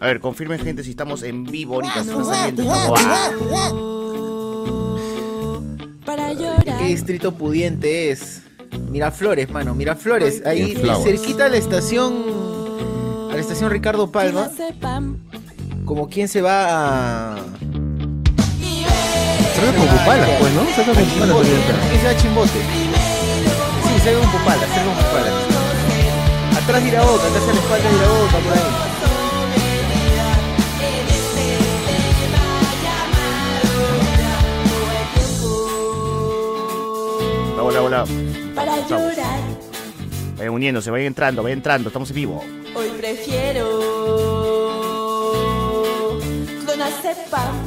A ver, confirmen gente si estamos en vivo ahorita. Para llorar. ¿Qué distrito pudiente es? Miraflores, mano, Miraflores. Ahí cerquita a la estación. Estación Ricardo Palma. Como quien se va a. Cerca con Pupala, pues, ¿no? Cerca con Pupala. ¿Quién se va a Chimbote? Sí, cerca con Pupala, cerca con Pupala. Atrás de Iraboca, atrás a la espalda de Iraboca, por ahí. Hola, hola. Para llorar. Vayan uniéndose, vayan entrando, vayan entrando. Estamos en vivo. Hoy prefiero. No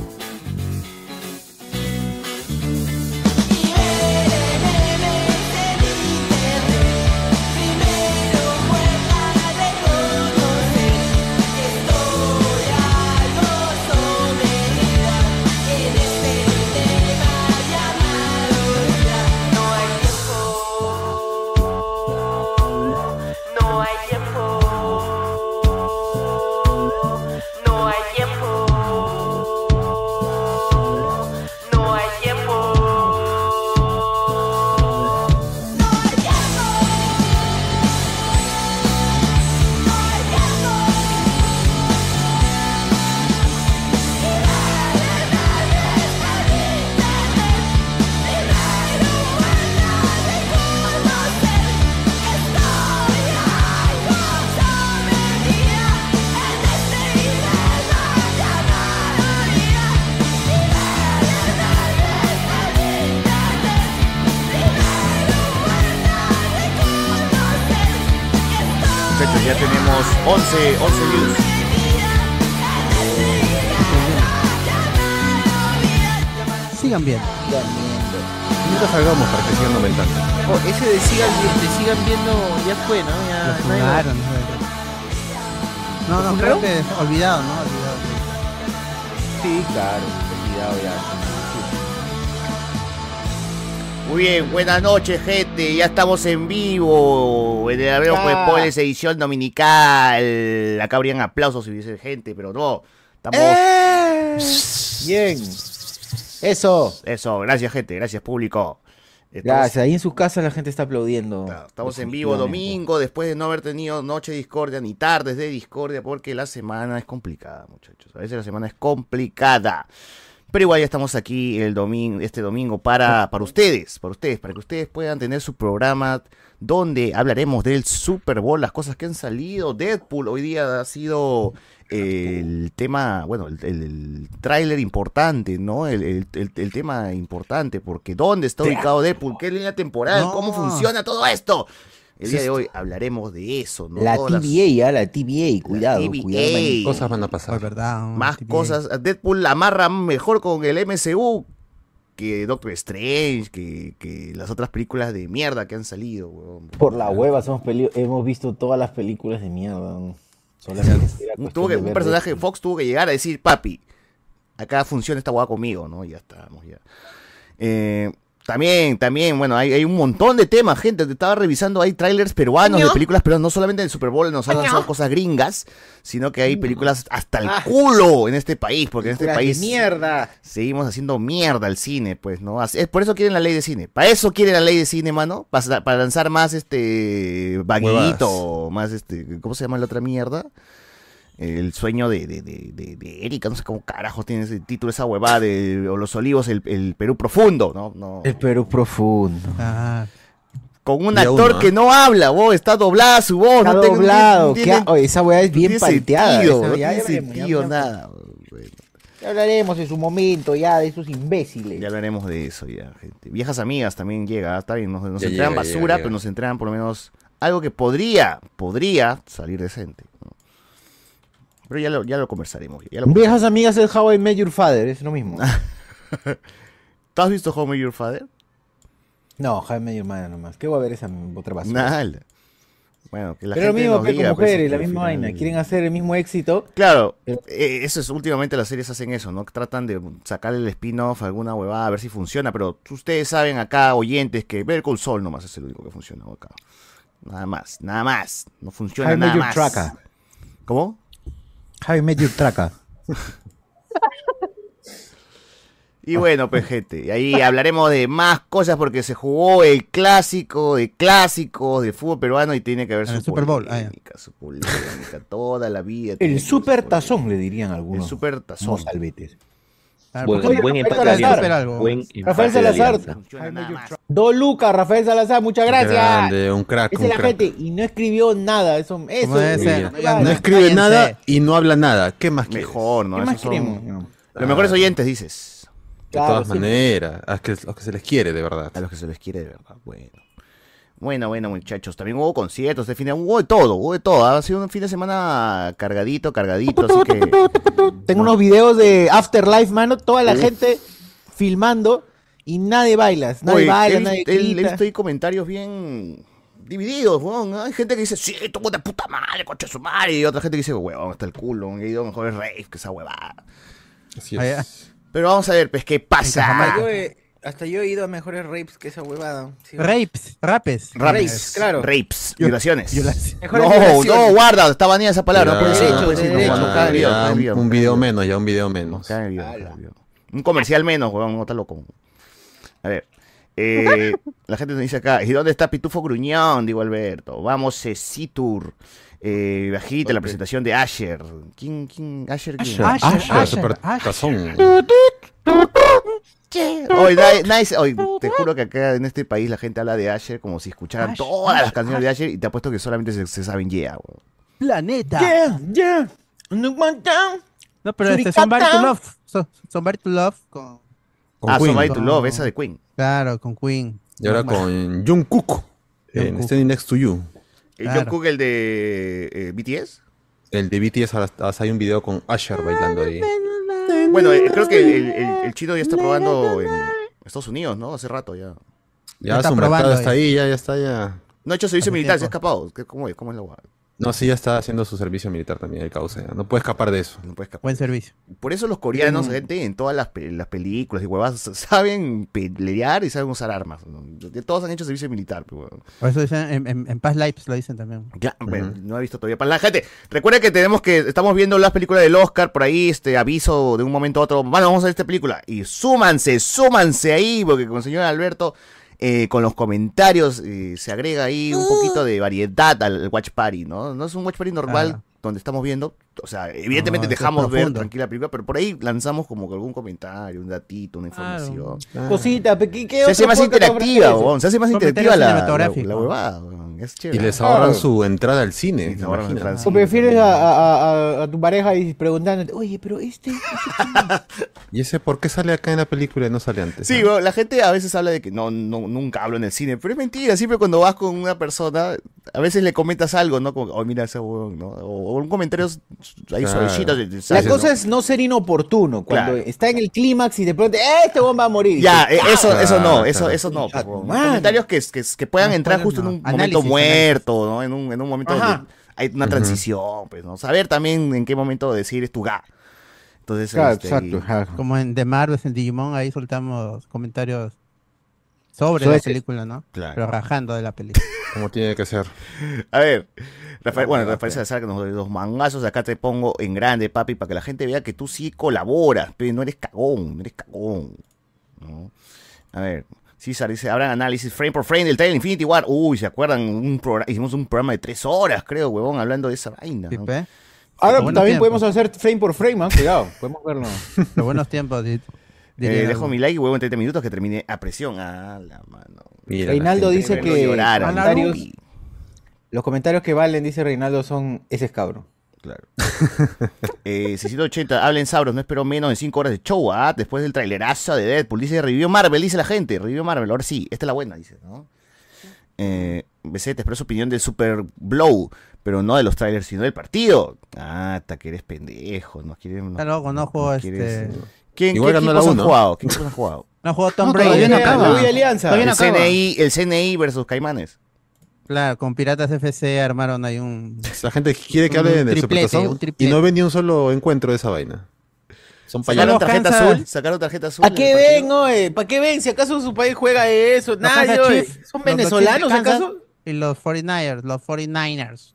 11, 11 views. Sigan bien. Nunca salgamos para que sigan aumentando. Oh, ese de sigan, de sigan viendo ya fue, ¿no? Ya, Lo nadie- funaron. No, no, ¿Lo creo que olvidado, ¿no? Olvidado. Sí, claro, olvidado ya. Muy bien, buenas noches, gente. Ya estamos en vivo. En el pues Poles edición dominical. Acá habrían aplausos si hubiese gente, pero no. Estamos. ¡Eh! Bien. Eso. Eso, gracias, gente. Gracias, público. Estamos- Gracias, ahí en sus casas la gente está aplaudiendo. Estamos en vivo domingo, después de no haber tenido noche de discordia ni tardes de discordia, porque la semana es complicada, muchachos. A veces la semana es complicada. Pero igual ya estamos aquí el domingo, este domingo para, para ustedes, para ustedes, para que ustedes puedan tener su programa donde hablaremos del Super Bowl, las cosas que han salido. Deadpool hoy día ha sido el tema, bueno, el, el- el tráiler importante, ¿no? El, el- el- el tema importante, porque ¿dónde está ubicado Deadpool? ¿Qué línea temporal? No. ¿Cómo funciona todo esto? El Sí, día de hoy hablaremos de eso, ¿no? La Todas las- ya, la TVA, cuidado, TVA. cuidado. man. Cosas van a pasar. Es verdad. más cosas. Deadpool la amarra mejor con el MCU que Doctor Strange, que, que las otras películas de mierda que han salido, weón. Por la hueva somos peli- hemos visto todas las películas de mierda. Tuvo que, de un personaje de. Fox tuvo que llegar a decir, papi, acá funciona esta hueá conmigo, ¿no? Ya estamos, ya. Eh, también, también, bueno, hay, hay un montón de temas, gente. Te estaba revisando, hay trailers peruanos de películas, pero no solamente del Super Bowl nos han lanzado cosas gringas, sino que hay películas hasta el culo en este país, porque en este Mm. Ah. País mierda. seguimos haciendo mierda al cine, pues, ¿no? Así- Es por eso quieren la ley de cine. Para eso quieren la ley de cine, mano. Para, para lanzar más este vaguito, más este, ¿cómo se llama la otra mierda? El sueño de, de, de, de- de Erika, no sé cómo carajo tiene ese título, esa huevada de o Los Olivos, el, el Perú profundo, ¿no? no. El Perú profundo. Ah, Con un actor uno, ¿eh? que no habla, vos, está doblada su voz, Está no doblado. no ¿qué tiene- ha- oye, esa weá es bien no tiene palteada. sentido, esa- no ya tiene ya sentido nada. Ya hablaremos en su momento ya de esos imbéciles. Ya hablaremos de eso ya, gente. Viejas amigas también llega, está bien, nos, nos entregan llega, basura, llega, pero llega. nos entregan por lo menos algo que podría, podría salir decente. ¿no? Pero ya lo, ya lo conversaremos. Ya lo Viejas amigas es How I Met Your Father, es lo mismo. ¿Tú has visto How I Met Your Father? no, How I Met Your Mother nomás. ¿Qué voy a ver esa otra basura? Nada. Bueno, que la Pero lo mismo que con pues, mujeres, que la misma vaina. Quieren hacer el mismo éxito. Claro, Pero- eh, eso es, últimamente las series hacen eso, ¿no? Tratan de sacarle el spin-off a alguna huevada, a ver si funciona, pero ustedes saben acá, oyentes, que ver con Sol nomás es el único que funciona acá. Nada más, nada más. No funciona How nada más. Tracker. ¿Cómo? How I Met Your Tracker. Y bueno, pues gente, ahí hablaremos de más cosas porque se jugó el clásico de clásicos de fútbol peruano y tiene que haber su el Super Bowl, ah, polémica, su polémica, toda la vida. El super su tazón, le dirían El algunos. super tazón. Salvetes. Ver, Buen, ¿por qué- buen empate de Rafael. Salazar. Buen empate. Dos lucas, Rafael Salazar, muchas gracias. Grande, un crack, Esa un es la crack. gente. Y no escribió nada. Eso, eso es-. Claro. No escribe nada y no habla nada. ¿Qué más quieres? Mejor, ¿no? ¿Qué más son queremos? Los mejores oyentes, dices. De Claro, todas sí. maneras. A que, a que se les quiere, de verdad. A los que se les quiere de verdad. Bueno. Bueno, bueno, muchachos. También hubo conciertos de fin de Hubo de todo, hubo de todo. Ha sido un fin de semana cargadito, cargadito. Así que. Tengo unos videos de Afterlife, mano. Toda la gente filmando y nadie baila. Nadie Oye, baila, he, nadie he grita. visto ahí comentarios bien divididos, weón. Hay gente que dice, sí, tuvo de puta madre, coche su madre. Y otra gente que dice, weón, hasta el culo. He ido mejor el rave que esa huevada. Así Ah, es. Pero vamos a ver, pues, ¿qué pasa? Yo he- hasta yo he ido a mejores rapes que esa huevada. Sí. Rapes, rapes. Rapes, claro. Rapes, violaciones. violaciones. Mejores No, violaciones. no, guarda, está baneada esa palabra. Ya, no puede no video, video, un video menos, ya un video No, menos. cae el video, cae el video. Un comercial menos, weón, no está loco. A ver. eh, la gente nos dice acá, ¿y dónde está Pitufo Gruñón? Digo Alberto. Vamos, Cecitur. Eh, bajita la presentación de Asher. ¿Quién, quién? ¿Asher quién? Asher, Asher, Asher, Asher. Nadie- nadie se- oye, te juro que acá en este país la gente habla de Asher como si escucharan Asher, todas las Asher, canciones de Asher y te apuesto que solamente se, se saben Yeah, weón. Planeta. Yeah, yeah. No. No, pero este Somebody to. Love. So- somebody to Love con. Con ah, Queen. Somebody to Love, esa de Queen. Claro, con Queen. Y ahora Bueno, con Jungkook. En Jungkook. Standing Next to You. ¿Y Claro. John Cook, el de eh, BTS? El de BTS ahora hasta hay un video con Asher bailando ahí. Bueno, eh, creo que el, el- el chino ya está probando en Estados Unidos, ¿no? Hace rato ya. Ya está su mercado probando está ahí. ahí, ya, ya está ya. No ha hecho servicio Hace militar, se ha tiempo. escapado. ¿Qué- ¿Cómo es? ¿Cómo es la guada? No, sí, ya está haciendo su servicio militar también, el causa. ya. No puede escapar de eso. No puede escapar. Buen servicio. Por eso los coreanos, gente, en todas las, pe- las películas y huevas, saben pelear y saben usar armas. Todos han hecho servicio militar. pues, huevón. Por eso dicen, en, en, en Past Lives lo dicen también. Ya, bueno, no he visto todavía para la gente. Recuerden que tenemos que estamos viendo las películas del Oscar por ahí, este aviso de un momento a otro. Bueno, vamos a ver esta película y súmanse, súmanse ahí porque con el señor Alberto eh, con los comentarios eh, se agrega ahí un poquito de variedad al watch party, ¿no? No es un watch party normal Claro. donde estamos viendo, o sea, evidentemente No, dejamos ver tranquila la película, pero por ahí lanzamos como que algún comentario, un datito, una Claro. información. Cosita, pe- ¿qué, qué Se hace más interactiva, se hace más interactiva la, la, cinematográfico. la huevada, huevón, es Y les Claro. ahorran su entrada al cine. Y les ahorran imagina. entrada al ¿O prefieres a, a- a- a tu pareja y preguntándote, oye, pero este... ¿Y ese por qué sale acá en la película y no sale antes? Sí, ah? bueno, la gente a veces habla de que no, no, nunca hablo en el cine, pero es mentira, siempre cuando vas con una persona, a veces le comentas algo, ¿no? Como, oh, mira ese huevón, ¿no? O, o un comentario ahí Claro. suavecito. de- de- La ¿sabes, cosa no? es no ser inoportuno. Cuando Claro. está en el clímax y de pronto, ¡eh, este bomba va a morir! Ya, eh, eso, eso no, Claro, eso, eso no. Ah. Comentarios que, que, que puedan No, entrar justo en un Análisis, momento muerto, ¿no? En un, en un momento Ajá. donde hay una transición, pues, ¿no? Saber también en qué momento decir es tu ga. Entonces, Claro, este, exacto. Como en The Marvels, en Digimon, ahí soltamos comentarios sobre la película, ¿no? Claro. Pero rajando de la película. Como tiene que ser. A ver, Rafael, bueno, Rafael Salazar que nos dio mangazos, acá te pongo en grande, papi, para que la gente vea que tú sí colaboras, pero no eres cagón, no eres cagón. ¿no? A ver, César dice, habrán análisis frame por frame del trailer Infinity War. Uy, ¿se acuerdan? Un hicimos un programa de tres horas, creo, huevón, hablando de esa vaina. ¿Sí, ¿no? Ahora también tiempos. podemos hacer frame por frame, ¿ah? Cuidado, podemos verlo. Los buenos tiempos. di- Eh, dirían dejo mi like y huevo en 30 minutos que termine a presión. Ah, la mano. Mira, Reinaldo la dice que llorar, los comentarios, que valen, dice Reinaldo, son ese es cabro. Claro. eh, 680, hablen sabros, no espero menos de 5 horas de show, ¿ah? Después del trailerazo de Deadpool. Dice, revivió Marvel, dice la gente. Revivió Marvel, ahora sí, esta es la buena, dice, ¿no? Eh, BC, te expreso opinión del Super Blow, pero no de los trailers, sino del partido. Ah, hasta que eres pendejo, no quieres... No, Está loco, no juego quieres- este. ¿Quién, Igual ¿qué equipos han jugado? ¿Qué equipos han jugado? No jugó Tom No, Brady. todavía no acaba. no. CNI, el CNI versus Caimanes. Claro, con Piratas FC armaron ahí un... La gente quiere que hable del triplete, un y no ve ni un solo encuentro de esa vaina. Son ¿Sacaron payasos. tarjeta Kansas- azul? ¿Sacaron tarjeta azul? ¿A qué ven, oye? ¿Para qué ven? Si acaso su país juega eso. Los Nadie, oye. ¿Son los- venezolanos de acaso? Y los 49ers, los 49ers.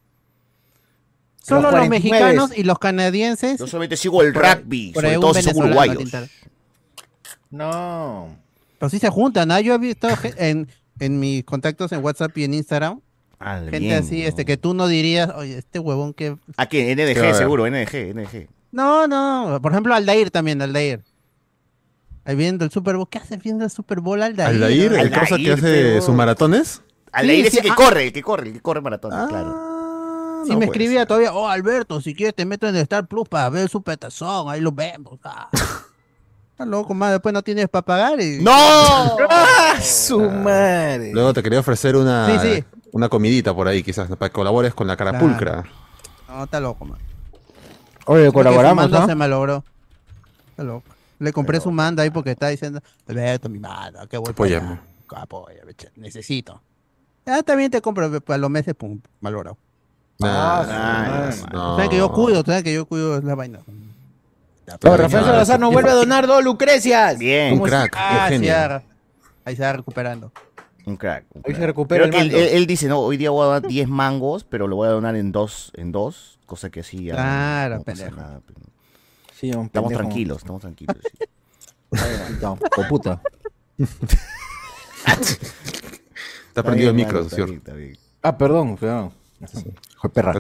Solo los, 49. mexicanos y los canadienses. Yo solamente sigo el rugby, sobre todo son uruguayos. No. Pero sí se juntan, ¿no? Yo he visto en, en mis contactos en WhatsApp y en Instagram, Ah, gente bien, así, ¿no? este, que tú no dirías, oye, este huevón que... ¿A qué? NDG, Sí, a ver. seguro, NDG, NDG. No, no, por ejemplo, Aldair también, Aldair. Ahí viendo el Super Bowl, ¿qué hace viendo el Super Bowl Aldair? Aldair, el Aldair, cosa que hace pero- sus maratones. Al Sí, que ah. corre, el que corre, el que corre maratón, Ah, claro. Sí, no me puede escribía ser. todavía, oh Alberto, si quieres te meto en el Star Plus para ver su petazón, ahí lo vemos. Ah. Está loco, más después no tienes para pagar y... ¡No! ¡Ah, su madre! Luego te quería ofrecer una, Sí, sí. una comidita por ahí, quizás, para que colabores con la carapulcra. No, está loco, man. Oye, colaboramos, ¿no? se malogró. Está loco. Le compré su manda ahí porque está diciendo, Alberto, mi manda, que voy para Apóyame. Apóyame, che, necesito. Ah, también te compro, pero a los meses, pum, malogrado. Nah, Ah, no. Sabes que yo cuido, sabes que yo cuido la vaina. No, Rafael Salazar nos vuelve a donar dos lucrecias. Bien, Un crack, Ah, sí, ah, ahí se va recuperando. un crack. un Hoy se recupera Creo el que él, mando. él- él dice, no, hoy día voy a donar 10 mangos, pero lo voy a donar en dos, en dos, cosa que así ya no- Claro, no pendejo. nada, pero- Sí, un Estamos pendejo. tranquilos, estamos tranquilos. sí. No, o puta. Está prendido el micro, señor. bien, está bien. Ah, perdón, perdón. Joder, perra.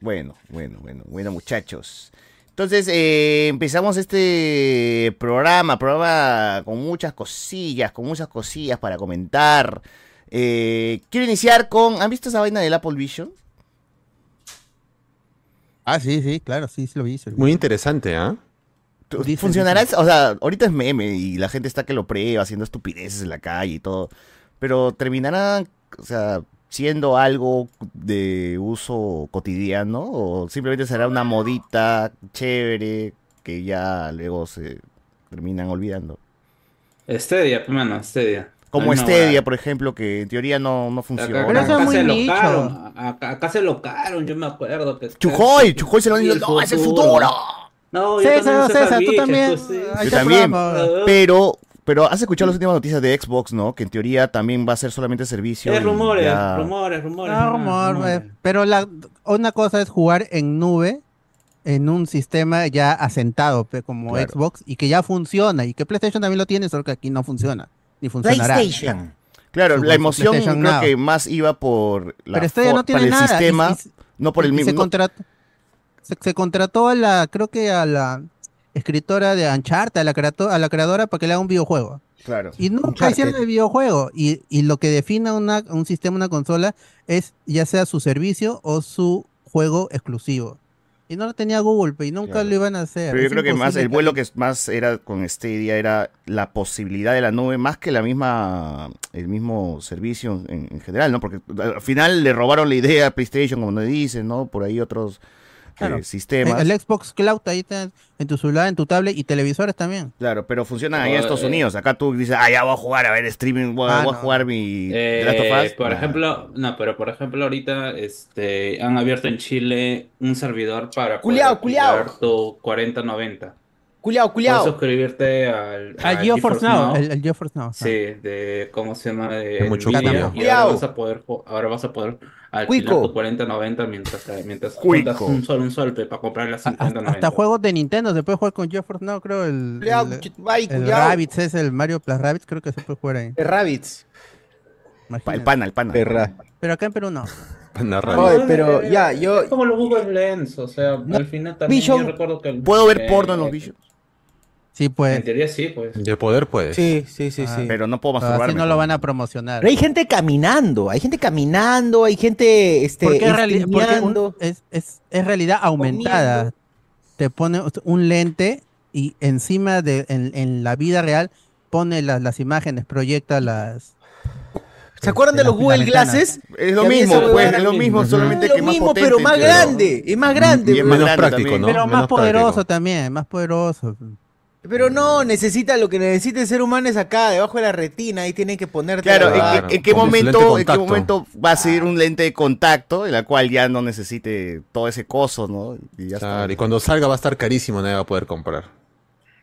Bueno, bueno, bueno, bueno, muchachos. Entonces, eh, empezamos este programa, programa con muchas cosillas, con muchas cosillas para comentar. Eh, quiero iniciar con, ¿han visto esa vaina del Apple Vision? Ah, sí, sí, claro, sí, sí lo vi. sí lo vi. Muy interesante, ¿ah? ¿Tú- Dicen, ¿Funcionará? O sea, ahorita es meme y la gente está que lo prueba, haciendo estupideces en la calle y todo. Pero terminará, o sea, siendo algo de uso cotidiano o simplemente será una modita chévere que ya luego se terminan olvidando. Stadia, pues, mano, Stadia. Como no, ah, por ejemplo, que en teoría no, no funciona. Acá se nicho. locaron, acá, acá se locaron, yo me acuerdo. Que, Chujoy, Chujoy se lo han dicho, no, es el futuro. No, yo César, también César, tú también. tú sí. Ahí Yo también. Pero, pero has escuchado las últimas noticias de Xbox, ¿no? Que en teoría también va a ser solamente servicio. Es rumores, ya- rumores, rumores. No, nomás, rumor, rumores. eh, pero la, una cosa es jugar en nube en un sistema ya asentado como Claro. Xbox y que ya funciona y que PlayStation también lo tiene, solo que aquí no funciona ni funcionará. PlayStation. Claro, la emoción creo Now. que más iba por la Pero ya no tiene para el nada. sistema, y- no por el mismo. Se no- contrató, se, se contrató a la, creo que a la escritora de Uncharted, a la, creato- a la creadora para que le haga un videojuego. Claro. Y nunca Uncharted. hicieron el videojuego. Y, y lo que define una, un sistema, una consola, es ya sea su servicio o su juego exclusivo. Y no lo tenía Google, pe, y nunca Claro. lo iban a hacer. Pero yo Es creo que más el vuelo que más era con Stadia era la posibilidad de la nube más que la misma el mismo servicio en, en general, ¿no? Porque al final le robaron la idea a PlayStation, como nos dicen, ¿no? Por ahí otros eh, sistemas. El, el Xbox Cloud ahí está en tu celular, en tu tablet y televisores también. Claro, pero funcionan ahí en Estados eh. Unidos. Acá tú dices, ah, ya voy a jugar, a ver, streaming, voy, a- Ah, voy a no. jugar mi Eh, The Last of Us. por ejemplo, no, pero por ejemplo ahorita este, han abierto en Chile un servidor para Culeao, poder activar tu 4090. Culeado, Puedes culeado. suscribirte al, Al al GeForce Now. El, el GeForce Now. Sí, de cómo se llama de mucho y ahora vas a poder ju- ahora vas a poder alquilar Cuico. tu 4090 mientras mientras Cuico. juntas un sol un sol para comprar la A- hasta, 5090. hasta juegos de Nintendo se puede jugar con GeForce Now, creo. El, el, el. Rabbids es el Mario Plus Rabbids, creo que se puede jugar ahí. De Rabbits. Pa- imagínate. el pana, el pana. Perra. Pero acá en Perú no. Narrar. Oye, No, pero es- ya, yo- es como los Google Lens, o sea, al final también Vision- yo recuerdo que el- ¿Puedo ver eh, porno en los bichos? Sí, pues. En teoría sí, pues. De poder, pues. Sí, sí, sí, Ah, sí. Pero no puedo Así masturbarme. no lo van a promocionar. Pero hay gente caminando, hay gente caminando, hay gente este, Porque, es, reali- porque un- streameando. es, es- es realidad aumentada. Te pone un lente y encima de en, en la vida real pone las, las imágenes, proyecta las. ¿Se acuerdan de de los Google. Glasses? Es lo mismo, pues, es lo mismo, solamente Es que lo más mismo, potente. pero más grande, es más grande. Y es Menos grande práctico, también. ¿no? Pero más poderoso práctico. también, más poderoso. Pero no, necesita lo que necesita el ser humano es acá, debajo de la retina, ahí tienen que ponerte. Claro, ¿en, Claro, qué- en qué momento, en qué momento va a ser un lente de contacto en la cual ya no necesite todo ese coso, ¿no? Y ya Claro, está. y cuando salga va a estar carísimo, nadie va a poder comprar.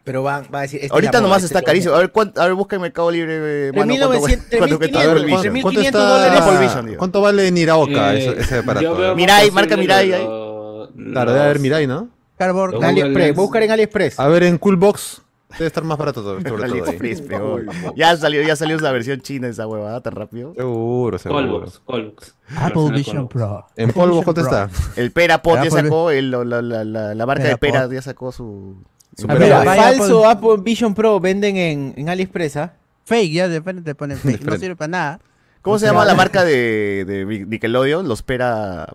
Pero va, va a decir. esta es Ahorita la nomás este está es la carísimo. A ver, cuánto, a ver, busca en Mercado Libre, eh, mano, cuánto, 3.900, cuánto cuesta 3.500, Apple Vision. 3.500 está- dólares. ¿Cuánto vale Niraoka Eh, ese, ese aparato? Mirai, marca Mirai lo- ahí. Claro, debe haber Mirai, ¿no? Cardboard, AliExpress, Google voy a buscar en AliExpress. A ver, en Coolbox debe estar más barato todo- sobre todo ahí. AliExpress, peor. Ya salió, ya salió la versión china de esa huevada tan rápido. Seguro, seguro. Colbox, Colbox. Apple de Vision. Pro. ¿En polvo cuánto está? El Perapod ya sacó, el, la, la, la, la marca de Perapod. Pera ya sacó su... su ver. Vaya falso Apple Vision Pro venden en, en AliExpress, ¿ah? Fake, ya de te ponen fake. No sirve para nada. ¿Cómo se llama la marca de, de Nickelodeon? Los Pera...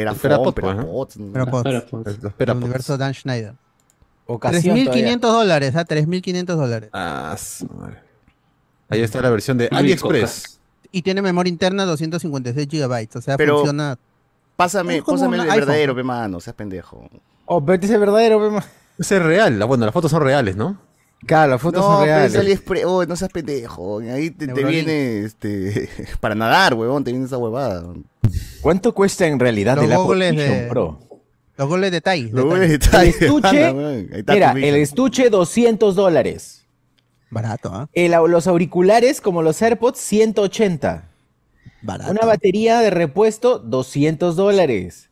Pera Perapod, Pera ¿no? Pods, Pero pues, Pero, Los el universo Dan Schneider. Ocasión 3.500 dólares, ¿ah? 3.500 dólares. Ah, su madre. Ahí está la versión de AliExpress. Y tiene memoria interna 256 gigabytes. O sea, Pero- funciona. Pásame, pásame el iPhone. verdadero, pe mano, seas pendejo. Oh, pero este es verdadero, pe, ma- Ese es real. la- Bueno, las fotos son reales, ¿no? Claro, las fotos no, son pero reales. es oh, no seas pendejo. Ahí te, te viene, este, para nadar, huevón, te viene esa huevada. ¿Cuánto cuesta en realidad Los el Apple googles Vision de- Pro? Los goles de Tai. de Tai. El estuche, Mira, el estuche 200 dólares. Barato, ¿ah? El- los auriculares, como los AirPods, 180. Barato. Una batería de repuesto, 200 dólares.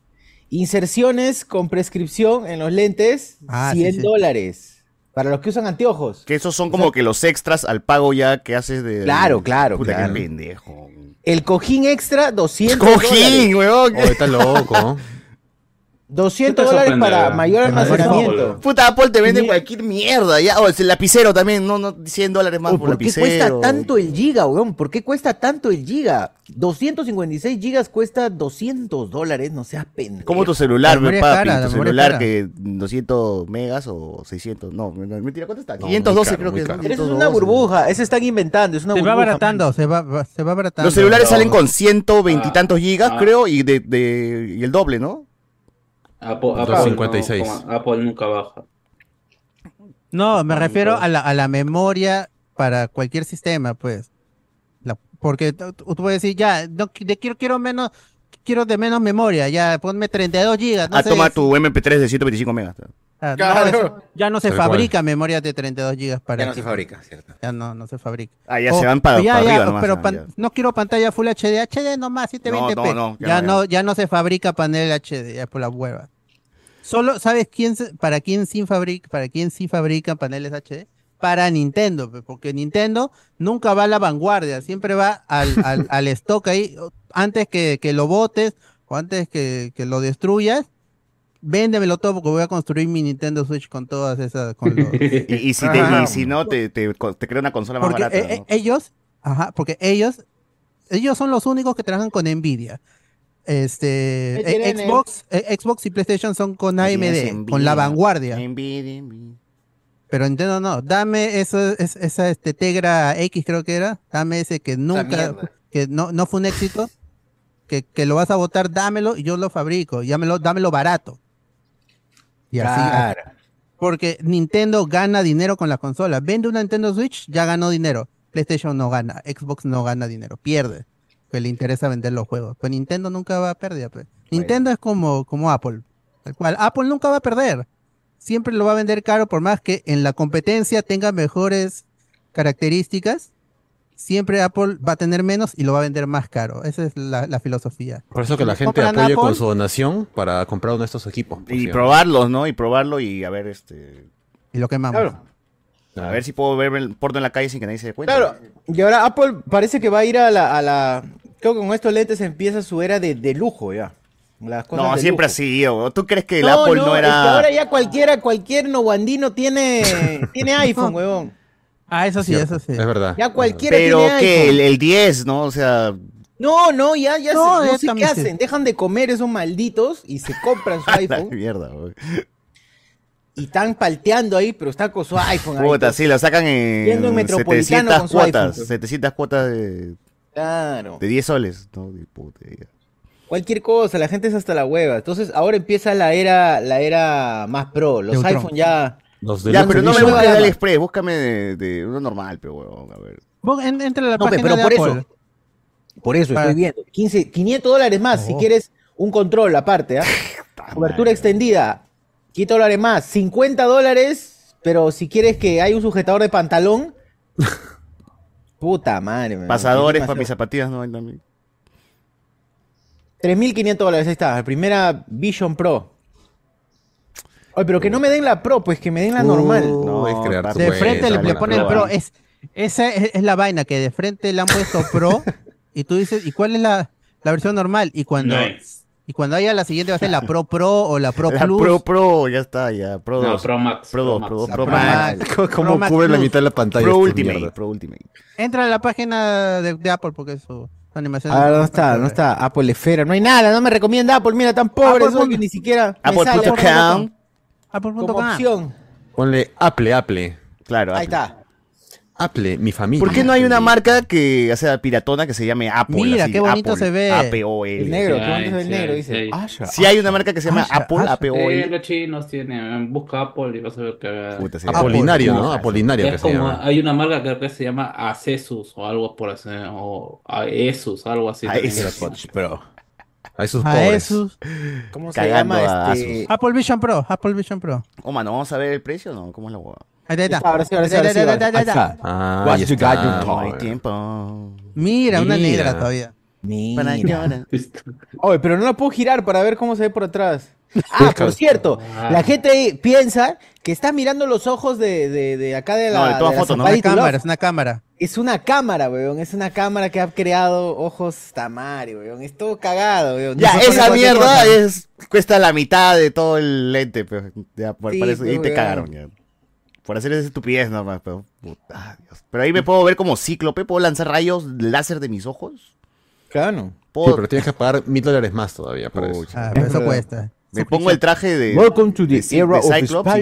Inserciones con prescripción en los lentes, Ah, 100 sí, sí. dólares. Para los que usan anteojos. Que esos son como que los extras al pago ya que haces de... Claro, claro, Puta, claro. qué pendejo. El cojín extra, 200 Cojín, dólares. huevón. Oh, está loco. 200 Te dólares para ¿verdad? mayor almacenamiento. Puta, Apple te vende cualquier mierda. Ya. O el lapicero también, no, no, 100 dólares más Oh, por, ¿Por qué lapicero. cuesta tanto el giga, weón? ¿Por qué cuesta tanto el giga? 256 gigas cuesta 200 dólares, no seas pendejo. Como tu celular, es papi. cara, tu celular cara. que 200 megas o 600. No, mentira, ¿cuánto está? No, 512 muy creo que es. eso es 512. una burbuja, eso están inventando, es una Se va burbuja. abaratando, se va, se va abaratando. Los celulares No. salen con 120 y tantos gigas, Ah. creo, y de, de y el doble, ¿no? Apple, Apple, 256. no, como Apple nunca baja. No, me Ah, refiero entonces- a la, a la memoria para cualquier sistema, pues. La- porque tú, puedes decir, ya, no, de- quiero, quiero menos, quiero de menos memoria, ya, ponme 32 gigas. No ah, sé, toma tu MP3 de 125 megas. Ah, no, Claro. ya no se fabrica memoria de 32 gigas para Ya no se fabrica, ¿cierto? Ya no, no se fabrica. Ah, ya O- se van para, ya, para ya, arriba nomás. pero ah, pan- ya. no quiero pantalla Full HD, HD nomás, 720p. No, no, no, ya ya, no, ya. no se fabrica panel HD, ya por la hueva. Solo, ¿sabes quién se- para quién sí fabrica, para quién sí fabrican paneles HD? Para Nintendo, porque Nintendo nunca va a la vanguardia, siempre va al, al, al stock ahí, antes que, que lo botes o antes que, que lo destruyas, véndemelo todo porque voy a construir mi Nintendo Switch con todas esas, con los, Y, y si te, y si no, te, te, te crea una consola más barata. eh, eh, ¿no? ellos, ajá, porque ellos, ellos son los únicos que trabajan con Nvidia. Este, ¿Qué tienen eh, Xbox, eh, Xbox y PlayStation son con AMD, con la vanguardia. Nvidia, Nvidia. Pero Nintendo no, dame eso, es- esa este Tegra X creo que era, dame ese que nunca, que no, no fue un éxito, que, que lo vas a votar, dámelo y yo lo fabrico, dámelo, dámelo barato. Y así, Claro. porque Nintendo gana dinero con la consola. Vende una Nintendo Switch, ya ganó dinero. PlayStation no gana, Xbox no gana dinero, pierde. Que le interesa vender los juegos. Pues Nintendo nunca va a perder. pues. Nintendo es como, como Apple. Tal cual. Apple nunca va a perder. Siempre lo va a vender caro, por más que en la competencia tenga mejores características. Siempre Apple va a tener menos y lo va a vender más caro. Esa es la, la filosofía. Por eso que la gente apoye con su donación para comprar uno de estos equipos. Y cierto. probarlos, ¿no? Y probarlo y a ver, este... Y lo quemamos. Claro. A ver si puedo ver el porno en la calle sin que nadie se dé cuenta. Claro, y ahora Apple parece que va a ir a la, a la... Creo que con estos lentes empieza su era de, de lujo ya. Las cosas No, de siempre lujo. así, ¿o? ¿Tú crees que el No, Apple no, no, es que era... ahora ya cualquiera, cualquier noguandino tiene, tiene iPhone, huevón. Ah, eso sí, eso sí. Es verdad. Ya cualquiera Pero tiene que el, el 10, ¿no? O sea, No, no, ya, ya No, se- no sé qué hacen. Dejan de comer esos malditos y se compran su la iPhone mierda, güey. y están palteando ahí, pero está con su iPhone ahí. Puta, sí, lo sacan en en Metropolitano 700 con su cuotas, iPhone. 700 cuotas de, Claro. de 10 soles. No, de puta, ya. Cualquier cosa, la gente es hasta la hueva. Entonces ahora empieza la era, la era más pro. Los Neutron. iPhone ya, Los Ya, pero no me busques de. AliExpress, búscame de, de uno normal, pero huevón, a ver. Vos en- entra a la No, página pero por de eso. Apple. Por eso Para- estoy viendo. 15, 500 dólares más si Oh. quieres un control aparte, ¿ah? Cobertura extendida. 500 dólares más. 50 dólares, pero si quieres que hay un sujetador de pantalón. Puta madre. man. Pasadores Es para mis zapatillas, no hay también. 3.500 dólares, ahí está. La primera Vision Pro. Oye, pero que no me den la Pro, pues que me den la normal. No, es crear De frente le, le ponen Pro. Es, esa es, es la vaina que de frente le han puesto Pro y tú dices, ¿y cuál es la, la versión normal? Y cuando, Nice. y cuando haya la siguiente va a ser la Pro Pro o la Pro La Plus. Pro Pro, ya está, ya. Pro No, 2. Pro Max. Pro 2, Pro 2, La Pro Pro Max. Max. ¿Cómo, Pro Max cubre la Plus. mitad de la pantalla? Pro Ultimate, mierda? Pro Ultimate. Entra a la página de, de Apple porque su animación. Ah, no está, no está. Apple Esfera, no hay nada, no me recomienda Apple. Mira, tan pobre Apple soy que ni siquiera Apple.com. Apple.com. como opción. Ponle Apple, Apple. Claro, Ahí Apple. está. Apple, mi familia. ¿Por qué no hay una marca que, o sea, piratona que se llame Apple? Mira, así, qué bonito Apple, se ve. A-P-O-L. El negro, Sí qué bonito es el sí negro, dice. sí hay. Asha, Si hay una marca que se llama Asha, Apple, Asha. Eh, A-P-O-L. los chinos tienen. Busca Apple y vas a ver que. Puta, sí. Apolinario, Apple, ¿no? Apolinario que Es se como, llama. hay una marca que que se llama Acesus o algo por así, o Aesus, algo así. Aesus. Pero, A esos A pobres. esos. ¿cómo se Cagando llama este? Apple Vision Pro. Apple Vision Pro. Oh, mano, ¿vamos a ver el precio o no? ¿Cómo es la hueá? Ahí está, ahí está. Ahora sí, ahora sí, ahora sí. Ahí está. Ah, What ahí you está. got, you No hay Ay. tiempo. Mira, una Mira. negra todavía. Mira. llorar. Oye, pero no la puedo girar para ver cómo se ve por atrás. Ah, por cierto, Ah. la gente ahí piensa que está mirando los ojos de, de, de acá de la, No, de toda de foto, ¿no? Una cámara, es una cámara. Es una cámara, weón. Es una cámara que ha creado ojos tamari, weón. Es todo cagado, weón. Ya, esa mierda es, cuesta la mitad de todo el lente, pero ya, por, Sí, por eso, pues, ahí te weón. cagaron ya. Por hacer esa estupidez nomás, pero, puta, Dios. pero ahí me puedo ver como cíclope, puedo lanzar rayos láser de mis ojos. Claro. Puedo- pero tienes que pagar mil dólares más todavía para eso. Ah, pero eso cuesta. Me pongo el traje de, Welcome to the era de of Cyclops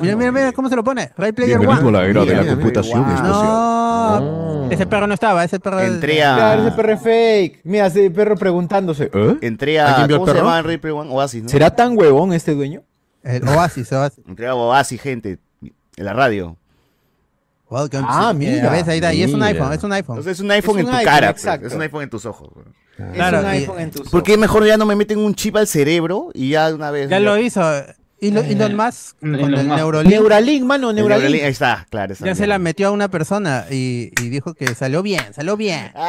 Mira, mira, mira cómo se lo pone. Ray Player Bienvenido a One. la era de la mira, computación. No, ese perro no estaba, ese perro. Entré a, Claro, ese perro es fake. Mira, ese perro preguntándose. ¿eh? entré ¿Alguien a, vio el ¿cómo se llama el Reaper One? Oasis, ¿no? ¿Será tan huevón este dueño? El Oasis, Oasis. Entré a Oasis, gente, en la radio. Welcome Ah, to- mira. A ver, ahí está. Y es un iPhone, es un iPhone. Entonces es un iPhone en tu iPhone, cara, pues, exacto. es un iPhone en tus ojos. Claro, es un y- iPhone en tus ¿Por qué mejor ya no me meten un chip al cerebro y ya de una vez? Ya lo hizo. Elon, Elon Musk con el. Neuralink Neuralink, mano, Neuralink. Neuralink, Ahí está, claro. ya se la metió a una persona y, y dijo que salió bien, salió bien.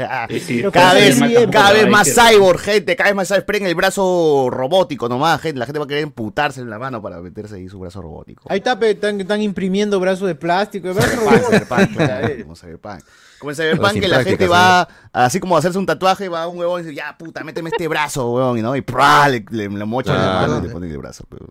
Ah. Y sí, cada vez, cada más cyborg, gente, cada vez más cyborg. Esperen el brazo robótico nomás, gente. La gente va a querer emputarse en la mano para meterse ahí su brazo robótico. Ahí está, están, están imprimiendo brazos de plástico. Brazo Cyberpunk. Cyberpunk, claro, Cyberpunk. Como en Cyberpunk que la gente va, así como a hacerse un tatuaje, va a un huevón y dice, ya puta, méteme este brazo, huevón, y no, y ¡prá! le, le, le mochan la mano y le ponen el brazo. pero-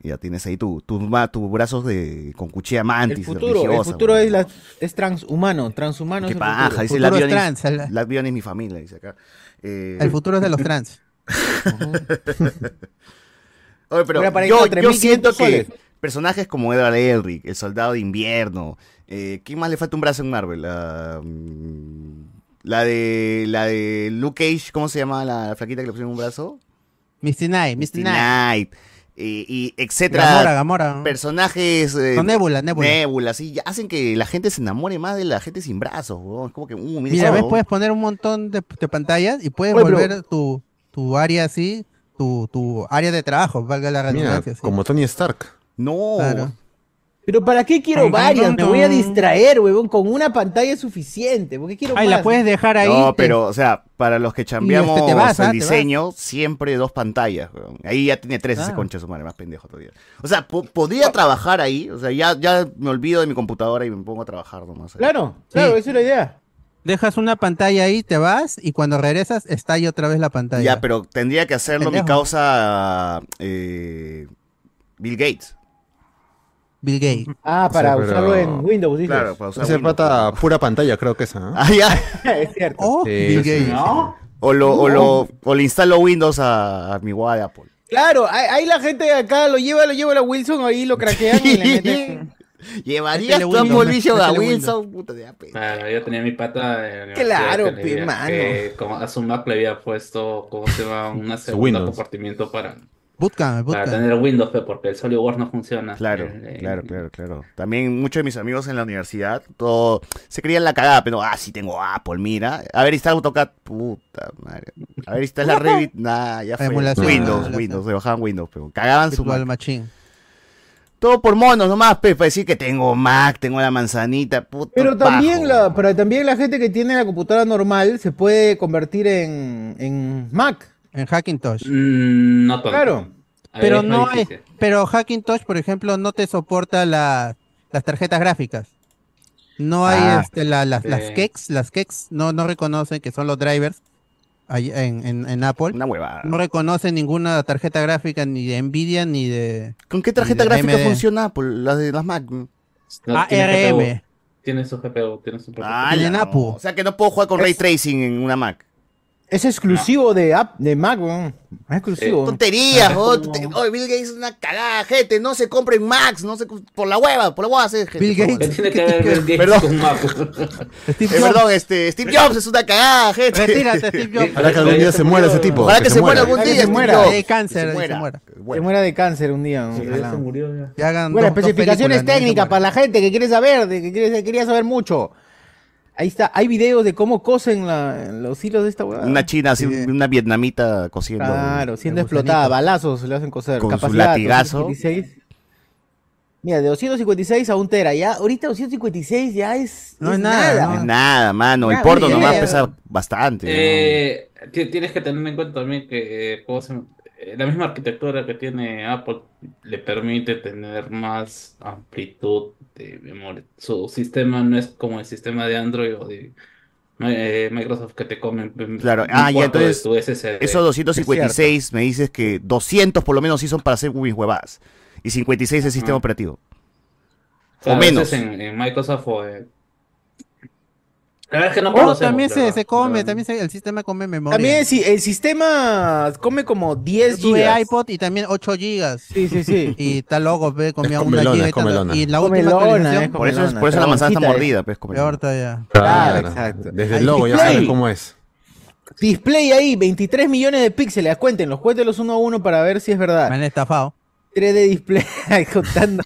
ya tienes ahí tus tu, ma- tus brazos de, con cuchilla mantis. El futuro, el futuro es, la, es transhumano, transhumano Qué es paja, futuro. dice Futuro la es trans, la mi familia, dice acá. Eh, El futuro es de los trans. Oye, pero yo, ahí, yo 3.500 siento que soles. personajes como Edward Elric, el soldado de invierno, eh, ¿quién más le falta un brazo en Marvel? La, mm, la de la de Luke Cage, ¿cómo se llama la flaquita que le pusieron un brazo? Misty Knight, Misty Knight. Knight, y etcétera. Gamora, Gamora. Personajes eh, Con Nebula, Nebula. Nebula, sí, hacen que la gente se enamore más de la gente sin brazos. Es como que, uh, mira, Mira, ves, puedes poner un montón de, de pantallas y puedes Oye, pero- volver tu, tu área así, tu, tu área de trabajo, valga la Mira, redundancia. sí. como Tony Stark. No, Claro. Pero ¿para qué quiero Tum, tum, varias? tum, Me voy a distraer, huevón. Con una pantalla es suficiente. ¿Por qué quiero Ay, más? la puedes dejar ahí. No, te- pero, o sea, para los que chambeamos este, te vas, ah, el diseño, siempre dos pantallas, weón. Ahí ya tiene tres ese Ah. concha de su madre, más pendejo todavía. O sea, po- podría trabajar ahí, o sea, ya, ya me olvido de mi computadora y me pongo a trabajar nomás. ahí. Claro, claro, Sí. esa es la idea. Dejas una pantalla ahí, te vas y cuando regresas está ahí otra vez la pantalla. Ya, pero tendría que hacerlo mi Pendejo. causa eh, Bill Gates. Bill Gates. Ah, para Sí, pero- usarlo en Windows, dices. Claro, para usar Windows. falta pura pantalla, creo que esa. ¿no? Ah, ya. es cierto. Oh, Sí, Bill sí. Gates. ¿No? O, lo, o, lo, o le instalo Windows a, a mi guada de Apple. Claro, ahí, la gente de acá lo lleva, lo lleva a la Wilson, ahí lo craquean y le meten. ¿Llevarías tu Apple Vision a Wilson? Puta, ya, pe. Claro, yo tenía mi pata de Claro, mano. que como a su Mac le había puesto, ¿cómo se llama? Una segunda Windows. compartimiento para, Bootcamp, Para tener Windows, pe, porque el SolidWorks no funciona. Claro, Eh, eh, claro, claro, claro. También muchos de mis amigos en la universidad, todo, se creían la cagada, pero, ah, sí tengo Apple, mira. A ver, está AutoCAD, puta madre. A ver, está la Revit, nah, ya fue. Emulación, Windows, emulación. Windows, se bajaban Windows, pero cagaban su Virtual Mac. Machine. Todo por monos nomás, pe, para decir que tengo Mac, tengo la manzanita, puta. Pero también, bajo. la, pero también la gente que tiene la computadora normal se puede convertir en, en Mac. En Hackintosh. mm, no tanto. Claro. Pero es no hay, difícil. pero Hackintosh, por ejemplo, no te soporta la- las tarjetas gráficas. No hay Ah, este, la- las- las. KEX, las KEX no, no reconocen que son los drivers en, en- en Apple. Una huevada. No reconocen ninguna tarjeta gráfica ni de Nvidia ni de ¿Con qué tarjeta gráfica AMD. funciona Apple? Las de las Mac. No, tiene ARM. GPU. Tiene su GPU, tiene su propio Ah, la- Napu. O sea que no puedo jugar con ray Es- tracing en una Mac. Es exclusivo de app de Mac, weón. Es exclusivo. Tonterías, Ah, oh, oh, Bill Gates es una cagada, gente. No se compren Macs, no se por la hueva, por la hueva. Bill Gates. ¿Qué favor. tiene que ver Bill Gates Perdón. con Mac? Steve Eh, perdón, este, Steve Jobs es una cagada, gente. Retírate, Steve Jobs. Ojalá que algún día se muera ese tipo. Ojalá que se muera algún Ojalá que día. se muera. De cáncer, Que se muera. Se muera de cáncer un día. Sí, se murió ya. Que hagan Bueno, dos- dos especificaciones ¿no? técnicas para la gente que quiere saber, de que quiere, quería saber mucho. Ahí está, hay videos de cómo cosen la- los hilos de esta hueá. Una china, así, Sí. una vietnamita cosiendo. Claro, siendo explotada, balazos le hacen coser. Con su Capacidad, latigazo. 256. Mira, de 256 a un tera, ya, ahorita 256 ya es, No es es nada, No es no. nada, mano. El Nada, porno nomás pesa bastante. ¿no? Eh, ti- tienes que tener en cuenta también que eh. Eh, la misma arquitectura que tiene Apple le permite tener más amplitud de memoria. Su sistema no es como el sistema de Android o de eh, Microsoft que te comen Claro. Ah, de entonces. Esos 256 me dices que 200 por lo menos sí son para hacer mis huevadas. Y 56 es sistema operativo. Claro, o menos. es En, en Microsoft o en- La verdad es que no Oh, también se, se come, también se- el sistema come memoria. También si el sistema come como 10 Yo tuve gigas. iPod y también 8 gigas. Sí, sí, sí. Y está loco, ve, comía una comelona, giga y, es comelona. tanto. y la Comelona, última actualización, es Por eso, es- Comelona, por eso la manzana está mordida, pues. como- peor todavía. Claro, exacto. Desde el logo ya sabes cómo es. Display ahí, 23 millones de píxeles. Cuéntenlos, cuéntenlos uno a uno para ver si es Me verdad. han estafado. 3D display, contando.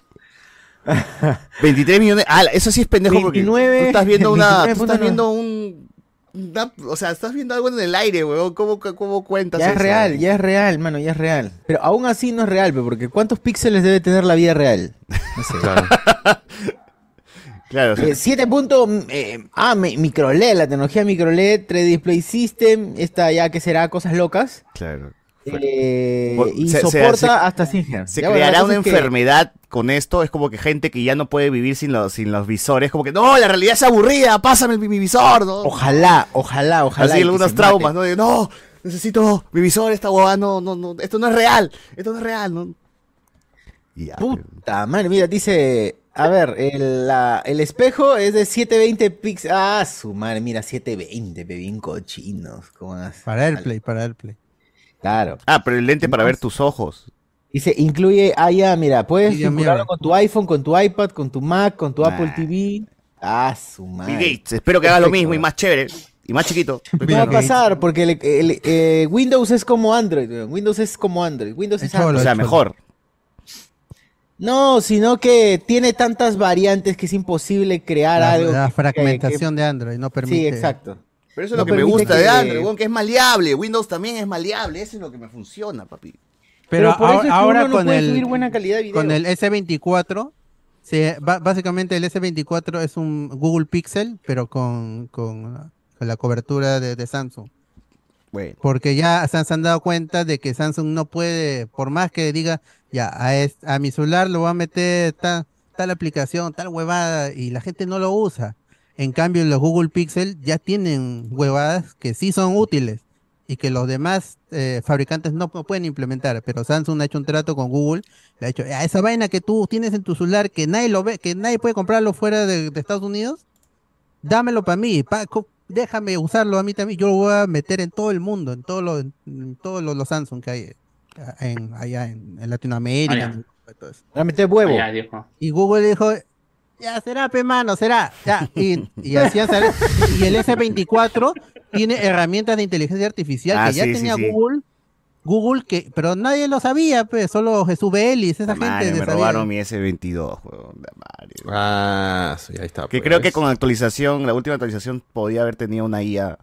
23 millones. Ah, eso sí es pendejo 29, porque tú estás viendo una. tú 29.9. estás viendo un. una- o sea, estás viendo algo en el aire, weón. ¿Cómo, cómo cuentas Ya es eso? real, ya es real, mano, ya es real. Pero aún así no es real, porque ¿cuántos píxeles debe tener la vida real? No sé. Claro. Claro, o sea, Eh, 7 puntos, mm, eh, ah, mi- microLED, la tecnología microLED, 3D Display System, esta ya que será cosas locas. claro. Eh, y se- soporta se- hasta 100 Hz. Se Ya, creará una que- enfermedad con esto. Es como que gente que ya no puede vivir sin los, sin los visores. Como que, no, la realidad es aburrida, pásame mi, mi visor, ¿no? Ojalá, ojalá, ojalá. Así algunos traumas. ¿no? De, no, necesito mi visor, esta huevada, no, no, no, esto no es real, esto no es real, ¿no? Ya, Puta madre, mira, dice. A ver, el, la- el espejo es de 720 píxeles. Ah, su madre, mira, 720, pe, bien cochinos. ¿Cómo? Para AirPlay, para AirPlay. Claro. Ah, pero el lente para ver tus ojos. Dice, incluye, ah, ya, mira, puedes mirror. con tu iPhone, con tu iPad, con tu Mac, con tu Nah. Apple TV. Ah, su Bill madre. Gates, espero que haga lo mismo y más chévere y más chiquito. No va a pasar porque el- el- eh, Windows es como Android. Windows es como Android. Windows es Es cholo. O sea, cholo. mejor. No, sino que tiene tantas variantes que es imposible crear La, algo. la que- fragmentación de Android no permite. sí, exacto. Pero eso es No lo que me gusta de Android, weón, que es maleable. Windows también es maleable, eso es lo que me funciona, papi. Pero, por eso ahora, es que ahora uno no con, el, subir buena calidad de video. con el S24, se, básicamente el S24 es un Google Pixel, pero con, con, con la cobertura de, de Samsung. Bueno. Porque ya se han, se han dado cuenta de que Samsung no puede, por más que diga, ya, a, es- a mi celular lo voy a meter ta- tal aplicación, tal huevada, y la gente no lo usa. En cambio, los Google Pixel ya tienen huevadas que sí son útiles y que los demás eh, fabricantes no, pueden implementar. Pero Samsung ha hecho un trato con Google, le ha dicho, "Ah, esa vaina que tú tienes en tu celular, que nadie lo ve, que nadie puede comprarlo fuera de, de Estados Unidos, dámelo para mí, pa- déjame usarlo a mí también, yo lo voy a meter en todo el mundo, en todos los, en todos los, los Samsung que hay en, allá en, en Latinoamérica. Ya. en todo eso. A meter huevo. Dijo. Y Google dijo, ya será, pe mano, será. Ya. Y, y hacían saber- y el S24 tiene herramientas de inteligencia artificial Ah, que ya sí, sí, tenía sí. Google Google, que, pero nadie lo sabía, pues, solo Jesús Vélez, esa Madre, gente. me sabía. robaron mi S22, huevón, la madre. Ah, sí, ahí está. Que pues. creo que con actualización, la última actualización podía haber tenido una IA,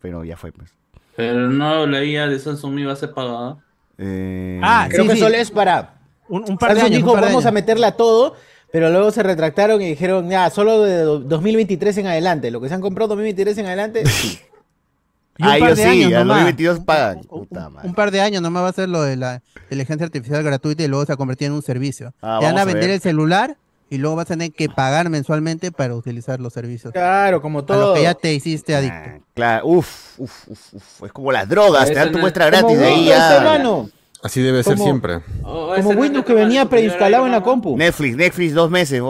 pero ya fue, pues. Pero no, la IA de Samsung iba a ser pagada. Eh, Ah, Creo Sí, que sí. solo es para. Un, un par de años. dijo, un par de vamos a meterla a todo, pero luego se retractaron y dijeron, ya, solo de do- 2023 en adelante. Lo que se han comprado 2023 en adelante, sí. Y un Ah, par de sí, años a nomás. 2022 pagan. Un- Puta madre. un par de años nomás va a ser lo de la inteligencia artificial gratuita y luego se va a convertir en un servicio. Ah, Te van a vender el celular y luego vas a tener que pagar mensualmente para utilizar los servicios. Claro, como A lo todo. que ya te hiciste Ah, adicto. claro, uf, uf, uf, uf. Es como las drogas, te dan tu muestra Como gratis de ahí ya. hermano. Así debe ser siempre. Oh, Como no Windows que venía preinstalado en la compu. Netflix, Netflix dos meses.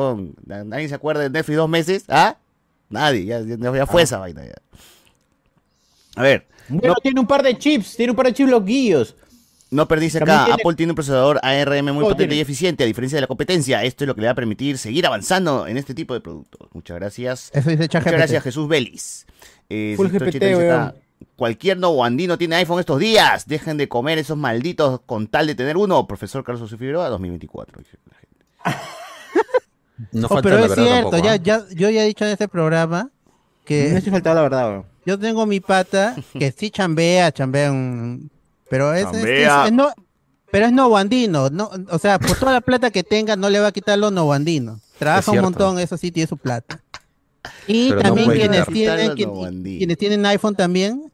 ¿Nadie se acuerda de Netflix dos meses? ¿Ah? Nadie, ya, ya, ya fue esa vaina ya. A ver, Bueno, tiene un par de chips, tiene un par de chips loquillos. no perdiste acá. tiene- Apple tiene un procesador ARM muy Oh, potente tiene. y eficiente, a diferencia de la competencia. Esto es lo que le va a permitir seguir avanzando en este tipo de productos. Muchas gracias. Eso dice Muchas gracias, Jesús Vélez. Eh, Full GPT, Cualquier nuevo andino tiene iPhone estos días. Dejen de comer esos malditos con tal de tener uno. Profesor Carlos José Figueroa, 2024. dice la gente. No Oh, falta pero la es verdad cierto, tampoco, ya, ¿ah? ya, yo ya he dicho en este programa Me que estoy faltando la verdad, weón. yo tengo mi pata que sí chambea, chambea un... Pero es, es- es- es no, pero es novoandino, no, o sea, por toda la plata que tenga no le va a quitar lo novoandino. Trabaja Es un montón, eso sí tiene su plata. Y Pero no también quienes, tienen, quien- quienes tienen iPhone también.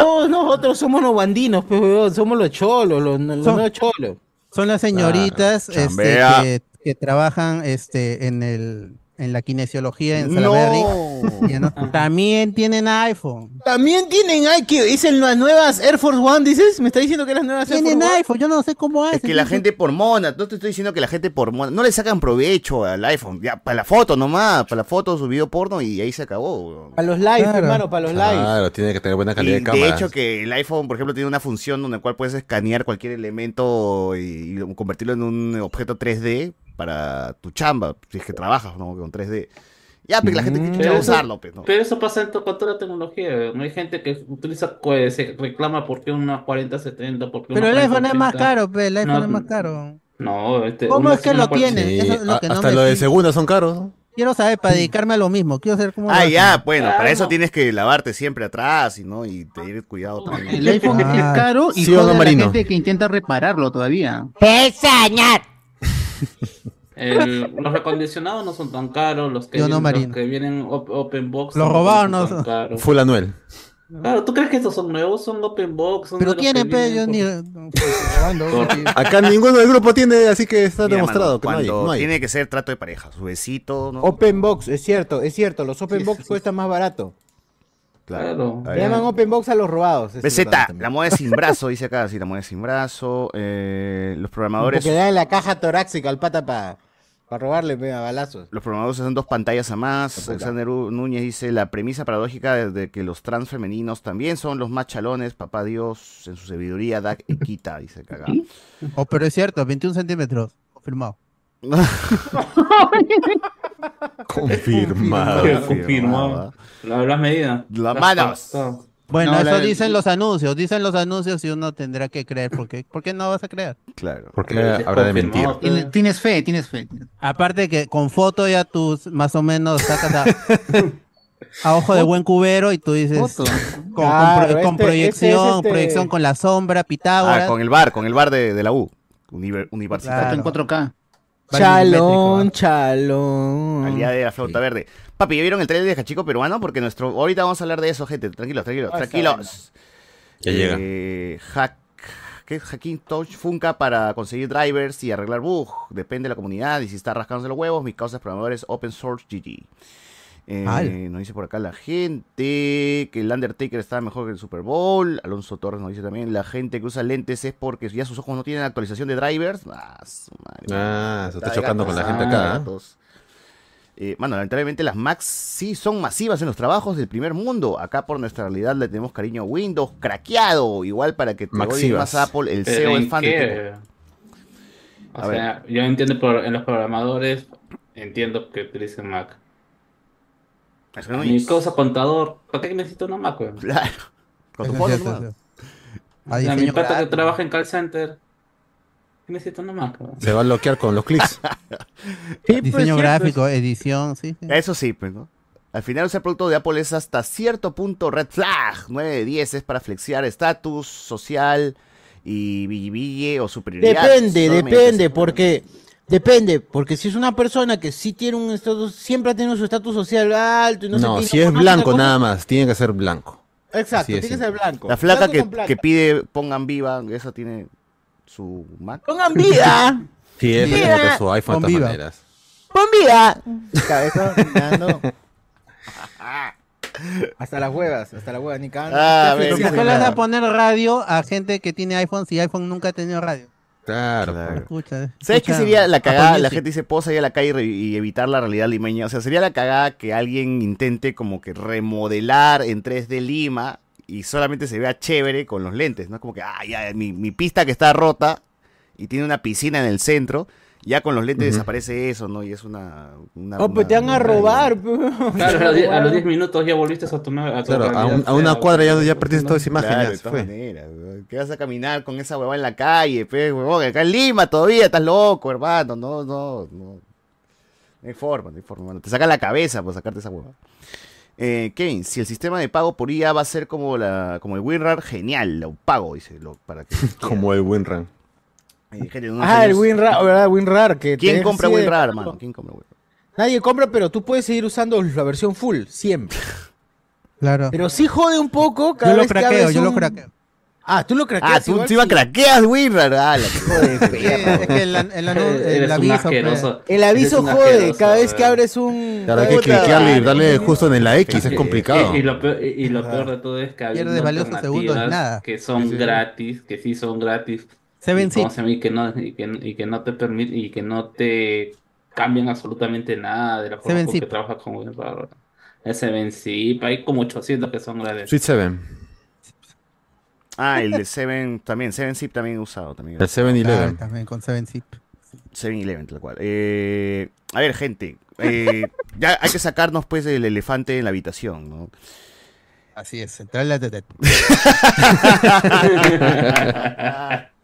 Todos nosotros somos novandinos, pues, weón. Somos los cholos, los, los Son- nuevos cholos. Son las señoritas este, que, que trabajan este, en, el, en la kinesiología en Salaberry. No. No- También tienen iPhone. También tienen, ay, que es en las nuevas Air Force One, dices. ¿Me está diciendo que las nuevas Air Tienen Force One? iPhone, yo no sé cómo hacen. Es que la gente por mona, no te estoy diciendo que la gente por mona, no le sacan provecho al iPhone, ya, para la foto nomás, para la foto, su video porno y ahí se acabó. Para los lives, Claro. hermano, para los lives. Claro, tiene que tener buena calidad de de cámara. hecho que el iPhone, por ejemplo, tiene una función donde cual puedes escanear cualquier elemento y, y convertirlo en un objeto 3D para tu chamba, si es que trabajas ¿no? con 3D. Ya, pero la gente Pero eso- usarlo, pues, ¿no? Pero eso pasa en con toda la tecnología. No hay gente que utiliza, pues, se reclama por qué una 4070, por qué Pero una el iPhone es más 4080. caro, pe, el iPhone No, es más caro. No, este, ¿Cómo es que lo 40 tienen? Sí, Eso es lo que a- no hasta lo de segunda son caros. ¿no? Quiero saber para dedicarme a lo mismo. Quiero saber cómo. Ah, ya, bueno, Ah, para eso tienes que lavarte siempre atrás y no y tener cuidado también. El iPhone es Ah. caro y ¿Sí no, la gente que intenta repararlo todavía. El- los recondicionados no son tan caros, los que, Yo no, vienen, los Marino. que vienen op- open box. Los robados son no tan son- caros. Full Anuel. Claro, ¿tú crees que estos son nuevos? Son open box. Son Pero tienen, pe, yo ni. pues. Acá ninguno del grupo tiene, así que está Mira, demostrado mano, que no hay. cuando no hay. tiene que ser trato de pareja, su besito, ¿no? Open Box, es cierto, es cierto. Los Open Box cuestan más barato. Claro. Le llaman Open Box a los robados. BZ, la moda es sin brazo, dice acá, sí, la moda es sin brazo. eh, los programadores, Porque le dan la caja torácica al pata para robarle pe, a balazos. los programadores usan dos pantallas a más. Alexander Núñez dice la premisa paradójica de, de que los trans femeninos también son los más chalones, papá Dios, en su sabiduría da y quita, dice acá. Oh, pero es cierto, 21 centímetros. Confirmado. Confirmado. Confirmado. Confirmado. La- Las medidas. Las manos. Bueno, No, eso la- dicen los anuncios. Dicen los anuncios y uno tendrá que creer. porque ¿Por qué no vas a creer? Claro. Porque sí, habrá de mentir. Tienes, tienes fe, tienes fe. Aparte que con foto ya tú más o menos sacas a, a ojo de buen cubero y tú dices Foto. con, con este- proyección, este- proyección con la sombra, Pitágoras. Ah, con el bar, con el bar de, de la U, univer- universitario. Claro. En 4K. Chalón, chalón. Al día de la flauta verde. Papi, ¿ya vieron el trailer de Hachico peruano? Porque nuestro. Ahorita vamos a hablar de eso, gente. Tranquilos, tranquilos, Ah, tranquilos. Ya llega. Eh, hack, ¿qué es Hackintosh Funka para conseguir drivers y arreglar bugs. Depende de la comunidad y si está rascándose los huevos. Mis causas programadores Open Source GG. Eh, nos dice por acá la gente que el Undertaker está mejor que el Super Bowl. Alonso Torres nos dice también la gente que usa lentes es porque ya sus ojos no tienen actualización de drivers. Ah, su madre. Ah, se está chocando con la gente acá. ¿eh? Eh, mano, lamentablemente las Macs sí son masivas en los trabajos del primer mundo. Acá por nuestra realidad le tenemos cariño a Windows, craqueado. Igual para que te odie más Apple, el ¿Pero CEO en es fan de qué? A O sea, yo entiendo por, en los programadores, entiendo que utilicen Mac. No Mi cosa contador, ¿para qué necesito una Mac? weón? Claro. Con tu foto sí. A mi pata que trabaja en call center. ¿Qué necesito nomás? cabrón? Se va a bloquear con los clics. Sí, pues, Diseño cierto, gráfico, edición, sí. sí. Eso sí, pues, ¿no? Al final, usar producto de Apple es hasta cierto punto red flag. 9 de 10 es para flexear estatus social y bille o superioridad. Depende, depende, porque depende, porque si es una persona que sí tiene un estatus, siempre ha tenido su estatus social alto y no, No, sé qué, y si es blanco cosa- nada más, tiene que ser blanco. Exacto, tiene que ser blanco. La flaca Blanco que, pide pongan viva, eso tiene su Mac. Pongan vida, Sí, es que su iPhone de con todas maneras. pon vida. Cabeza mirando. Hasta las huevas, hasta las huevas, ni cagando. Ah, ¿Por qué le vas a poner radio a gente que tiene iPhone si iPhone nunca ha tenido radio? Claro. Claro. Escucha, ¿Sabes qué sería la Apple cagada? La gente dice, puedo salir a la calle y, re- y evitar la realidad limeña. O sea, sería la cagada que alguien intente como que remodelar en 3D Lima y solamente se vea chévere con los lentes, ¿no? Como que, ah, ya, mi, mi pista que está rota y tiene una piscina en el centro, ya con los lentes desaparece eso, ¿no? Y es una... una No, pues te van a robar. pues. Claro, a los, die- a los 10 minutos ya volviste a tu nueva. a tu Claro, a, realidad un- a una cuadra ya, ya perdiste toda esa imagen. Claro, ya de todas fue. maneras. ¿Qué vas a caminar con esa huevada en la calle, pe, huevón? Acá en Lima todavía estás loco, hermano. No, no, no. No hay forma, no hay forma, hermano. Te saca la cabeza por sacarte esa huevada. Eh, Kevin, si el sistema de pago por IA va a ser como la como el WinRAR, genial, lo pago, dice, lo, para que Como el WinRAR. Eh, gente, en unos Ah, el WinRAR, ¿verdad? WinRAR. Que ¿Quién compra WinRAR, hermano? ¿Quién compra WinRAR? Nadie compra, pero tú puedes seguir usando la versión full, siempre. Claro. Pero sí jode un poco cada Yo lo vez que craqueo, abres yo lo un- craqueo. Ah, tú lo craqueas Ah, tú igual, encima sí. craqueas WinRAR. Ah, la que jode, es que el, el, aviso. El jode cada vez que weón. abres un... Claro, hay que cliquearle y darle justo en la X, es complicado. Y, y lo peor, y, lo peor de todo es que hay Pierdes valiosos segundos en nada. que son Sí, sí. gratis, que sí son gratis. Seven y, Zip. y que no y que, y que no te permite y que no te cambian absolutamente nada de la forma Seven con que Zip. trabajas con WinRAR. Es Seven Zip, hay como 800 que son gratis. Sweet 7. Ah, el de Seven también, Seven Zip también he usado también. El 7-Eleven. Ah, también con 7-Zip. 7-Eleven, tal cual. Eh, a ver, gente, eh, ya hay que sacarnos pues el elefante en la habitación, ¿no? Así es, central la TT.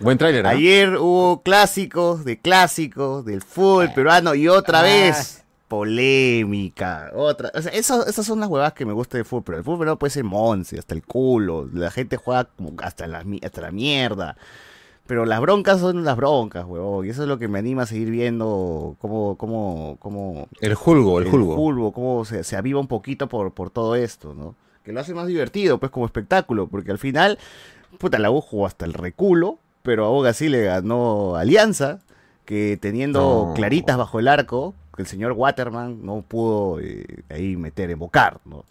Buen tráiler, ¿ah? Ayer hubo clásicos de clásicos del fútbol peruano y otra vez polémica. Otra, o sea, eso- esas son las huevadas que me gusta del fútbol, pero el fútbol peruano puede ser monse, hasta el culo, la gente juega como hasta la, hasta la mierda. Pero las broncas son las broncas, huevón, y eso es lo que me anima a seguir viendo cómo, cómo, cómo El Julgo, el Julgo. fulbo, cómo se, se aviva un poquito por, por todo esto, ¿no? Que lo hace más divertido, pues, como espectáculo, porque al final, puta, la U jugó hasta el reculo, pero aún así le ganó Alianza, que teniendo No. claritas bajo el arco, que el señor Waterman no pudo eh, ahí meter, evocar, ¿no?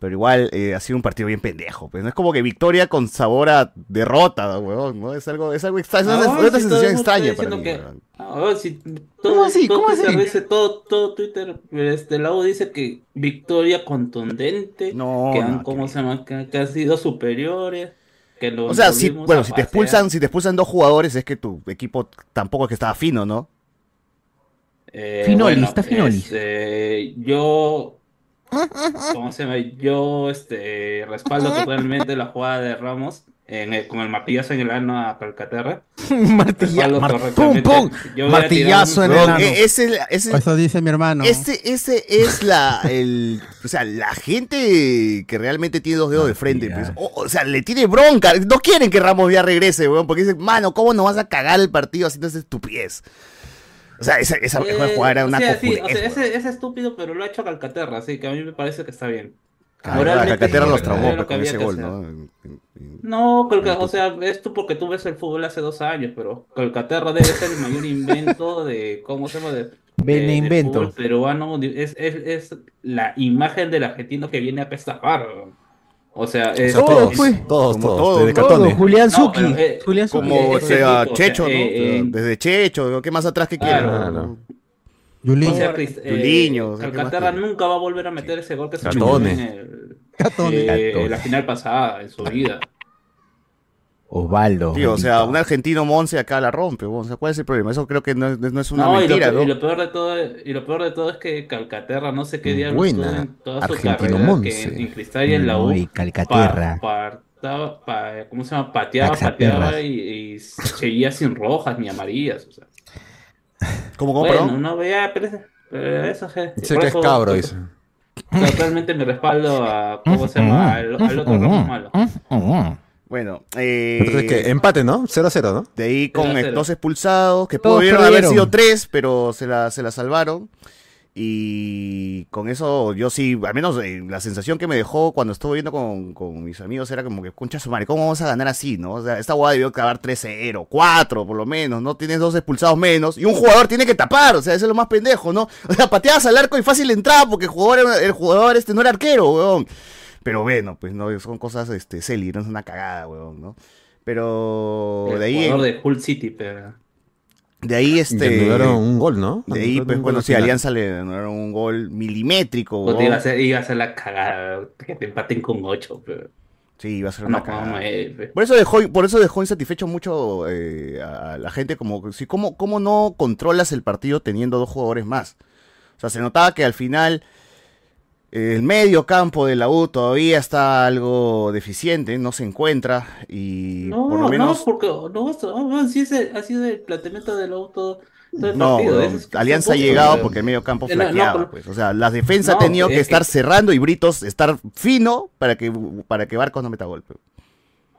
Pero igual eh, ha sido un partido bien pendejo, pues no es como que victoria con sabor a derrota, huevón, ¿no? Es algo, es algo extraño, es una, sensación extraña para mí, que- todo, ¿Cómo así? todo ¿Cómo Twitter así? dice- todo, todo Twitter, este, la U dice que victoria contundente, No, que han, no, ¿cómo que- se llama? Que, que han sido superiores, que lo O sea, si, bueno, si te expulsan, si te expulsan dos jugadores, es que tu equipo tampoco es que estaba fino, ¿no? Eh, Finoli, bueno, está Finoli. este, yo, ¿cómo se llama? Yo, este, respaldo totalmente la jugada de Ramos en el- con el martillazo en el ano a Calcaterra. Martilla- Respaldo mar- ¡Pum, pum! Martillazo en el ano. Eh, ese, ese, Eso dice mi hermano. ese, ese es la, el, o sea, la gente que realmente tiene dos dedos de frente, pues, o, o sea, le tiene bronca, no quieren que Ramos ya regrese, weón, porque dicen, mano, ¿cómo nos vas a cagar el partido haciendo esa estupidez? O sea, esa, esa Eh, jugada era o una sea, sí, cojudez, o sea, ese estúpido, pero lo ha hecho Calcaterra, así que a mí me parece que está bien. Calcaterra sí, los traumó lo pues, con ese gol, hacer. ¿no? No, o sea, esto porque tú ves el fútbol hace dos años, pero Calcaterra debe ser el mayor invento de, ¿cómo se llama? De, Bene de- de invento. fútbol peruano, es, es, es la imagen del argentino que viene a pestafar. O sea, es, Todo todos, fue. todos, Como todos. Julián No, Zucchi. pero, eh, Julián Zucchi. Como, o sea, o sea, Checho, ¿no? eh, eh, Desde Checho, ¿qué más atrás que quieren? Claro. O sea, Cris- eh, Juliño, o sea, ¿qué más Calcaterra quiere? nunca va a volver a meter ese gol que se metió en, el- Catone. eh, Catone. en la final pasada en su vida. Osvaldo. Tío, o sea, un argentino Monse acá la rompe, o sea, ¿cuál es el problema? Eso creo que no es, no es una No, y lo, mentira, ¿no? y lo peor de todo, y lo peor de todo es que Calcaterra no sé qué diablos Buena, en toda su Argentino carrera Monse. que en Cristal y en la U Uy, Calcaterra. pa- ¿cómo se llama? Pateaba, pateaba y, y seguía sin rojas ni amarillas. O sea. ¿Cómo, cómo, Bueno, perdón? no veía, pero, eso- pero eso Dice que es cabro, dice. Totalmente me respaldo a, ¿cómo se llama? Al, al otro Ramos malo. Bueno, eh, Entonces, que empate, ¿no? 0-0, ¿no? de ahí con cero. dos expulsados, que pudieron haber sido tres, pero se la, se la salvaron. Y con eso, yo sí, al menos eh, la sensación que me dejó cuando estuve viendo con, con mis amigos era como que, concha su madre, ¿cómo vamos a ganar así, no? O sea, esta jugada debió acabar 3-0, 4 por lo menos, ¿no? Tienes dos expulsados menos y un jugador tiene que tapar, o sea, eso es lo más pendejo, ¿no? O sea, pateabas al arco y fácil entraba porque el jugador, el jugador este no era arquero, weón. Pero bueno, pues no, son cosas, este, Celi, no es una cagada, weón, ¿no? Pero El de ahí, jugador de Hull City, pero. De ahí, Este... este... anularon un gol, ¿no? De ahí, pues bueno, sí. Alianza le anularon un gol milimétrico. Weón. iba, a ser, iba a ser la cagada, que te empaten con 8, pero. Sí, iba a ser una No, cagada. Por eso dejó, por eso dejó insatisfecho mucho eh, a la gente, como si cómo, cómo no controlas el partido teniendo dos jugadores más. O sea, se notaba que al final eh, el medio campo de la U todavía está algo deficiente, no se encuentra y No, por lo menos no, porque no, así es el- ha sido el planteamiento del auto todo el no, partido. es Alianza ha llegado porque el medio campo Eh, no, flaqueaba, pues. O sea, la defensa ha tenido que es estar que- cerrando y Britos estar fino para que para que Barcos no meta golpe.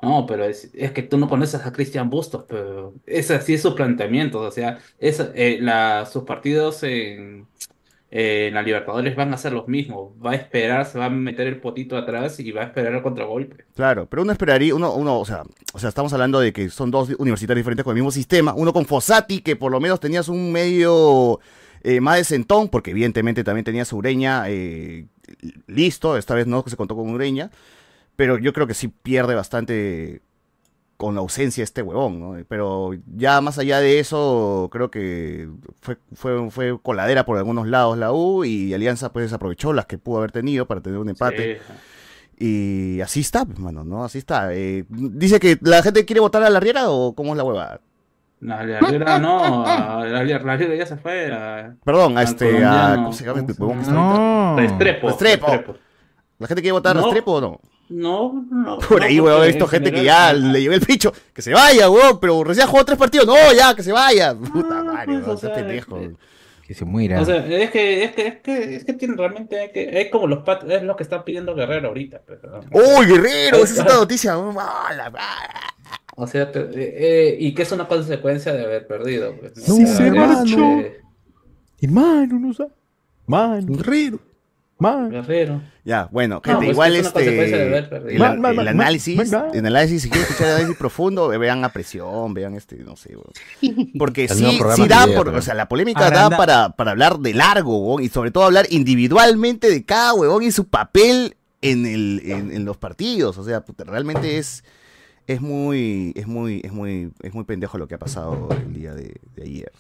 No, pero es, es que tú no conoces a Cristian Bustos, pero es así es su planteamiento. O sea, es, eh, la, sus partidos en, en la Libertadores van a ser los mismos. Va a esperar, se va a meter el potito atrás y va a esperar el contragolpe. Claro, pero uno esperaría, uno, uno, o sea, o sea, estamos hablando de que son dos universitarios diferentes con el mismo sistema, uno con Fossati, que por lo menos tenías un medio eh, más de centón, porque evidentemente también tenías Ureña eh, listo, esta vez no se contó con Ureña, pero yo creo que sí pierde bastante con la ausencia de este huevón, ¿no? Pero ya más allá de eso, creo que fue, fue, fue coladera por algunos lados la U y Alianza pues aprovechó las que pudo haber tenido para tener un empate. Sí. Y así está, pues, mano, ¿no? Así está. Eh, dice que la gente quiere votar a la Riera o cómo es la hueva. La la Riera no, a- la, la Riera ya se fue a, Perdón, a este, a, ¿cómo se llama este ahorita? Restrepo. Restrepo. Restrepo. ¿La gente quiere votar a No. Restrepo o no? No, no. Por no, ahí, huevón, he porque visto en gente que general- ya le llegó el pincho. Que se vaya, huevón, pero recién jugó tres partidos. No, ya, que se vaya. Puta madre, pues, huevón, o sea sea, pendejo. Que se muera. O sea, es que, es que, es que, es que tiene realmente, que, es como los pat, es lo que está pidiendo Guerrero ahorita, pero, ¡Uy, Guerrero! Esa es otra noticia. ¡Ah, la madre! o sea, te- eh, eh, y que es una consecuencia de haber perdido, pues, ¿no? Sea, se marchó. Hermano, no sabe. Mano, Guerrero. mano. Guerrero. Ya, bueno, No, gente, pues igual es este el, Man, man, el man, análisis, man, el análisis, si quieren escuchar el análisis profundo, vean a presión, vean este, no sé, weón. porque sí, sí da, por, pero- o sea, la polémica da para, para hablar de largo, y sobre todo hablar individualmente de cada huevón y su papel en el, en, en los partidos, o sea, puta, realmente es es muy, es muy, es muy, es muy pendejo lo que ha pasado el día de, de ayer.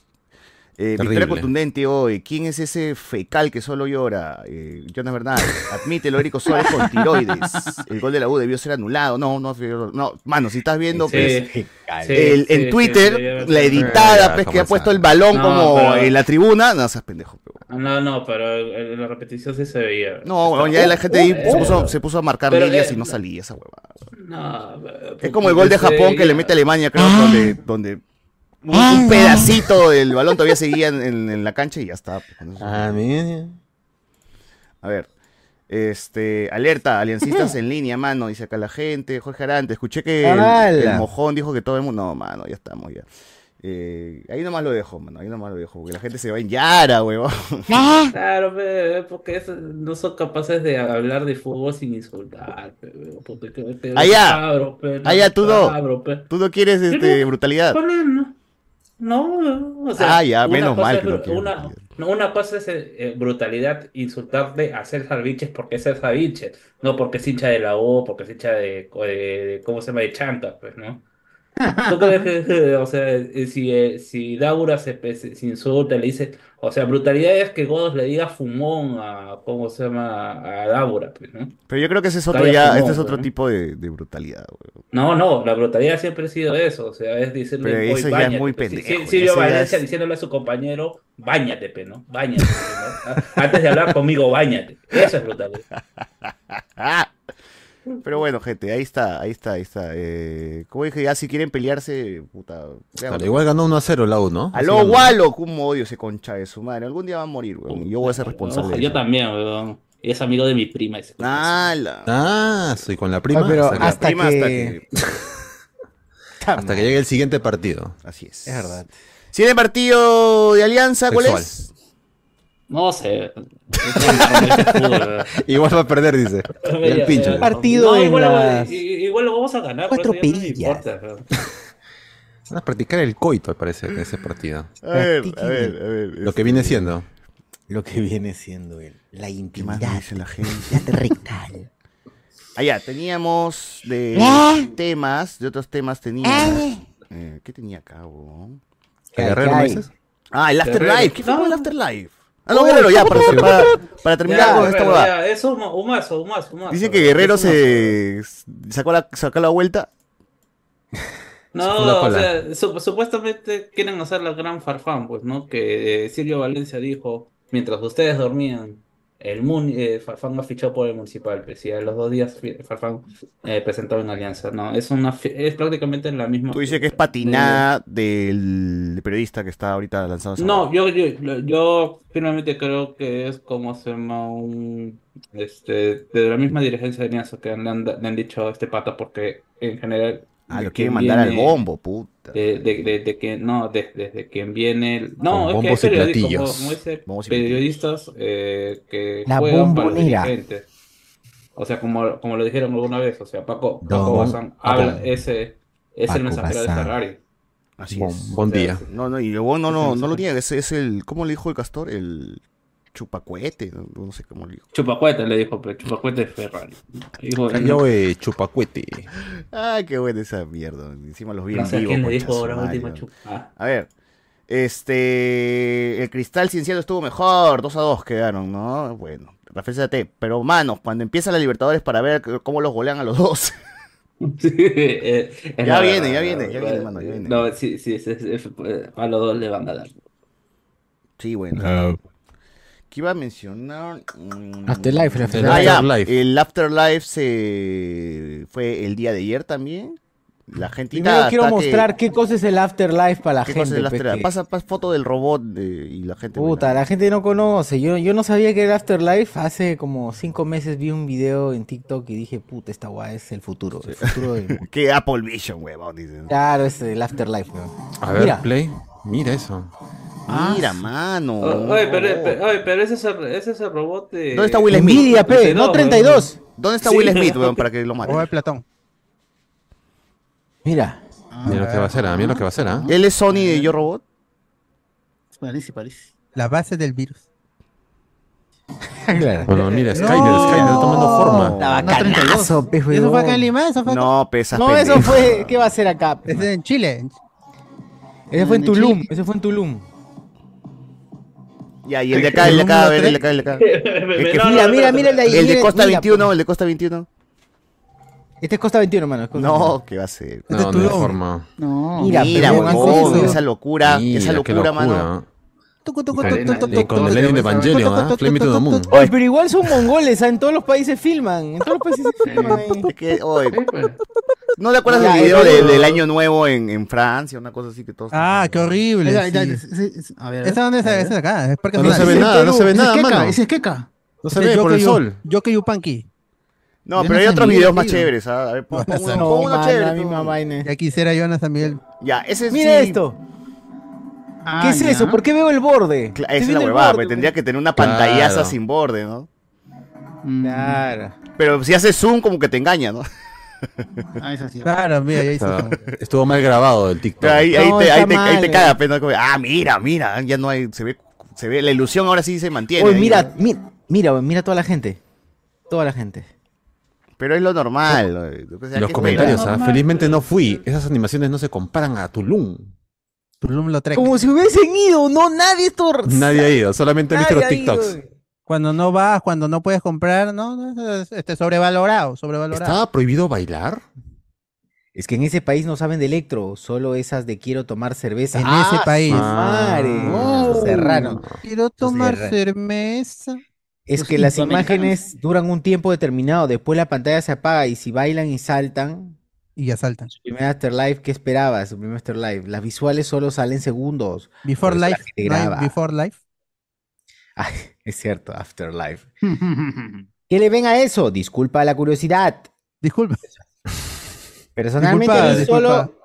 Eh, victoria contundente hoy. ¿Quién es ese fecal que solo llora? Eh, Jonas Bernal. Admítelo, Erico Suárez con tiroides. El gol de la U debió ser anulado. No, no, no. Mano, si estás viendo, pues, Sí, sí, el, en Twitter, la editada, Ya, pues, ¿cómo que ha es puesto el balón No, como pero- en la tribuna. No, seas pendejo. No, no, pero la repetición sí se veía. No, ya la gente ahí se puso, se puso a marcar pero, líneas eh, y no salía esa huevada. No, Es como el gol de Japón que le mete a Alemania, creo, donde, donde un, un pedacito del balón todavía seguía en, en- en la cancha y ya está. Ah. A ver. Este, alerta, aliancistas en línea, mano, dice acá la gente. Jorge Arante, escuché que el, mojón dijo que todo el mundo. No, mano, ya estamos ya. Eh, ahí nomás lo dejo, mano, ahí nomás lo dejo, porque la gente se va en Yara, huevón. Claro, pe, porque eso- no son capaces de hablar de fútbol sin insultar. pe, porque te- te- Ah, ya. cabro, pe, Ah, ya, tú no. cabro, pe. Tú no quieres este, brutalidad. Ponle, No, o sea, Ah, ya, menos mal es que una, una cosa es eh, brutalidad, insultarle a César Vilches porque es César Vilches, no porque es hincha de la O, porque es hincha de, de- de- ¿cómo se llama? De Chanta, pues, ¿no? ¿Tú crees que, o sea, eh, si, eh, si Daura se, se, se insulta, le dice, o sea, brutalidad es que Godos le diga fumón a, ¿cómo se llama? A Daura, pues, ¿no? Pero yo creo que ese es otro Calla ya, fumón, este es otro ¿no? tipo de, de brutalidad, huevón. No, no, la brutalidad siempre ha sido eso, o sea, es decirle, Pero "Voy, eso ya es báñate", muy pues. Pendejo, sí, Silvio eso ya Valencia es- diciéndole a su compañero, báñate, pe, ¿no? Báñate, pe, ¿no? A- Antes de hablar conmigo, báñate. Eso es brutalidad. Ah, Pero bueno, gente, ahí está, ahí está, ahí está. Eh, como dije, ya si quieren pelearse, puta. Claro, igual ganó 1 a 0 la U, ¿no? Aló, Walo, cómo odio ese concha de su madre. Algún día va a morir, weón. y Yo voy a ser responsable. Yo también, weón. Es amigo de mi prima. ese. ¡Hala! Ah, soy con la prima. Ah, pero hasta, que, hasta prima hasta que... hasta que llegue el siguiente partido. Así es. Es verdad. Siguiente partido de Alianza, ¿cuál Sexual. es? No sé. Igual va a perder, dice. el pincho. Partido no, en igual, las- i- igual lo vamos a ganar. Cuatro ya no. Van a practicar el coito, al parecer, en ese partido. A ver, a ver, a ver. Lo que viene siendo. Lo que viene siendo el, la ¿Qué más intimidad, dice la gente? rectal. Allá, teníamos de ¿Eh? temas, de otros temas teníamos. Eh, ¿Qué tenía acá? ¿El Guerrero dices? Ah, el Afterlife. ¿Qué fue el Afterlife? Ah, no, Guerrero, ya, para, para, para terminar Ya, con esta huevada. Es un humazo, humazo, humazo. Dicen que Guerrero se sacó la, sacó la vuelta. No, o sea, su- supuestamente quieren hacer la gran farfán, pues, ¿no? Que eh, Silvio Valencia dijo, mientras ustedes dormían, el mun eh, Farfán ha fichado por el municipal, pues, y a los dos días Farfán eh, presentó una alianza, ¿no? Es una es prácticamente la misma. Tú dices que es patinada del periodista que está ahorita lanzando No, yo, yo, yo firmemente creo que es como se llama un este de la misma dirigencia de Alianza que le han, le han dicho a este pata porque en general Ah, lo quieren mandar al bombo, puta. de, de, de, de que no, de- desde quien viene el- no, Con es que hay bombos y periodi- como, platillos. como dice, Bombos y periodistas eh, que La juegan para los dirigentes. O sea, como, como lo dijeron alguna vez, o sea, Paco, Paco Don- Bazán habla, Paco. ese es Paco el mensajero de. Ferrari. Así Bon, es. buen día. No, no, y luego no, no, no lo niega, ese es el, ¿cómo le dijo el castor? El chupacuete, no, no sé cómo le dijo. Chupacuete le dijo, pero Chupacuete es Ferrari. Dijo, de chupacuete. Ay, qué buena esa mierda. Encima los vi no en sé vivo. quién le concha dijo ahora última. Ah. A ver. Este. El Cristal Cienciano estuvo mejor. 2 a 2 quedaron, ¿no? Bueno. Rafael CT. Pero, mano, cuando empieza la Libertadores para ver cómo los golean a los dos. Sí, eh, Ya la viene, ya viene, ya viene, mano, ya viene. No, sí, sí, sí, sí, sí, a los dos le van a dar. Sí, bueno. ¿Qué iba a mencionar? Mm. Afterlife, el Afterlife. Ah. Afterlife. El Afterlife se fue el día de ayer también. La gente Primero quiero mostrar qué cosa es el Afterlife para la ¿Qué gente. cosa es el Afterlife? que- Pasa, pasa foto del robot de- y la gente. Puta, la gente no conoce. Yo, yo no sabía que era Afterlife. Hace como cinco meses vi un video en TikTok y dije, puta, esta guay es el futuro. El futuro Que Apple Vision, huevón, dicen. Claro, es el Afterlife, weón. A ver, Mira. Play. Mira eso. Mira, mano. Oh, Oye, pero, pero- oye, pero ese es el, ese es el robot de... ¿Dónde está Will Smith? Nvidia, P, 32, no 32. ¿Dónde está Sí, Will Smith, weón, para que lo mate? O el Platón. Mira. Mira lo que va a hacer, ah, mira lo que va a hacer, ¿ah? ¿Él es Sony de Yo Robot? Parece, parece. La base del virus. claro. Bueno, mira, Skyler, Skyler está tomando forma. La No, 32. bacanazo, pe, ¿Y eso fue acá en. Lima? ¿Eso fue acá? No, pesas No, eso fue. ¿Qué va a hacer acá? pe, Es en Chile. Ese fue en en Tulum. Chile. Ese fue en Tulum. Ya, y el de acá, el de acá, a ver, el de acá, el de acá. El que- No, no, Mira, no, mira, no, mira el de ahí. El de mira, Costa mira, 21, el de Costa 21. Este es Costa 21, mano. es Costa No, ¿qué va a ser? No, no hay Tulum. forma. No. Mira, Mira, pero huevón, ¿cómo hace eso? esa locura, Mira, esa locura, mano. Con el tucu, Evangelion, ¿ah? Flame Me to the Moon. Oye, pero igual son mongoles, ¿ah? en todos los países filman. En todos los países se filman. que, pues. ¿no te acuerdas del video de- del Año Nuevo en, Francia? Una cosa así que todos. Ah, qué horrible. Ahí, ahí, sí. ahí, sí, sí, A ver. ¿Esa dónde es? Esa es acá. No, se ve nada, no se ve nada, mano. ese es Keka. No se ve por el sol. Yu- Yoke Yupanqui. No, pero no hay otros videos más chéveres. ¿ah? A ver, pon, uno, chévere. Ya quisiera yo a San Miguel. Ya, ese es. Mira sí, esto. Ah, ¿Qué es ya. eso? ¿Por qué veo el borde? cla- Estoy Esa es la huevada, pues, tendría que tener una pantallaza Claro. sin borde, ¿no? Mm, Claro. Pero si haces zoom, como que te engaña, ¿no? Ah, sí. Claro, mira, ya hizo. Está- Estuvo mal grabado el TikTok. Ahí, ahí No, te, ahí está te, ahí te mal, caga, pues, ¿no? Como, ah, mira, mira, ya no hay, se ve, se ve, la ilusión ahora sí se mantiene. Oye, ahí, mira, ¿no? mira, mira, toda la gente. Toda la gente. Pero es lo normal. oye. O sea, Los ¿qué comentarios, espera? ¿ah? felizmente no fui. Esas animaciones no se comparan a Tulum. Tulum lo trek. Como si hubiesen ido, no, nadie esto. Nadie ha ido, solamente he visto los Nadie ha ido, TikToks. Cuando no vas, cuando no puedes comprar, no, no, es- este, sobrevalorado, sobrevalorado. ¿Estaba prohibido bailar? Es que en ese país no saben de electro, solo esas de quiero tomar cerveza. En ¡Ah, ese país. su madre! Ah. Cerraron. Quiero tomar cerveza. Es que las imágenes duran un tiempo determinado, después la pantalla se apaga y si bailan y saltan, Y ya saltan. su primer Afterlife, ¿qué esperabas? Su primer Afterlife. Las visuales solo salen segundos. Before Por Life. gente ¿no hay graba. Before Life. Ay, es cierto, Afterlife. ¿Qué le ven a eso? Disculpa la curiosidad. Disculpa. Personalmente, disculpa. solo,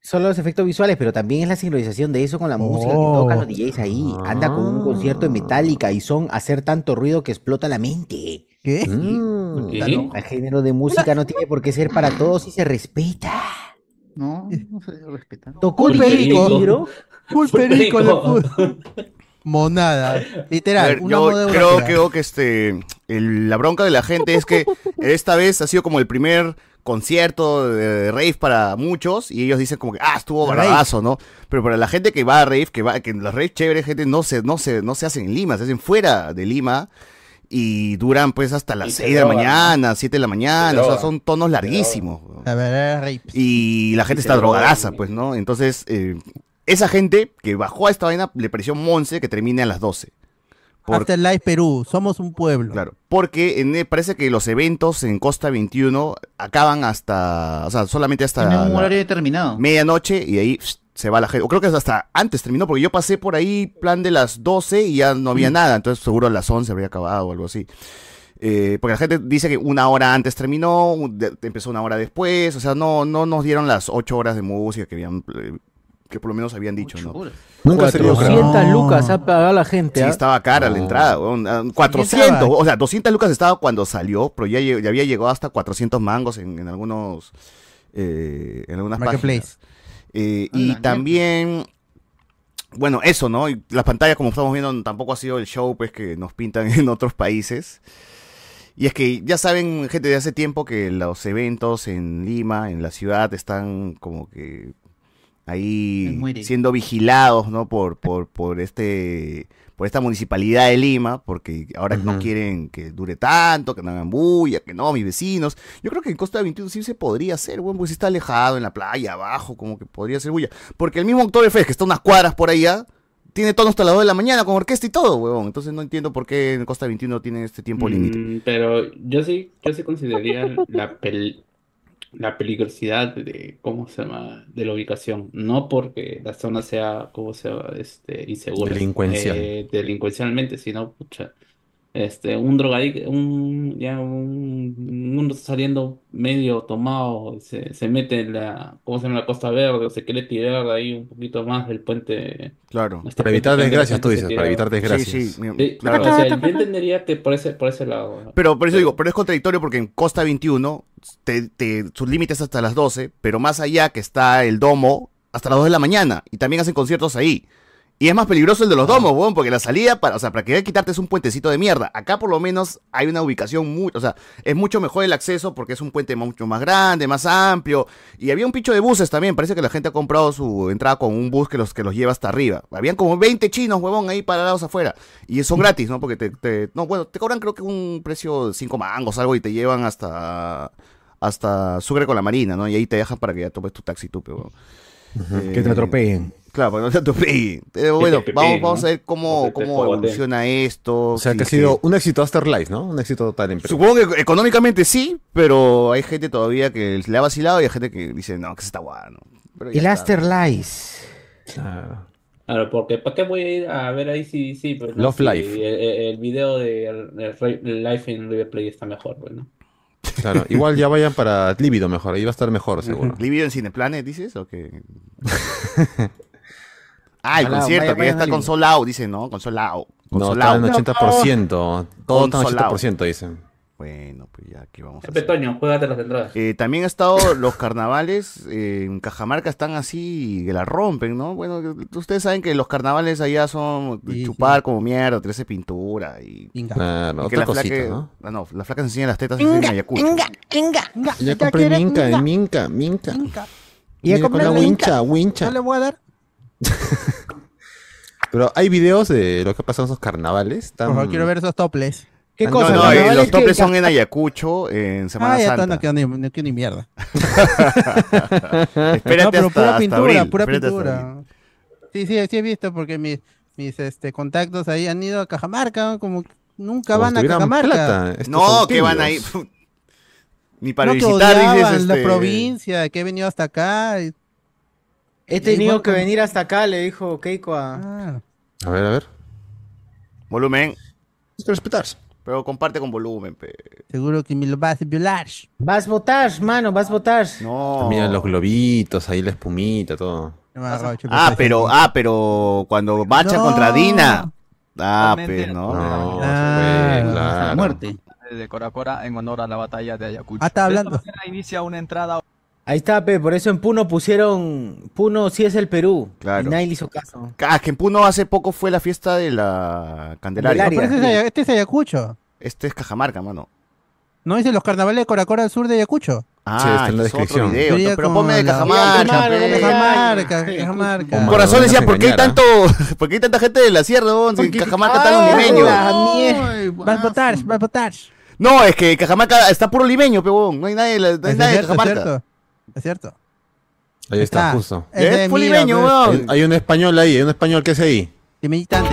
solo los efectos visuales, pero también es la sincronización de eso con la música que tocan los Oh. DJs ahí. Anda con un concierto de Metallica y son hacer tanto ruido que explota la mente. ¿Qué? Mm. ¿Qué? El género de música no tiene por qué ser para todos y se respeta. No, no se debe respetar. Tocó DJ perico. Perico puso. Monada. Literal. ver, una yo moda creo, creo que este el- la bronca de la gente es que esta vez ha sido como el primer concierto de rave para muchos y ellos dicen como que ah estuvo bravazo, ¿no? Pero para la gente que va a rave, que va que los rave chéveres, gente no se no se no se hacen en Lima, se hacen fuera de Lima y duran pues hasta las se 6 de la mañana, 7 de la mañana, o sea, son tonos larguísimos. La verdad, rapes. Y la gente está drogadaza, pues, ¿no? Entonces, eh, esa gente que bajó a esta vaina le pareció Monse que termine a las 12. Por- Afterlife Perú. Somos un pueblo. Claro, porque en- parece que los eventos en Costa 21 acaban hasta, o sea, solamente hasta Tiene un horario determinado. medianoche y ahí pss, se va la gente. O creo que hasta antes terminó, porque yo pasé por ahí plan de las 12 y ya no había nada, entonces seguro a las 11 habría acabado o algo así. Eh, porque la gente dice que una hora antes terminó, de- empezó una hora después, o sea, no, no nos dieron las 8 horas de música que habían, eh, que por lo menos habían dicho, ¿no? Horas. Nunca se dio creo. 400 No. lucas ha pagado la gente. Sí, ¿ah? estaba cara la No. entrada, weón. Ah, 400, estaba. o sea, 200 lucas estaba cuando salió, pero ya, ya había llegado hasta 400 mangos en, en algunos, eh, en algunas Marketplace. páginas. Eh, la y también, bueno, eso, ¿no? Y las pantallas, como estamos viendo, tampoco ha sido el show, pues, que nos pintan en otros países. Y es que ya saben, gente, de hace tiempo que los eventos en Lima, en la ciudad, están como que ahí siendo vigilados, ¿no? Por, por, por este por esta municipalidad de Lima, porque ahora no quieren que dure tanto, que no hagan bulla, que no, mis vecinos. Yo creo que en Costa 21 sí se podría hacer, bueno, pues está alejado en la playa, abajo, como que podría ser bulla. Porque el mismo Oktoberfest, que está unas cuadras por allá, tiene tono hasta las 2 de la mañana con orquesta y todo, huevón. Entonces no entiendo por qué en Costa 21 tienen este tiempo límite. Mm, pero yo sí, yo sí consideraría la pel- la peligrosidad de cómo se llama de la ubicación, no porque la zona sea, cómo se llama, este, insegura, Delincuencial. eh, delincuencialmente, sino pucha, este, un drogadicto, un ya un uno saliendo medio tomado, se, se mete en la, ¿cómo se llama? la Costa Verde, o se quiere tirar ahí un poquito más del puente. Claro. este Para evitar desgracias, tú dices, para evitar desgracias. Sí, sí, Sí, claro. o sea, yo entendería que por ese, por ese lado. ¿no? Pero por eso digo, pero es contradictorio porque en Costa 21 te, te- sus límites hasta las 12, pero más allá que está el domo hasta las 2 de la mañana y también hacen conciertos ahí. Y es más peligroso el de los domos, weón, porque la salida, para, o sea, para querer quitarte es un puentecito de mierda. Acá por lo menos hay una ubicación muy, o sea, es mucho mejor el acceso porque es un puente mucho más grande, más amplio. Y había un picho de buses también, parece que la gente ha comprado su entrada con un bus que los, que los lleva hasta arriba. Habían como 20 chinos, huevón, ahí parados afuera. Y son gratis, ¿no? Porque te, te- no, bueno, te cobran creo que un precio de 5 mangos, algo, y te llevan hasta, hasta Sucre con la Marina, ¿no? Y ahí te dejan para que ya tomes tu taxi tú, pero... Que te atropellen. Claro, pues no te atropellen. Pero Que bueno, vamos, peguen, vamos ¿no? a ver cómo, que cómo evoluciona esto. O sea, si que ha sido un éxito Afterlife, ¿no? Un éxito total en Perú. Supongo que económicamente sí, pero hay gente todavía que le ha vacilado y hay gente que dice, no, que se está guano. Pero El. Afterlife. Claro. Claro, porque ¿para qué voy a ir a ver ahí sí, sí, pues, no? Love Si Life. El, el- video de el- Life in River Plate está mejor, pues, ¿no? Claro, igual ya vayan para Líbido mejor, ahí va a estar mejor seguro. ¿Libido en Cineplanet, dices? ¿O qué? ah, el concierto, vaya- que ya vayan está consolado, dicen, ¿no? Consolado. No, Consolado. está en 80%. Todo está en Consolado. 80%, dicen. Bueno, pues ya, ¿qué vamos a Pepe hacer? Toño, juégate las entradas. Eh, también ha estado los carnavales eh, en Cajamarca están así que la rompen, ¿no? Bueno, ustedes saben que los carnavales allá son Sí, chupar como mierda, tirarse pintura y, Venga. Claro, y que la cosita, flaca, ¿no? ah, no, las flacas enseñan las tetas en Ayacucho. Ya compré minca, minca, minca. Y ya compré la wincha, wincha. No le voy a dar. Pero hay videos de lo que ha pasado en esos carnavales. Por Tan... favor, quiero ver esos toples. ¿Qué No, cosa? no, Carnaval eh, los que- topes son en Ayacucho en Semana Ah, ya está, Santa. no quedó ni, no quedó ni mierda. Espérate no, pero hasta, pura hasta pintura, abril, pura espérate hasta pintura. Sí, sí, sí he visto porque mis, mis este, contactos ahí han ido a Cajamarca, ¿no? como Nunca Como van a tuvieran Cajamarca. plata. Estos No, que van a ir. tibios. Ni para no que visitar, odiaban dices. la este, provincia, que he venido hasta acá. y- He tenido que venir hasta acá, le dijo Keiko a... Ah, A ver, a ver. Volumen. Es que respetarse. Pero comparte con volumen, pe. seguro que me lo vas a violar. Vas a votar, mano, vas a votar. No. Mira los globitos, ahí la espumita, todo. Ah, pero, ah, pero cuando marcha No. contra Dina. Ah, pues, no. No, Ah, fue, claro. la muerte. de Cora Cora en honor a la batalla de Ayacucho. Ah, está De hablando. esta manera inicia una entrada Ahí está, pe, por eso en Puno pusieron... Puno sí es el Perú. Claro. Y nadie le hizo caso. Ah, que en Puno hace poco fue la fiesta de la Candelaria. Candelaria. Pero este es este es Ayacucho. Este es Cajamarca, mano. ¿No dice los carnavales de Coracora al sur de Ayacucho? Ah, Sí, está en la es descripción. Otro video, Sería pero ponme de Cajamarca, Cajamarca. Cajamarca. Corazón decía, ¿por qué hay tanto, por qué hay tanta gente de la sierra, weón? Si Cajamarca está en limeño. la mierda. Ay, Vas a votar, vas a votar. No, es que Cajamarca está puro limeño, peón. No hay nadie, no hay nadie de Cajamarca. Es cierto. Ahí está, Está. justo. Es Es full mira, limeño, pues, weón. Hay, hay un español ahí, hay un español que es ahí. de militante.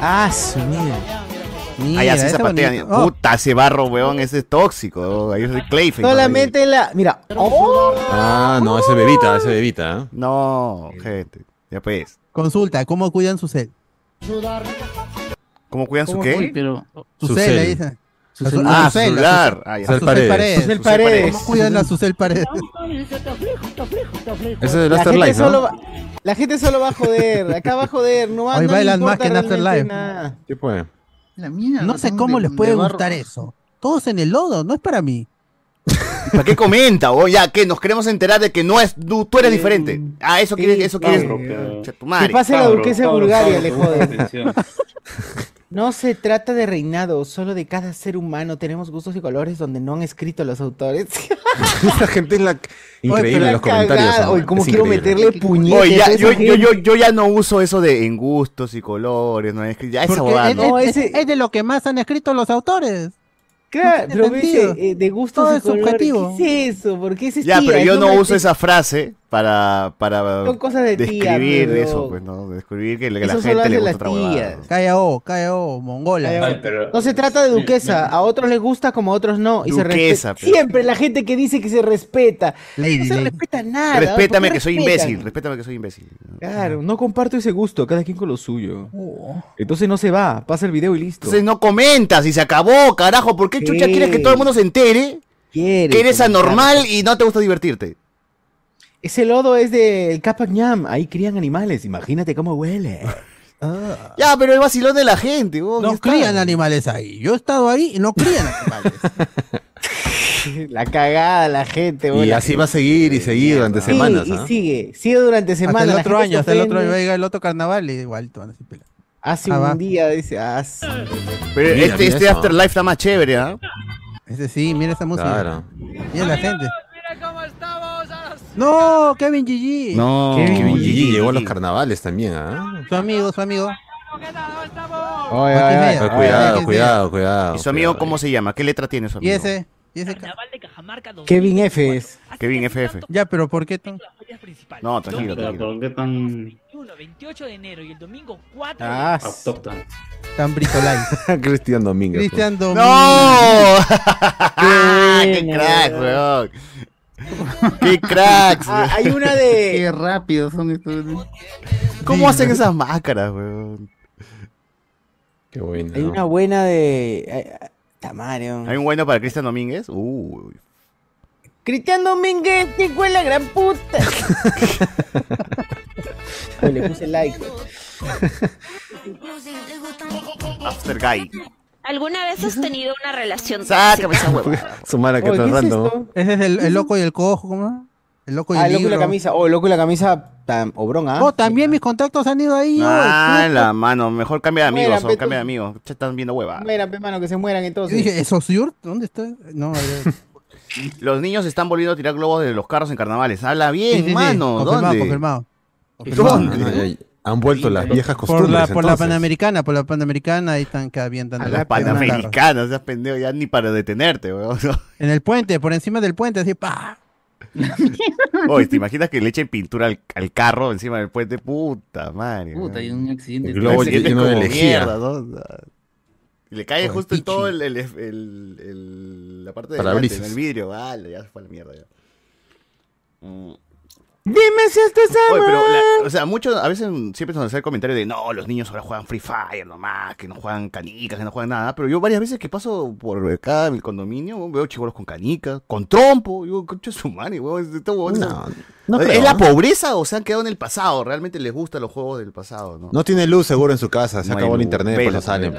Ah, su mierda. Mira, Ahí así zapatean. Oh, Puta, ese barro, weón, ese es tóxico. Ahí es Clayface. Solamente la... Mira. ¡Oh! Ah, no, ese bebita, ese bebita. ¿eh? No, gente. Ya pues. Consulta, ¿cómo cuidan su cel? ¿Cómo cuidan su ¿Cómo qué? Pero Su, Su cel, cel. Su A su- celular. a Ah, su su cel, celular. Ah, ya. Susel a su Paredes. Paredes. Susel Susel Paredes. ¿Cómo cuidan a su cel paredes? Ese es el Afterlife, solo la gente solo va a joder. Acá va a joder. No, va- Hoy no bailan más que en Afterlife. ¿Qué fue? La mierda, No sé cómo de- les puede gustar eso. Todos en el lodo, no es para mí. ¿Para qué comenta? O ya, que nos queremos enterar de que no es, tú, tú eres diferente. Ah, eso quieres, eso quieres. Que pase la duquesa de Bulgaria, le jode. No se trata de reinado, solo de cada ser humano. Tenemos gustos y colores donde no han escrito los autores. Esa gente es la increíble en los comentarios. ¿no? Oye, ¿cómo Es quiero increíble. meterle puñetes? Oye, ya, yo, yo, yo, yo ya no uso eso de en gustos y colores, no es que ya esa bobada, es, ¿no? es- es de lo que más han escrito los autores. Claro, no pero eh, de Todo y es subjetivo. ¿Qué es eso? ¿Por qué es Ya, tía? pero yo no uso de- esa frase para, para Son cosas de tía, describir eso, pues, ¿no? Describir que, que la gente le gusta las otra huevada. tías. KO, KO, mongola. Ay, pero- No se trata de duquesa, a otros les gusta como a otros no. Y se Duquesa, respeta. pero- Siempre la gente que dice que se respeta. Lady, no se lady. respeta nada. Respétame ¿por qué que soy imbécil, respétame que soy imbécil. Claro, no comparto ese gusto, cada quien con lo suyo. Entonces no se va, pasa el video y listo. Entonces no comentas y se acabó, carajo. ¿Por qué chucha quieres que todo el mundo se entere Quiere que eres anormal y no te gusta divertirte? Ese lodo es del Capac Ñam, ahí crían animales, imagínate cómo huele. Ah. Ya, pero el vacilón de la gente, ya No crían animales ahí. Yo he estado ahí y no crían animales. La cagada, la gente. Y así va a seguir y seguir durante Sí, semanas. y ¿ah? sigue, sigue durante hasta semanas. el la otro año, hasta el otro año el otro carnaval y igual te van a. Hace Ah, un va. día, dice, ah, sí. Pero Mira, este, mira este. Afterlife está más chévere, ¿ah? Ese sí, mira esa música. Claro. Mira la gente. No, Kevin GG. No. Kevin Gigi llegó a los carnavales también, ¿ah? Su amigo, su amigo. Oye, oye, oye, Ah, cuidado, ay, cuidado, cuidado. ¿Y su amigo cuidado. cómo se llama? ¿Qué letra tiene su Y amigo? ese, y ese. Kevin F es. Kevin FF. Ya, pero ¿por qué tan? No, tranquilo, tranquilo. ¿por qué tan 28 de enero y el domingo 4 Ah, autóctono? Tan britolite? Cristian Domínguez. pues. Cristian Domínguez. ¡No! ¡Qué buena, crack, weón. weón! ¡Qué cracks! Ah, weón! hay una Qué de. rápido son estos. ¿Cómo hacen esas máscaras, weón? Qué bueno. Hay una buena de. eh, Tamario. ¿Hay un bueno para Cristian Domínguez? Uy. Cristian Domínguez, que fue la gran puta. Oye, le puse like. After Guy. ¿Alguna vez has tenido una relación Sácame esa huevada. Su mala que Oye, está ¿qué es random. esto? Ese es el, el loco y el cojo, ¿cómo? El loco y Ah, el el loco y la libro. camisa. Oh, el loco y la camisa. Tan obrón, ¿ah? Oh, también mis contactos han ido ahí. oh, Ah, el la mano. Mejor cambia de amigos, Mueran, o pe, cambia de amigos. Están viendo hueva. Mueran, pe, mano, que se mueran Yo entonces. dije, ¿eso Yurt? ¿Dónde está? No, a ver. Los niños están volviendo a tirar globos de los carros en carnavales. Habla bien, sí, sí, mano. confirmado, ¿Dónde? confirmado. ¿Dónde? Ah, ya- Han vuelto las viejas Por costumbres. la, por la. Panamericana, por la Panamericana, ahí están que habían A dando las panamericanas, seas pendejo, ya ni para detenerte, weón. En el puente, por encima del puente, así, pa. Oye, ¿te imaginas que le echen pintura al, al carro encima del puente? Puta madre. Puta, hay un accidente. El globo lleno de como lejía. mierda, ¿no? Y le cae justo en todo el, el, el- el- la parte de delante, en el vidrio. Vale, ya se fue a la mierda ya. Mm. Dime si estás Oye, pero, la- o sea, muchos, a veces siempre nos hace el comentario de no, los niños ahora juegan Free Fire nomás, que no juegan canicas, que no juegan nada. Pero yo varias veces que paso por acá en el condominio, veo chivolos con canicas, con trompo. Yo, concha su madre, weón, No, no ¿Es creo, la pobreza o se han quedado en el pasado? Realmente les gustan los juegos del pasado, ¿no? No tiene luz seguro en su casa, se No acabó el internet, por vela, eso salen.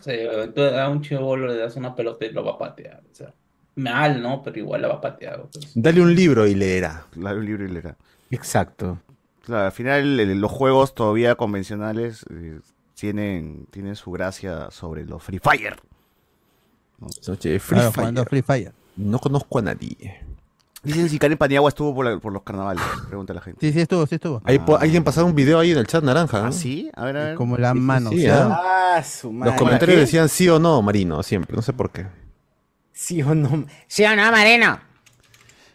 No sé, entonces a un chivolo le das una pelota y lo va a patear. O sea, mal, ¿no? Pero igual la va a patear. pues. Dale un libro y leerá. La- un libro y leerá. Exacto. Claro, al final el- los juegos todavía convencionales eh, tienen, tienen su gracia sobre los Free Fire. Oye, Free Claro, Fire. Free Fire. No conozco a nadie. Dicen si Karen Paniagua estuvo por, la- por los carnavales. Pregunta la gente. Sí, sí estuvo, sí estuvo. Ahí alguien pasó un video ahí en el chat naranja. ¿no? ¿Ah, sí? A ver, a ver. Como la mano. sí, o sea, ¿ah? Ah, su madre. Los comentarios qué? decían sí o no, Marino, siempre. No sé por qué. Sí o no. Sí o no, Marino.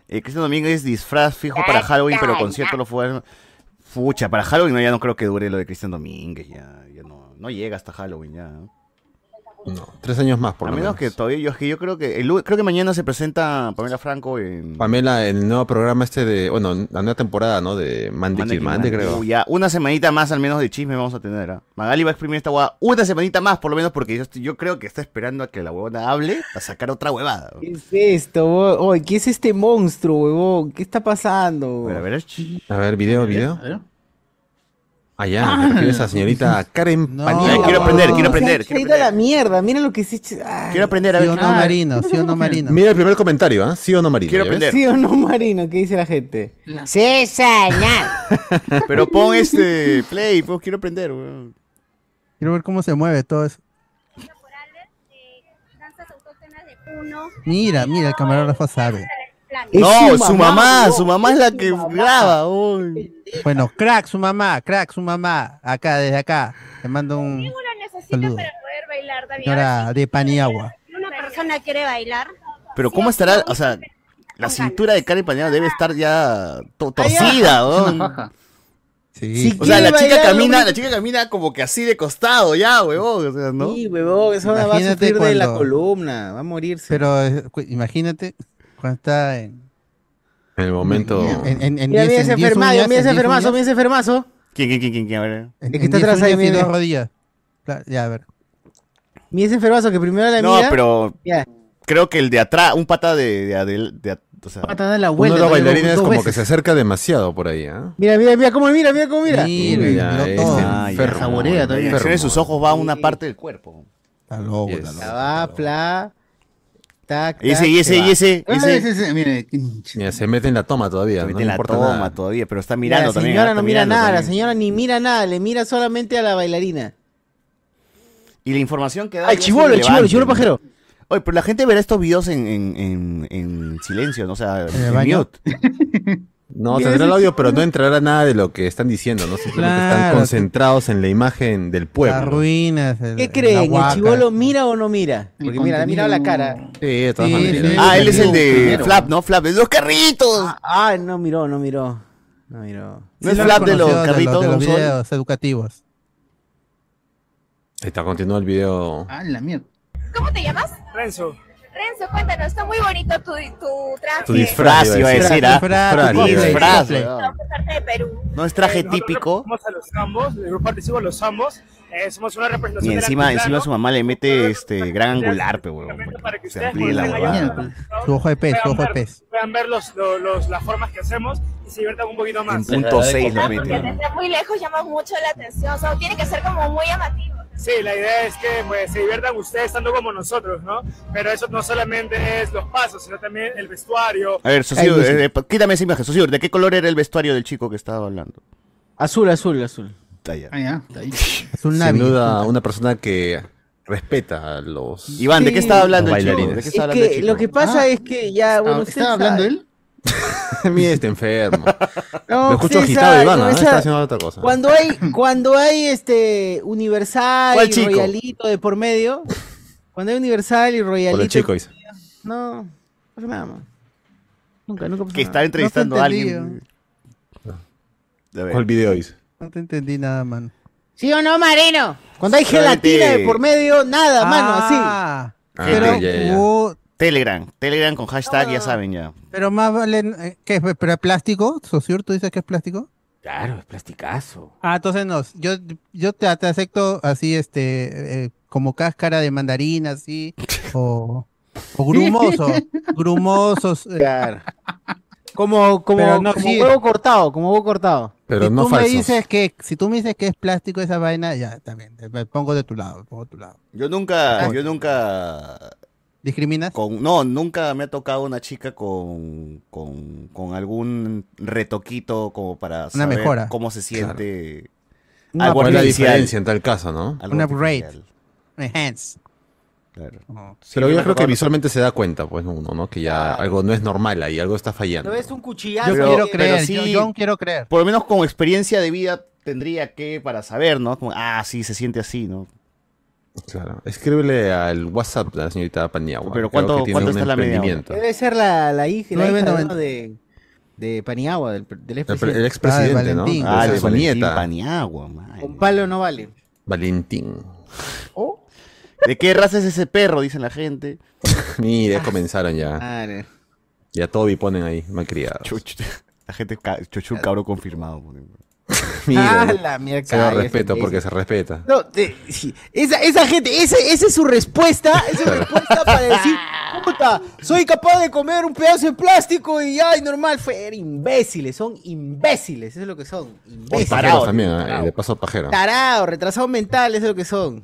Eh, Cristian Domínguez disfraz fijo para Halloween, pero concierto lo fue. Fucha, para Halloween no, ya no creo que dure lo de Cristian Domínguez. Ya, ya no, no llega hasta Halloween ya. ¿no? No, tres años más por A lo menos menos. que todavía yo, es que yo creo que el, creo que mañana se presenta Pamela Franco en Pamela, el nuevo programa este de, bueno, la nueva temporada, ¿no? De Mandy Mande. creo. Ya, una semanita más al menos de chisme vamos a tener. ¿ah? Magali va a exprimir esta huevada una semanita más por lo menos porque yo, estoy- yo creo que está esperando a que la huevona hable a sacar otra huevada. ¿Qué es esto? Oye, ¿qué es este monstruo, huevón? ¿Qué está pasando? A ver, a ver. A ver, video, video. A ver. Allá, me refiero a esa señorita Karen No. Quiero aprender, quiero aprender. Se ha quiero ido a la aprender. mierda, mira lo que Ay, Quiero aprender a sí ver. o no, Ah, Marino, sí o no, Marino. Mira el primer comentario, ¿ah? ¿Sí o no, Marino? Quiero aprender. ¿Sí o no, Marino? ¿Qué dice la gente? Sí, señor. Pero pon este play, pues quiero aprender. weón. Quiero ver cómo se mueve todo eso. Mira, mira, el camarógrafo sabe. No, su su mamá, mamá, no, su mamá es la que graba. uy. Bueno, crack, su mamá, crack, su mamá. Acá, desde acá. Te mando un necesita saludo. para poder bailar. Señora de Paniagua. Si una persona quiere bailar, Pero ¿cómo estará? O sea, la cintura de Karen Paniagua debe estar ya to- torcida. Sí. Sí. O sea, la chica bailar, camina, lo la chica camina como que así de costado ya, weón. O sea, ¿no? Sí, huevón, esa va a sufrir de la columna, va a morirse. Pero eh, imagínate cuando está en, En el momento. en, en, en mira, 10 mira en ese 10 enfermazo, mira ese en 10 enfermazo, mira ese enfermazo. ¿Quién, quién, quién, quién, quién? A ver. en- El que en está 10 atrás ahí, mira. dos rodillas. Claro, Ya, a ver. Mira ese enfermazo que primero la No, mira. pero Ya, creo que el de atrás, un pata de, de, Adel- de, o sea, va a dar la Uno vuelta. de los bailarines como que se acerca demasiado por ahí, ¿ah? Mira, mira, mira cómo mira, mira cómo mira. Mira, este todo. Ah, Saborea todavía. de sus ojos va a una parte del cuerpo. Está loco, está loco. Ya va, Tac, Y ese, y se ese, y ese, Ah, ese. ese, ese, mire. Mira, se mete en la toma todavía. Se mete en la importa toma nada. todavía, pero está Mira, mirando la también. señora ah, no mira nada, la señora ni mira nada, le mira solamente a la bailarina. Y la información que da. Ay, ya es chivolo, chivolo, irrelevante, chivolo pajero. Oye, pero la gente verá estos videos en, en, en, en silencio, ¿no? O sea, el en mute. No, tendrá el audio, pero no entrará nada de lo que están diciendo, ¿no? Simplemente están Claro, concentrados en la imagen del Las pueblo. ruinas. el- ¿Qué creen? ¿El chivolo mira o no mira? Porque mira, le ha mirado la cara. Sí, de todas Sí, maneras. sí. Ah, él es el de Primero. Flap, ¿no? Flap, de los carritos. Ah, ah, no miró, no miró. No miró. No es Flap de los carritos. de los, videos educativos. Ahí está, continúa el video. Ah, la mierda. ¿cómo te llamas? Renzo. Renzo, cuéntanos, está muy bonito tu, tu traje. Tu disfraz, iba a decir, ¿ah? Disfraz, a de Perú. No es traje Eh, nosotros típico. representamos a los zambos, el grupo participa los zambos. Eh, somos una Y representación del encima, altiplano. encima su mamá le mete este gran angular, pe, weón. Para que Se amplíe la huevada. Su ojo de pez, su ojo de pez. Puedan ver los, los- los- las formas que hacemos y se diviertan un poquito En más. punto 6 lo porque mete. desde muy lejos llama mucho la atención. O sea, tiene que ser como muy llamativo. Sí, la idea es que pues, se diviertan ustedes estando como nosotros, ¿no? Pero eso no solamente es los pasos, sino también el vestuario. A ver, Socio, eh, eh, quítame esa imagen. Socio, ¿de qué color era el vestuario del chico que estaba hablando? Azul, azul, azul. Está ya. Ah, ya, está ahí. Es un Sin duda, una persona que respeta a los Iván, ¿de qué estaba hablando el chico? ¿De qué Es estaba hablando el que chico? lo que pasa Ah. es que ya, bueno, Ah, ¿Estaba hablando sabe. él? Mira este enfermo. No, Lo escucho usted agitado, Iván, no, ¿ah? Está haciendo otra cosa. Cuando hay, cuando hay este Universal ¿Cuál y chico? Royalito de por medio, cuando hay Universal y Royalito. Por el chico, dice. No, no nada más. Nunca, nunca pasó Que nada. estaba entrevistando a alguien. A ver. ¿Cuál video dice? No te entendí nada, mano. ¿Sí o no, Marino? Cuando hay gelatina de por medio, nada, mano, así. Ah, Ah, pero, ya, ya, Telegram, Telegram con hashtag, ya saben ya. pero más vale, eh, ¿qué es? ¿Pero es plástico? ¿Sosur, tú dices que es plástico? Claro, es plasticazo. Ah, entonces no, yo, yo te, te acepto así, este, eh, como cáscara de mandarina, así, o, o grumoso, grumosos. eh, Claro. Como, como, no, como sí. huevo cortado, como huevo cortado. Pero si no tú me dices que, si tú me dices que es plástico esa vaina, ya, también, me pongo de tu lado, me pongo de tu lado. Yo nunca, Ah. yo nunca ¿Discriminas? con, no, nunca me ha tocado una chica con, con, con algún retoquito como para saber mejora. cómo se siente Una- algo ¿Cuál es la artificial. diferencia en tal caso, no? Algo Un upgrade. Enhance. claro. Oh. Sí, Pero yo creo que visualmente se da cuenta, pues uno, ¿no? Que ya algo no es normal ahí, algo está fallando. No es un cuchillazo. Yo Pero- quiero pero creer, sí- yo, quiero creer. Por lo menos con experiencia de vida tendría que para saber, ¿no? Como, ah, sí, se siente así, ¿no? Claro. Escríbele al WhatsApp de la señorita Paniagua. Pero ¿cuánto- cuánto está la media. Debe ser la, la hija, la hija 9.90. ¿no? de, de Paniagua, del, del El, pre- expresidente. el expresidente, ¿no? Valentín. Ah, de su Valentín nieta. Paniagua, man. Con palo no vale. Valentín. ¿De qué raza es ese perro? Dicen la gente. Mira, ya comenzaron ya. Madre. Ya Toby ponen ahí, malcriados. Chuch, la gente, chuchu, cabrón confirmado. Mira, Ah, la mierda, se da cállate, respeto ese. porque se respeta. No, te- esa, esa gente, ese, esa es su respuesta, esa es su respuesta para decir, puta, soy capaz de comer un pedazo de plástico y ay, normal, fue, era imbéciles, son imbéciles, eso es lo que son, imbéciles. también, ¿eh? De paso pajero. Tarados, retrasados mentales, eso es lo que son.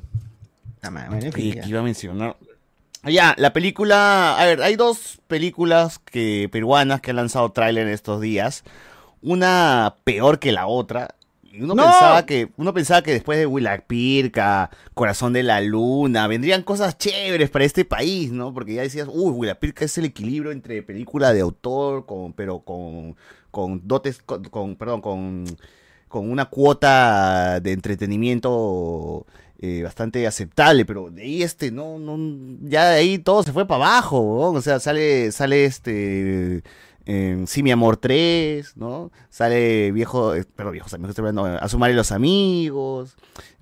Ah, man, bueno, en fin, Y ya. que iba a mencionar. Ya, la película. A ver, hay dos películas que peruanas que han lanzado tráiler en estos días. Una peor que la otra. Uno ¡No! pensaba que. Uno pensaba que después de Willac Pirca, Corazón de la Luna, vendrían cosas chéveres para este país, ¿no? Porque ya decías, uy, Willac Pirca es el equilibrio entre película de autor, con, pero con, con dotes, con, con- perdón, con, con una cuota de entretenimiento eh, bastante aceptable, pero de ahí este, no, no, ya de ahí todo se fue para abajo, weón. o sea, sale, sale este, eh, Sí, mi amor 3, ¿no? Sale viejo, eh, perdón, viejos amigos, estoy hablando, A sumar los amigos,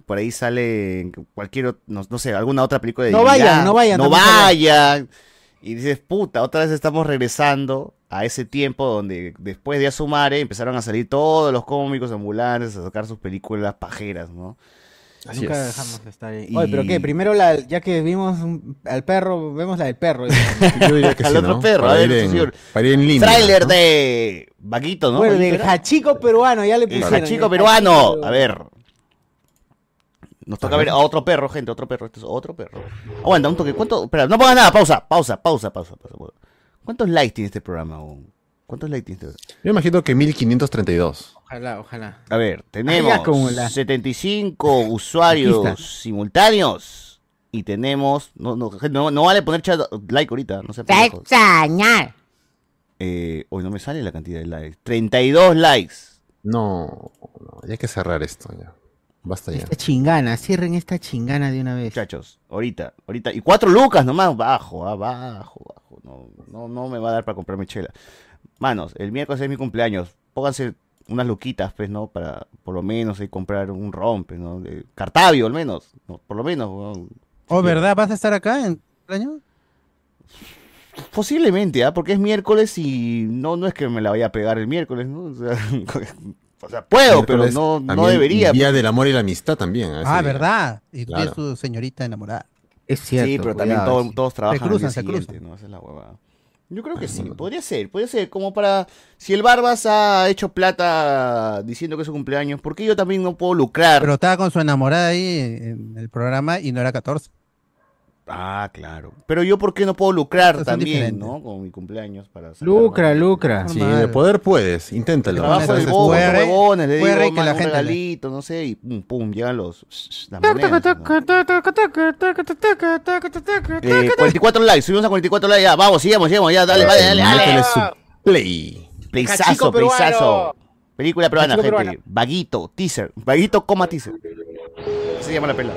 por ahí sale cualquier, no, no sé, alguna otra película de No vayan, no vayan, no vayan, y dices, puta, otra vez estamos regresando a ese tiempo donde después de Asumare empezaron a salir todos los cómicos ambulantes a sacar sus películas pajeras, ¿no? Así Nunca es. dejamos de estar ahí. Y- Oye, pero qué, primero la, ya que vimos un- al perro, vemos la del perro. Yo diría que Al sí, otro ¿no? perro, para, a ir ver, en, señor. para ir en línea. Tráiler ¿no? de Vaguito, ¿no? bueno, del era. hachico peruano, ya le El pusieron. hachico el peruano. hachico A ver. Nos toca ver a otro perro, gente, otro perro. Este es otro perro. Aguanta, un toque. ¿Cuánto? Espera, no pongas nada. Pausa, pausa, pausa, pausa. pausa. ¿Cuántos likes tiene este programa? aún? ¿Cuántos likes tiene este Yo imagino que 1532. Ojalá, ojalá. A ver, tenemos ya como la- 75 usuarios simultáneos. Y tenemos. No, no, no, no vale poner chat- like ahorita, no se. Extrañar. Eh, hoy no me sale la cantidad de likes. 32 likes. No, no, ya hay que cerrar esto ya. Basta ya. Esta chingana, cierren esta chingana de una vez. Muchachos, ahorita, ahorita. Y cuatro lucas nomás, bajo, ah, bajo, bajo. No, no, no me va a dar para comprarme chela. Manos, el miércoles es mi cumpleaños. Pónganse unas luquitas, pues, ¿no? Para por lo menos ahí comprar un rompe, ¿no? De Cartavio, al menos. ¿no? Por lo menos. weón. ¿Oh, verdad? ¿Vas a estar acá en el año? Posiblemente, ¿ah? Porque es miércoles y no, no es que me la vaya a pegar el miércoles, ¿no? O sea, o sea, puedo, pero no, no debería. Día del amor y la amistad también. Ah, día. ¿verdad? Y tú Claro. tu señorita enamorada. Es cierto. sí, pero también todo- sí. todos trabajan al cruzan, día se cruzan. ¿no? Esa es la huevada. Yo creo que sí, podría ser, podría ser, como para, si el Barbas ha hecho plata diciendo que es su cumpleaños, ¿por qué yo también no puedo lucrar? Pero estaba con su enamorada ahí en el programa y no era 14. Ah, claro. Pero yo, ¿por qué no puedo lucrar Son también, diferentes. no? Con mi cumpleaños para sacar Lucra, más. lucra. Sí, Normal. de poder puedes, inténtalo. Trabajo Eso de es bobo, puede re- huevones, le puede digo, re que la un gente le- regalito, no sé, y pum, pum, llegan los, las monedas, ¿no? Eh, 44 likes, subimos a 44 likes, ya, vamos, sigamos, sigamos, ya, dale, dale, dale, dale. Métele su play. Pleizazo, Cachico peruano. pleizazo. Película peruana, Cachico gente. peruana. Vaguito, teaser. Vaguito, coma teaser. Así se llama la pela.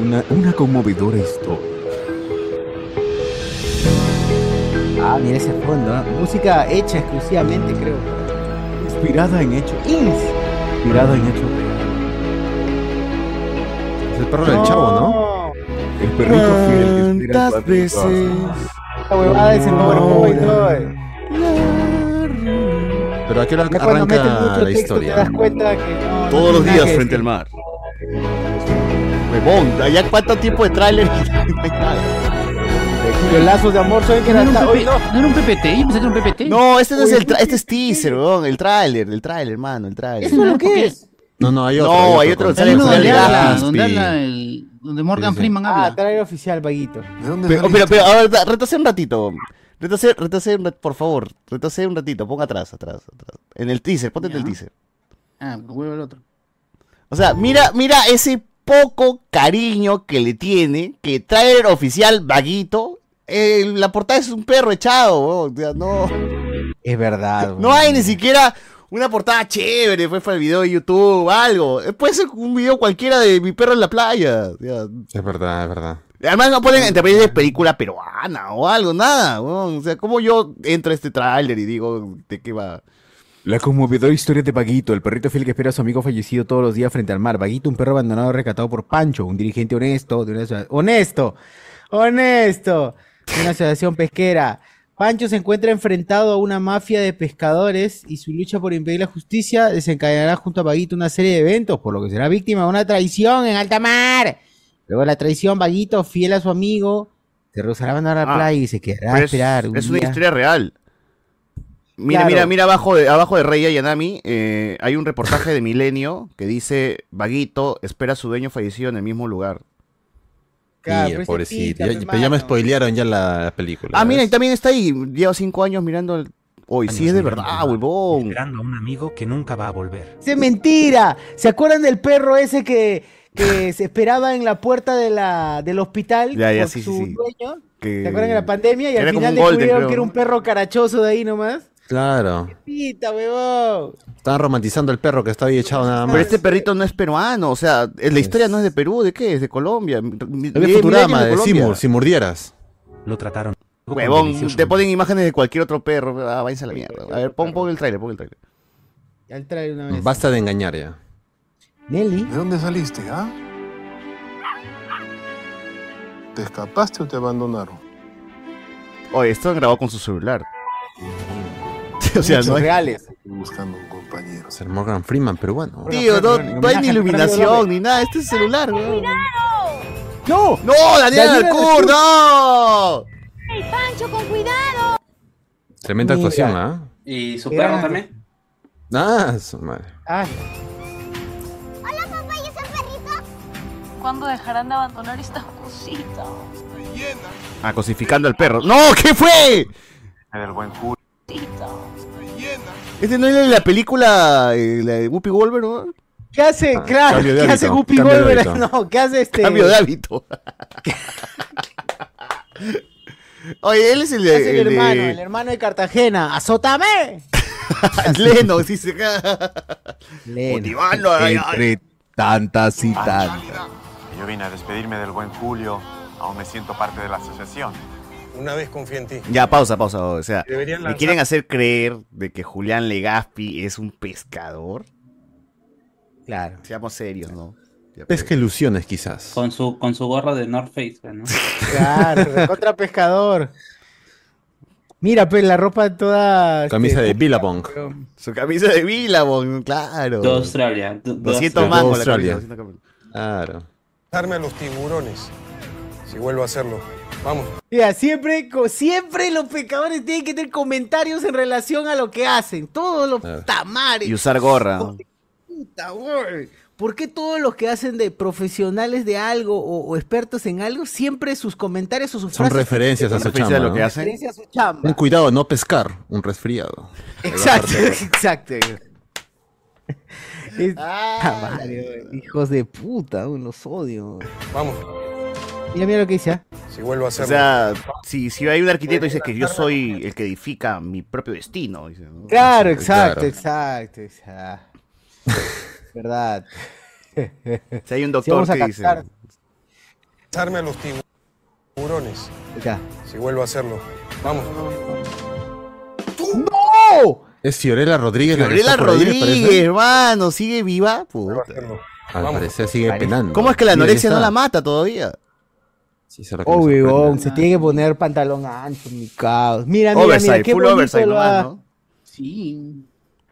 Una, una conmovedora historia. Ah, mira ese fondo. ¿eh? Música hecha exclusivamente, creo. Inspirada en hecho. Inspirada en hecho. Es el perro del chavo, ¿no? El perrito fiel que ¿Cuántas veces? Esta huevada es el eh. Pero aquí arranca la historia. te das cuenta que no, Todos no los días frente al mar. Huevón, allá cuánto tiempo de tráiler no hay nada. Los lazos de amor son que ¿No era hoy no. ¿No era un PPT? Pensé que era un PPT. No, este no es el tra- este es teaser, weón, el tráiler, el tráiler, hermano, el tráiler. ¿Eso es lo que es? No, no, hay otro. No, hay otro, sale Hay donde habla, el, donde Morgan Sí, sí. Freeman Ah, habla. trailer oficial, vaguito. ¿De dónde Pero, pero, pero, a ver, da- retrocede un ratito. Retrocede, retrocede un rat- por favor, retrocede un ratito, ponga atrás, atrás, atrás. En el teaser, ponte en el Ya. teaser. Ah, huevo el otro. O sea, mira, mira ese poco cariño que le tiene, que trailer oficial vaguito. eh, la portada es un perro echado, weón, o sea, no. Es verdad. No hay ni siquiera una portada chévere, fue para el video de YouTube, algo. Eh, Puede ser un video cualquiera de mi perro en la playa. o sea, Es verdad, es verdad. Además no ponen entre de película peruana o algo, nada. O sea, ¿cómo yo entro a este tráiler y digo de qué va? La conmovedora historia de Vaguito, el perrito fiel que espera a su amigo fallecido todos los días frente al mar. Vaguito, un perro abandonado rescatado por Pancho, un dirigente honesto de una honesto, honesto, de una asociación pesquera. Pancho se encuentra enfrentado a una mafia de pescadores y su lucha por impedir la justicia desencadenará junto a Vaguito una serie de eventos, por lo que será víctima de una traición en alta mar. Luego de la traición, Vaguito, fiel a su amigo, se rehusará a abandonar la Ah, playa y se quedará a es, esperar. un es una historia real. Mira, Claro. mira, mira abajo de, abajo de Rey Ayanami, eh, hay un reportaje de Milenio que dice, Vaguito espera a su dueño fallecido en el mismo lugar. Claro, pobrecito. pinta, Ya, pe, pero ya me spoilearon ya la película. Ah, mira, y también está ahí, lleva cinco años mirando el... Hoy, sí es de verdad, huevón. Esperando a un amigo que nunca va a volver. ¡Es mentira! ¿Se acuerdan del perro ese que, que se esperaba en la puerta de la, del hospital Ya, ya, sí, sí, su sí. dueño? Que- ¿Se acuerdan en la pandemia? Y Era al final golden, descubrieron que era un perro carachoso de ahí nomás. Claro. ¡Pita, huevón! Estaban romantizando el perro que estaba ahí echado nada más. Pero este perrito no es peruano, o sea, es- la historia no es de Perú, ¿de qué? Es de Colombia. Había Futurama de. Simur, si mordieras. Lo trataron. Huevón, te ponen imágenes de cualquier otro perro. Ah, váyanse a la mierda. A ver, pon, pon el trailer, pon el trailer. Ya el trae una vez. Basta de engañar ya. Nelly. ¿De dónde saliste, ah? ¿Te escapaste o te abandonaron? Oye, esto han grabado con su celular. o sea, no hay... reales. Estoy buscando un compañero. Ser Morgan Freeman, pero bueno. Tío, no, no hay ni iluminación ni nada. Este es celular, weón. ¡No! ¡No, Daniel Alcur, no! ¡Ey, Pancho, con cuidado! Tremenda Mira. actuación, ¿ah? ¿Y su Era- perro también? Ah, su madre. Ay, Hola, papá, ¿y ese perrito? ¿Cuándo dejarán de abandonar estas cositas? Ah, cosificando al perro. ¡No! ¿Qué fue? El buen Julio. Este no es la película eh, la de Whoopi Goldberg, ¿no? ¿Qué hace? Ah, claro, ¿qué hace hábito, de Goldberg? No, ¿qué hace este? Cambio de hábito. Oye, él es el ¿Qué de. el el de- hermano? El hermano de Cartagena. ¡Azótame! Leno, sí se Leno. Motivando a- Entre tantas y tantas. Yo vine a despedirme del buen Julio. Aún me siento parte de la asociación. Una vez confié en ti. Ya, pausa, pausa. O sea, Deberían ¿me lanzar- quieren hacer creer de que Julián Legaspi es un pescador? Claro. Seamos serios, ¿no? Pues. Pesca ilusiones, quizás. Con su, con su gorra de North Face, ¿no? Claro, contra pescador. Mira, pues la ropa toda. Camisa este, de Billabong. Su camisa de Billabong, claro. De Australia. de- de 200 Australia. mangos la Australia. camisa, 200 camisa. Claro. Darme a los tiburones. Si vuelvo a hacerlo. Vamos. Mira, siempre, co- siempre los pescadores tienen que tener comentarios en relación a lo que hacen. Todos los Claro. tamares. Y usar gorra. Puta, güey. ¿Por qué todos los que hacen de profesionales de algo o, o expertos en algo, siempre sus comentarios o sus Son frases referencias a su chamba. lo que ¿no? hacen. a su chamba? Ten cuidado, no pescar. Un resfriado. Exacto, exacto. Es- Ah, madre, güey, hijos de puta, los odio. Vamos. Mira, mira lo que dice. ¿ah? Si vuelvo a O hacerlo. sea, si, si hay un arquitecto dice que yo soy el que edifica mi propio destino. dice, ¿no? Claro, Claro. exacto, exacto, exacto. Verdad. Si hay un doctor a que dice. Darme a los tiburones. Ya. Si vuelvo a hacerlo. Vamos. ¡No! Es Fiorella Rodríguez. Fiorella Rodríguez, hermano, sigue viva. Puta. Al parecer sigue penando. ¿Cómo es que la anorexia no la mata todavía? Sí, lo Oh, huevón, se tiene que poner pantalón ancho, mi caos. Mira, mira, Oversize, mira, qué full bonito lo nomás, ha... ¿no? Sí.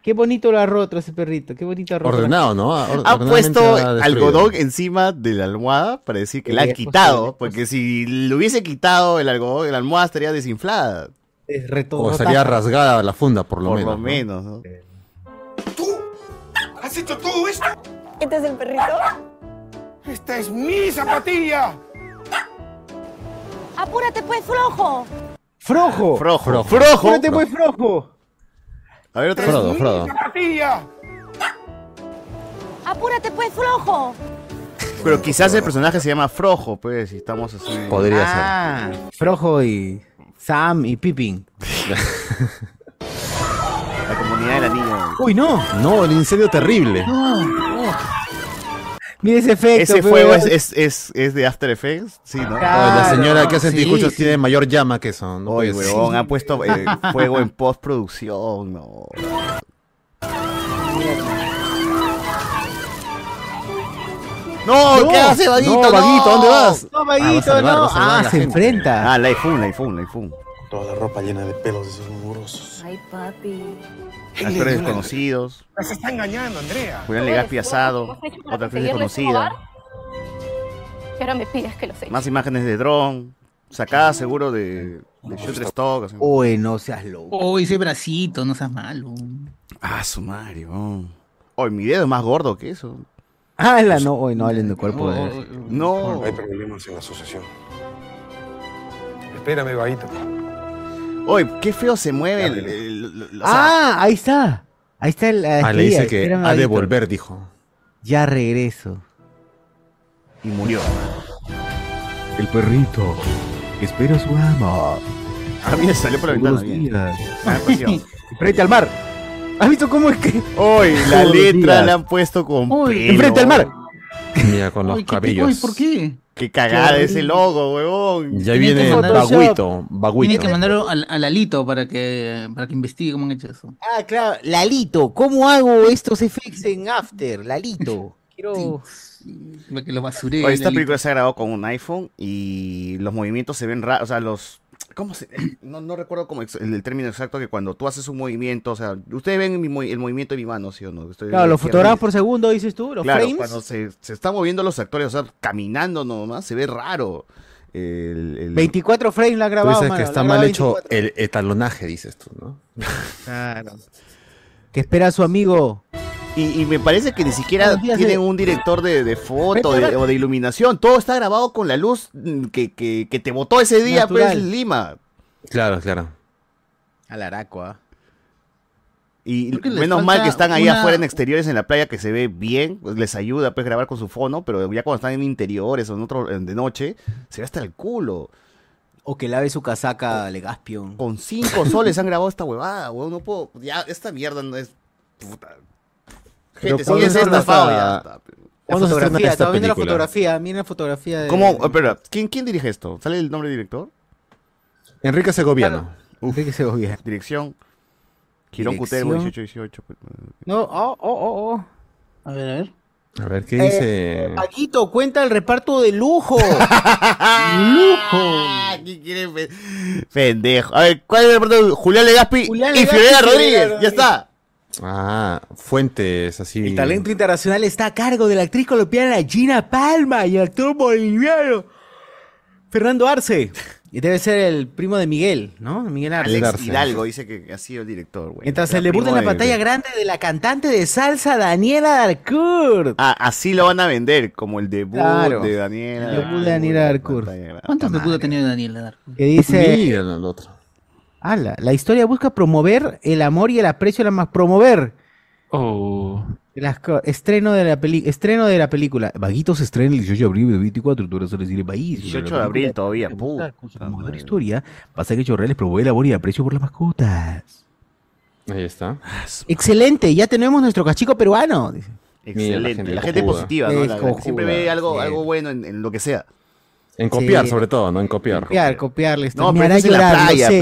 Qué bonito lo ha roto ese perrito, qué bonito ha roto. Ordenado, ¿no? Or- Ha puesto ha algodón encima de la almohada para decir que Sí, la han es quitado. posible, porque si le hubiese quitado el algodón, la almohada estaría desinflada. Es reto- O estaría rasgada la funda, por lo Por menos. lo ¿no? menos, ¿no? ¿Has hecho todo esto? ¿Este es el perrito? ¡Esta es mi zapatilla! Apúrate pues, flojo. ¡Frojo! Frojo. Frojo. ¡Apúrate, pues, flojo! A ver otra vez. Frodo, Frodo. Apúrate pues, flojo. Pero quizás el personaje se llama Frojo, pues, si estamos así. Podría Ah, Frojo y Sam y Pippin. La comunidad de la niña. ¡Uy, no! ser. No, el incendio terrible. Mira ese efecto. ¿Ese pe, fuego es, es, es, es de After Effects? Sí, ¿no? La señora que hace sí, sí. tiene mayor llama que eso. No Oye, huevón, ha puesto eh, fuego en postproducción, no. No, No, ¿qué hace, Vaguito? no, Vaguito, ¿dónde vas? No, Ah, Vaguito, salvar, no. Ah, la se gente. enfrenta. Ah, la iPhone, la iPhone, la iPhone. Toda la ropa llena de pelos de esos mugrosos. Ay, papi. Actores desconocidos. Las está engañando, Andrea. Julián Legaspi asado. Otra actriz desconocida. Y ahora me pides que lo sé. Más imágenes de dron. Sacada seguro de, de Shutterstock. así. Uy, no seas loco. Oh, ese bracito, no seas malo. Ah, su Mario. Oye, mi dedo es más gordo que eso. Ah, la no, hoy no hablen de cuerpo de. Oh, No. Hay problemas en la asociación. Espérame, vaguito. Oye, qué feo se mueve el. el- el- o sea, Ah, ahí está. Ahí está el. Ah, le dice que ha de volver, dijo. Ya regreso. y murió. El perrito. Espera a su ama. A mí me salió por la ventana. bien. Ah. Frente al mar. ¿Has visto cómo es que.? Hoy la letra días. la han puesto con Uy, pelo. Enfrente al mar. Mira, con los Uy, ¿qué- qué- cabellos. uy, ¿Por qué? Qué cagada ese logo, huevón. Ya Tiene viene Baguito. Tienes Baguito. que mandarlo al, al Alito para que, para que investigue cómo han hecho eso. Ah, claro. Lalito, ¿cómo hago estos effects en After? Lalito. Quiero. Para que lo basuree. Oye, esta Lalito. película se ha grabado con un iPhone y los movimientos se ven raros, o sea, los... ¿Cómo se...? No, no recuerdo cómo el, el término exacto que cuando tú haces un movimiento, o sea, ustedes ven mi el movimiento de mi mano, ¿sí o no? Estoy Claro, los fotogramas por segundo, dices tú, los Claro, frames. cuando se, se están moviendo los actores, o sea, caminando nomás, se ve raro. El, el- 24 frames la ha Tú grabado. dices mano, que está mal hecho 24. el etalonaje, dices tú, ¿no? Claro. Que espera a su amigo. Y, y me parece que ni siquiera tienen eh. un director de, de foto de- o de iluminación. Todo está grabado con la luz mm, que, que, que te botó ese día, Natural. pues, Lima. Claro, claro. Al Aracua. Y que les menos mal que están ahí una- afuera en exteriores en la playa que se ve bien, pues les ayuda pues grabar con su fono, pero ya cuando están en interiores o en otro en- de noche, se ve hasta el culo. O que lave su casaca Legaspion. Con cinco soles han grabado esta huevada, weón, no puedo, ya esta mierda no es puta. Pero Gente, ¿cuándo sí es estafado esta- ya. está. La ¿Cuándo se estrena fotografía, esta estaba viendo la fotografía. Mira la fotografía de. ¿Cómo? Espera, ¿quién, ¿quién dirige esto? ¿Sale el nombre del director? Enrique Segoviano. Enrique Segovia. Dirección. Quirón. Cuterbo, 1818. No, oh, oh, oh, oh. A ver, a ver. A ver, ¿qué Eh, dice? Paquito, cuenta el reparto de lujo. lujo. ¿Quién quiere pe- Pendejo. A ver, ¿cuál es el reparto? Julián Legaspi Julián y Legaspi Fiorella Rodríguez. Ya está. Ah, fuentes así. El talento internacional está a cargo de la actriz colombiana Gina Palma y el actor boliviano Fernando Arce. Y debe ser el primo de Miguel, ¿no? Miguel Arce. Alex Arce. Hidalgo dice que ha sido el director, güey. Mientras el debut en la de- pantalla de- grande de la cantante de salsa Daniela Darcourt. Ah, así lo van a vender, como el debut Claro. de Daniela. El debut de Daniela Darcourt. ¿Cuántos debuts ha tenido Daniel Ladar? Que dice... Mira el otro. Ala, la historia busca promover el amor y el aprecio a la más promover. Oh. Las estreno de la peli estreno de la película. Vaguitos se estrena el 18 de abril de 24, tú eres a decir país. 18 de abril todavía, puta Con su conmovedora historia, pasa que Chorreles promueve el amor y el aprecio por las mascotas. Ahí está. Excelente, ya tenemos nuestro cachico peruano. dice. Excelente. Mira, la la gente, positiva, ¿no? Es La- la que siempre ve algo, sí. algo bueno en, en lo que sea. En copiar, Sí. sobre todo, ¿no? En copiar. Copiar, copiarle. No, me pero es en la playa, sé.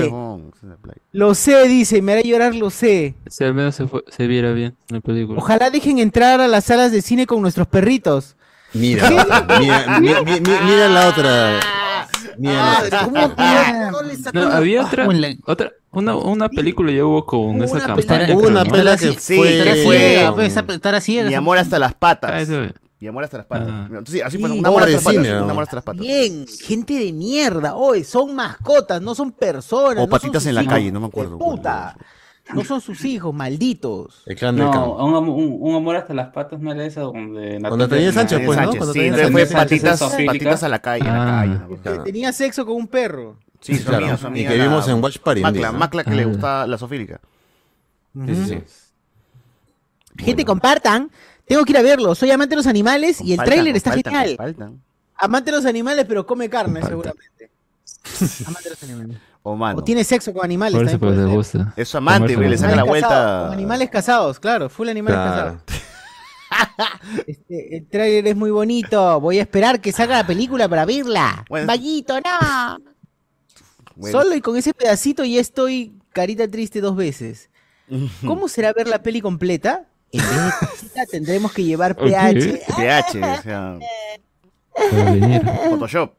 Pejón. en la playa. Lo sé, dice, me hará llorar, lo sé. Si al menos se, fue- se viera bien en la película. Ojalá dejen entrar a las salas de cine con nuestros perritos. Mira, mira, mira, mira, mira- mira la otra. Mira la Ah, otra. ¿cómo que no había otra, otra una, una película ya hubo con esa campaña. Hubo creo, una ¿no? pela que Sí, fue. que fue- pues, esa- estar así. Mi amor hasta las Ah, patas. Mi amor hasta las patas. Ah. Sí, así fue. Sí, Un amor hasta las patas. cine, Un ¿no? amor hasta las patas. Bien, gente de mierda. Oye, son mascotas, no son personas. O no son patitas sus en la hijos. calle, no me acuerdo. Puta. No son sus hijos, malditos. El clan del No, un, un- un amor hasta las patas no era esa donde... Cuando tenía Sánchez, pues, ¿no? Sánchez, Cuando sí, tenía fue patitas, patitas a la calle. en la Ah. calle, ¿no? Claro. Tenía sexo con un perro. Sí, su Claro, amiga, y que la- vimos en Watch Party Macla. Macla que le Ah. gusta la sofílica. Sí, sí, sí. Gente, compartan. Tengo que ir a verlo. Soy amante de los animales y el Faltan, tráiler está faltan, genial. faltan. Amante de los animales, pero come carne, seguramente. amante de los animales. O mano. O tiene sexo con animales. Por eso también puede le ser. gusta. Es su amante, güey, le saca la Animales vuelta. casados, con animales casados, claro, full animales Claro. casados. Este, el tráiler es muy bonito. Voy a esperar que salga la película para verla. Bueno. Vaguito, no. Bueno. Solo y con ese pedacito ya estoy carita triste dos veces. ¿Cómo será ver la peli completa? En vez de tendremos que llevar. PH. PH, o sea. Photoshop.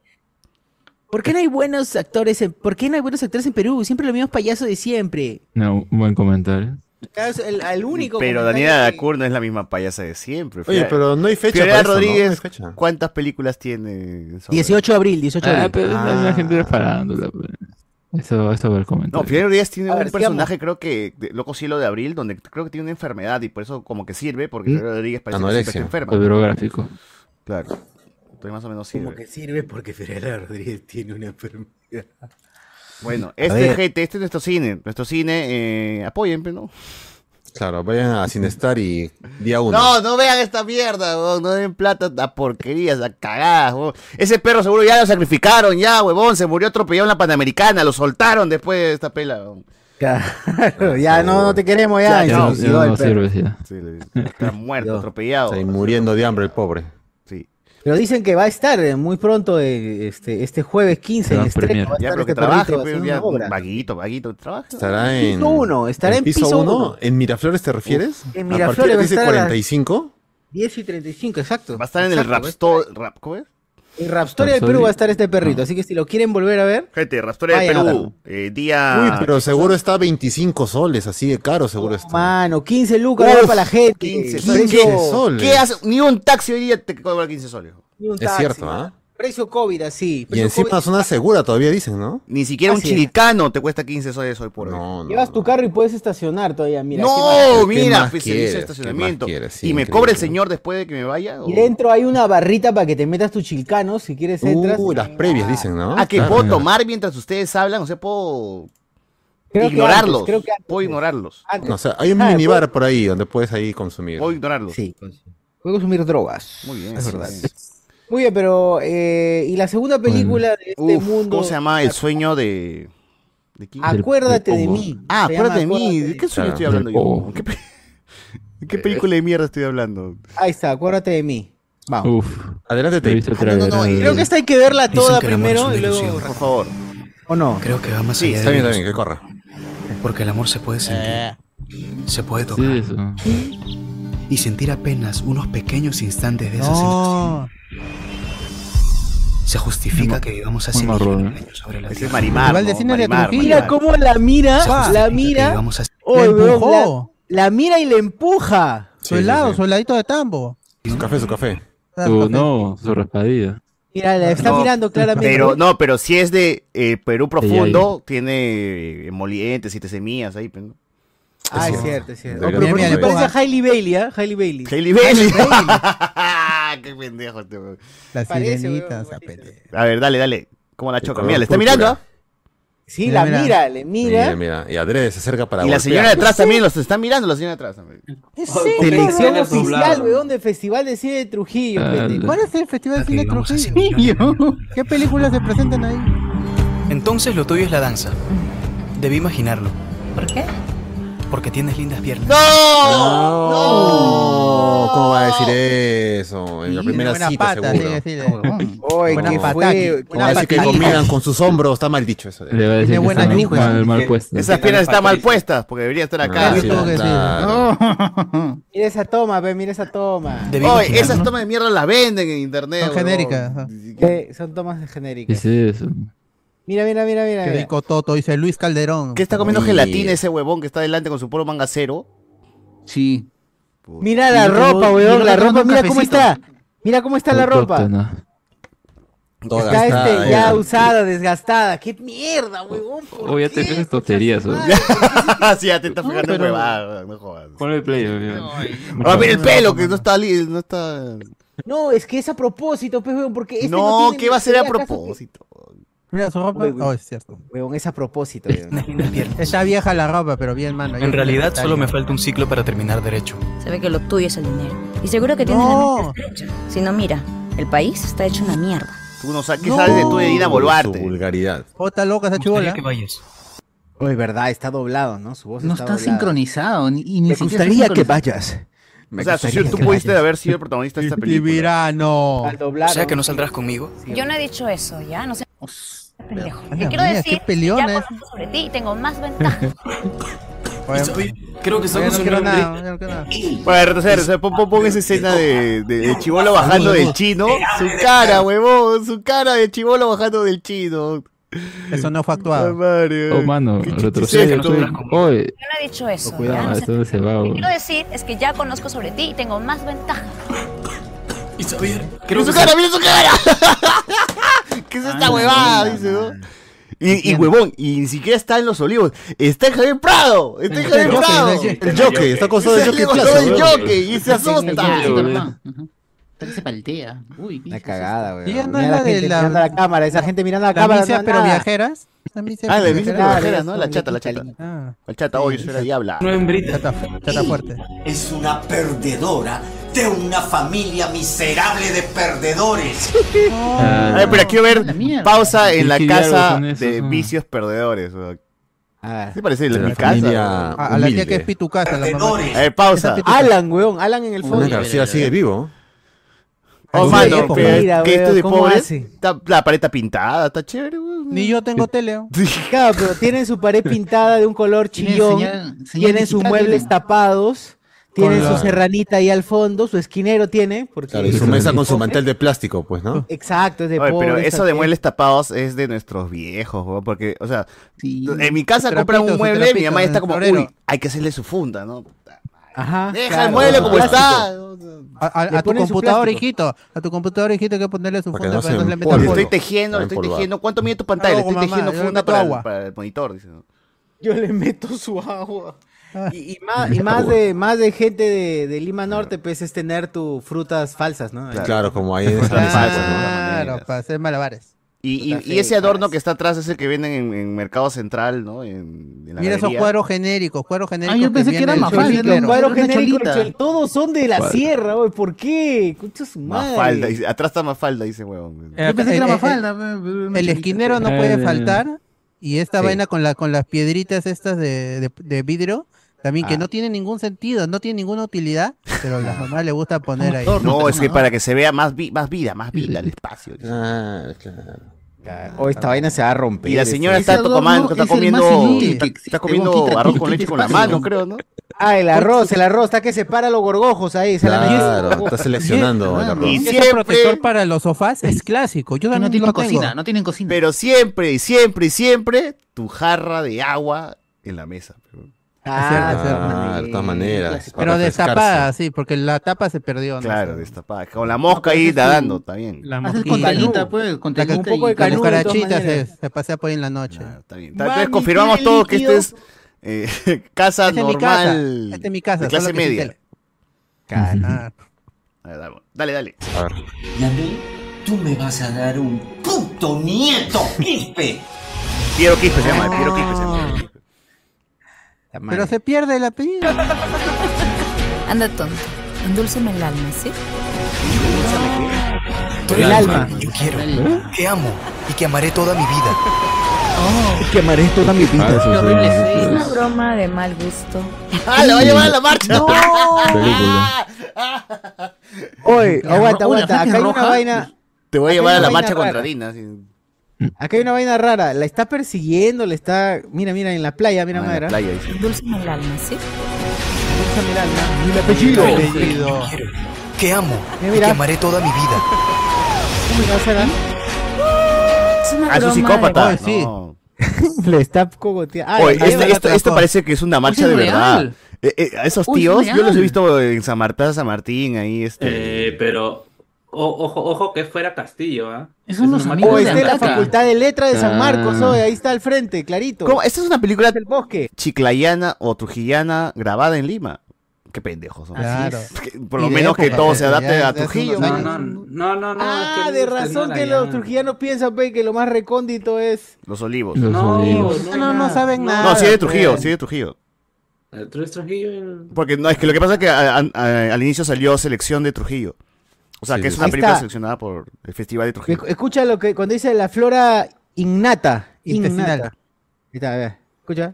¿Por qué no hay buenos actores en, ¿Por qué no hay buenos actores en Perú? Siempre los mismos payasos de siempre. No, un buen comentario. Claro, es El, el único Pero Daniela que- Dacur no es la misma payasa de siempre. Oye, pero no hay fecha para eso. Rodríguez, No hay fecha. ¿cuántas películas tiene? sobre- 18 de abril, 18 de Ah, abril. pero la- la gente era farándula. Pues. Eso, eso va el No, comentario. Fiorella Rodríguez tiene A un ver, personaje, creo que, de Loco Cielo de Abril, donde creo que tiene una enfermedad y por eso como que sirve, porque ¿Mm? Rodríguez parece que Anorexia. siempre está enferma. Claro. Entonces más o menos Como sirve. que sirve porque Fiorella Rodríguez tiene una enfermedad. Bueno, este gente, este es nuestro cine. Nuestro cine, eh, apoyen, pero no. Claro, vayan a Cinestar y día uno. No, no vean esta mierda, no den plata a porquerías, a cagadas. Ese perro seguro ya lo sacrificaron, ya, huevón, se murió atropellado en la Panamericana, lo soltaron después de esta pela. Claro, ya no, no te queremos ya. Ya, no, no perro. sirve ya. Sí, le- está muerto, atropellado. Está muriendo de hambre el pobre. Pero dicen que va a estar eh, muy pronto, eh, este, este jueves 15 Se va en estreno. premiar. Va a Ya, estar pero que este trabaje, obra. vaguito, vaguito, trabaja. Estará en. Piso uno, estará en piso uno. ¿En Miraflores te refieres? en a Miraflores partir a de a las- 45. 10 y 35, exacto. Va a estar en el Exacto, rap va a store, rap, ¿cómo es? En Rapstoria del. Perú va a estar este perrito, así que si lo quieren volver a ver, Gente, Rapstoria del Vayan a Perú, eh, día... Uy, pero seguro está 25 soles, así de caro seguro está. mano, 15 lucas Uf, va para la gente. 15 precio, soles. soles. ¿Qué hace? Ni un taxi hoy día te cobra 15 soles. ni un Es taxi, cierto, mano. ¿ah? Precio COVID así. Y encima COVID. zona segura todavía dicen, ¿no? Ni siquiera un es. chilcano te cuesta 15 soles hoy por hoy. No, no. Llevas tu carro y puedes estacionar todavía, mira. No, ¿Qué mira, pues, quieres? servicio de ¿Qué estacionamiento. quieres? Sí, ¿Y me cobra el señor después de que me vaya? o- Y dentro hay una barrita para que te metas tu chilcano, si quieres entras. Uh, las previas dicen, ¿no? Ah, que Claro. puedo tomar mientras ustedes hablan, o sea, puedo Creo que ignorarlos. antes, creo que antes. Puedo ignorarlos. No, o sea, hay un Ah, minibar por ahí donde puedes ahí consumir. Puedo ignorarlos. Sí, puedo consumir drogas. Muy bien, Es verdad. sí. Muy bien, pero este y la segunda película de este Uf, mundo. ¿Cómo se llama? El sueño de. ¿De quién? Acuérdate de mí. Ah, acuérdate de mí. ¿De qué sueño Claro, estoy hablando yo? ¿Qué, pe- ¿De qué película de mierda estoy hablando? Ahí está, acuérdate de mí. Vamos. Uf. Adelante, He te visto el Ah, no, no, no, eh. Creo que esta hay que verla toda que primero y luego. Por favor. ¿O no? Creo que va más Sí, allá Está de bien, está bien, que corra. Porque el amor se puede sentir, se puede tocar Sí, eso. Y sentir apenas unos pequeños instantes de esa sensación. No. Se justifica que vivamos hace millones marrón, de años sobre la Ese es tierra. Marimar. Marimar. Mira cómo la mira, la mira. Oh, La weón, empujó. la, la mira y le empuja. Sí, Su sí, helado, sí. su heladito de tambo. Su café, su café. Su- café. no, su raspadilla. Mira, la está No, mirando claramente. Pero no, pero si es de eh, Perú profundo, tiene emolientes, siete semillas ahí. pues, ¿no? Ah, es cierto, es cierto. De Oh, pero ¿por se parece a Hailey Bailey, ¿ah? Hailey Bailey. Hailey Bailey. Qué pendejo este weón. La Parece, sirenita, weón, zapete. A ver, dale, dale. ¿Cómo la choca? Mira, le está mirando. ¿ah? Sí, Mira, la mira. mira, le mira. Mira, mira. Y Adrede se acerca para Y la golpear. señora de atrás también los está mirando, la señora de atrás también. Selección Trailers oficial, weón, del Festival de Cine de Trujillo, Ah, pendejo. ¿Cuál es el Festival de Cine hace Trujillo? ¿Qué películas se presentan ahí? Entonces lo tuyo es la danza. Debí imaginarlo. ¿Por qué? Porque tienes lindas piernas. ¡No! No, ¿cómo va a decir eso? En la primera buenas cita, patas, seguro. Oye, ¿qué fue? ¿Cómo va a decir que combinan con sus hombros? Está mal dicho eso. Le va a decir que yujas. mal, mal puesto. Esas piernas están mal puestas, porque deberían estar acá. Mira esa toma, ve, mira esa toma. Oye, esas ¿no? tomas de mierda las venden en internet. Son genéricas. Eh, son tomas ¿Qué genéricas. es eso? Mira, mira, mira, mira. Qué mira. rico Toto, dice Luis Calderón. ¿Qué está comiendo gelatina ese huevón que está delante con su puro manga cero? Sí. Mira la ropa, weón, la ropa, mira cómo está. Mira cómo está la ropa. Toda Está gastada, este, ya ya. usada, desgastada. ¡Qué mierda, huevón! ¿por Oye, ya te tonterías, weón. sí, ya te estás fijando huevadas, no jodas. Ponle play, weón. Ah, mira el pelo, que no está li- no está. No, es que es a propósito, pues, weón, porque este No, tiene ¿qué va a ser a ni idea, ¿acaso propósito? Mira su ropa. Uy, uy. Oh, es cierto. Weón, es a propósito. Está vieja la ropa, pero bien, mano. En realidad solo me falta un ciclo para terminar derecho. Se ve que lo tuyo es el dinero. Y seguro que tienes No. la mente estrecha. Si no, mira, el país está hecho una mierda. Tú no sabes qué sabes de tú de Dina Su Boluarte. vulgaridad. Está loca esa Me gustaría chibola. que vayas. Oye, verdad, está doblado, ¿no? Su voz No está, sincronizado. Ni, y ni Me gustaría que vayas. Me O sea, tú pudiste vayas. haber sido el protagonista de esta Y película. verano. Al O sea que no saldrás conmigo. Yo no he dicho eso, ¿ya? No sé. Pendejo. Yo quiero mía, decir qué que ya conozco sobre ti y tengo más ventajas. Oye, Creo que ya no quiero nada, ya no quiero nada. Bueno, retroceder, o sea, pon, pon- esa escena de, de, de chivolo bajando del chino. Su cara, huevón, su cara de chivolo bajando del chino. Eso no fue actuado. Mario. Oh, mano, retrocede. Yo no he dicho eso, ¿ya? cuidado, No sé. ¿hasta dónde se va, Lo que quiero decir es que ya conozco sobre ti y tengo más ventajas. Y saber. ¡Mira Creo su cara, mira su cara! ¿Qué es esta huevada? Dice, ¿no? Y, y huevón, y ni siquiera está en los olivos. Está en Javier Prado. Está en Javier Prado. el jockey, está acostado el jockey plaza. el jockey y se asusta. Se paltea. Uy, ¿qué es cagada, weón. Y ella no Mira es la la de gente la- mirando a la cámara, esa gente mirando la La cámara. no, pero nada. viajeras. La Ah, le dice viajeras. viajera, ¿no? La chata, la chata. Ah, La chata, hoy eso era diabla. No hembrita. chata, chata fuerte. Es una perdedora de una familia miserable de perdedores. A ver, pero quiero La ver pausa en la ¿Qué casa de no? vicios perdedores. weón. Ah, ¿Qué parece? La, la mi casa. A, a la tía que es Pitucasa, la mamá. Perdedores. A ver, pausa. Alan, weón, Alan en el Una fondo. García sigue vivo. Oh, mano, pero mira, que esto de ¿cómo pobres. hace? está- La pared está pintada, está chévere, weón. Ni yo tengo tele. Claro, pero tienen su pared pintada de un color chillón, señal- señal tienen sus muebles tapados, tienen su serranita ahí al fondo, su esquinero tiene, porque Claro, y su mesa con su mantel de plástico, pues, ¿no? Exacto, es de Oye, pero pobres eso de muebles tapados es de nuestros viejos, porque, o sea, Sí. en mi casa compran trapito, un mueble y mi trapito mamá está como, uy, hay que hacerle su funda, ¿no? Ajá, Deja claro, el mueble como está. A, a- Le a tu computador, hijito. A tu computador, hijito, hay que ponerle su funda no para que no se le meta polvo. estoy tejiendo, le estoy tejiendo. ¿Cuánto mide tu pantalla? Le estoy mamá, tejiendo funda para el, agua. para el monitor, dice. ¿no? Yo le meto su agua. Y, y más, y más de más de gente de, de Lima Norte, pues es tener tus frutas falsas, ¿no? Claro, como ahí Claro. pues, ¿no? Claro, para hacer malabares. Y, y- ese adorno que está atrás es el que venden en, en Mercado Central, ¿no? En, en la Mira esos cuadros genéricos, cuadros genéricos. yo pensé que vienen era del Mafalda, Choli, ¿no? claro. Cuadro Una genérico, cholita. Chol, todos son de la ¿Cuál? sierra, güey. ¿Por qué? Concha su madre. Mafalda, dice- atrás está Mafalda, dice huevón. Yo pensé que era El- el- Mafalda. El esquinero no Eh, puede faltar. Y esta Sí. vaina con, la, con las piedritas estas de, de, de vidrio, también que Ah. no tiene ningún sentido, no tiene ninguna utilidad, pero a las mamás le gusta poner ahí. No, es que para que se vea más, vi- más vida, más vida el espacio. Ah, claro. O esta vaina se va a romper. Y la señora está, está comiendo, está, que está comiendo arroz con leche con la mano, creo, ¿no? Ah, el arroz, el arroz, está que separa los gorgojos ahí. se la Claro, está seleccionando el arroz. Y ese siempre- protector para los sofás es clásico. Yo no tienen tengo. cocina, no tienen cocina. Pero siempre, y siempre, y siempre, tu jarra de agua en la mesa. Ah, Ah, de todas maneras. Pero destapada, sí, porque la tapa se perdió. ¿no? Claro, destapada. Con la mosca ahí nadando, está bien. La Haces mosquita. con telita, pues, con telita un poco de cucarachita se, se pasea por ahí en la noche. Claro, está bien. Mami, Entonces confirmamos ¿tiene todos que este es eh, casa Esta es mi casa. normal. Esta es mi casa. de clase media. Ah, dale, dale. dale. A ver. Y a mí, tú me vas a dar un puto nieto, Quispe. Piero Quispe se llama, Piero Quispe se llama. La. Pero se pierde el apellido. Anda tonto. Endúlceme el alma, ¿sí? Tú El eres alma. que yo quiero, que amo y que amaré toda mi vida. Quemaré toda mi vida. Ah. Es una broma de mal gusto. ¡Ah, lo va a llevar a la marcha! No. Película. Oye, La aguanta, la aguanta. Acá hay una vaina. Te voy a llevar a la marcha contra. Dina. así. Acá hay una vaina rara. La está persiguiendo, le está. Mira, mira, en la playa, mira, Ah, en la madre. playa, dice. Dulce el alma, ¿sí? Mi apellido. Apellido. Que amo Mira, y que amaré toda mi vida. ¿Cómo no será? Es una Ah, es un broma psicópata. Oye, sí. No. Le está cogoteando. Ah, esto, esto atrapó. parece que es una marcha de verdad. real. Eh, eh, a esos Uy, tíos, yo los he visto en San Martín, San Martín, ahí este. Eh, pero o- ojo, ojo que fuera Castillo, ¿ah? Es unos una amigos O está en la. Facultad de Letras de San Marcos, Ah. oye, ahí está al frente, clarito. ¿Cómo? Esta es una película del bosque. chiclayana o trujillana grabada en Lima. Qué pendejos son. Claro. Que Por lo de menos que todo pues, se adapte ya- a Trujillo. No, no, no, no, no. Ah, es que de no razón que los trujillanos piensan pe, que lo más recóndito es. Los olivos. Los No, olivos. No, no, no saben nada. No, sí de pues. Trujillo, sí de Trujillo. El Tru- Trujillo. Porque no, es que lo que pasa es que a- a- a- al inicio salió selección de Trujillo. O sea, Sí, que es una película está. seleccionada por el Festival de Trujillo. Esc- Escucha lo que cuando dice la flora innata. Intestinal. Innata. Está, a ver. Escucha.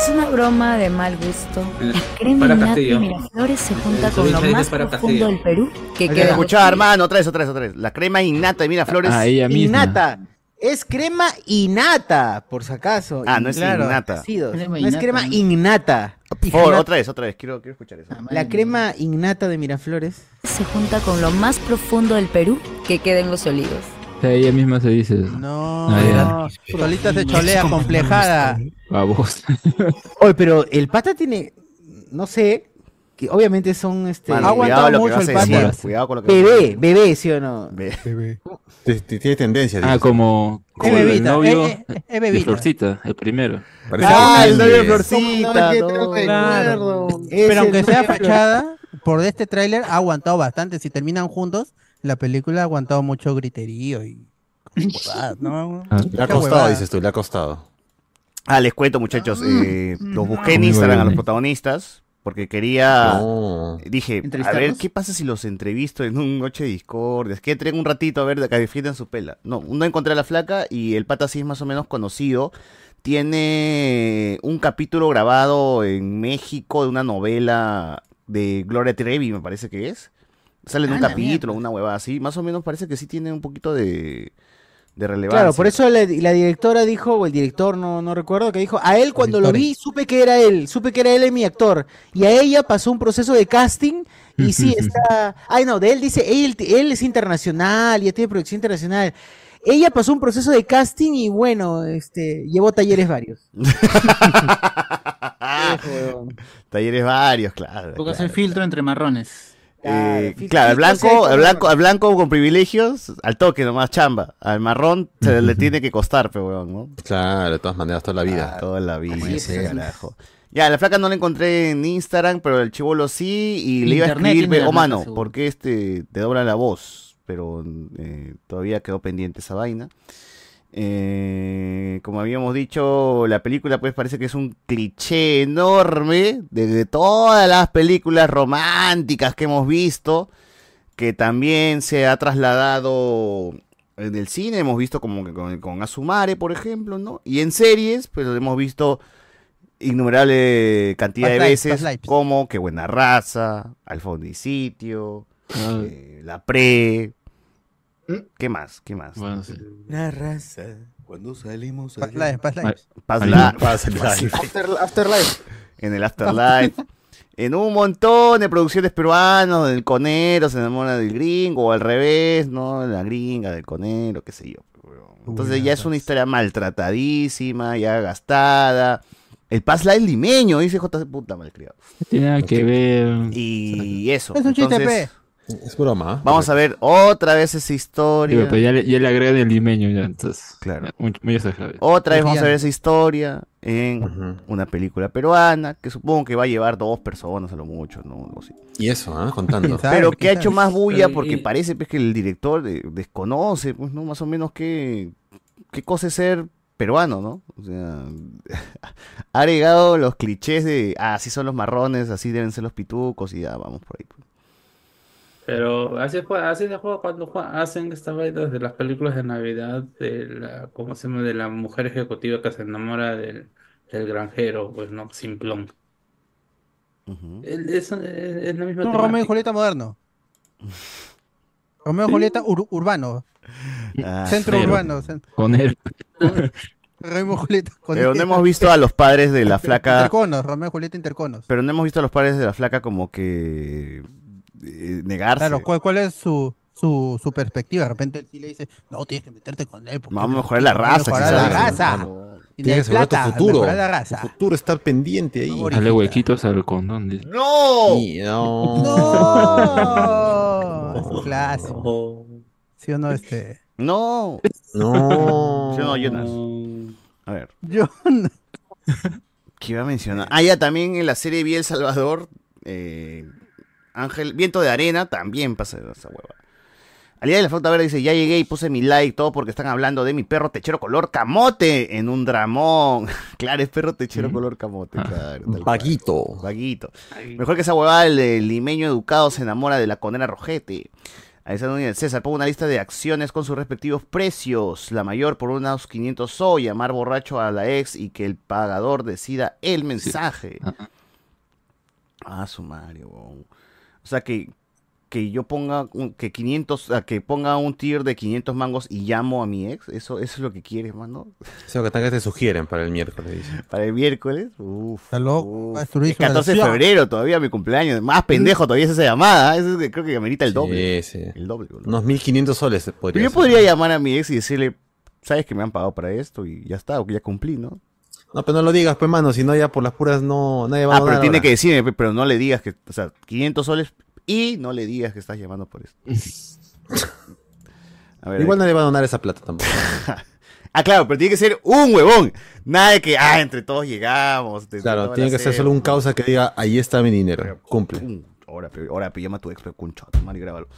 Es una broma de mal gusto. La crema para innata Castillo. de Miraflores se junta El con lo más para profundo del Perú, que queda. Escucha, hermano, otra vez, otra vez, otra vez. La crema innata de Miraflores. Ah, ella misma. Innata. Es crema innata, por si acaso. Ah, no es Claro, innata. ácidos. Crema No es innata, crema ¿no? innata. Por favor, otra vez, otra vez. Quiero, quiero escuchar eso. La crema innata de Miraflores. se junta con lo más profundo del Perú, que queda en los olivos. O sea, ella misma se dice. No, Ah, no. Solita se cholea complejada. Babos. Oye, pero el pata tiene, no sé, que obviamente son este. Mano, aguantado mucho el pata. Cuidado con lo que Bebé, bebé, ¿sí o no? Be- T- t- Tiene tendencia. Ah, como, como el bebita, novio es- es- es de bebita. Florcita, el primero. Parece Ah, el novio de Florcita. no, claro. Pero aunque sea novio fachada, por este tráiler ha aguantado bastante. Si terminan juntos, la película ha aguantado mucho griterío y... ¿no? Ah. Le ha costado, huevada. dices tú, le ha costado. Ah, les cuento, muchachos. eh, los busqué en Instagram a los protagonistas. Porque quería. No. Dije, a ver. ¿qué pasa si los entrevisto en un noche de discordia? Es que entren un ratito a ver de que defiendan su pela. No, no encontré a la flaca y el pata sí es más o menos conocido. Tiene un capítulo grabado en México de una novela de Gloria Trevi, me parece que es. Sale en un Ah, capítulo, una huevada así. Más o menos parece que sí tiene un poquito de, de relevancia. Claro, por eso la, la directora dijo, o el director, no, no recuerdo, que dijo, a él cuando lo vi supe que era él, supe que era él mi actor. Y a ella pasó un proceso de casting y sí está... Ay, no, de él dice, él, él es internacional, ya tiene proyección internacional. Ella pasó un proceso de casting y bueno, este, llevó talleres varios. Talleres varios, claro. Porque hace claro. filtro entre marrones. Eh, claro, al blanco, al blanco, al blanco con privilegios, al toque nomás chamba. Al marrón se le tiene que costar, pero weón, ¿no? Claro, de todas maneras, toda la vida. Toda la vida, carajo. Ya, la flaca no la encontré en Instagram, pero el chivolo sí, y le iba a escribir, la oh mano, seguro. ¿por qué este te dobla la voz? Pero eh, todavía quedó pendiente esa vaina. Eh, como habíamos dicho, la película pues parece que es un cliché enorme de, de todas las películas románticas que hemos visto, que también se ha trasladado en el cine, hemos visto como que con, con Asumare, por ejemplo, ¿no? Y en series, pues lo hemos visto innumerable cantidad Past de veces, como Que Buena Raza, Al Fondo y Sitio, eh, La Pre, ¿qué más? ¿Qué más? Bueno, sí. La raza, cuando salimos Past Lives, Past Lives. Past Ay, Li- Past Lives. After, Afterlife. en el Afterlife, en un montón de producciones peruanas, donde el conero se enamora del gringo, o al revés, ¿no? La gringa del conero, qué sé yo. Entonces ya es una historia maltratadísima, ya gastada. El Past Life limeño, dice JC, puta malcriado. Tiene nada que ver. Y eso. Es un chiste, entonces, pe. Es broma. ¿eh? Vamos a ver otra vez esa historia. Digo, pero ya le, ya le agregan el limeño ya, entonces. Claro. Muy, muy exagerado. Otra vez vamos a ver esa historia en una película peruana, que supongo que va a llevar dos personas a lo mucho, ¿no? Algo así. Y eso, ¿ah? Contando. Pero que ha ¿Quién hecho más bulla porque parece pues, que el director eh, desconoce, pues, ¿no? Más o menos qué, qué cosa es ser peruano, ¿no? O sea, ha agregado los clichés de, ah, así son los marrones, así deben ser los pitucos y ya, vamos por ahí. pues. Pero así fue, así se juega cuando hacen estas vainas de las películas de Navidad, de la, ¿cómo se llama? De la mujer ejecutiva que se enamora del, del granjero, pues no, simplón. El- Es, es- es la misma Un Romeo y temática. Julieta moderno. Romeo y Julieta ur- urbano. Ah, Centro pero- urbano. Con él. Romeo y Julieta. con- Pero no hemos visto a los padres de la flaca. Interconos, Romeo y Julieta interconos. Pero no hemos visto a los padres de la flaca como que eh, negarse. Claro, ¿cuál, cuál es su, su, su perspectiva? De repente él sí le dice, no, tienes que meterte con él. porque Vamos a mejorar la raza. mejorar la raza. Tienes que tu plata, futuro. la raza. Tu futuro está pendiente ahí. Dale huequitos al condón. dice. ¡No! Y no. ¡No! Es clásico. ¿Sí o no? Este... No. No. Yo no, Jonas. A ver. No. ¿Qué iba a mencionar? Ah, ya también en la serie Vi El Salvador, eh, Ángel, Viento de Arena, también pasa esa hueva. Al día de la flauta verde dice, ya llegué y puse mi like, todo porque están hablando de mi perro techero color camote en un dramón. claro, es perro techero color camote, claro. Vaguito. Vaguito. Mejor que esa huevada, el, el limeño educado se enamora de la conera rojete. Alessandro Núñez César, pongo una lista de acciones con sus respectivos precios. La mayor por unos 500 so, llamar borracho a la ex y que el pagador decida el mensaje. Ah, sumario. weón. O sea que, que yo ponga un- que 500, ah, que ponga un tier de 500 mangos y llamo a mi ex, eso, eso es lo que quieres, mano. Eso que te sugieren para el miércoles, dice. Para el miércoles. Uf, Está loco. Es su 14 de febrero todavía mi cumpleaños. Más pendejo todavía es esa llamada. Eso es creo que amerita el doble. Sí, sí. El doble. boludo. Unos 1500 soles Pero podría yo ser. podría llamar a mi ex y decirle, sabes que me han pagado para esto y ya está, o que ya cumplí, ¿no? No, pero no lo digas, pues, mano, si no, ya por las puras no. Nadie va a Ah, pero tiene ahora. que decirme, pe- pero no le digas que, o sea, 500 soles y no le digas que estás llamando por. A ver, Igual nadie va a donar esa plata tampoco. Ah, claro, pero tiene que ser un huevón. Nada de que, ah, entre todos llegamos. entre Claro, tiene la que ser solo un causa que diga, ahí está mi dinero. Cumple. Ahora, pe- ahora pe, llama a tu ex, pe, concha, tu madre, grábalo.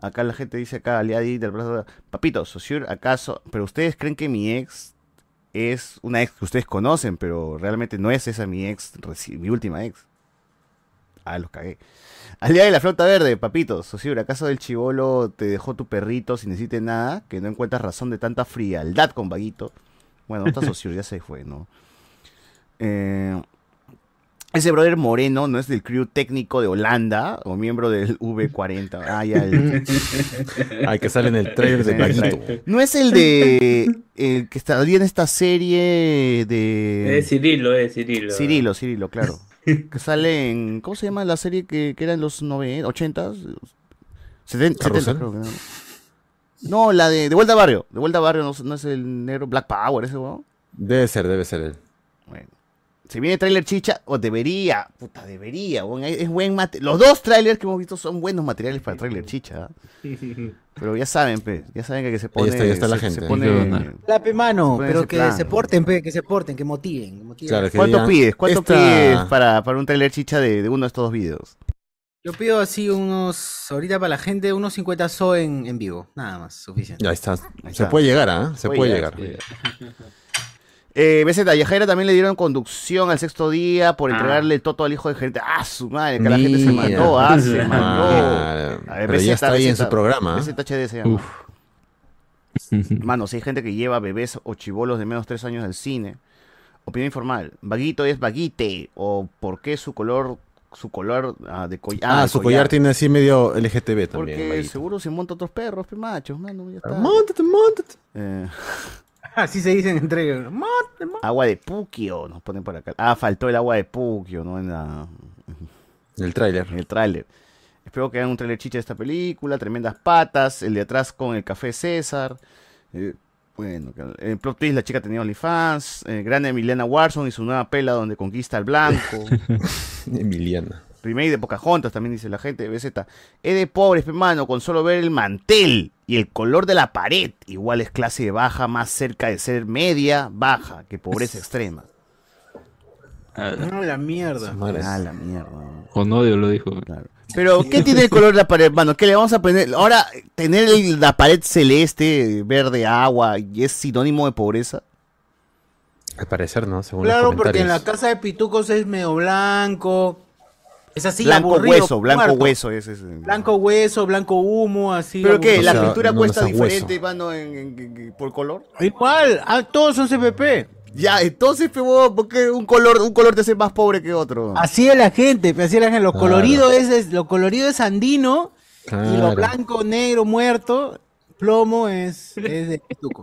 Acá la gente dice acá, Aliadi del Plaza, Papito, Sociur, ¿acaso? Pero ustedes creen que mi ex es una ex que ustedes conocen, pero realmente no es esa mi ex, mi última ex. Ah, los cagué. Al día de la flauta verde, papito, Sociur, ¿acaso el chivolo te dejó tu perrito sin decirte nada? Que no encuentras razón de tanta frialdad con Vaguito. Bueno, no está Sociur, ya se fue, ¿no? Eh, ese brother moreno no es del crew técnico de Holanda o miembro del V40. Ah, ya. El... Ay, que sale en el trailer de Vaguito. No es el de. El que estaría en esta serie de. Es Cirilo, es Cirilo. Cirilo, Cirilo, claro. que sale en. ¿Cómo se llama la serie que, que era en los 90, 80? 70, ¿Carrusel? creo que no. No, la de, de Vuelta a Barrio. De Vuelta a Barrio no, no es el negro Black Power ese weón. Debe ser, debe ser él. Bueno. Si viene trailer chicha, o debería, puta, debería, es buen mate- Los dos trailers que hemos visto son buenos materiales para trailer chicha. ¿ah? Pero ya saben, pe, ya saben que se pone. está, ya está la se- se gente. pone- La pe, mano, se pone pero que plan. se porten, pe, que se porten, que motiven. que motiven. Claro, que ¿Cuánto digan, pides? ¿Cuánto esta- pides para, para un trailer chicha de, de uno de estos dos videos? Yo pido así unos, ahorita para la gente, unos 50 so en, en vivo. Nada más, suficiente. Ya está. Ahí Se puede llegar, ¿ah? Se puede llegar. Eh, BZ, Yajaira también le dieron conducción al sexto día por Ah. entregarle el toto al hijo de gerente. ¡Ah, su madre! Que la gente se mandó, ¡ah, se Ah, mandó! A ver, pero ya está ahí en su BZ, programa, ¿ah? BZHD se llama. Mano, si hay gente que lleva bebés o chivolos de menos de 3 años al cine. Opinión informal. Vaguito es vaguite. O por qué su color, su color ah, de collar. Ah, su collar tiene así medio LGTB también. Porque Vaguito. seguro se monta otros perros, pe machos, mano. Ya está. Móntate, móntate. Eh, Así se dicen entre ellos. Agua de Puquio, nos ponen por acá. Ah, faltó el agua de Puquio, ¿no? En la. El tráiler. En el tráiler. Espero que hagan un tráiler chicha de esta película, tremendas patas, el de atrás con el café César. Eh, bueno, en plot twist la chica tenía OnlyFans, eh, grande Emiliana Warson y su nueva pela donde conquista al blanco. Emiliana. Remake de Pocahontas también dice la gente, BZ. Es de pobres, hermano, con solo ver el mantel y el color de la pared. Igual es clase baja, más cerca de ser media, baja, que pobreza extrema. No, la mierda. Ah, la mierda. Con odio lo dijo. Pero, ¿qué tiene el color de la pared, mano? ¿Qué le vamos a poner? Ahora, tener la pared celeste, verde, agua, ¿y es sinónimo de pobreza? Al parecer, ¿no? Según Claro, los porque en la casa de Pitucos es medio blanco. Es así, Blanco aburrido, hueso, blanco muerto. hueso, ese es. Blanco hueso, blanco humo, así. ¿Pero qué? ¿La pintura no, cuesta diferente, mano, en- en- en- por color? Igual, ah, todos son CPP. Ya, entonces, ¿por qué un color, un color te hace más pobre que otro? Así es la gente, así es la gente. Lo Claro. colorido es, es- lo colorido es andino y lo blanco, negro, muerto, plomo es, es de pituco.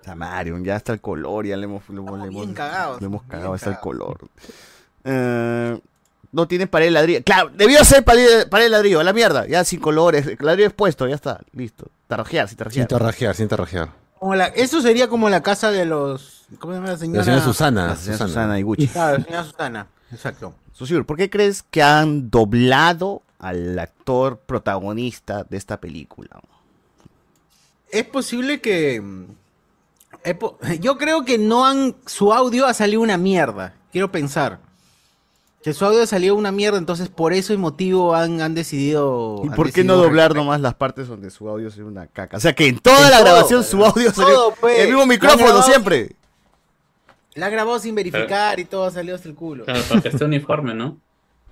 O sea, Mario, ya está el color, ya le hemos, le hemos, le hemos- bien cagados, le hemos cagado hasta el color. Eh, no tiene pared de ladrillo. Claro, debió ser pared, pared de ladrillo, a la mierda. Ya sin colores, el ladrillo expuesto, ya está, listo. Tarrajear, sin Sin tarrajear. tarrajear, sin tarrajear. Como la- eso sería como la casa de los. ¿Cómo se llama la señora? La señora Susana. La señora Susana Iguchi. Claro, la señora Susana. Exacto. Susur, ¿por qué crees que han doblado al actor protagonista de esta película? Es posible que. es po- Yo creo que no han. Su audio ha salido una mierda. Quiero pensar. Que su audio ha salido una mierda, entonces por eso y motivo han, han decidido. ¿Y han por qué no doblar nomás las partes donde su audio sea una caca? O sea, que en toda En la todo, grabación su audio todo, salió pues. el mismo micrófono grabado siempre. La grabó sin verificar y todo ha salido hasta el culo. Claro, para que esté uniforme, ¿no?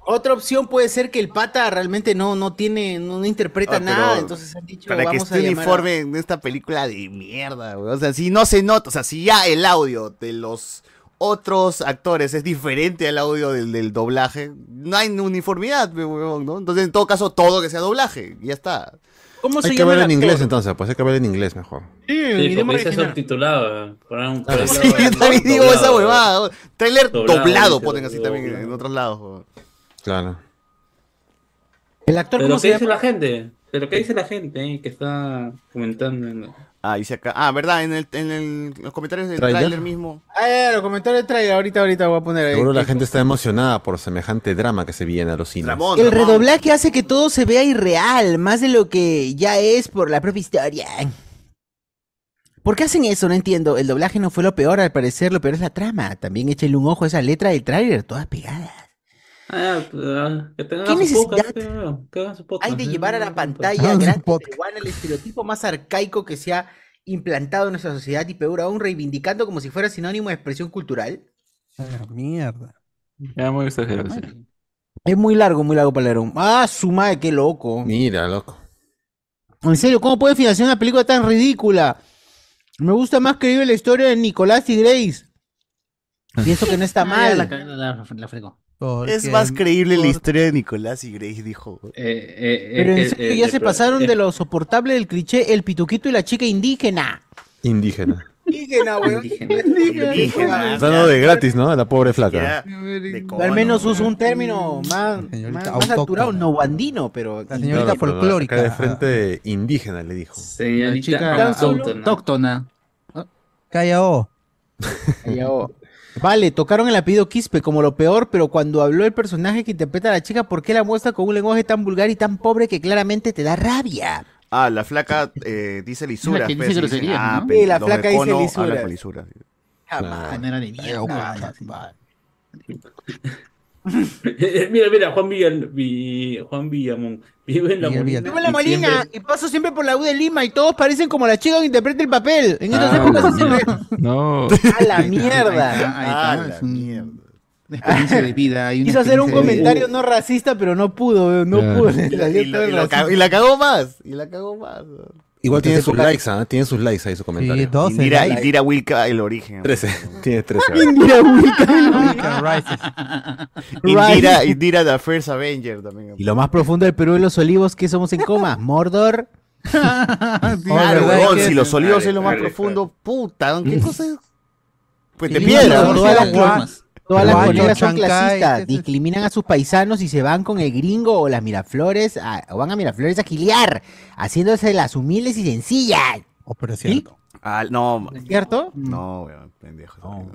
Otra opción puede ser que el pata realmente no, no tiene, no, no interpreta Ah, nada, entonces han dicho Para que vamos a esté llamar a- uniforme en esta película de mierda, güey. O sea, si no se nota, o sea, si ya el audio de los otros actores es diferente al audio del, del doblaje, no hay uniformidad, ¿no? Entonces, en todo caso, todo que sea doblaje, ya está. ¿Cómo Hay que verlo en inglés entonces, pues hay que verlo en inglés mejor. Sí, porque dice subtitulado. Un, el Sí, yo también digo doblado, esa huevada. Trailer Doblado, ponen así también en otros lados. Claro. El actor, Pero ¿cómo ¿qué se dice llama? la gente? Pero ¿qué dice la gente eh, que está comentando? Ah, dice acá. Ah, verdad, en, el, en el- los comentarios del ¿Trailer? trailer mismo. Ah, ya, los comentarios de trailer, ahorita, ahorita voy a poner ahí. Seguro la gente está emocionada por semejante drama que se viene a los cines. El redoblaje hace que todo se vea irreal, más de lo que ya es por la propia historia. ¿Por qué hacen eso? No entiendo. El doblaje no fue lo peor, al parecer lo peor es la trama. También échenle un ojo a esa letra del tráiler, todas pegadas. Ah, pues, ah, que tengan ¿Qué su necesidad podcast, que- que hagan su podcast, Hay de llevar a la pantalla Hagan grande peruana el estereotipo más arcaico que se ha implantado en nuestra sociedad y peor aún reivindicando como si fuera sinónimo de expresión cultural. Ah, mierda. Ya muy exagerado. sí. Es muy largo, muy largo para leer. Ah, su madre, qué loco. Mira, loco. En serio, ¿cómo puede financiar una película tan ridícula? Me gusta más creíble la historia de Nicolás y Grace. Pienso que no está Ah, mal. La, la, la fregó. Es más creíble la historia de Nicolás y Grace, dijo. Eh, Pero en serio, ya se pasaron de lo soportable del cliché el pituquito y la chica indígena. Indígena. Indígena, weón. Indígena. Dando de gratis, ¿no? A la pobre flaca. Al menos usa un término más, más, más no andino, pero. Claro, pero Acá de frente indígena le dijo. Señorita chica autóctona. autóctona. Calla. Ya, oh. Vale, tocaron el apellido Quispe como lo peor, pero cuando habló el personaje que interpreta a la chica, ¿por qué la muestra con un lenguaje tan vulgar y tan pobre que claramente te da rabia? Ah, la flaca eh, dice lisuras. La que pues, dice groserías, ah, ¿no? pe- Sí, la flaca dice Cono lisuras. hablan con lisuras. Jamás. No era de mierda. mira, mira, Juan Villa, Vi- Juan Villamón. Vive en la Miguel Molina. Vivo en la y Molina siempre- y paso siempre por la U de Lima y todos parecen como la chica que interpreta el papel. En estas Ah, épocas siempre- No. A la mierda. Ahí está, Ah, es la un- mierda. Una experiencia de vida. hay una Quiso hacer un comentario no racista, pero no pudo, no Claro. pudo. Y la, y la- y la cagó, y la cagó más. Y la cagó más. Igual tiene sus likes, ¿ah? Tiene sus likes ahí su comentario. Sí, 12 Indira, likes. Indira Wilka, el origen. 13. Tiene 13. Indira Wicca. Indira, Indira the First Avenger también. Y lo más profundo del Perú de los olivos, que somos en coma? Mordor. Si los olivos es lo más profundo, puta, ¿qué cosa es? Pues de piedra. no, ¿no? Todas las, Guamas. Todas las colegas son clasistas, discriminan a sus paisanos y se van con el gringo o las Miraflores, a- o van a Miraflores a giliar, haciéndose las humildes y sencillas. Oh, pero es cierto. Ah, no, ¿Es cierto? no, weón, pendejo.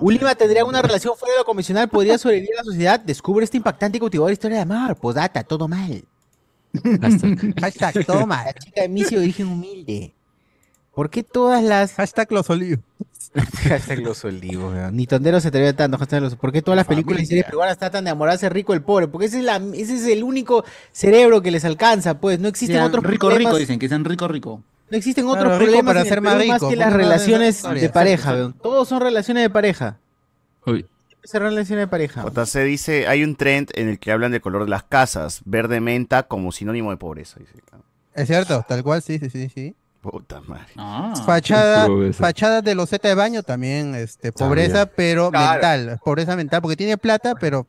Ulima tendría una relación fuera de lo convencional, podría sobrevivir a la sociedad. Descubre esta impactante y cautivadora historia de amor. Posdata, todo mal. Hashtag, toma. La chica de Micio de origen humilde. ¿Por qué todas las. Hashtag los olivos. Hashtag los olivos, weón. Ni tondero se atreve tanto. hashtag los- ¿Por qué todas las películas y series peruanas tratan de enamorarse rico el pobre? Porque ese es, la, ese es el único cerebro que les alcanza, pues. No existen Sean otros rico, problemas. rico, dicen, que sean rico, rico. No existen Claro, otros rico problemas para ser más rico, que las ¿cómo no deben ser relaciones de pareja, weón. Todos son relaciones de pareja. Uy. escena de pareja. JC dice, hay un trend en el que hablan del color de las casas, verde menta como sinónimo de pobreza. Dice. Es cierto, tal cual, sí, sí, sí, sí. Puta madre. Fachada, fachada de loseta de baño también, este, pobreza, pero Claro. mental, pobreza mental, porque tiene plata, pero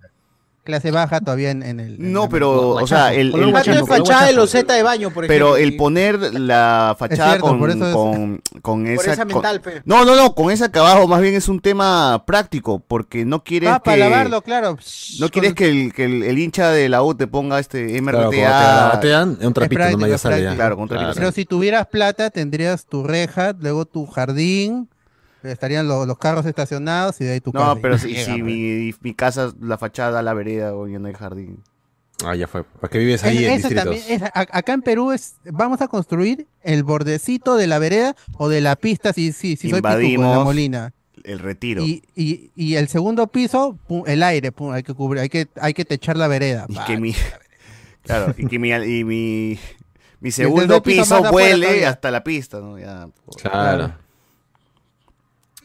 clase baja todavía en, en el. No, pero, o sea, el, el- Plata de fachada de loseta de baño, por ejemplo. pero el poner la fachada cierto, con, por eso es- con, con esa... Con- mental, pe. No, no, no, con ese acá abajo más bien es un tema práctico, porque no quieres Ah, que... para lavarlo, claro. No quieres que el, que el, el hincha de la U te ponga este MRTA. Claro, cuando te la batean, es un trapito, práctico, es sale ya. Claro, con un trapito. Pero si tuvieras plata, tendrías tu reja, luego tu jardín, estarían lo- los carros estacionados y de ahí tu casa. No, pero si, llega, si mi, mi casa, la fachada, la vereda, o ya no hay jardín. Ah, ya fue. ¿Para qué vives ahí Es- en distritos? también es- a- acá en Perú es vamos a construir el bordecito de la vereda o de la pista si si, si soy pituco, en la Molina. el retiro. Y, y, y el segundo piso, pum, el aire, pum, hay que cubrir, hay que hay que techar la vereda. Y pa. que mi, claro, y que mi, y mi, mi segundo el piso piso afuera vuele hasta la pista, ¿no? Ya. Claro.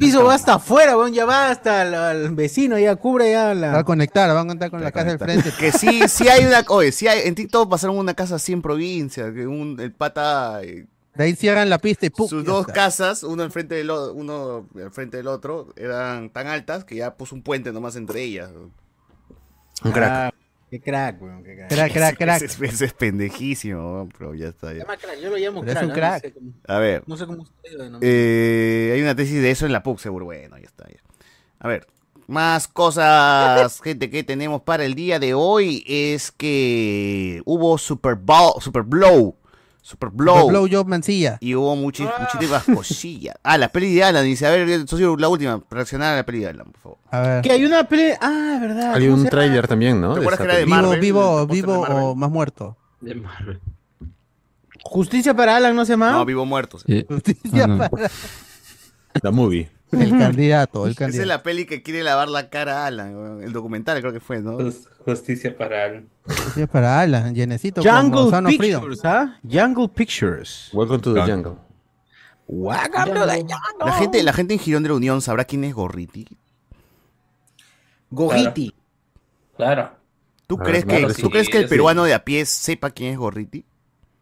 Piso va hasta afuera, weón, ya va hasta el, al vecino, ya cubre ya Va a la... conectar, van a conectar con la casa del frente. Que sí, sí hay una, oye, sí hay, en TikTok pasaron una casa así en provincia, que un, el pata, eh, De ahí cierran la pista y pum. sus dos está. casas, uno enfrente del uno al frente del otro, eran tan altas que ya puso un puente nomás entre ellas. Un crack. Ah, qué crack, weón, qué crack. Crack, crack, crack. Ese, ese es pendejísimo, weón, pero ya está. Ya. crack, Yo lo llamo Pero es crack. un ¿no? crack. No sé cómo- A ver. No sé cómo lo denominan. Eh, hay una tesis de eso en la PUC, seguro. Bueno, ya está. ya. A ver, más cosas, gente, que tenemos para el día de hoy es que hubo Super Bowl, Super Blow, Super Blow, Blow Job Mancilla. y hubo muchis- muchísimas cosillas. Ah, la peli de Alan, dice, a ver, socio, la última, reaccionar a la peli de Alan, por favor. A ver. Que hay una peli... Ah, verdad. Hay ¿cómo un tráiler también, ¿no? ¿Te acuerdas que era de. Vivo, Marvel, vivo, vivo Marvel. o más muerto. De Marvel. Justicia para Alan, ¿no se llama? No, vivo muertos. Sí. Justicia Ah, no. para- La movie. El candidato, el Esa es candidato. la peli que quiere lavar la cara a Alan, el documental creo que fue, ¿no? Jus- Justicia para Alan. Justicia para Alan, llenecito Jungle Freedom. Pictures, ¿ah? Jungle Pictures. Welcome to the jungle. La gente, la gente en Girón de la Unión sabrá quién es Gorriti. Gogiti. Claro. ¿Tú crees que, claro, ¿tú sí, crees que el sí. peruano de a pie sepa quién es Gorriti?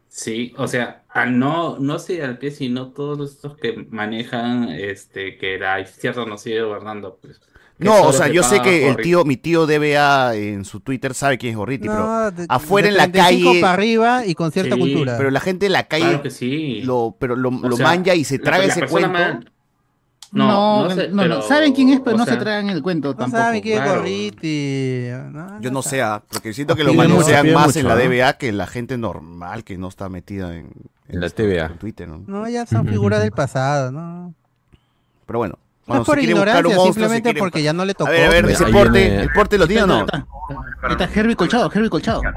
Sí, o sea, a no, no sé al pie, sino todos estos que manejan este que la izquierda nos sigue gobernando, pues. que No, o solo sea, se yo sé paga que el tío, mi tío DBA en su Twitter sabe quién es Gorriti, No, pero de- afuera de en la 35 calle, para arriba y con cierta Sí, cultura. pero la gente en la calle Claro que sí. lo, pero lo, O lo sea, manja y se la- traga la ese cuento. No, no, sé, no, pero, saben quién es, pero no sea, se tragan el cuento no tampoco. saben quién es claro. Gorriti. Yo no sé, ah, porque siento que lo pide más mucho, en la ¿no? DBA que la gente normal que no está metida en, En la esto, TVA. en Twitter, ¿no? No, ya son figuras del pasado, ¿no? Pero bueno. No es por ignorancia, monstruo, simplemente porque ya no le tocó. A ver, a ver, ese porte, ¿el porte lo tiene o no? Ahí está Herbie Colchado, Herbie Colchado.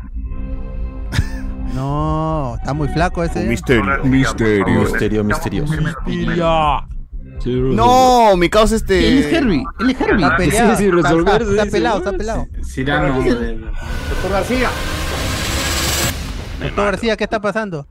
No, está muy flaco ese. Un misterio. Misterio. Misterio misterioso. No, mi causa este. Él es Herbie, él es Herbie. Está peleado. Sí, sí, está- resolver, está, está sí, pelado, está pelado. Cirano del- Doctor García. Doctor García, ¿qué está pasando?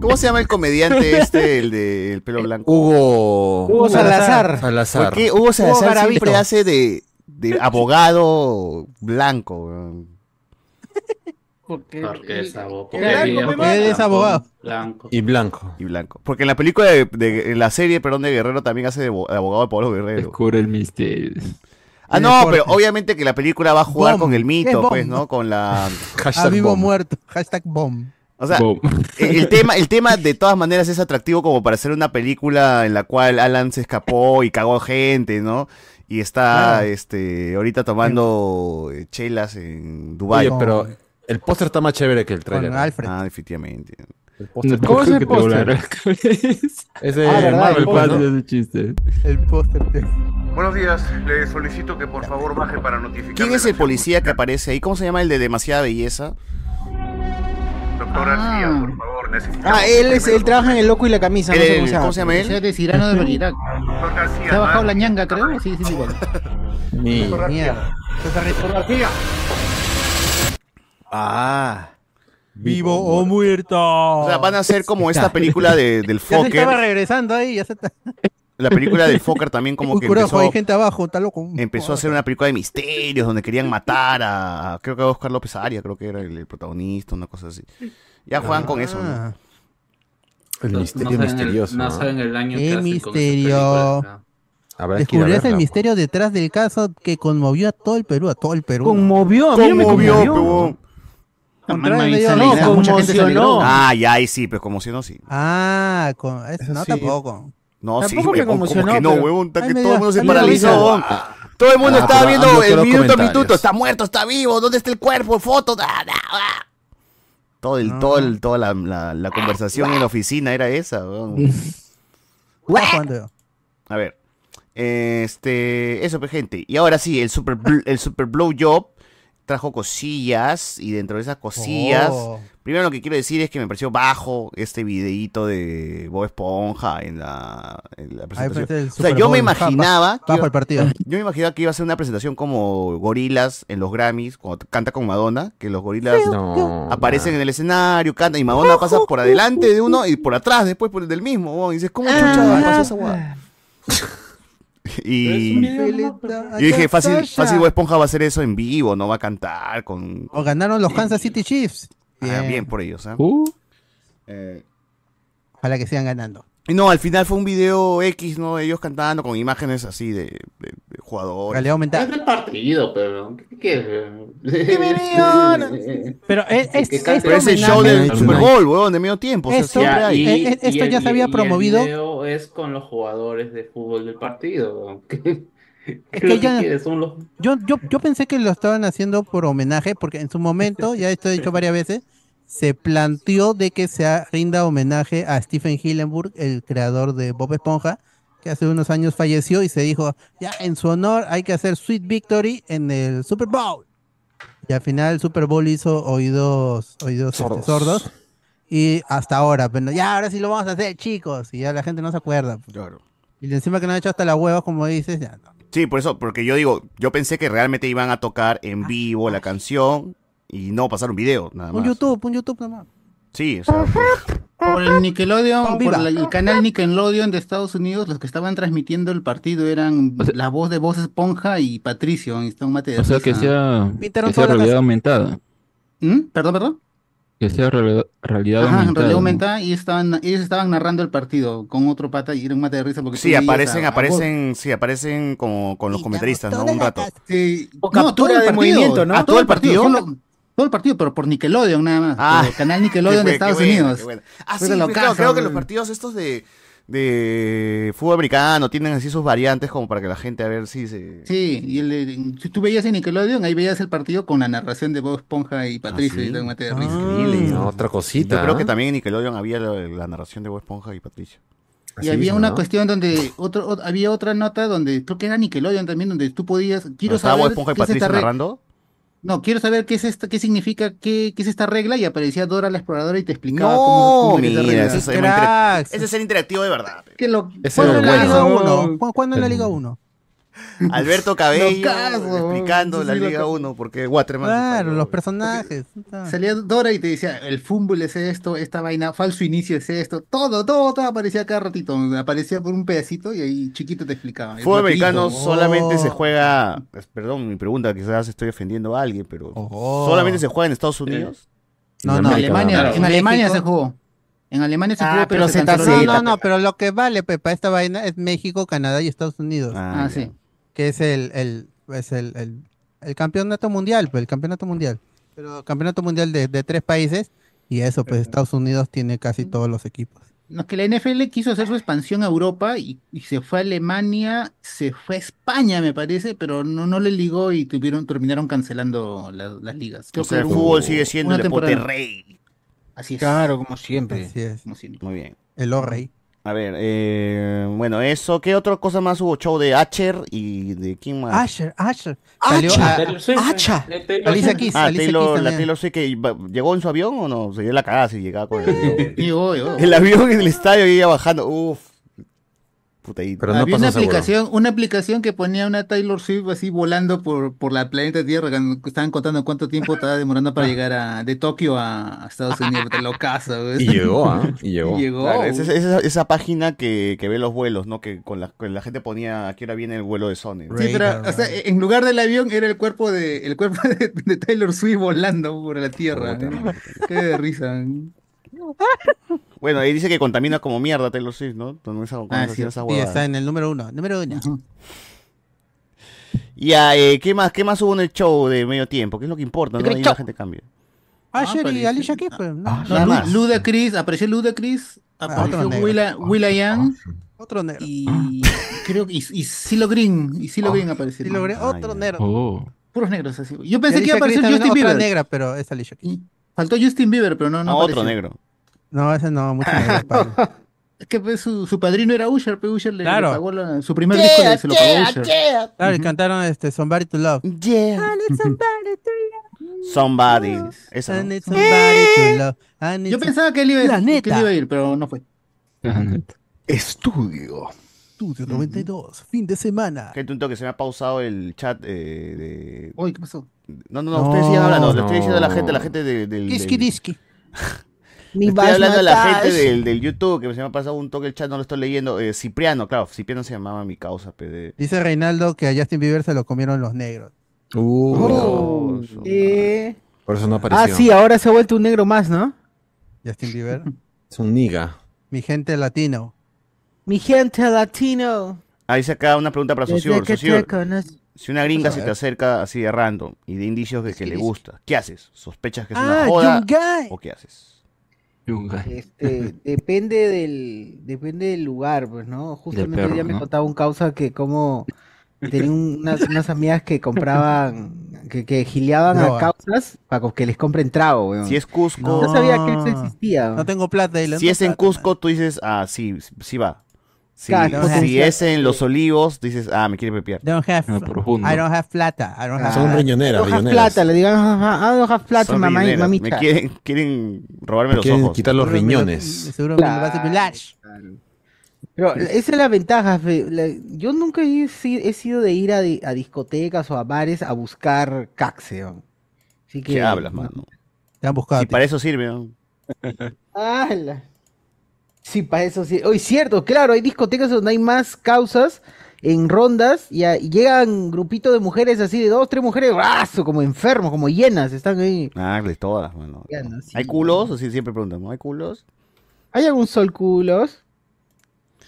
¿Cómo se llama el comediante este, el de el pelo blanco? Hugo. Hugo Salazar. Salazar. ¿Por qué Hugo Salazar Garavito. siempre hace de, de abogado blanco? Porque, Porque es abogado. Porque es abogado. Blanco. Y blanco. Y blanco. Porque en la película de, de- en la serie, perdón, de Guerrero también hace de, bo- de abogado de Pablo Guerrero. Descubre el misterio. Ah, no, deporte. pero obviamente que la película va a jugar Bomb. con el ¿Qué mito, es pues? ¿no? Con la. A Hashtag vivo bomb. muerto. Hashtag bomb. O sea, el tema, el tema de todas maneras es atractivo como para hacer una película en la cual Alan se escapó y cagó gente, ¿no? Y está este ahorita tomando eh, chelas en Dubai. Oye, pero el póster está más chévere que el Con trailer. Alfred. Ah, definitivamente. El póster ¿Cómo es el que te volará póster? es de Ah. Marvel, El pues, ¿Cuál ¿no? ese chiste? El póster. Buenos días, le solicito que por favor baje para notificar. ¿Quién es el policía que aparece ahí? ¿Cómo se llama el de demasiada belleza? Doctor García, por favor, necesitamos. Ah, él es, él trabaja en el loco y la camisa. no El- sé cómo se llama. ¿Cómo se llama él? de Cirano de García. Se ha bajado ¿no? la ñanga, creo. Sí, sí, sí. Doctor García. Ah. Vivo o muerto. O sea, van a hacer como esta película de, del Ya se estaba Fokker. regresando ahí, ya se está. la película del Fokker también como que empezó, hay gente abajo, está loco. empezó a hacer una película de misterios donde querían matar a, creo que a Oscar López Aria, creo que era el, el protagonista, una cosa así. Ya juegan con eso, Ah. ¿no? El No- misterio no saben el- misterioso. no saben el año que ¡Qué hacen con esas misterio! Descubrirás el verla. misterio detrás del caso que conmovió a todo el Perú, a todo el Perú. Conmovió, a mí me Conmovió. Contrario, no, se alegró. conmocionó. Ah, ya ahí sí, pues como si no, sí. Ah, con, eso no Sí. tampoco. No, sí, Tampoco me huevón, como conmocionó, que no, pero- huevón, Ay, que me todo el mundo se me paralizó. Todo el mundo Ah, estaba viendo el minuto a minuto, está muerto, está vivo, ¿dónde está el cuerpo? Foto, da, da, da. Todo el, todo el, toda la, la, la conversación en la oficina era esa. A ver. Este, eso, pues, gente. Y ahora sí, el super, el super blow job trajo cosillas y dentro de esas cosillas, Oh. primero lo que quiero decir es que me pareció bajo este videíto de Bob Esponja en la, en la presentación. O sea, yo me Bowl, imaginaba, que Bajo iba- el partido. yo me imaginaba que iba a ser una presentación como Gorilas en los Grammys, cuando canta con Madonna, que los Gorilas No, aparecen en el escenario, cantan y Madonna pasa por adelante de uno y por atrás después por el del mismo. Y dices, ¿cómo chucha pasó esa hueá? Y yo dije, fácil, fácil Bob Esponja va a hacer eso en vivo, no va a cantar con... O ganaron los Kansas City Chiefs. Ah, Bien. por ellos, ¿ah? Uh, Eh, Ojalá que sigan ganando. Y no, al final fue un video X, ¿no? Ellos cantando con imágenes así de, de- de jugadores. Realidad Es del partido, pero. ¿Qué? Pero es, es, Que. Pero es el show del Super. Bowl, weón, de medio tiempo. O sea, Ya, y- esto el- ya se había y promovido. El video es con los jugadores de fútbol del partido. ¿Qué, qué Es que ya- los. Yo, yo, yo pensé que lo estaban haciendo por homenaje, porque en su momento, ya esto he dicho varias veces, se planteó de que se rinda homenaje a Stephen Hillenburg, el creador de Bob Esponja, que hace unos años falleció y se dijo, ya en su honor hay que hacer Sweet Victory en el Super Bowl. Y al final el Super Bowl hizo oídos, oídos este, Sordos. Y hasta ahora, pero ya ahora sí lo vamos a hacer, chicos. Y ya la gente no se acuerda. Claro. Y encima que no ha hecho hasta la hueva, como dices, ya no. Sí, por eso, porque yo digo, yo pensé que realmente iban a tocar en vivo la canción y no pasar un video, nada Un más. YouTube, un YouTube nomás. Sí, o sea, Por el Nickelodeon, por la- el canal Nickelodeon de Estados Unidos, los que estaban transmitiendo el partido eran O sea- la voz de Voz Esponja y Patricio. Y está un mate de o sea, que sea, que sea realidad casa. aumentada. ¿Mm? Perdón, perdón. Que sea realidad, realidad Ajá, en aumentada. realidad aumentada y estaban, ellos estaban narrando el partido con otro pata y era un mate de risa porque sí, aparecen, a- a aparecen, sí, aparecen como con los comentaristas, ¿no? Un rato. Sí, O no, todo el de partido, movimiento, ¿no? ah, ¿Todo el partido? solo- todo el partido, pero por Nickelodeon nada más. Ah, por el canal Nickelodeon de Estados buena, Unidos. Ah, sí, claro, creo que los partidos estos de, de fútbol americano tienen así sus variantes como para que la gente a ver si se... Sí, y el, de- si tú veías en Nickelodeon, ahí veías el partido con la narración de Bob Esponja y Patricio, ¿sí? y era un mate de risa. Increíble. No, otra cosita. Yo creo que ¿ah? también en Nickelodeon había la, la narración de Bob Esponja y Patricio. Y había mismo, una ¿no? cuestión donde, otro, ot- había otra nota donde, creo que era Nickelodeon también, donde tú podías, quiero ¿No estaba Bob saber Esponja y Patricio re- narrando? No, quiero saber qué es esta, qué significa, qué, qué es esta regla, y aparecía Dora la exploradora y te explicaba No, cómo, cómo mira, regla. Ese es ser interactivo de verdad. lo- ¿Cuándo la Liga bueno. 1? ¿Cu- ¿Cuándo en la Liga 1? Alberto Cabello explicando la Liga locazo. 1 porque Waterman... Claro, los personajes. Salía Dora y te decía, el fútbol es esto, esta vaina, falso inicio es esto, todo, todo, todo aparecía cada ratito, aparecía por un pedacito y ahí chiquito te explicaba. El Fútbol americano solamente se Oh. juega, pues, perdón mi pregunta, quizás estoy ofendiendo a alguien, pero Oh. solamente se juega en Estados Unidos. No, En no, En América, Alemania, en Alemania México. se jugó. En Alemania se Ah, jugó, pero, pero se se canceló. No, no, no, pero lo que vale, Pepa, esta vaina es México, Canadá y Estados Unidos. Ah, Ah, sí. Que es el, el, es el, el, el campeonato mundial, pues el campeonato mundial. Pero campeonato mundial de, de tres países. Y eso, pues Estados Unidos tiene casi todos los equipos. No, es que la NFL quiso hacer su expansión a Europa y, y se fue a Alemania, se fue a España, me parece, pero no, no le ligó y tuvieron, terminaron cancelando la- las ligas. O Creo sea, que el fútbol sigue siendo el deporte rey. Así es. Claro, como siempre. Así es. como siempre. Muy bien. El O-Rey. A ver, eh, bueno, eso. ¿Qué otra cosa más hubo? Show de Asher y de quién más? Asher, Asher. Salió Acha. Alicia. Keys. Ah, Alicia Taylor, Keys la también. Taylor Swift que llegó en su avión o no? Se dio la cagada si llegaba con el avión. El avión en el estadio y ella bajando. Uf. Puta, y- Pero no Había una seguro. aplicación, una aplicación que ponía una Taylor Swift así volando por, por la planeta Tierra, cuando estaban contando cuánto tiempo estaba demorando para llegar a, de Tokio a, Estados Unidos. Te lo casa. Y llegó, ¿ah? Y llegó. Y llegó. Claro, es esa, esa- esa página que, que ve los vuelos, ¿no? Que con la, con la gente ponía a qué hora viene el vuelo de Sony. ¿no? Sí, pero o sea, en lugar del avión era el cuerpo de el cuerpo de, de Taylor Swift volando por la Tierra. Qué de risa. Bueno, ahí dice que contamina como mierda Taylor Swift, ¿no? Con esa, con Ah, esa- sí. esa Sí, huevada. está en el número uno. Número uno. Ya, eh, ¿qué más, ¿qué más hubo en el show de medio tiempo? ¿Qué es lo que importa? ¿no? Ahí la gente cambia. Asher y apareció. Alicia Keys, pues, ¿no? No, nada Lu- más. Ludacris, apareció Ludacris, apareció otro negro. Willa- Will.i.am Otro negro. y creo que y, y Silo Green, y Silo Green apareció. Otro negro. Oh. Puros negros así. Yo pensé Y que iba a aparecer Justin otra Bieber. negra, pero es Alicia Keys. Faltó Justin Bieber, pero no, no No, otro apareció. negro. No, ese no, mucho padre. Es que pues, su, su padrino era Usher, pero Usher le, le Claro. pagó la- su primer disco le- se lo pagó Usher. Claro, y cantaron este Somebody to Love. Yeah. Somebody. Esa, I ¿no? need somebody to love. I need Yo pensaba que él iba, La a- que neta. él iba a ir, pero no fue. Estudio. Estudio 92, fin de semana. Gente, un toque, se me ha pausado el chat eh, de... Uy, ¿qué pasó? No, no, no, ustedes sigan hablando. Le estoy diciendo a la No. gente, a la gente de- del... Diski del- Estoy hablando a la gente del, del YouTube, que se me ha pasado un toque el chat, no lo estoy leyendo. Eh, Cipriano, claro, Cipriano se llamaba mi causa, pe, de- Dice Reinaldo que a Justin Bieber se lo comieron los negros. Uh, Oh, eh. Por eso no Ah, apareció. sí, ahora se ha vuelto un negro más, ¿no? Justin Bieber. Es un niga. Mi gente latino. Mi gente latino. Ahí se acá una pregunta para Socio. Si una gringa se te acerca así de random y de indicios de que le gusta, ¿qué haces? ¿Sospechas que es Ah, una joda o qué haces? Este, depende del, depende del lugar, pues, ¿no? Justamente perro, ya me ¿no? contaba un causa que como tenía unas, unas amigas que compraban, que, que gileaban a causas para que les compren trago, weón. Si es Cusco, No sabía que eso existía. No tengo plata. y si no es en plata, Cusco, tú dices, ah, sí, sí va. Si, Claro, si es en Los Olivos, dices, ah, me quiere pepear. Don't have, No, profundo. I don't have plata. I don't have Son riñoneras, No have riñoneras. plata, le digan, ah, no have plata, Son mamá, riñoneras. mamita. Me quieren, quieren robarme Me los quieren ojos. quitar los me riñones. Seguro me lo vas a pilar. Pero esa es la ventaja, fe. La- yo nunca he, si- he sido de ir a, di- a discotecas o a bares a buscar caxeón. Así que... ¿Qué hablas, mano? Te han buscado. Y para eso sirve, ¿no? Sí, para eso sí. Hoy cierto, claro, hay discotecas donde hay más causas en rondas y, a- y llegan grupitos de mujeres así de dos, tres mujeres, brazo, como enfermos, como llenas, están ahí. Ah, de todas, mano. No, sí. ¿Hay culos? Así siempre preguntan, ¿no? ¿Hay culos? ¿Hay algún sol culos?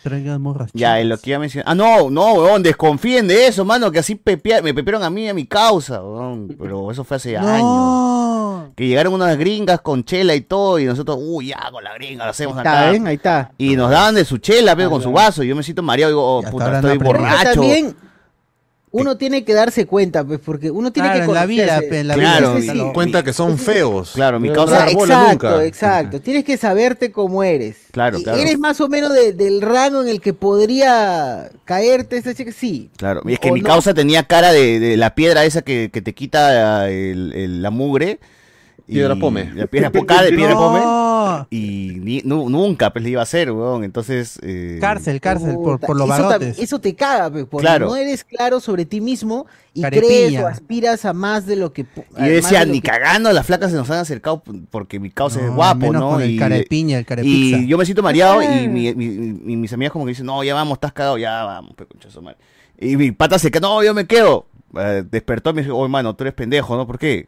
Traigan morras Ya, en lo que ya mencioné. Ah, no, no, weón, desconfíen de eso, mano, que así pepea- me pepearon a mí y a mi causa, weón. Pero eso fue hace años. Que llegaron unas gringas con chela y todo, y nosotros, uy, ya, con la gringa, lo hacemos Ahí está, acá. ¿ven? Ahí está. Y nos daban de su chela, pero con su vaso, y yo me siento mareado, y digo, oh, puta, estoy borracho. También uno tiene que darse cuenta, pues, porque uno tiene Claro, que en la vida, conocerse. en la Claro, vida. Sí, sí, sí. sí. Cuenta que son feos. Claro, mi causa- bola Exacto, nunca. exacto. Tienes que saberte cómo eres. Claro, Y claro. ¿Eres más o menos de- del rango en el que podría caerte esta chica? Sí. Claro, y es que ¿O mi no? causa tenía cara de, de la piedra esa que, que te quita el- el- la mugre. Y- Piedra pome. La piedra poca de piedra pome. Y ni- nu- nunca pues le iba a hacer, weón. Entonces. eh, Cárcel, cárcel, por, por los eso, barotes. eso te caga, pues, porque Claro. no eres claro sobre ti mismo y crees o aspiras a más de lo que... Y yo decía, de ni que- cagando, las flacas se nos han acercado porque mi causa es guapo, menos ¿no? con el y, carepiña, el carepizza. y yo me siento mareado Ah. y, mi- mi- mi- mis amigas como que dicen, no, ya vamos, estás cagado, ya vamos, pe, concha de su madre. Y mi pata se queda, no, yo me quedo. Eh, despertó y me dijo, oye, mano, tú eres pendejo, ¿no? ¿Por qué?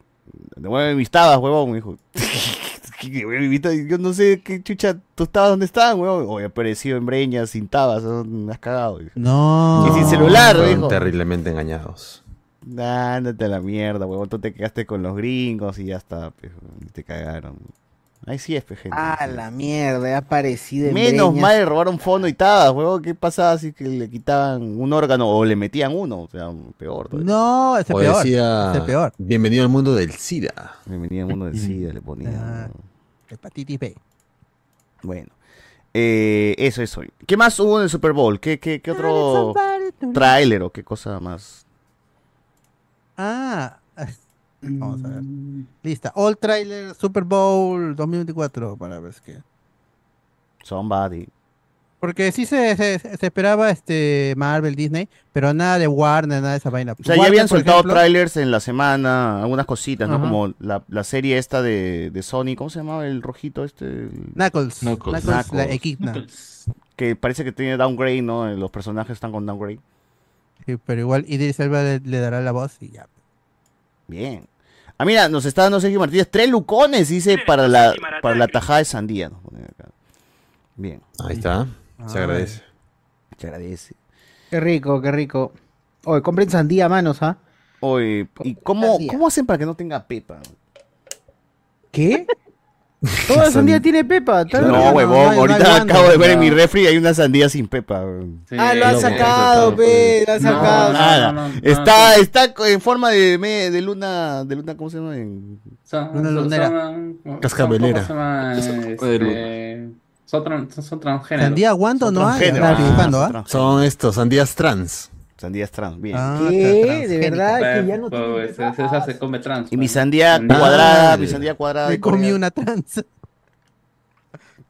Devuelve mis tabas, huevón, me dijo. ¿Qué, huevón, mi tab- Yo no sé qué chucha, tú estabas donde estaban, huevón. Oye, aparecido en breñas, sin tabas, me has cagado. dijo. No. Y sin celular, Fueron dijo. terriblemente engañados. Ándate a la mierda, huevón. Tú te quedaste con los gringos y ya está, pues, y te cagaron. Ahí sí es, gente. Ah, la mierda, he aparecido en Menos breñas. mal le robaron fondo y tabas, huevón. ¿Qué pasaba si que le quitaban un órgano o le metían uno? O sea, peor. todavía. No, ese O peor. decía, Ese peor. bienvenido al mundo del SIDA. Bienvenido al mundo del SIDA, le ponía. Ah. Hepatitis B. Bueno. Eh, eso, eso. ¿Qué más hubo en el Super Bowl? ¿Qué, qué, qué otro tráiler o qué cosa más? Ah. Vamos a ver. Lista. All Trailer Super Bowl 2024 para ver qué. Somebody. Porque sí se, se, se esperaba este Marvel, Disney, pero nada de Warner, nada de esa vaina. O sea, ya habían soltado ejemplo, trailers en la semana, algunas cositas, ¿no? Ajá. Como la, la serie esta de, de Sony, ¿cómo se llamaba el rojito este? Knuckles. Knuckles, la Equidna. Que parece que tiene downgrade, ¿no? Los personajes están con downgrade. Sí, pero igual Idris Elba le, le dará la voz y ya. Bien. Ah, mira, nos está dando Sergio Martínez. Tres lucones, dice, para la, para la tajada de sandía. nos pone acá. Bien. Ahí está. Se agradece. Se agradece. Qué rico, qué rico. Oye, compren sandía a manos, ¿ah? Oye, ¿y cómo, cómo hacen para que no tenga pepa? ¿Qué? Toda la sandía tiene pepa. está No, huevón, no ahorita acabo de ver en mi refri y hay una sandía sin pepa. Ah, lo han sacado, pe, lo No, sacado. nada. no, no, está, está en forma de, me- de luna, de luna, ¿cómo se llama? En- Son, Una son- lunera. Cascabelera. son, tran- son, son transgéneros. Sandía guando no hay. Ah. Son estos, sandías trans. Sandías trans, bien. Ah, ¿Qué? ¿De verdad? Que ya no Pues, esa esa se come trans. Y mi pues. sandía cuadrada, mi sandía cuadrada. Me comí una trans.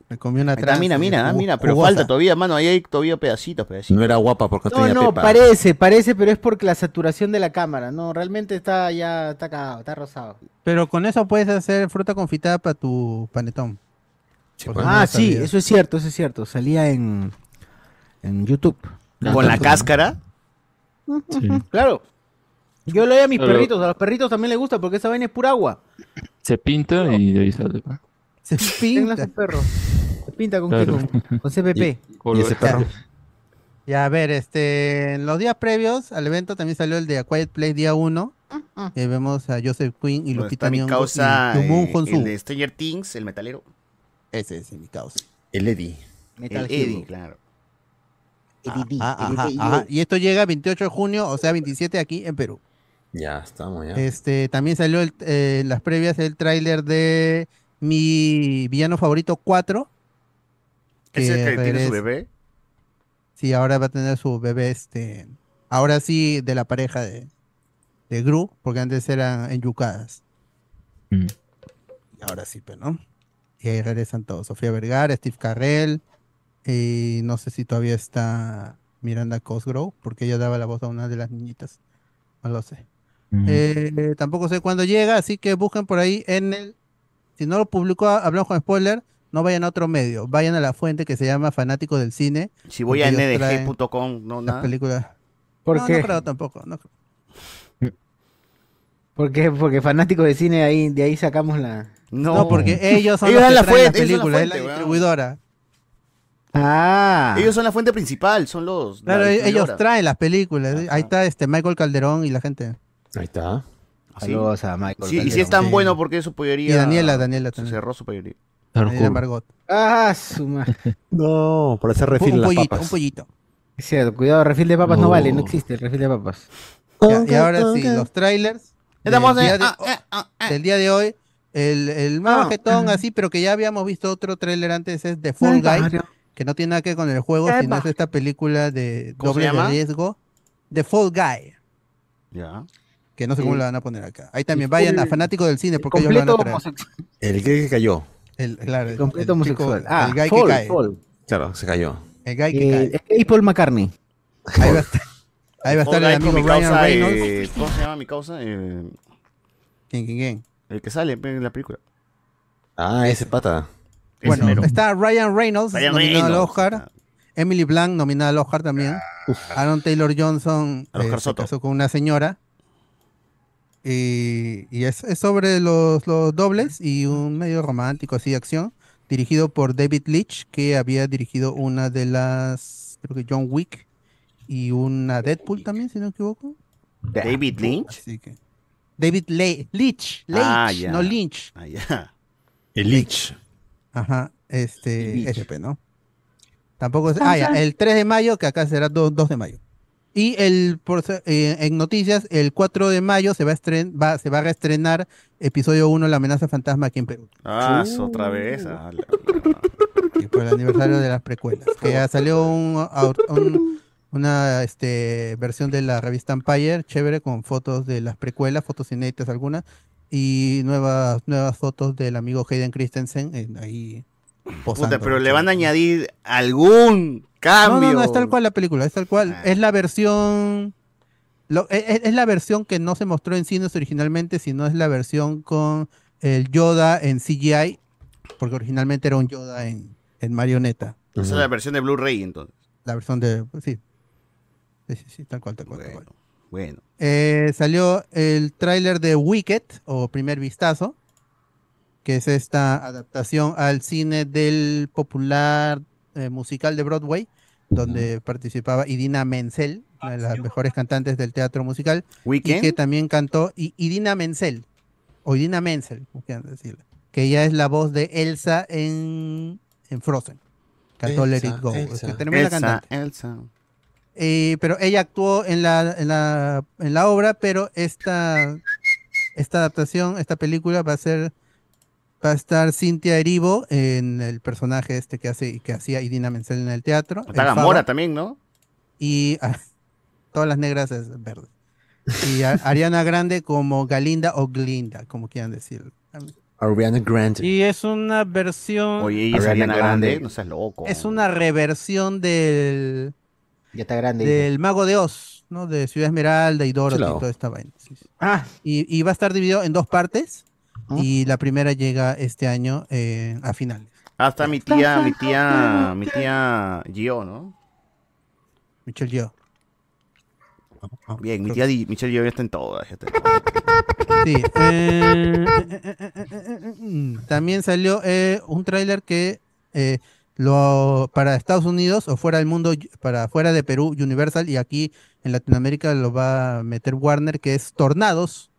Me comí una trans. mira, mira, ah, mira, pero jugosa. falta todavía, mano, ahí hay todavía pedacitos, pedacitos. No era guapa porque no, No, tenía no, pepa. parece, parece, pero es porque la saturación de la cámara. No, realmente está ya, está cagado, está rosado. Pero con eso puedes hacer fruta confitada para tu panetón. No Ah, sí, eso es cierto, eso es cierto. Salía en, en YouTube. Con la cáscara. Claro. Yo lo doy a mis Pero- perritos, a los perritos también les gusta porque esa vaina es pura agua. Se pinta y de ahí sale. Se Tengan perros. Se pinta con, qué, Claro. con, con CPP. Y ese perro. Ya, a ver, este, en los días previos al evento también salió el de A Quiet Place día 1. Y vemos a Joseph Quinn y Lupita está mi Nyong'o causa, y eh, el de Stranger Things, el metalero. Ese es mi causa. El Eddie. Metal el. Eddie, claro. Ah, ajá, ajá. Y esto llega 28 de junio, o sea, 27 aquí en Perú. Ya estamos, ya. Este, también salió el- eh, en las previas el tráiler de mi villano favorito 4. ¿Es el que tiene su bebé? Sí, ahora va a tener su bebé, este, ahora sí de la pareja de, de Gru, porque antes eran enyucadas. Mm. Y ahora sí, pero no. Y ahí regresan todos. Sofía Vergara, Steve Carrell, y no sé si todavía está Miranda Cosgrove, porque ella daba la voz a una de las niñitas. No lo sé. Eh, tampoco sé cuándo llega, así que busquen por ahí en el. Si no lo publicó, hablamos con spoiler, no vayan a otro medio, vayan a la fuente que se llama Fanático del Cine. Si voy a ndg.com, no, las nada. películas. ¿Por no, qué? no creo tampoco. no creo. ¿Por qué? Porque fanáticos de cine, ahí, de ahí sacamos la... No, porque ellos son Ellos los dan que la traen las fuente, ellos son la películas, es la fuente, distribuidora. Ah. Ellos son la fuente principal, son los. Claro, la ellos traen las películas. Ahí está este Michael Calderón y la gente. Ahí está. ¿Sí? Saludos a Michael Sí, y si Calderón. es tan Sí. bueno, porque su pollería. Y Daniela, Daniela Se cerró su pollería. Daniela Margot. Ah, su madre. No, por hacer refil un pollito, papas. un pollito. Es cierto, cuidado, refil de papas no. No. vale, no existe el refil de papas. Ya, y ahora sí, los trailers del Estamos en- día, de, ah, ah, ah, ah. del día de hoy. El, el más Ah. bajetón así, pero que ya habíamos visto otro trailer antes, es The Fall Guy, que no tiene nada que ver con el juego, Ay, sino es esta película de ¿Cómo se doble de riesgo. The Fall Guy, Ya. que no sé cómo Sí. la van a poner acá. Ahí también vayan a fanáticos del cine, porque ellos lo van Completo a traer. homosexual. El que cayó. El, claro, el- Completo el chico- homosexual. Ah, el guy Fall, que cae. Fall. Claro, se cayó. El guy que Eh, cae. es Paul McCartney. Ahí va a estar, ahí va a estar el amigo mi Ryan causa, Reynolds. eh, ¿Cómo se llama mi causa? Eh, ¿Quién, quién, quién? el que sale en la película. Ah, ese pata. Bueno, mero. está Ryan Reynolds Ryan nominado al. Oscar. Emily Blunt nominada al Oscar también. Aaron Taylor Johnson Al Oscar eh, se Soto. casó con una señora. Y, y es, es sobre los, los dobles y un medio romántico, así de acción, dirigido por David Leitch, que había dirigido una de las, creo que John Wick y una Deadpool también, si no me equivoco. David Lynch. Así que David Le- Leitch, Leitch, Ah, no Lynch. Ah, ya. El Lich. Ajá, este. SP, ¿no? Tampoco es, ah, ya, el 3 de mayo, que acá será 2, 2 de mayo. Y el por, eh, en noticias, el 4 de mayo se va a estren, va, se va a reestrenar episodio 1, La amenaza fantasma aquí en Perú. Ah, es otra vez. Ah, la- Y por el aniversario de las precuelas. Que ya salió un, au- un- una este, versión de la revista Empire, chévere, con fotos de las precuelas, fotos inéditas algunas, y nuevas, nuevas fotos del amigo Hayden Christensen, en- ahí Puta, pero le van a añadir algún cambio. No, no, no, es tal cual la película, es tal cual. Es la versión. lo- e- e- es, la versión que no se mostró en cines originalmente, sino es la versión con el Yoda en CGI, porque originalmente era un Yoda en, en marioneta. Esa es la versión de Blu-ray, entonces. La versión de. Sí. Sí, sí, sí, tal cual, tal cual. tal cual. Bueno. Eh, salió el tráiler de Wicked, o Primer Vistazo, que es esta adaptación al cine del popular eh, musical de Broadway, donde participaba Idina Menzel, una de las mejores cantantes del teatro musical, ¿Weekend? y que también cantó I- Idina Menzel, o Idina Menzel, como quieran decirle, que ella es la voz de Elsa en, en Frozen. Cantó Let It Go. Elsa. que tremenda Elsa, cantante. Elsa. Eh, pero ella actuó en la, en la, en la obra, pero esta, esta adaptación, esta película va a ser va a estar Cintia Erivo en el personaje este que hace que hacía Idina Menzel en el teatro. Está Gamora también, ¿no? Y ah, todas las negras es verde. Y a- Ariana Grande como Galinda o Glinda, como quieran decirlo. Ariana Grande. Y es una versión. Oye, ella es Ariana Grande. No seas loco. Es una reversión del. Ya está grande. Del Mago de Oz, ¿no? De Ciudad Esmeralda y Dorothy y toda esta vaina. sí, sí. Ah. Y, y va a estar dividido en dos partes. Y la primera llega este año eh, a finales. Hasta mi tía, mi tía, mi tía Gio, ¿no? Michelle Yeoh. Bien, mi tía Di- Michelle Gio ya está en está en Sí. eh, eh, eh, eh, eh, eh, mm, También salió eh, un tráiler que eh, lo para Estados Unidos o fuera del mundo, para fuera de Perú, Universal y aquí en Latinoamérica lo va a meter Warner, que es Tornados,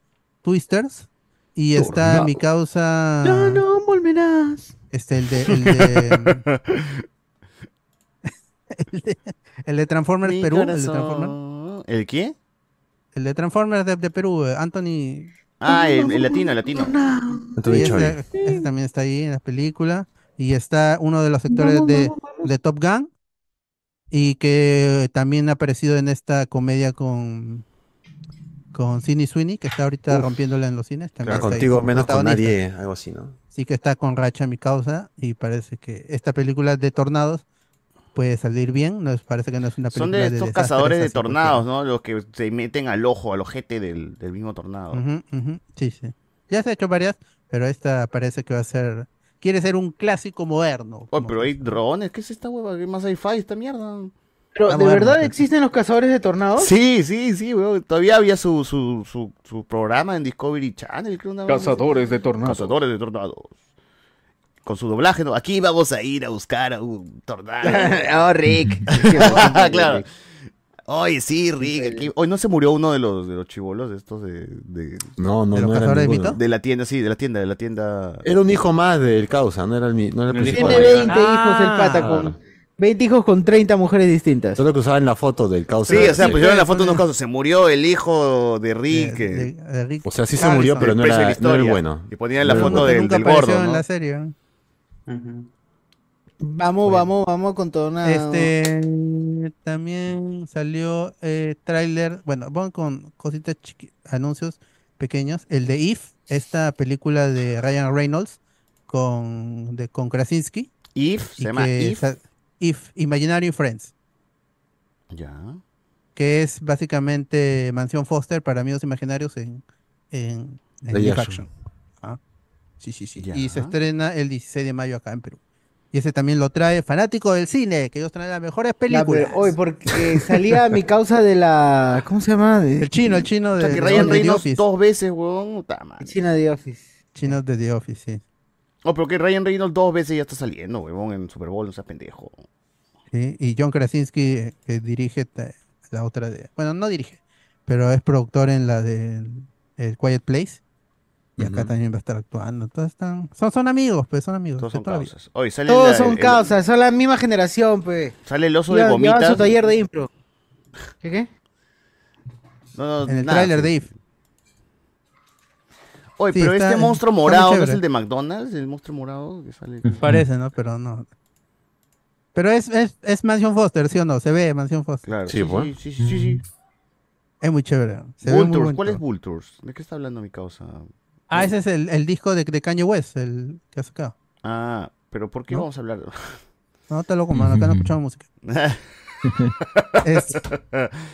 Twisters. Y está mi causa. No, no volverás. Este, el de. El de, el de, el de Transformers Mi Perú. El de. Transformers. ¿El qué? El de Transformers de, de Perú, Anthony. Ah, el, el latino, el latino. Y ese, ese también está ahí en la película. Y está uno de los sectores de, de Top Gun. Y que también ha aparecido en esta comedia con con Sidney Sweeney, que está ahorita Uf. rompiéndola en los cines. También ahí contigo menos con nadie, algo así, ¿no? Sí que está con racha mi causa. Y parece que esta película de tornados puede salir bien. No, es- parece que no es una película Son de estos cazadores de tornados, ¿no? Los que se meten al ojo, al ojete del, del mismo tornado. Sí, sí. Ya se ha hecho varias, pero esta parece que va a ser. Quiere ser un clásico moderno. Oye, pero hay drones, ¿qué es esta hueva? ¿Qué más sci-fi esta mierda? Pero, ¿de verdad existen los cazadores de tornados? Sí, sí, sí, weón. Todavía había su, su, su, su programa en Discovery Channel, creo. Una. Cazadores de tornados. Cazadores de tornados. Con su doblaje, ¿no? Aquí vamos a ir a buscar a un tornado. Oh, Rick. claro. Oye, sí, Rick. Aquí... Hoy no se murió uno de los, de los chivolos de estos de, de... No, no, ¿De los no era de mito? De la tienda, sí, de la tienda, de la tienda. Era un hijo más del causa, no era el, mi- no era el Tiene principal. 20 hijos el pata con 20 hijos con 30 mujeres distintas. Solo que usaban la foto del causa. Sí, o sea, pusieron la foto de unos casos. Se murió el hijo de Rick. De- de- de Rick O sea, sí se Harrison. murió, pero no era, la no era el bueno. Y ponían la foto del, nunca del gordo, en ¿no? la serie. Vamos, vamos, vamos con todo una... Este también salió eh, tráiler, bueno, vamos con cositas chiqui- anuncios pequeños. El de If, esta película de Ryan Reynolds con de con Krasinski. If, se llama que If. If, Imaginary Friends, Ya. que es básicamente Mansión Foster para amigos imaginarios en, en, en Live action. action. Ah, Sí, sí, sí. Ya. Y se estrena el 16 de mayo acá en Perú. Y ese también lo trae Fanático del Cine, que ellos traen las mejores Ya, películas. pero hoy, porque salía mi causa de la... ¿Cómo se llama? De... El chino, el chino O de, sea, que de- Ryan de The Reynolds Office. dos veces, madre. China de Office. Chinos de The Office, sí. Oh, pero que Ryan Reynolds dos veces ya está saliendo, weón, en Super Bowl, no sea pendejo. Sí, Y John Krasinski, eh, que dirige la otra de. Bueno, no dirige, pero es productor en la de el Quiet Place. Y acá también va a estar actuando. Todos están. Son, son amigos, pues son amigos. Todos son causas. Hoy sale Todos la- son el- causas, son la misma generación, pues. Sale el oso de gomitas. su taller de impro. ¿Qué qué? No, no, En el nada, tráiler sí. de If. Oye, Sí, pero está- este monstruo morado ¿no es el de McDonald's, el monstruo morado que sale. Parece, ¿no? Pero no. Pero es, es, es Mansion Foster, ¿sí o no? Se ve Mansion Foster. Claro, Sí, sí, pues. sí, sí, sí, sí. Es muy chévere. Se ve muy. ¿cuál es Vultures? ¿De qué está hablando mi causa? Ah, ese es el, el disco de, de Kanye West, el que ha sacado. Ah, Pero ¿por qué ¿No? vamos a hablar? No, está loco, mano. Acá no escuchamos música. Es-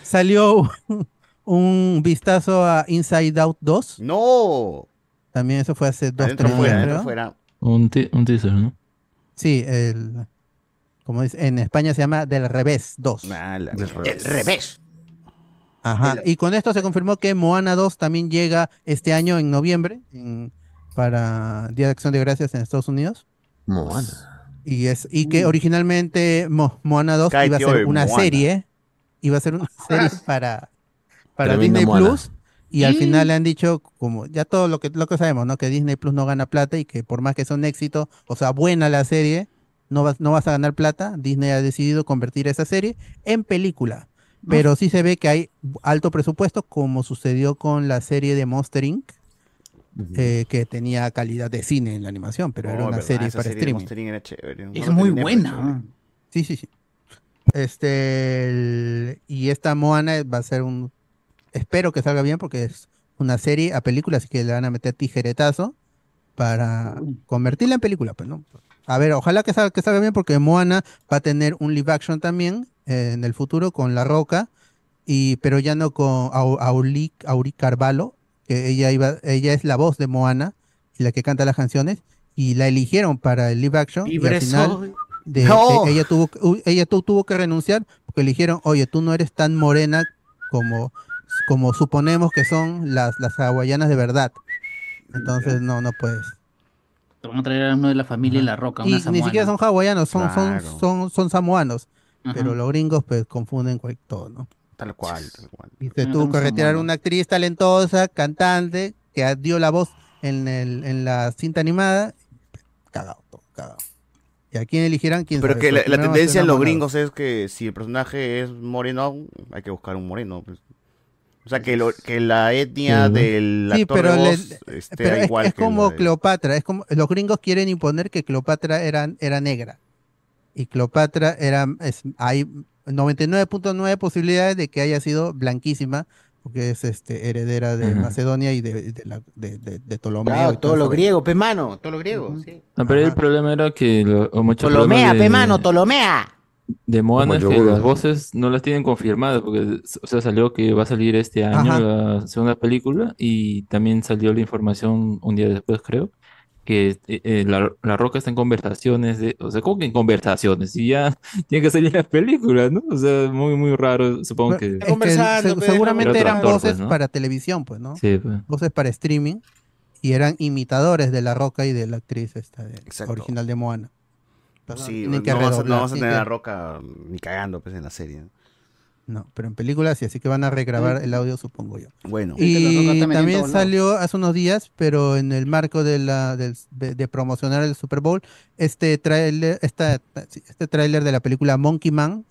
salió un, vistazo a Inside Out 2. No. También eso fue hace dos, Adentro tres fuera, creo. fuera. Un, ti- un teaser, ¿no? Sí, el, como dice, en España se llama Del Revés 2. El revés. Ajá. Y con esto se confirmó que Moana 2 también llega este año en noviembre en- para Día de Acción de Gracias en Estados Unidos. Moana. Y es y que originalmente Mo- Moana 2 Cállate iba a ser una Moana. serie, iba a ser una serie para, para Disney Moana. Plus y al Y- final le han dicho como ya todo lo que lo que sabemos, ¿no? Que Disney Plus no gana plata y que por más que sea un éxito, o sea, buena la serie, no vas no vas a ganar plata. Disney ha decidido convertir esa serie en película. Pero sí se ve que hay alto presupuesto como sucedió con la serie de Monster Inc. eh, que tenía calidad de cine en la animación, pero era Oh, una verdad, serie para serie streaming. Monster Inc. era chévere. No Es muy buena. Sí, sí, sí. Este, el- y esta Moana va a ser un, espero que salga bien porque es una serie a película, así que le van a meter tijeretazo para convertirla en película, pues, ¿no? A ver, ojalá que salga, que salga bien porque Moana va a tener un live action también eh, en el futuro con La Roca, y, pero ya no con Au- Auli, Auri Carvalho, que ella iba, ella es la voz de Moana y la que canta las canciones, y la eligieron para el live action, y Libre al final de- No. de- ella tuvo ella tu- tuvo que renunciar porque le dijeron, oye, tú no eres tan morena como, como suponemos que son las, las hawaianas de verdad. Entonces no, no puedes. Te van a traer a uno de la familia y la roca, Y ni siquiera son hawaianos, son, Claro. son, son, son samoanos. Ajá. Pero los gringos pues confunden cual- todo, ¿no? Tal cual, tal cual. Y se tuvo un que retirar samoano. una actriz talentosa, cantante, que dio la voz en, el, en la cinta animada. Cagado, todo, cagado. ¿Y a quién eligieran? ¿Quién Pero sabe? que la, tendencia a en los gringos es que si el personaje es moreno, hay que buscar un moreno. pues. O sea, que, lo- que la etnia Sí, ¿no? del Sí, actor pero, de le- voz esté pero es, igual es que como de- Cleopatra, es como los gringos quieren imponer que Cleopatra era, era negra y Cleopatra era es, hay 99.9 posibilidades de que haya sido blanquísima porque es este heredera de. Macedonia y de, de, la- de- de- de Ptolomeo. Claro, y todo lo griego, pe mano, todo lo griego. sí. No, pero el problema era que lo, o mucho Tolomea, problema pe de, mano, Tolomea. de Moana es que las voces no las tienen confirmadas, porque o sea, salió que va a salir este año Ajá. la segunda película y también salió la información un día después, creo, que eh, eh, la, la Roca está en conversaciones de, o sea, ¿cómo que en conversaciones? Y ya tiene que salir la película, ¿no? O sea, muy, muy raro, supongo que... Es que conversando, se- pe, seguramente eran actor, voces pues, ¿no? para televisión, pues, ¿no? Sí, pues. Voces para streaming y eran imitadores de La Roca y de la actriz esta de- original de Moana. Sí, no, que vas a, no redoblar, vas a tienen tener que- a Roca ni cagando pues en la serie. No, pero en películas sí, así que van a regrabar el audio, supongo yo. Bueno, Y también salió hace unos días, pero en el marco de la de, de promocionar el Super Bowl, este tráiler, esta- este tráiler de la película Monkey Man,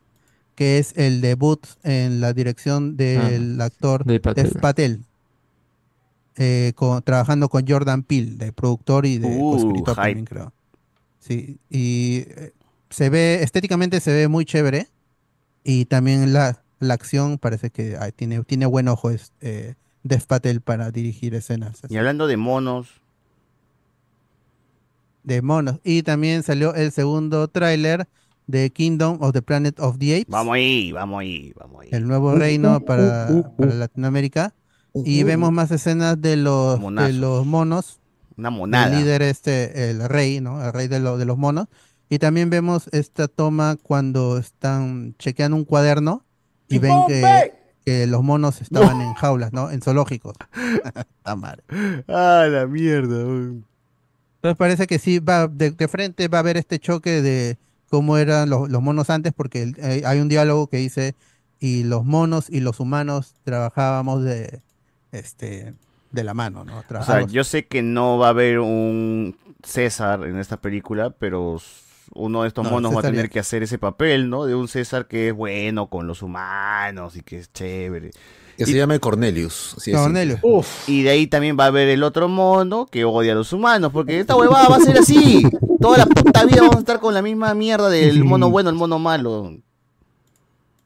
que es el debut en la dirección del actor Dev Patel. Dev Patel, eh, con- trabajando con Jordan Peele, de productor y de Uh, también, creo. Sí, y eh, se ve, estéticamente se ve muy chévere, y también la, la acción parece que ah, tiene, tiene buen ojo es, eh, Dev Patel para dirigir escenas así, y hablando de monos, de monos. Y también salió el segundo tráiler de Kingdom of the Planet of the Apes, vamos ahí, vamos ahí, vamos ahí. el nuevo reino para, para Latinoamérica. Y vemos más escenas de los, de los monos, Una el monada. líder este, el rey, ¿no? El rey de, lo- de los monos. Y también vemos esta toma cuando están chequeando un cuaderno y ven que, que los monos estaban en jaulas, ¿no? En zoológicos. Está mal. Ah, la mierda. uy. Entonces parece que sí, va de, de frente va a haber este choque de cómo eran los, los monos antes, porque eh, hay un diálogo que dice, y los monos y los humanos trabajábamos de, este, de la mano, ¿no? O sea, yo sé que no va a haber un César en esta película, pero uno de estos No, monos va a tener que hacer ese papel, ¿no? De un César que es bueno con los humanos y que es chévere. Que se llame Cornelius. así Cornelius. simple. Y de ahí también va a haber el otro mono que odia a los humanos, porque esta huevada va a ser así. Toda la puta vida vamos a estar con la misma mierda del mono bueno, el mono malo.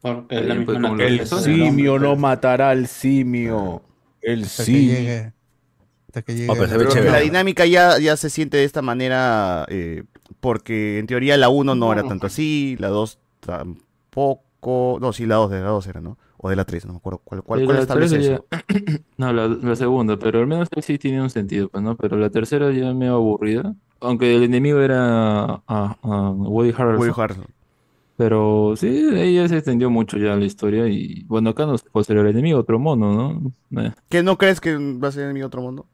Porque es la Oye, misma pues, como naturaleza el Simio no matará al simio. El hasta que simio. llegue, hasta que llegue Oh, pero se ve el- Pero chévere. la dinámica ya, ya se siente de esta manera eh, porque en teoría la 1 no era tanto así, la 2 tampoco. No, sí, la 2 de la 2 era, ¿no? O de la 3, no me acuerdo cuál, cuál, cuál establece eso. ya- No, la, la segunda, pero al menos sí tiene un sentido, pues, ¿no? Pero la tercera ya me aburrida. Aunque el enemigo era a, a Woody Harrelson. Woody Harrelson. Pero sí, ya se extendió mucho ya la historia. Y bueno, acá nos puede ser el enemigo, otro mono, ¿no? Eh. ¿Qué no crees que va a ser enemigo otro mundo?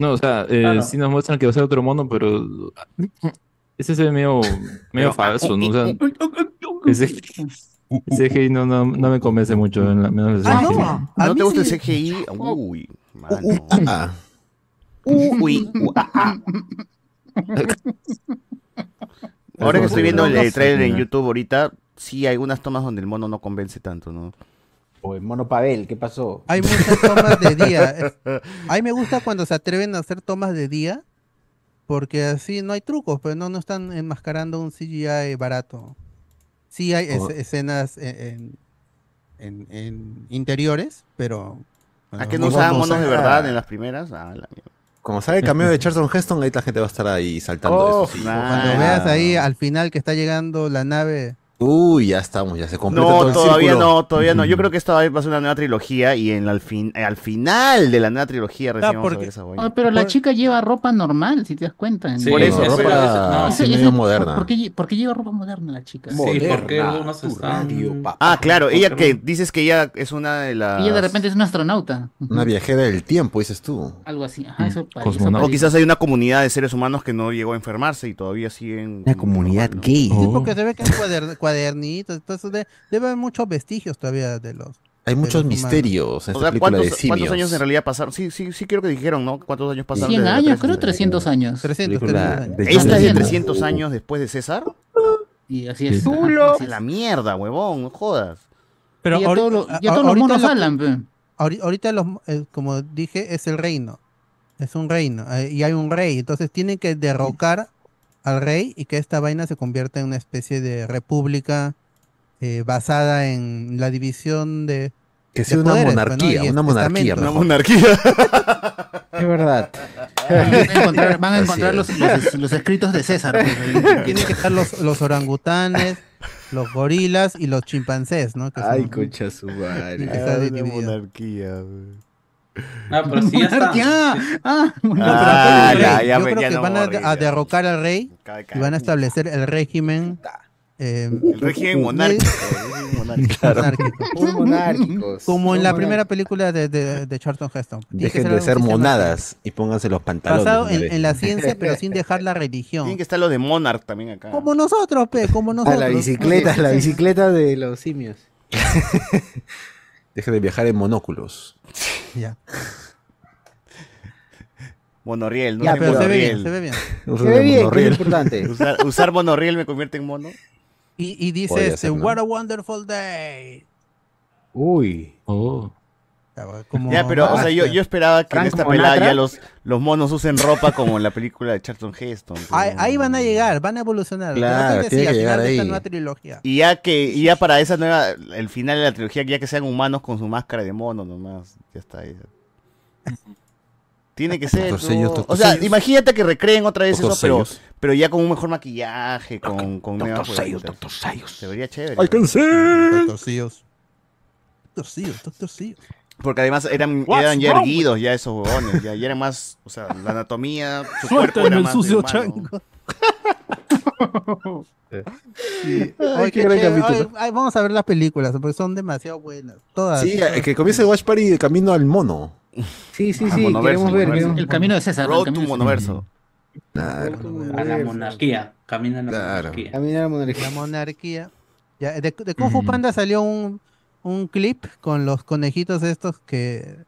No, o sea, eh, Claro. sí nos muestran que va a ser otro mono, pero ese se ve medio, medio falso, ¿no? O sea, ese, ese CGI no, no, no me convence mucho, en la, menos el Ah, CGI. no. ¿No te gusta el CGI? Uy, mano. Ah, Uy, uh, ah, ah. Ahora que estoy viendo el, el trailer en YouTube ahorita, sí hay algunas tomas donde el mono no convence tanto, ¿no? O el mono Pavel, ¿qué pasó? Hay muchas tomas de día. A mí me gusta cuando se atreven a hacer tomas de día, porque así no hay trucos, pero no, no están enmascarando un CGI barato. Sí hay es- Oh. escenas en, en- en interiores, pero... ¿A que bueno, no usaban no monos de verdad en las primeras? Ah, la mierda. Como sale el cameo de Charlton Heston, ahí la gente va a estar ahí saltando Oh, eso. sí. Cuando veas ahí al final que está llegando la nave... Uy, ya estamos, ya se completa No, todo el todavía círculo. no, todavía no. Yo creo que esta va a ser una nueva trilogía y en la- al, fin, eh, al final de la nueva trilogía recién vamos a ver esa vaina. Ah, pero la chica lleva ropa normal, si te das cuenta. Sí, Por eso, ropa así ese- medio ese- moderna. ¿por qué, lle- por qué lleva ropa moderna la chica? Sí, porque algunos están... Ah, claro, ella que dices que ella es una de las... Ella de repente es una astronauta. Una viajera del tiempo, dices tú. Algo así. Ajá, eso parece. O quizás hay una comunidad de seres humanos que no llegó a enfermarse y todavía siguen... Una comunidad gay. Sí, porque se ve que cuadernitos, entonces de- debe haber muchos vestigios todavía de los... Hay de muchos los misterios en O esta sea, película de ¿cuántos, años en realidad pasaron? Sí, sí, sí creo que dijeron, ¿no? ¿Cuántos años pasaron? 100 desde la años, creo 300 años. 300, Película 300 de ¿Esta es de 300. 300 años después de César? Y así es. La mierda, huevón, no jodas. Pero ya todo todos los monos hablan, Ahorita, los, eh, como dije, es el reino. Es un reino. eh, y hay un rey. Entonces tienen que derrocar al rey y que esta vaina se convierta en una especie de república eh, basada en la división de. Que de sea una poderes, pues, monarquía, una monarquía, mejor. monarquía. Es verdad. Van a encontrar, van a Así encontrar los, es. los, los escritos de César. pues, Tienen que estar los, los orangutanes, los gorilas y los chimpancés, ¿no? Que Ay, son- concha su madre. Ah, una monarquía. Ah, pero sí ya está. Ah, Ah, ya, ya yo me- creo ya que no van a, a a derrocar al rey y van a establecer el régimen. eh, El régimen monárquico. Puros monárquicos. Como en la primera película de, de, de Charlton Heston. Tiene Dejen de ser monadas y pónganse los pantalones. Basado en, la ciencia, pero sin dejar la religión. que estar lo de Monarch también acá. Como nosotros, pe, como nosotros. la bicicleta, la bicicleta de los simios. Dejen de viajar en monóculos. Ya, Monorriel, no Ya, pero se ve bien, monorriel. se ve bien. Se ve bien, que es importante. Usar, usar monorriel me convierte en mono. Y, y dice Podría este, ser, ¿no? What a wonderful day. Uy. Oh. Como- Ya, pero, o sea, yo, yo esperaba que en esta pelada ya los, los monos usen ropa como en la película de Charlton Heston. pero- ahí, ahí van a llegar, van a evolucionar. Claro, tiene que llegar esta nueva trilogía. Y ya que, y ya para esa nueva, el final de la trilogía, ya que sean humanos con su máscara de mono nomás, ya está ahí. Tiene que ser. Doctor Sellos. Doctor O sea, Sellos. imagínate que recreen otra vez Doctor eso, pero, Sellos. pero ya con un mejor maquillaje, con, con nuevas Doctor Sellos. Doctor Sellos. Se vería chévere. Doctorcillos. Doctorcillos, doctorcillos. Porque además eran, eran ya erguidos ya esos huevones, ya, ya eran más, o sea, la anatomía, su cuerpo era el más sucio chango. Sí. Ay, qué gran ay, vamos a ver las películas, porque son demasiado buenas. Todas. Sí, todas. eh, que comience Watch Party de camino al mono. Sí, sí, Ah, sí, queremos ver. Queremos- El camino de César. el Road to. Monoverso. Claro. A la monarquía. Camina a la Claro. monarquía. Caminar a la monarquía. La monarquía. Ya, de, de Kung Fu Panda salió un, un clip con los conejitos estos que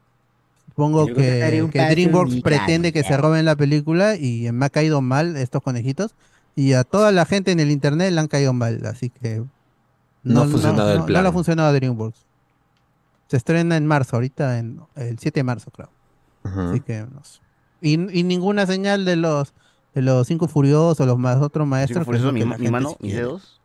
supongo que DreamWorks pretende que se roben la película y me ha caído mal estos conejitos y a toda la gente en el internet le han caído mal, así que No ha funcionado el no plan. le ha funcionado a DreamWorks. Se estrena en marzo, ahorita en el 7 de marzo, creo. Así que no sé. y, y ninguna señal de los de los cinco furiosos, los más otros maestros. Que mi, mi mano, mis dedos.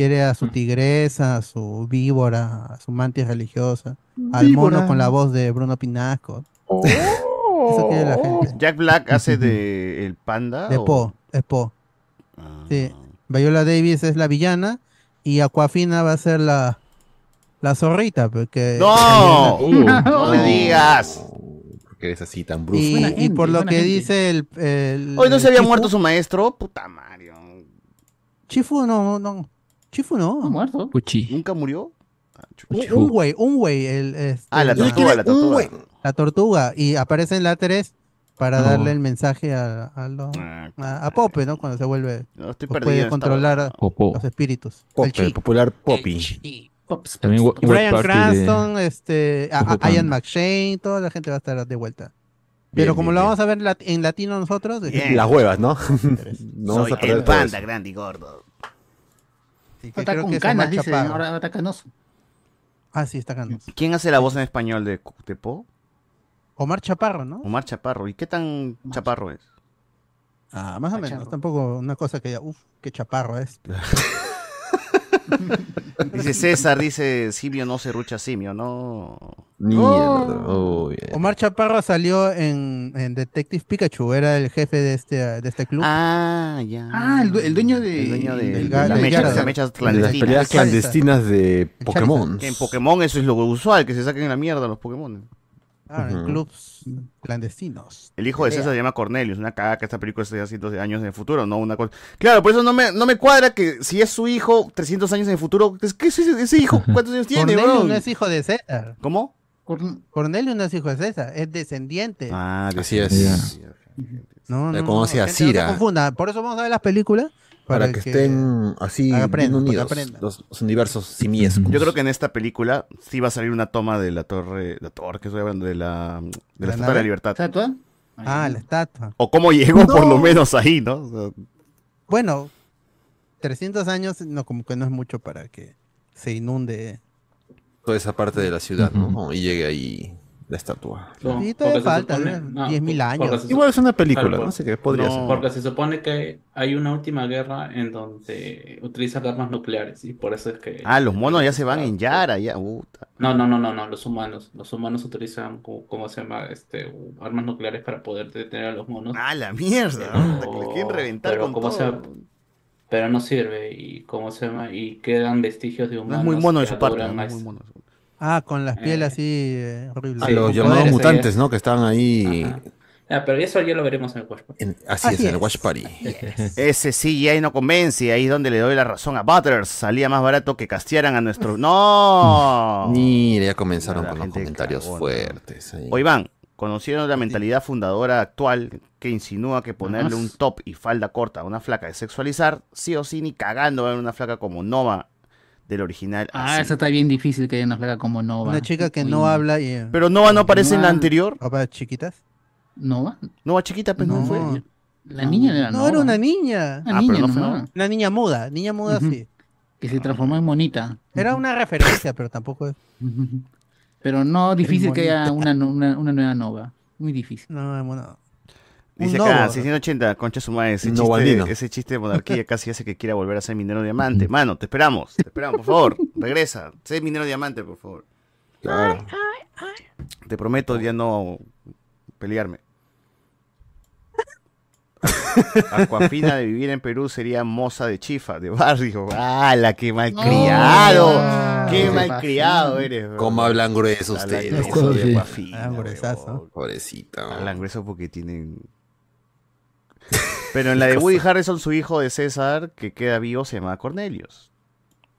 Quiere a su tigresa, a su víbora, a su mantis religiosa, al mono con la voz de Bruno Pinasco. Eso quiere la gente. Jack Black hace de el panda. De o- Po, es Po. Sí. Viola Davis es la villana y Aquafina va a ser la, la zorrita. Porque ¡No! Uh, no me digas. Porque eres así tan brusco. Y, y por lo que dice el, el- Hoy no el se había Chifu- muerto su maestro. Puta Mario. Chifu no, no. Chifu no. muerto. Puchi. ¿Nunca murió? Un, un güey, un güey. El, este, Ah, la tortuga, la tortuga. La tortuga. Y aparece en la 3 para No. darle el mensaje a, a, lo- a- a Pope, ¿no? Cuando se vuelve. No, estoy perdido puede controlar. Popo. los espíritus. Poppy, El popular Poppy. También Brian de- Cranston, este, a- a- Ian. McShane, toda la gente va a estar de vuelta. Bien, Pero como bien, lo bien. vamos a ver en latino nosotros. Las huevas, ¿no? no vamos Soy a perder el panda grande y gordo. Sí, que Está creo con que canas, dice. Ahora está canoso. Ah, sí, está canoso. ¿Quién hace la voz en español de, de Po? Omar Chaparro, ¿no? Omar Chaparro. ¿Y qué tan chaparro es? Ah, más o menos. Tampoco una cosa que ya, uff, qué chaparro es. Dice César, dice simio no se rucha simio, no. Mierda. Oh. Oh, bien. Omar Chaparro salió en, en Detective Pikachu, era el jefe de este, de este club. Ah, ya. Ah, el, du- el dueño de. El dueño de, del de ga- las las mechas peleas clandestinas de Pokémon. En Pokémon eso es lo usual, que se saquen la mierda los Pokémon. Ah, en clubs clandestinos. El hijo de César se llama Cornelius, una cagada que esta película esté cientos de años en el futuro, no una cosa. Claro, por eso no me, no me cuadra que si es su hijo 300 años en el futuro, es- ¿qué es ese, ese hijo? ¿Cuántos años tiene, Cornelio weón? no es hijo de César. ¿Cómo? Cornelio no es hijo de César, es descendiente. Ah, Así es. No, La no, conoce no, a no se Cira. confunda. Por eso vamos a ver las películas. Para, que, estén así aprendan, unidos. Los, los universos simiescos. Yo creo que en esta película sí va a salir una toma de la torre, la torre que estoy hablando, de la, de la ¿La Estatua de la Libertad. ¿Estatua? Ah, la estatua. O cómo llegó por lo No. menos ahí, ¿no? O sea, Bueno, 300 años no como que no es mucho para que se inunde. Toda esa parte de la ciudad, ¿no? Y llegue ahí la estatua. No, Sí, todavía falta, supone- ¿no? no, 10.000 porque años. Igual es una película, Claro, ¿no? Así que podría no. ser. Porque se supone que hay una última guerra en donde utilizan armas nucleares y por eso es que... Ah, los monos ya se van en Yara, ya. No, no, no, no, no, los humanos. Los humanos utilizan, como- ¿cómo se llama? Este, armas nucleares para poder detener a los monos. Ah, la mierda. Pero- ¿no? Le quieren reventar pero con ¿cómo todo. se? Pero no sirve y cómo se llama y quedan vestigios de No humanos. es muy mono de su parte. duran no es más- muy mono. Ah, con las pieles así eh, horribles. A Sí, los llamados poderes, mutantes, eh. ¿no? Que estaban ahí. Ah, pero eso ya lo veremos en el cuerpo. en- así, Así es, en el es. Watch Party. Ese CGI no convence, ahí es donde le doy la razón a Butters. Salía más barato que castearan a nuestro. ¡No! Mira, ya comenzaron La con los comentarios cagona. fuertes. ahí. O Iván, conocieron la mentalidad fundadora actual que insinúa que ponerle un top y falda corta a una flaca de sexualizar, sí o sí, ni cagando va a haber una flaca como Nova del original. Ah, así. eso está bien difícil que nos haga como Nova. Una chica que Uy, no habla y... eh, Pero Nova no aparece en la Nova- anterior. ¿Papá chiquitas? ¿Nova? Nova chiquita, pero no, No. fue. La niña era No, Nova. era una niña. Una Ah, niña pero no fue. Nova. Una niña muda. Niña muda, sí. Que se transformó en monita. Era una referencia, pero tampoco es... Pero no, difícil que haya una, no- una, una nueva Nova. Muy difícil. No, es bueno. Dice acá, Novo. 680, concha su madre, ese No, chiste, Balbino. ese chiste de monarquía casi hace que quiera volver a ser minero diamante. Mano, te esperamos, te esperamos, por favor, regresa, sé minero diamante, por favor. Claro. Te prometo ya no pelearme. Aquafina de vivir en Perú sería moza de chifa, de barrio. ¡Hala, qué malcriado! No. ¡Qué ¿Qué malcriado eres! bro! ¿Cómo hablan grueso Hablan ustedes? grueso de. Aquafina, Ah, huevón. Pobrecita. Hablan grueso porque tienen... Pero en la de Woody Harrison, su hijo de César, que queda vivo, se llama Cornelius.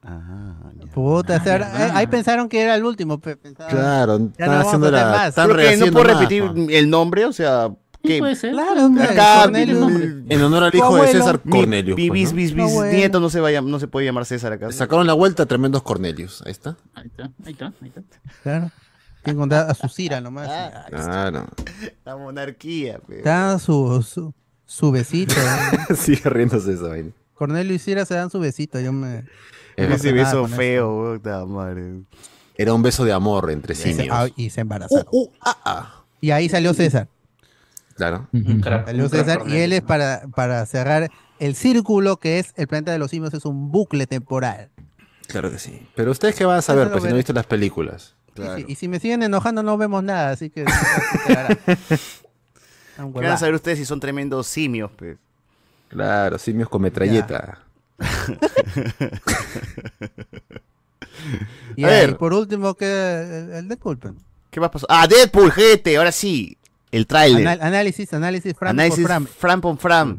Ah, ya. Puta, o sea, verdad. eh, ahí pensaron que era el último. pe- pensaban- Claro, Ya están no vamos haciendo la. más. Están Creo que no rehaciendo puedo más, repetir el nombre, o sea, Sí, que puede ser. Claro, hombre, acá. En honor al Tu hijo de. César mi- Cornelius. Mi, pues, bis, ¿no? bis- Abuelo. bisnieto no se, vaya, no se puede llamar César acá. Sacaron la vuelta tremendos Cornelius. Ahí está. Ahí está, ahí está, ahí está. Claro. Tiene que contar a su Cira nomás. Ah. Claro. La monarquía, pe. Dan su, su, su besito. ¿no? Sigue riéndose esa vaina. Cornelio y Cira se dan su besito. Yo me. Ese beso feo, puta madre. Era un beso de amor entre simios. ah, y se embarazaron. Uh, uh, ah, ah. Y ahí salió César. Claro. Salió César y él es para, para cerrar el círculo que es el planeta de los simios, es un bucle temporal. Claro que sí. Pero ustedes qué van a saber, pues si no veré. viste las películas. Sí, sí, Y si me siguen enojando no vemos nada, así que... se enterarán. Ah, ¿Qué van a saber ustedes si son tremendos simios, pe? Claro, simios con metralleta. Y A ver. por último, que el, el Deadpool. pues. ¿Qué más pasó? Ah, Deadpool, gente, ahora sí. El tráiler. Anal- análisis, análisis, Fran por Análisis Fran. Fran por Fran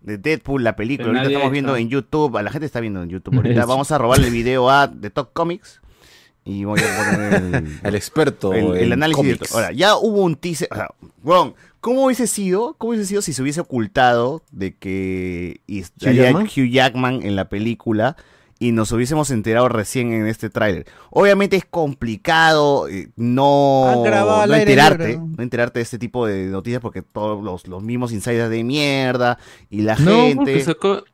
de Deadpool, la película. Que Ahorita estamos viendo en YouTube. A la gente está viendo en YouTube. Ahorita vamos a robarle el video a The Top Comics. Y voy a poner el, El experto el, análisis. de Ahora, ya hubo un teaser. O sea, weón, ¿cómo hubiese sido? ¿Cómo hubiese sido si se hubiese ocultado de que estaría Jackman? Hugh Jackman en la película? Y nos hubiésemos enterado recién en este tráiler. Obviamente es complicado eh, no, enterarte, ¿no? enterarte de este tipo de noticias porque todos los, los mismos insiders de mierda y la No, porque gente sacó,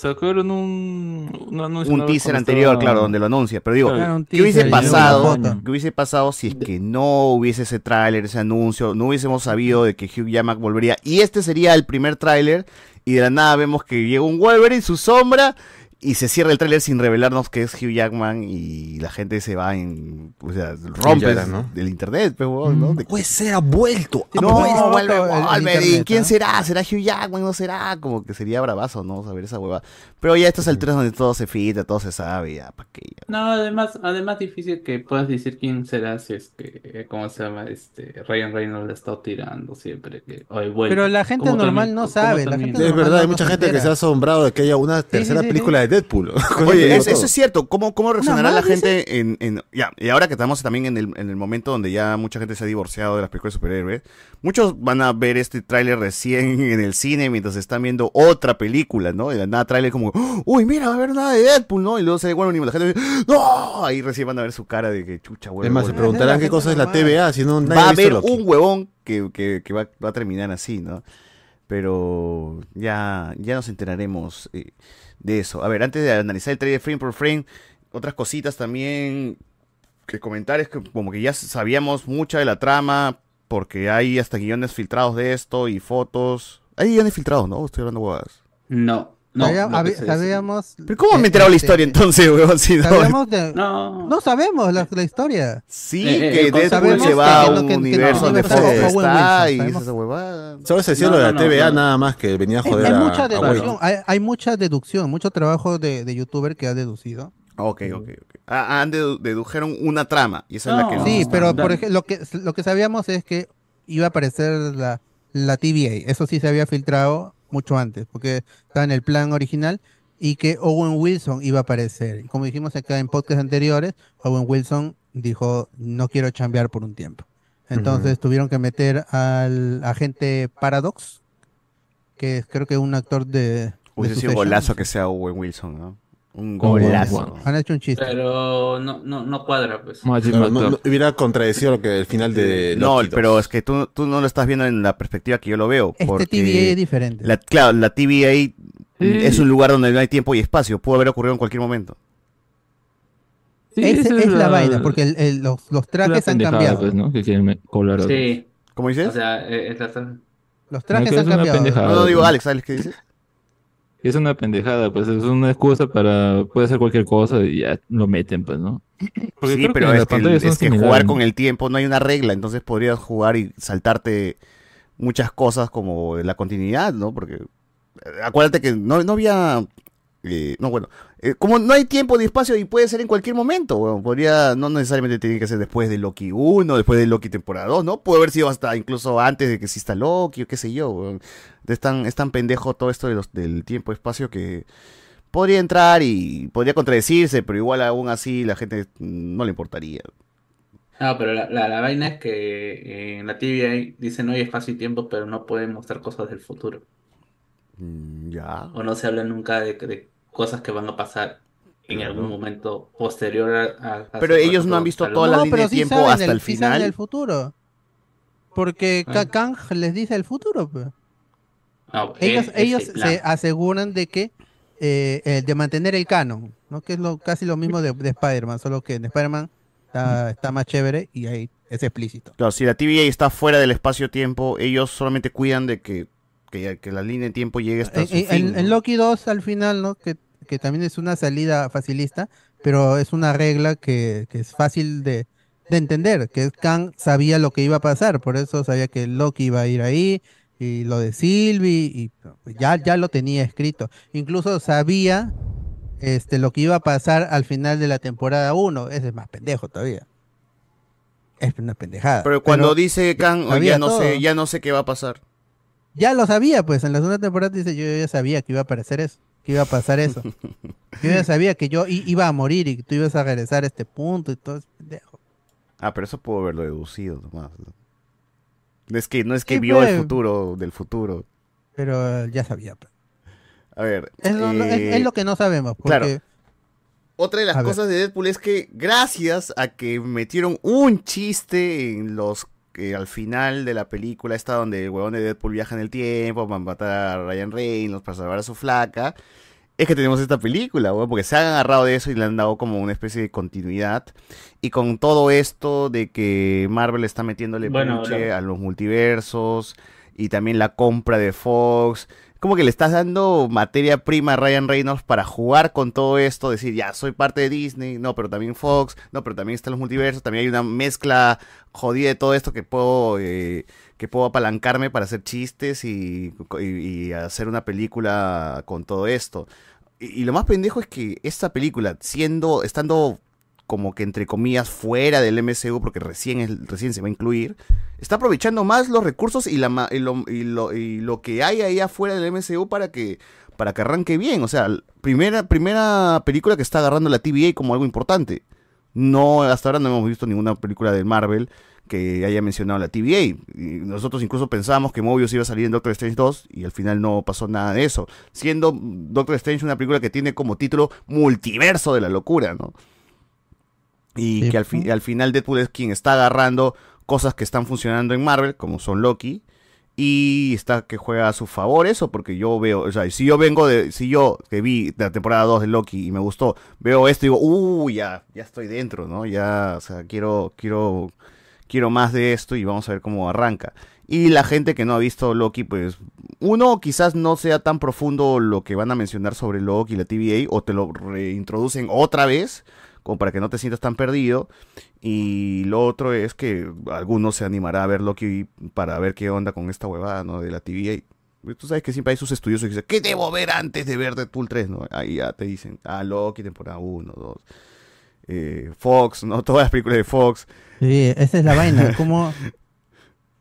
sacaron un, un anuncio. un teaser anterior, estaba- claro, donde lo anuncia. Pero digo, Claro, ¿qué hubiese pasado? ¿Qué hubiese pasado si es que no hubiese ese tráiler, ese anuncio? No hubiésemos sabido de que Hugh Jackman volvería. Y este sería el primer tráiler. Y de la nada vemos que llega un Wolverine, su sombra. Y se cierra el tráiler sin revelarnos que es Hugh Jackman. Y la gente se va en. O sea, rompe ¿no? del internet, pues, weón, ¿no? De- Puede ser, ha vuelto. ha no, vuelto. vuelve el- el Wolverine. internet, ¿Quién será? ¿Será Hugh Jackman? ¿No será? Como que sería bravazo, ¿no? Saber esa hueva. Pero ya a estas alturas donde todo se filtra, todo se sabe, ya, ¿para qué? Ya. No, además, además difícil que puedas decir quién será si es que, eh, ¿cómo se llama? Este, Ryan Reynolds le ha estado tirando siempre que, "Oye, vuelve". Pero la gente normal también- no sabe, la gente Es verdad, hay mucha gente que se ha asombrado de que haya una tercera película de Deadpool. Oye, es- eso es cierto. ¿Cómo, cómo reaccionará la gente en, en- Ya, y ahora que estamos también en el, en el momento donde ya mucha gente se ha divorciado de las películas de superhéroes, muchos van a ver este tráiler recién en el cine mientras están viendo otra película, ¿no? Y de la nada tráiler como, uy, mira, va a haber nada de Deadpool, ¿no? Y luego sale Wolverine y la gente dice, ¡no! Ahí recién van a ver su cara de que chucha, Es Wolverine. más, se preguntarán qué cosa es la TVA, si no nadie va a haber Loki. un huevón que, que- que va, va a terminar así, ¿no? Pero ya, ya nos enteraremos eh, de eso. A ver, antes de analizar el trailer frame por frame, otras cositas también que comentar es que como que ya sabíamos mucha de la trama, porque hay hasta guiones filtrados de esto y fotos. Hay guiones filtrados, ¿no? Estoy hablando huevadas. No, no. Sabíamos. ¿Pero cómo me he enterado la historia entonces, huevón? Si no- No. no sabemos la, la historia. Sí, Eh, que eh, Deadpool se va a un que- que- que universo no, Fox de Wilson, y sabemos. esa huevada. Solo se decía No, lo de la no, no, TVA no. nada más que venía a Hay, joder hay a, mucha deducción, hay, hay mucha deducción, mucho trabajo de, de youtuber que ha deducido. Ok, ok, ok. Ah, han dedu- dedujeron una trama y esa es la que No. Sí, está- pero por ejemplo, lo que, lo que sabíamos es que iba a aparecer la, la TVA. Eso sí se había filtrado mucho antes, porque estaba en el plan original y que Owen Wilson iba a aparecer. Y como dijimos acá en podcasts anteriores, Owen Wilson dijo, no quiero chambear por un tiempo. Entonces tuvieron que meter al agente Paradox, que es creo que un actor de... Hubiese sido golazo que sea Owen Wilson, ¿no? Un golazo. Han hecho un chiste. Pero no, no, no cuadra, pues. No, no, hubiera contradecido lo que el final de No, pero es que tú, tú no lo estás viendo en la perspectiva que yo lo veo. Este porque TVA es diferente. La, claro, la TVA es un lugar donde no hay tiempo y espacio. Pudo haber ocurrido en cualquier momento. Sí, Esa esa es, la, vaina, porque el- el- los, los la trajes han cambiado. pues, ¿no? Que quieren Sí. ¿Cómo dices? O sea, eh, es la- Los trajes han es cambiado. no, no digo pues. Alex, Alex, ¿qué dices? Es una pendejada, pues es una excusa para. Puede ser cualquier cosa y ya lo meten, pues, ¿no? Porque Sí, pero que es que, es que jugar ¿no? con el tiempo no hay una regla, entonces podrías jugar y saltarte muchas cosas como la continuidad, ¿no? Porque eh, acuérdate que no, no había... eh, no, bueno, eh, como no hay tiempo ni espacio y puede ser en cualquier momento, podría, no necesariamente tiene que ser después de Loki 1, después de Loki temporada 2, ¿no? Puede haber sido hasta incluso antes de que exista Loki o qué sé yo. Es tan, es tan pendejo todo esto de los, del tiempo-espacio que podría entrar y podría contradecirse, pero igual aún así la gente no le importaría. No, pero la, la, la vaina es que eh, en la TVA dicen no hay espacio y tiempo, pero no pueden mostrar cosas del futuro. Mm, Ya. O no se habla nunca de, de cosas que van a pasar en algún momento posterior a... a- Pero su- ellos no han visto toda la No, línea pero de sí tiempo saben hasta el- el sí saben final. el futuro. Porque Ah. Ka- Kang les dice el futuro. pues. No, Ellos, es- ellos se aseguran de que eh, eh, de mantener el canon, ¿no? que es lo casi lo mismo de, de Spider-Man, solo que en Spider-Man está, está más chévere y ahí es explícito. Claro, si la TVA está fuera del espacio-tiempo, ellos solamente cuidan de que, que, que la línea de tiempo llegue hasta En, su en- fin. en. Loki 2 al final, ¿no? Que, que también es una salida facilista, pero es una regla que, que es fácil de, de entender, que Kang sabía lo que iba a pasar, por eso sabía que Loki iba a ir ahí, y lo de Sylvie, y ya, ya lo tenía escrito. Incluso sabía este, lo que iba a pasar al final de la temporada 1. Ese es más pendejo todavía. Es una pendejada. Pero cuando Pero dice Kang, "Oh, sabía ya no todo. sé, ya no sé qué va a pasar. Ya lo sabía, pues en la segunda temporada dice, yo ya sabía que iba a aparecer eso, que iba a pasar eso. yo ya sabía que yo i- iba a morir y que tú ibas a regresar a este punto y todo eso. pendejo. Ah, pero eso puedo haberlo deducido nomás. ¿no? Es que, no es que Sí, vio pues. el futuro del futuro. Pero ya sabía. pues. A ver. Es lo, lo- es- eh, es lo que no sabemos. Porque, claro. Otra de las A ver. cosas de Deadpool es que gracias a que metieron un chiste en los que al final de la película está donde el huevón de Deadpool viaja en el tiempo para matar a Ryan Reynolds para salvar a su flaca, es que tenemos esta película, huevón, porque se han agarrado de eso y le han dado como una especie de continuidad. Y con todo esto de que Marvel está metiéndole Bueno, puche a los multiversos y también la compra de Fox. Como que le estás dando materia prima a Ryan Reynolds para jugar con todo esto, decir, ya, soy parte de Disney, no, pero también Fox, no, pero también están los multiversos, también hay una mezcla jodida de todo esto que puedo, eh, que puedo apalancarme para hacer chistes y, hacer una película con todo esto. Y, y lo más pendejo es que esta película, siendo, estando como que entre comillas fuera del MCU porque recién recién se va a incluir está aprovechando más los recursos y lo, que hay ahí afuera del MCU para que para que arranque bien. O sea primera primera película que está agarrando la TVA como algo importante. No hasta ahora no hemos visto ninguna película de Marvel que haya mencionado la TVA nosotros incluso pensábamos que Mobius iba a salir en Doctor Strange 2 y al final no pasó nada de eso siendo Doctor Strange una película que tiene como título multiverso de la locura no y que al, fi- al final Deadpool es quien está agarrando cosas que están funcionando en Marvel, como son Loki, y está que juega a su favor eso, porque yo veo, o sea, si yo vengo de, si yo que vi la temporada 2 de Loki y me gustó, veo esto y digo, uy, ya, ya estoy dentro, ¿no? Ya, o sea, quiero, quiero, quiero más de esto y vamos a ver cómo arranca. Y la gente que no ha visto Loki, pues, uno, quizás no sea tan profundo lo que van a mencionar sobre Loki y la TVA, o te lo reintroducen otra vez, como para que no te sientas tan perdido. Y lo otro es que algunos se animará a ver Loki para ver qué onda con esta huevada, ¿no? De la TVA. Tú sabes que siempre hay sus estudiosos que dicen, ¿qué debo ver antes de ver Deadpool 3, no? Ahí ya te dicen, ah, Loki, temporada 1, 2. eh, Fox, ¿no? Todas las películas de Fox. Sí, esa es la vaina. ¿Cómo,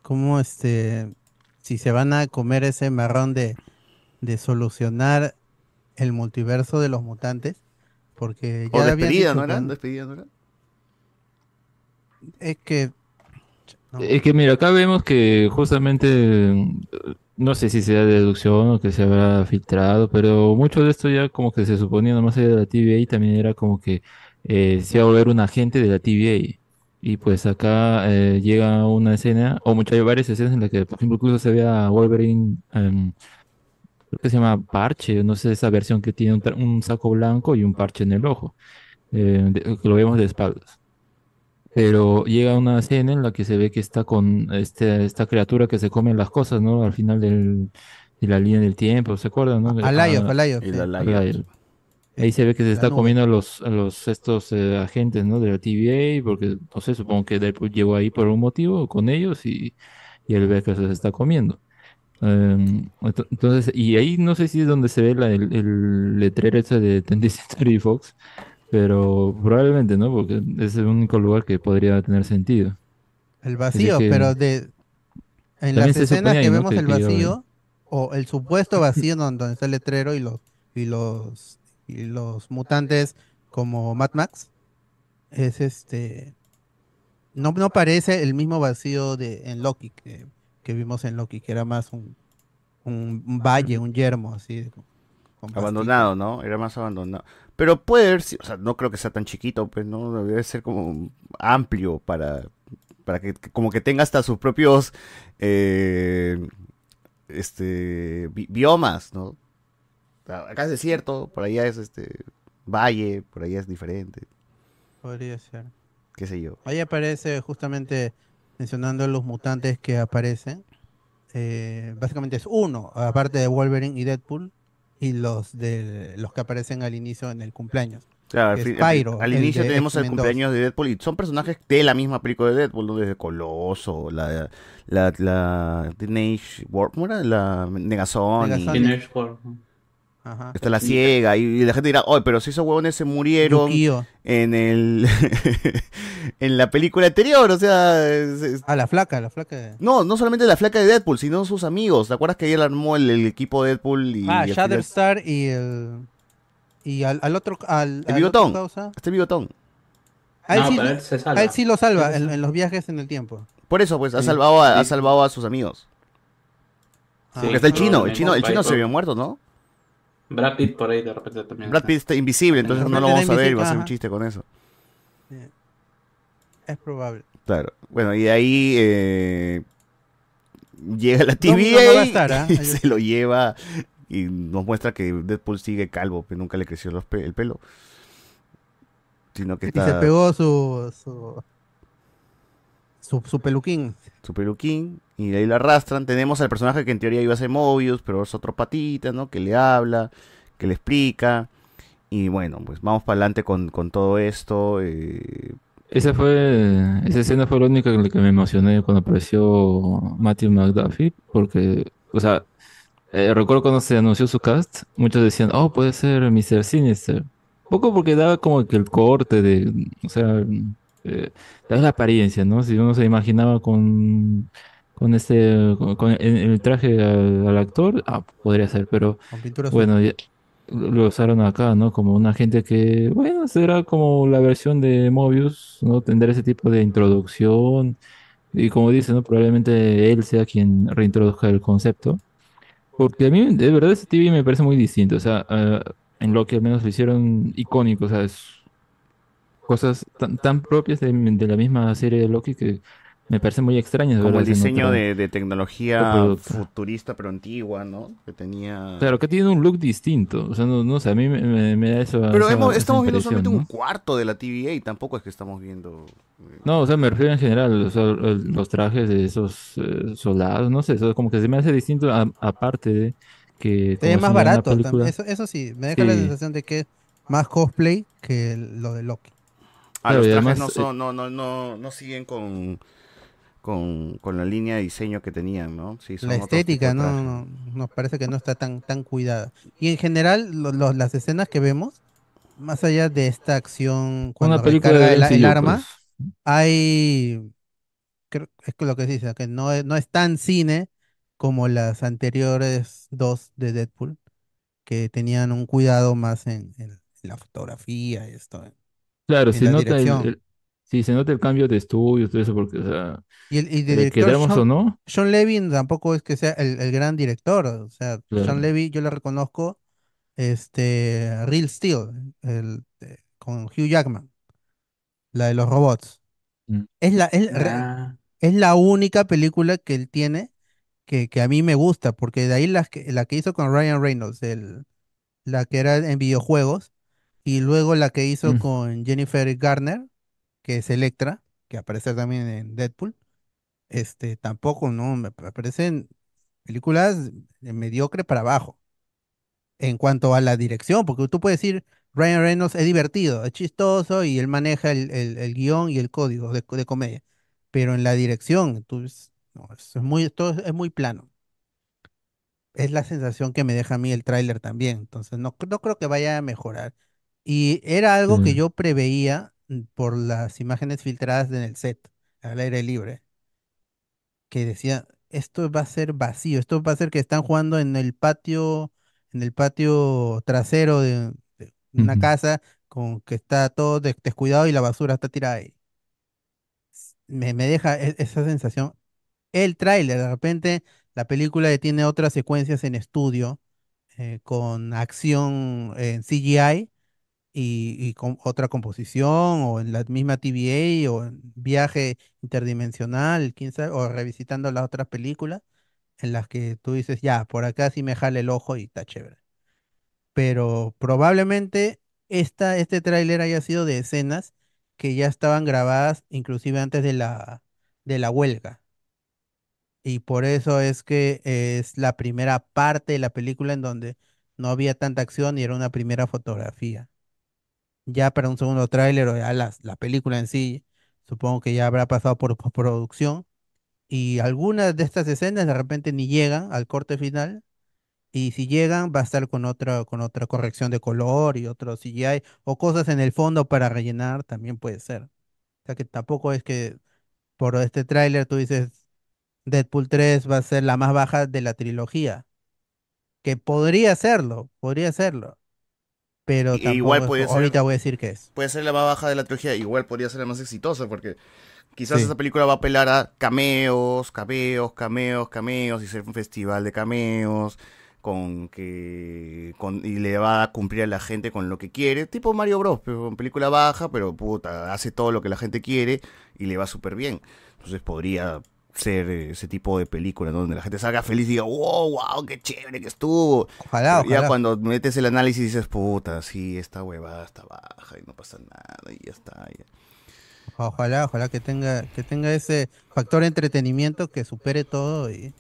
cómo este, si se van a comer ese marrón de, de solucionar el multiverso de los mutantes? Porque ya O despedida, dicho ¿no que- era? Despedida, ¿no era? Es que Es que mira, acá vemos que justamente, eh, no sé si sea deducción o que se habrá filtrado, pero mucho de esto ya como que se suponía nomás era de la TVA también era como que eh, se iba a volver un agente de la TVA. Y pues acá eh, llega una escena, o muchas hay varias escenas en las que, por ejemplo, incluso se ve a Wolverine, em, creo que se llama parche, no sé, esa versión que tiene un, saco blanco y un parche en el ojo, eh, de- lo vemos de espaldas. Pero llega una escena en la que se ve que está con este, esta criatura que se come las cosas, ¿no? Al final del, de la línea del tiempo, ¿se acuerdan, no? Alayoth, Ah, Alayoth, sí. Ahí se ve que se está comiendo a los, a los estos eh, agentes, ¿no? De la TVA, porque, no sé, supongo que Deadpool llegó ahí por un motivo con ellos y, y él ve que se los está comiendo. Em, ento- entonces, y ahí no sé si es donde se ve la- el, el letrero ese de 20th Century Fox, pero probablemente, ¿no? Porque es el único lugar que podría tener sentido. el vacío, que- pero de en las escenas que vemos el vacío o el supuesto vacío donde, donde está el letrero y los y los y los mutantes como Mad Max es este no no parece el mismo vacío de en Loki que, que vimos en Loki que era más un, un, un valle, un yermo así con Abandonado, ¿no? Era más abandonado. Pero puede si- o sea, no creo que sea tan chiquito, pues, ¿no? Debe ser como amplio para, para que, como que tenga hasta sus propios, eh, este, bi- biomas, ¿no? Acá es desierto, por allá es, este, valle, por allá es diferente, podría ser. qué sé yo. Ahí aparece justamente mencionando los mutantes que aparecen. Eh, básicamente es uno, aparte de Wolverine y Deadpool, y los de los que aparecen al inicio en el cumpleaños. Claro, al, Spyro, al inicio tenemos el X-Men 2. cumpleaños de Deadpool y son personajes de la misma película de Deadpool, ¿no? desde Coloso, la, la, la Teenage War, ¿cómo era? La Negazón. y- Negasonic. Ajá. Está la ciega y, y la gente dirá, oye, pero si esos huevones se murieron Yukio. en el en la película anterior, o sea, es- es- Ah, la flaca, la flaca. no, no solamente la flaca de Deadpool, sino sus amigos. ¿Te acuerdas que ayer armó el, el equipo de Deadpool y Ah, Shatterstar y el. Y al, al otro. Al, el al otro bigotón? causa. Este bigotón. A él, No, sí, pero él se salva. a él sí lo salva en, en los viajes en el tiempo. Por eso, pues, ha salvado a, ha salvado a sus amigos. Ah, Porque está el chino, el chino, el chino se había muerto, ¿no? Brad Pitt por ahí de repente también. Brad Pitt está invisible, entonces no lo vamos a ver y va a ser un chiste con eso. Es probable. Claro. Bueno, y de ahí eh, llega la No, no TVA estar, ¿ah? y se lo lleva y nos muestra que Deadpool sigue calvo, que nunca le creció los pe- el pelo. Sino que Y está se pegó su. su. su, su peluquín. Su peluquín y de ahí lo arrastran. Tenemos al personaje que en teoría iba a ser Mobius, pero es otro patita, ¿no? Que le habla, que le explica. Y bueno, pues vamos para adelante con, todo esto. eh, Esa fue, esa escena fue la única en la que me emocioné cuando apareció Matthew McDuffie, porque, o sea, eh, recuerdo cuando se anunció su cast, muchos decían, oh, puede ser Mr. Sinister. Poco porque daba como que el corte de, o sea, eh, la apariencia, ¿no? Si uno se imaginaba con, con este, con, con el, el traje al, al actor, ah, podría ser, pero Con bueno, ya- lo usaron acá, ¿no? Como una gente que, bueno, será como la versión de Mobius, ¿no? Tendrá ese tipo de introducción. Y como dice, ¿no? Probablemente él sea quien reintroduzca el concepto. Porque a mí, de verdad, ese TV me parece muy distinto. O sea, eh, en lo que al menos lo hicieron icónico, o sea, es cosas tan, tan propias de, de la misma serie de Loki que me parecen muy extrañas. como el verdad, diseño otra- de, tecnología futurista pero antigua, ¿no? Que tenía... Claro, que tiene un look distinto. O sea, no, no sé, a mí me, me- me da eso. Pero esa- hemos- esa estamos viendo solamente un cuarto de la TVA y tampoco es que estamos viendo... No, o sea, me refiero en general, o sea, los trajes de esos eh, soldados, no sé, eso como que se me hace distinto a- aparte de que como más barato. Eso, eso sí, me deja la sensación de que es más cosplay que lo de Loki. Ah, Claro, los trajes además, no, eh, son, no, no, no, no siguen con, con, con la línea de diseño que tenían, ¿no? Sí, son La estética no, no, nos parece que no está tan, tan cuidada. Y en general, lo- lo- las escenas que vemos, más allá de esta acción cuando película recarga de el, el arma, pues. hay, creo, es lo que se dice, que no es, no es tan cine como las anteriores dos de Deadpool, que tenían un cuidado más en, en- en la fotografía y esto. Claro, en se la nota el, dirección. el- sí, se nota el cambio de estudio, todo eso, porque, o sea, Y el, y de le director queramos o Sean, no, Sean Levy tampoco es que sea el, el gran director. O sea, Claro. Sean Levy yo le reconozco este Real Steel el, eh, con Hugh Jackman, la de los robots. Mm. Es la, es, re- Ah. es la única película que él tiene que, que a mí me gusta, porque de ahí las que, la que hizo con Ryan Reynolds, el, la que era en videojuegos, y luego la que hizo Mm. con Jennifer Garner, que es Electra, que aparece también en Deadpool, este, tampoco, ¿no? Me me parecen películas de mediocre para abajo. En cuanto a la dirección, porque tú puedes decir, Ryan Reynolds es divertido, es chistoso y él maneja el, el- el guion y el código de, de comedia. Pero en la dirección, tú, no, es muy, todo es muy plano. Es la sensación que me deja a mí el tráiler también. Entonces, no, no creo que vaya a mejorar. Y era algo que Mm. yo preveía mm, por las imágenes filtradas en el set, al aire libre que decía, esto va a ser vacío, esto va a ser que están jugando en el patio, en el patio trasero de, de una casa con que está todo des- descuidado y la basura está tirada ahí. Me, me deja e- esa sensación. El tráiler, de repente, la película tiene otras secuencias en estudio eh, con acción en CGI y, con otra composición o en la misma TVA o en viaje interdimensional, quién o revisitando las otras películas en las que tú dices, ya, por acá sí me jale el ojo y está chévere. Pero probablemente esta, este tráiler haya sido de escenas que ya estaban grabadas inclusive antes de la, de la huelga. Y por eso es que es la primera parte de la película en donde no había tanta acción y era una primera fotografía. Ya para un segundo tráiler o ya las- la, película en sí, supongo que ya habrá pasado por postproducción y algunas de estas escenas de repente ni llegan al corte final. Y si llegan va a estar con otra con otra corrección de color y otro CGI o cosas en el fondo para rellenar también puede ser. O sea que tampoco es que por este tráiler tú dices Deadpool 3 va a ser la más baja de la trilogía, que podría serlo, podría serlo, pero tampoco igual es- ser- ahorita voy a decir que es. Puede ser la más baja de la trilogía, igual podría ser la más exitosa, porque quizás Sí. esa película va a apelar a cameos, cameos, cameos, cameos, y ser un festival de cameos, con que con, y le va a cumplir a la gente con lo que quiere, tipo Mario Bros, pero película baja, pero puta, hace todo lo que la gente quiere y le va súper bien. Entonces podría ser ese tipo de película, ¿no? donde la gente salga feliz y diga, wow, wow, qué chévere que estuvo. Ojalá, Pero ya ojalá. cuando metes el análisis dices, puta, sí, esta huevada está baja y no pasa nada y ya está. ya". Ojalá, ojalá que tenga, que tenga ese factor entretenimiento que supere todo y,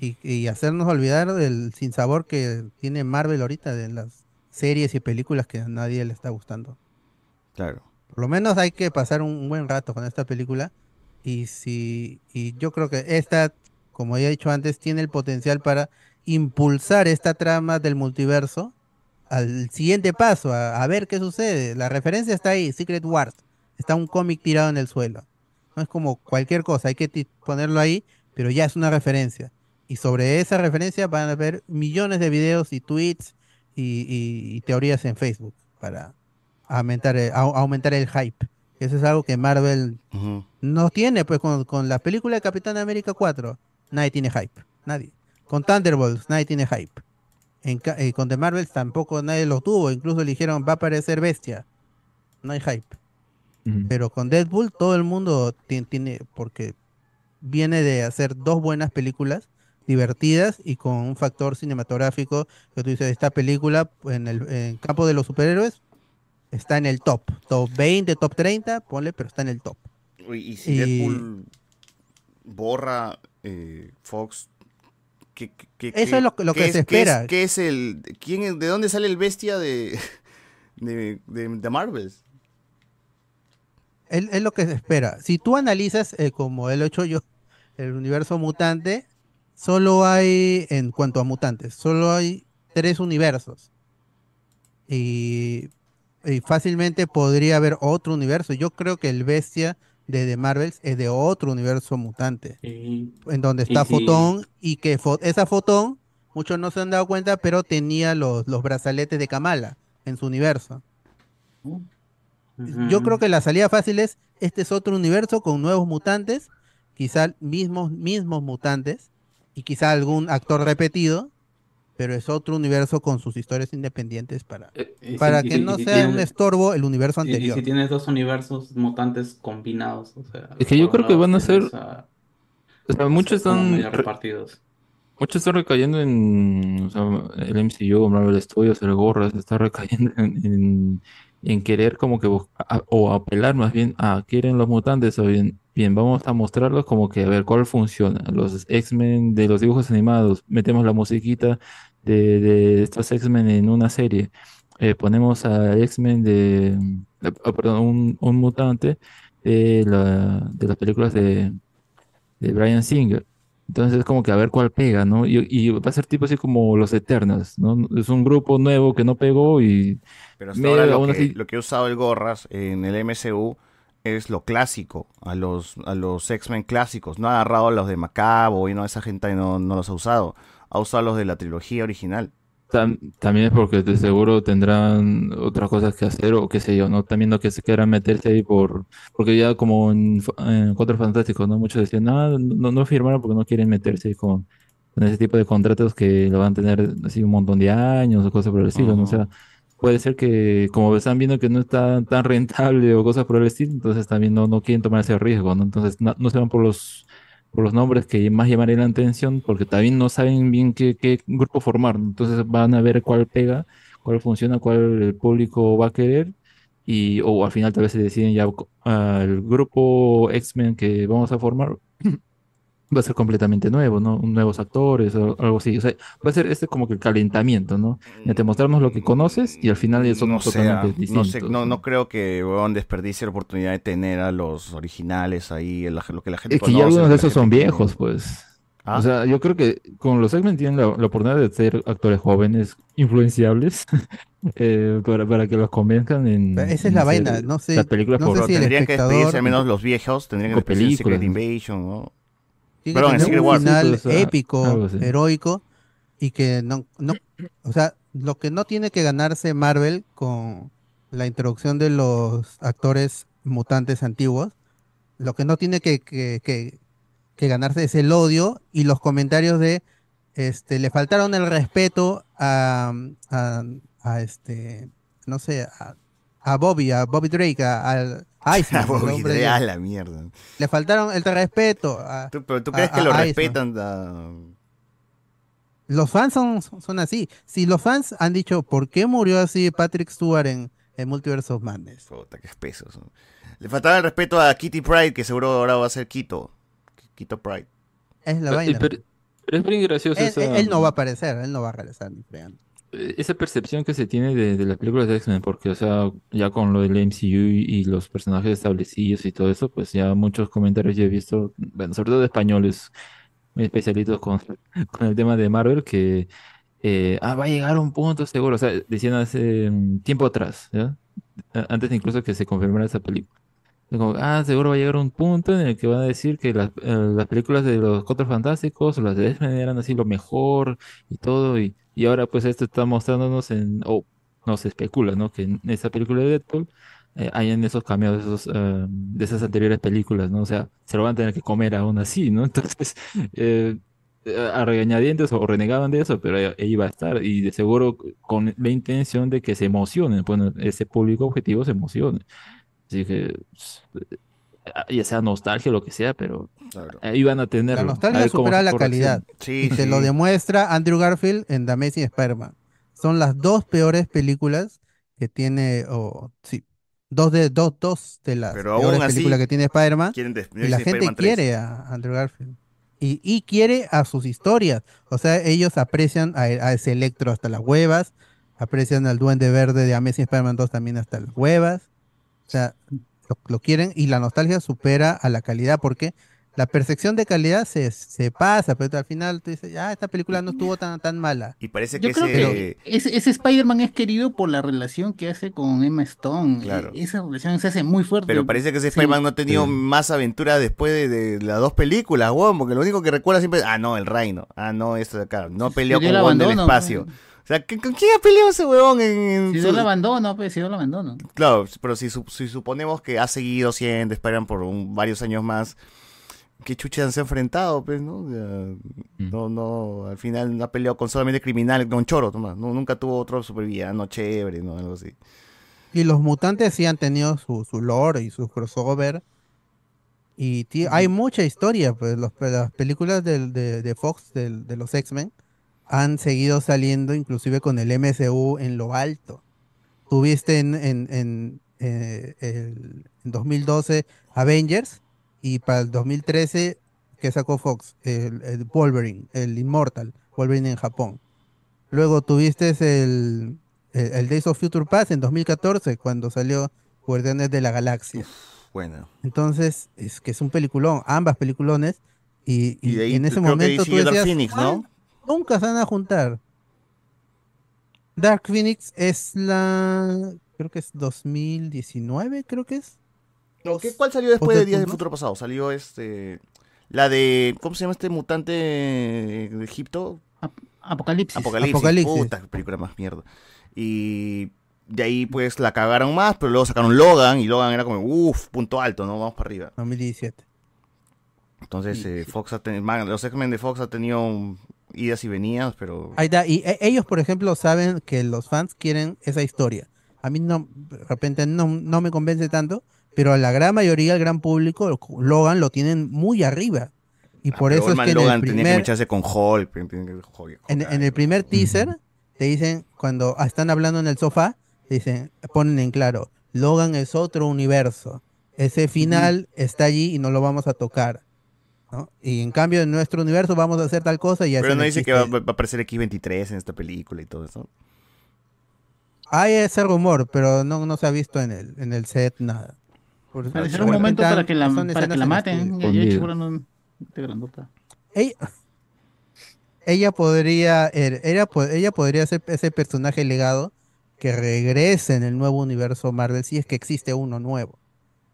y, y hacernos olvidar del sinsabor que tiene Marvel ahorita de las series y películas que a nadie le está gustando. Claro. Por lo menos hay que pasar un buen rato con esta película y si y yo creo que esta, como ya he dicho antes, tiene el potencial para impulsar esta trama del multiverso al siguiente paso, a, ver qué sucede. La referencia está ahí, Secret Wars. Está un cómic tirado en el suelo. No es como cualquier cosa, hay que ponerlo ahí, pero ya es una referencia. Y sobre esa referencia van a haber millones de videos y tweets y, teorías en Facebook para aumentar el, au- aumentar el hype. Eso es algo que Marvel no tiene, pues con, con la película de Capitán América 4, nadie tiene hype, nadie. Con Thunderbolts, nadie tiene hype. En, eh, con The Marvels tampoco nadie lo tuvo, incluso le dijeron va a aparecer bestia. No hay hype. Pero con Deadpool todo el mundo ti- tiene, porque viene de hacer dos buenas películas divertidas y con un factor cinematográfico que tú dices, esta película en el en campo de los superhéroes está en el top, top 20, top 30, ponle, pero está en el top. Y si Y- Deadpool borra eh, Fox, ¿qué, qué- qué- Eso es lo que- lo que es- se es- espera. ¿Qué es el, quién es- de dónde sale el bestia de, de, de, de Marvels? Es, es lo que se espera. Si tú analizas, eh, como él lo he hecho yo, el universo mutante, solo hay, en cuanto a mutantes, solo hay tres universos. Y, y fácilmente podría haber otro universo. Yo creo que el bestia de The Marvels es de otro universo mutante. En donde está Fotón y que fo- esa Fotón, muchos no se han dado cuenta, pero tenía los, los brazaletes de Kamala en su universo. Yo creo que la salida fácil es, este es otro universo con nuevos mutantes, quizá mismos, mismos mutantes, y quizá algún actor repetido, pero es otro universo con sus historias independientes para, Eh, y para y que no sea un estorbo el universo Y- Y, anterior. si tienes dos universos mutantes combinados, o sea, Es que yo creo que van a ser. tienes a- O sea, muchos están. repartidos. Muchos están recayendo en. O sea, el MCU, Marvel Studios, el Gorra, se está recayendo en, en, en querer como que. bus- a- o apelar más bien a. Quieren los mutantes, o bien, bien, vamos a mostrarlos como que a ver cuál funciona. Los X-Men de los dibujos animados, metemos la musiquita de, de estos X-Men en una serie. Eh, ponemos a X-Men de. eh, ah, perdón, un, un mutante de, la, de las películas de, de Bryan Singer. Entonces es como que a ver cuál pega, ¿no? Y, y va a ser tipo así como los Eternals, ¿no? Es un grupo nuevo que no pegó y Pero hasta ahora lo que, así- lo que ha usado el Gorras en el MCU es lo clásico, a los, a los X-Men clásicos. No ha agarrado a los de Macabo y no, esa gente no, no los ha usado. A los de la trilogía original. tam- también es porque de seguro tendrán otras cosas que hacer o qué sé yo, ¿no? También no que se quieran meterse ahí por, porque ya como en, Cuatro Fantásticos, ¿no? Muchos decían, "Ah, no, no firmaron porque no quieren meterse con, con ese tipo de contratos que lo van a tener así un montón de años o cosas por el estilo, ¿no? O sea, puede ser que como están viendo que no está tan rentable o cosas por el estilo, entonces también no, no quieren tomar ese riesgo, ¿no? Entonces no, no se van por los, por los nombres que más llamarían la atención porque también no saben bien qué, grupo formar. Entonces van a ver cuál pega, cuál funciona, cuál el público va a querer y o al final tal vez se deciden ya co- al grupo X-Men que vamos a formar va a ser completamente nuevo, ¿no? Nuevos actores o algo así. O sea, va a ser este como que el calentamiento, ¿no? Ya te mostramos lo que conoces y al final ya son no totalmente ah, no sé, no, no creo que weón, desperdicie la oportunidad de tener a los originales ahí, el- lo que la gente Es que ya conoce, algunos lo de esos son viejos, pues. ¿Ah? O sea, yo creo que con los X-Men tienen la, la oportunidad de ser actores jóvenes, influenciables, eh, para, para que los convenzcan en. Esa es en la vaina, no sé- Las películas no sé por si el Tendrían que despedirse al menos los viejos, tendrían que despedirse Secret. Invasion, ¿no? Tiene que Perdón, tener un War. final épico, heroico, y que no, no, o sea, lo que no tiene que ganarse Marvel con la introducción de los actores mutantes antiguos, lo que no tiene que, que, que- que ganarse es el odio y los comentarios de, este, le faltaron el respeto a, a, a este, no sé, a, a Bobby, a Bobby Drake, a, al- a Iceman, el Bobby hombre Drake, de- a la mierda. le faltaron el respeto. a- ¿Tú- pero tú a- crees que a lo Iceman. respetan? a- Los fans son, son así. Si los fans han dicho, ¿por qué murió así Patrick Stewart en, en Multiverse of Madness? Puta, qué espesos. Le faltaba el respeto a Kitty Pride, que seguro ahora va a ser Quito. Quito Pride. Es la Pero- vaina. pero, pero es bien gracioso Él, esa, él no va a aparecer, él no va a regresar ni fregando. Eh, esa percepción que se tiene de, de las películas de X-Men, porque, o sea, ya con lo del MCU y, los personajes establecidos y todo eso, pues ya muchos comentarios ya he visto, bueno, sobre todo de españoles muy especialitos con, con el tema de Marvel, que eh, ah, va a llegar un punto seguro, o sea, decían hace mm, tiempo atrás, Antes incluso que se confirmara esa película. Como, ah, seguro va a llegar un punto en el que van a decir que las, eh, las películas de los Cuatro Fantásticos las de X-Men eran así lo mejor y todo, y, y ahora pues esto está mostrándonos en, o no se especula, ¿no? Que en esa película de Deadpool eh, hayan esos cambios esos, eh, de esas anteriores películas, ¿no? O sea, se lo van a tener que comer aún así, ¿no? Entonces, eh, eh, a regañadientes o renegaban de eso, pero ahí iba a estar y de seguro con la intención de que se emocionen, bueno, ese público objetivo se emocione. Así que, pues, eh, ya sea nostalgia o lo que sea, pero ahí van a La tenerlo. a nostalgia supera la calidad. y te lo demuestra Andrew Garfield en The Amazing Spider-Man. Son las dos peores películas que tiene, o sí, dos de, dos, dos de las Pero peores películas que tiene Spider-Man. Y la gente Spider-Man 3. quiere a Andrew Garfield. Y, y quiere a sus historias. O sea, ellos aprecian a, a ese Electro hasta las huevas. Aprecian al Duende Verde de Amazing Spider-Man 2 también hasta las huevas. O sea, lo, lo quieren y la nostalgia supera a la calidad porque la percepción de calidad se, se pasa, pero al final tú dices, ah, esta película no estuvo tan, tan mala. Y parece Yo creo que ese, ese Spider-Man es querido por la relación que hace con Emma Stone. Claro. E- Esa relación se hace muy fuerte. Pero parece que ese Sí. Spider-Man no ha tenido más aventura después de, de las dos películas, weón, porque lo único que recuerda siempre es, ah, no, el reino, ah, no, esto de acá, no peleó con Wong del espacio. Sea, ¿con con quién ha peleado ese en, en Si su- no lo abandono, pues, si no lo abandono. Claro, pero si, su- si suponemos que ha seguido siendo Spider-Man por un- varios años más, ¿qué chucha se enfrentado? Pues, ¿no? O sea, no, no, al final no ha peleado con solamente criminales, con choro, no, nunca tuvo otro supervillano chévere, ¿no? Algo así. Y los mutantes sí han tenido su, su lore y su crossover. Y hay mucha historia, pues los, las películas de, de Fox de los X-Men han seguido saliendo inclusive con el MCU en lo alto. Tuviste en, en, en, eh, el- en 2012 Avengers y para el 2013 que sacó Fox, el, el Wolverine, el Immortal, Wolverine en Japón. Luego tuviste el, el, Days of Future Past en 2014 cuando salió Guardianes de la Galaxia. Bueno. Entonces, es que es un peliculón, ambas peliculones. Y, en ese momento tú decías, Phoenix, ¿no? "Ah, nunca se van a juntar. Dark Phoenix es la, creo que es 2019, creo que es. No, ¿qué- ¿Cuál salió después de Días del. Futuro Pasado? Salió este. La de. ¿Cómo se llama este mutante de Egipto? Apocalipsis. Apocalipsis. Apocalipsis. Puta, qué película más mierda. Y de ahí pues la cagaron más, pero luego sacaron Logan y Logan era como, uff, punto alto, ¿no? Vamos para arriba. 2017. Entonces eh, Fox ha tenido, los X-Men de Fox ha tenido idas y venidas, pero... Ahí está. Y e- ellos, por ejemplo, saben que los fans quieren esa historia. A mí no, de repente no, no me convence tanto, pero a la gran mayoría, el gran público, Logan lo tienen muy arriba. Y por Ah, Pero eso es que en Logan el tenía que primer, mecharse con Hulk. en, en el primer teaser, te dicen, cuando ah, están hablando en el sofá, dicen, ponen en claro, Logan es otro universo. Ese final está allí y no lo vamos a tocar. ¿No? Y en cambio en nuestro universo vamos a hacer tal cosa y Pero hacen no dice que va, va a aparecer X23 en esta película y todo eso. Hay ese rumor, pero no, no se ha visto en el, en el set nada. Por- Parecerá un momento para que la, para que maten. Ya- ya. Ella, ella podría, er- ella, ella podría ser ese personaje legado que regrese en el nuevo universo Marvel si es que existe uno nuevo.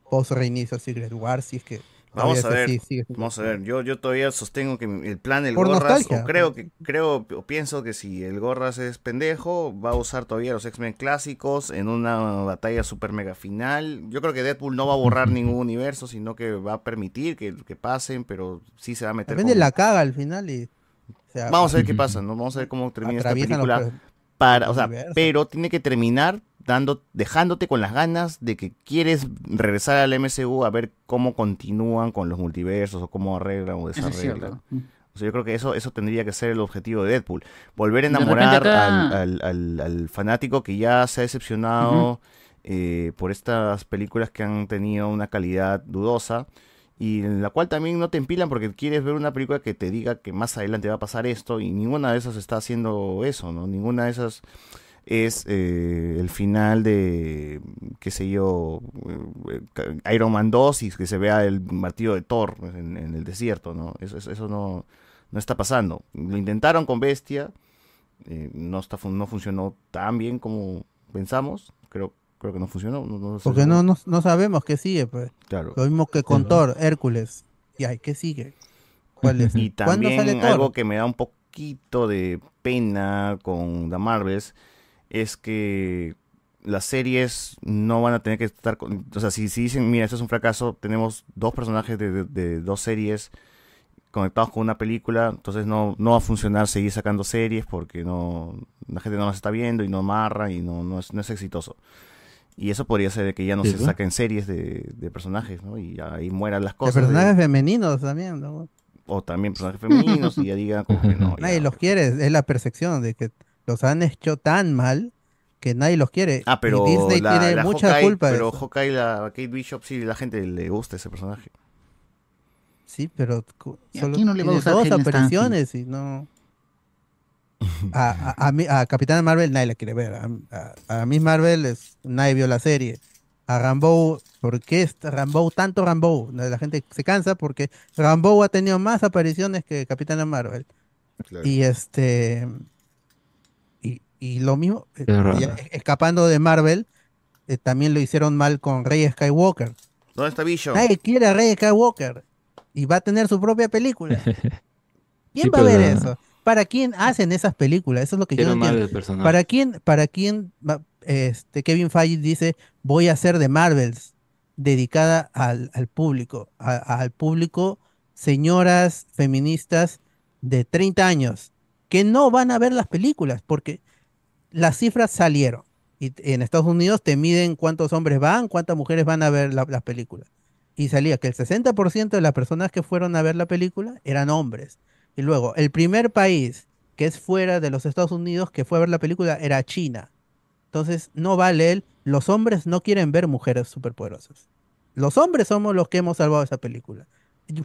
Post reinicio Secret War, si es que Vamos a ver, vamos a ver. Yo, yo todavía sostengo que el plan del Por Gorras, nostalgia. o creo que, creo, o pienso que si el Gorras es pendejo, va a usar todavía los X-Men clásicos en una batalla super mega final. Yo creo que Deadpool no va a borrar ningún universo, sino que va a permitir que, que pasen, pero sí se va a meter. Depende con- la caga al final y o sea, Vamos a ver qué pasa, ¿no? Vamos a ver cómo termina esta los película. Para, o sea, pero tiene que terminar dando, dejándote con las ganas de que quieres regresar al MCU a ver cómo continúan con los multiversos o cómo arreglan o desarreglan. cierto. O sea, yo creo que eso, eso tendría que ser el objetivo de Deadpool. Volver a enamorar acá- al, al- al- al fanático que ya se ha decepcionado eh, por estas películas que han tenido una calidad dudosa y en la cual también no te empilan porque quieres ver una película que te diga que más adelante va a pasar esto y ninguna de esas está haciendo eso, ¿no? Ninguna de esas es eh, el final de, qué sé yo, eh, Iron Man 2 y que se vea el martillo de Thor en, el desierto, ¿no? Eso, eso, no, no está pasando. Lo intentaron con Bestia, eh, no, está, no funcionó tan bien como pensamos, creo, creo que no funcionó. No, no sé Porque no, no, no sabemos qué sigue, pues. Claro. Lo mismo que con. Thor, Hércules. Y ay, ¿qué sigue? ¿Cuál es? Y ¿Cuándo sale también Thor? algo que me da un poquito de pena con The Marvels es que las series no van a tener que estar con, o sea, si, si dicen, mira, esto es un fracaso, tenemos dos personajes de, de- de dos series conectados con una película, entonces no, no va a funcionar seguir sacando series porque no la gente no las está viendo y no amarra y no, no, es, no es exitoso. Y eso podría ser que ya no Sí, se ¿no? saquen series de, de personajes, ¿no? Y ahí mueran las cosas. de- personajes femeninos también, ¿no? o también personajes femeninos y ya digan como que no. Nadie los quiere, es la percepción de que los han hecho tan mal que nadie los quiere. Ah, pero y Disney la, tiene la mucha Hawkeye, culpa pero eso. Hawkeye, la Kate Bishop, sí, la gente le gusta ese personaje. Sí, pero cu- ¿Y a solo no le va a tiene dos apariciones y no. A, a, a, mí- a Capitana Marvel nadie la quiere ver. A, a, a Miss Marvel es, nadie vio la serie. A Rambo, ¿por qué está Rambo tanto Rambo? La gente se cansa porque Rambo ha tenido más apariciones que Capitana Marvel. Y este. Y, y lo mismo, escapando de Marvel, eh, también lo hicieron mal con Rey Skywalker. ¿Dónde está Bishop? Nadie quiere a Rey Skywalker. Y va a tener su propia película. ¿Quién Sí, va a ver eso? ¿Para quién hacen esas películas? Eso es lo que yo no entiendo. ¿Para quién, para quién este, Kevin Feige dice voy a hacer de Marvels dedicada al, al público, a- al público, señoras feministas de 30 años que no van a ver las películas porque las cifras salieron. Y en Estados Unidos te miden cuántos hombres van, cuántas mujeres van a ver la- las películas. Y salía que el 60% de las personas que fueron a ver la película eran hombres. Y luego, el primer país que es fuera de los Estados Unidos que fue a ver la película era China. Entonces, no vale el, los hombres no quieren ver mujeres superpoderosas. Los hombres somos los que hemos salvado esa película.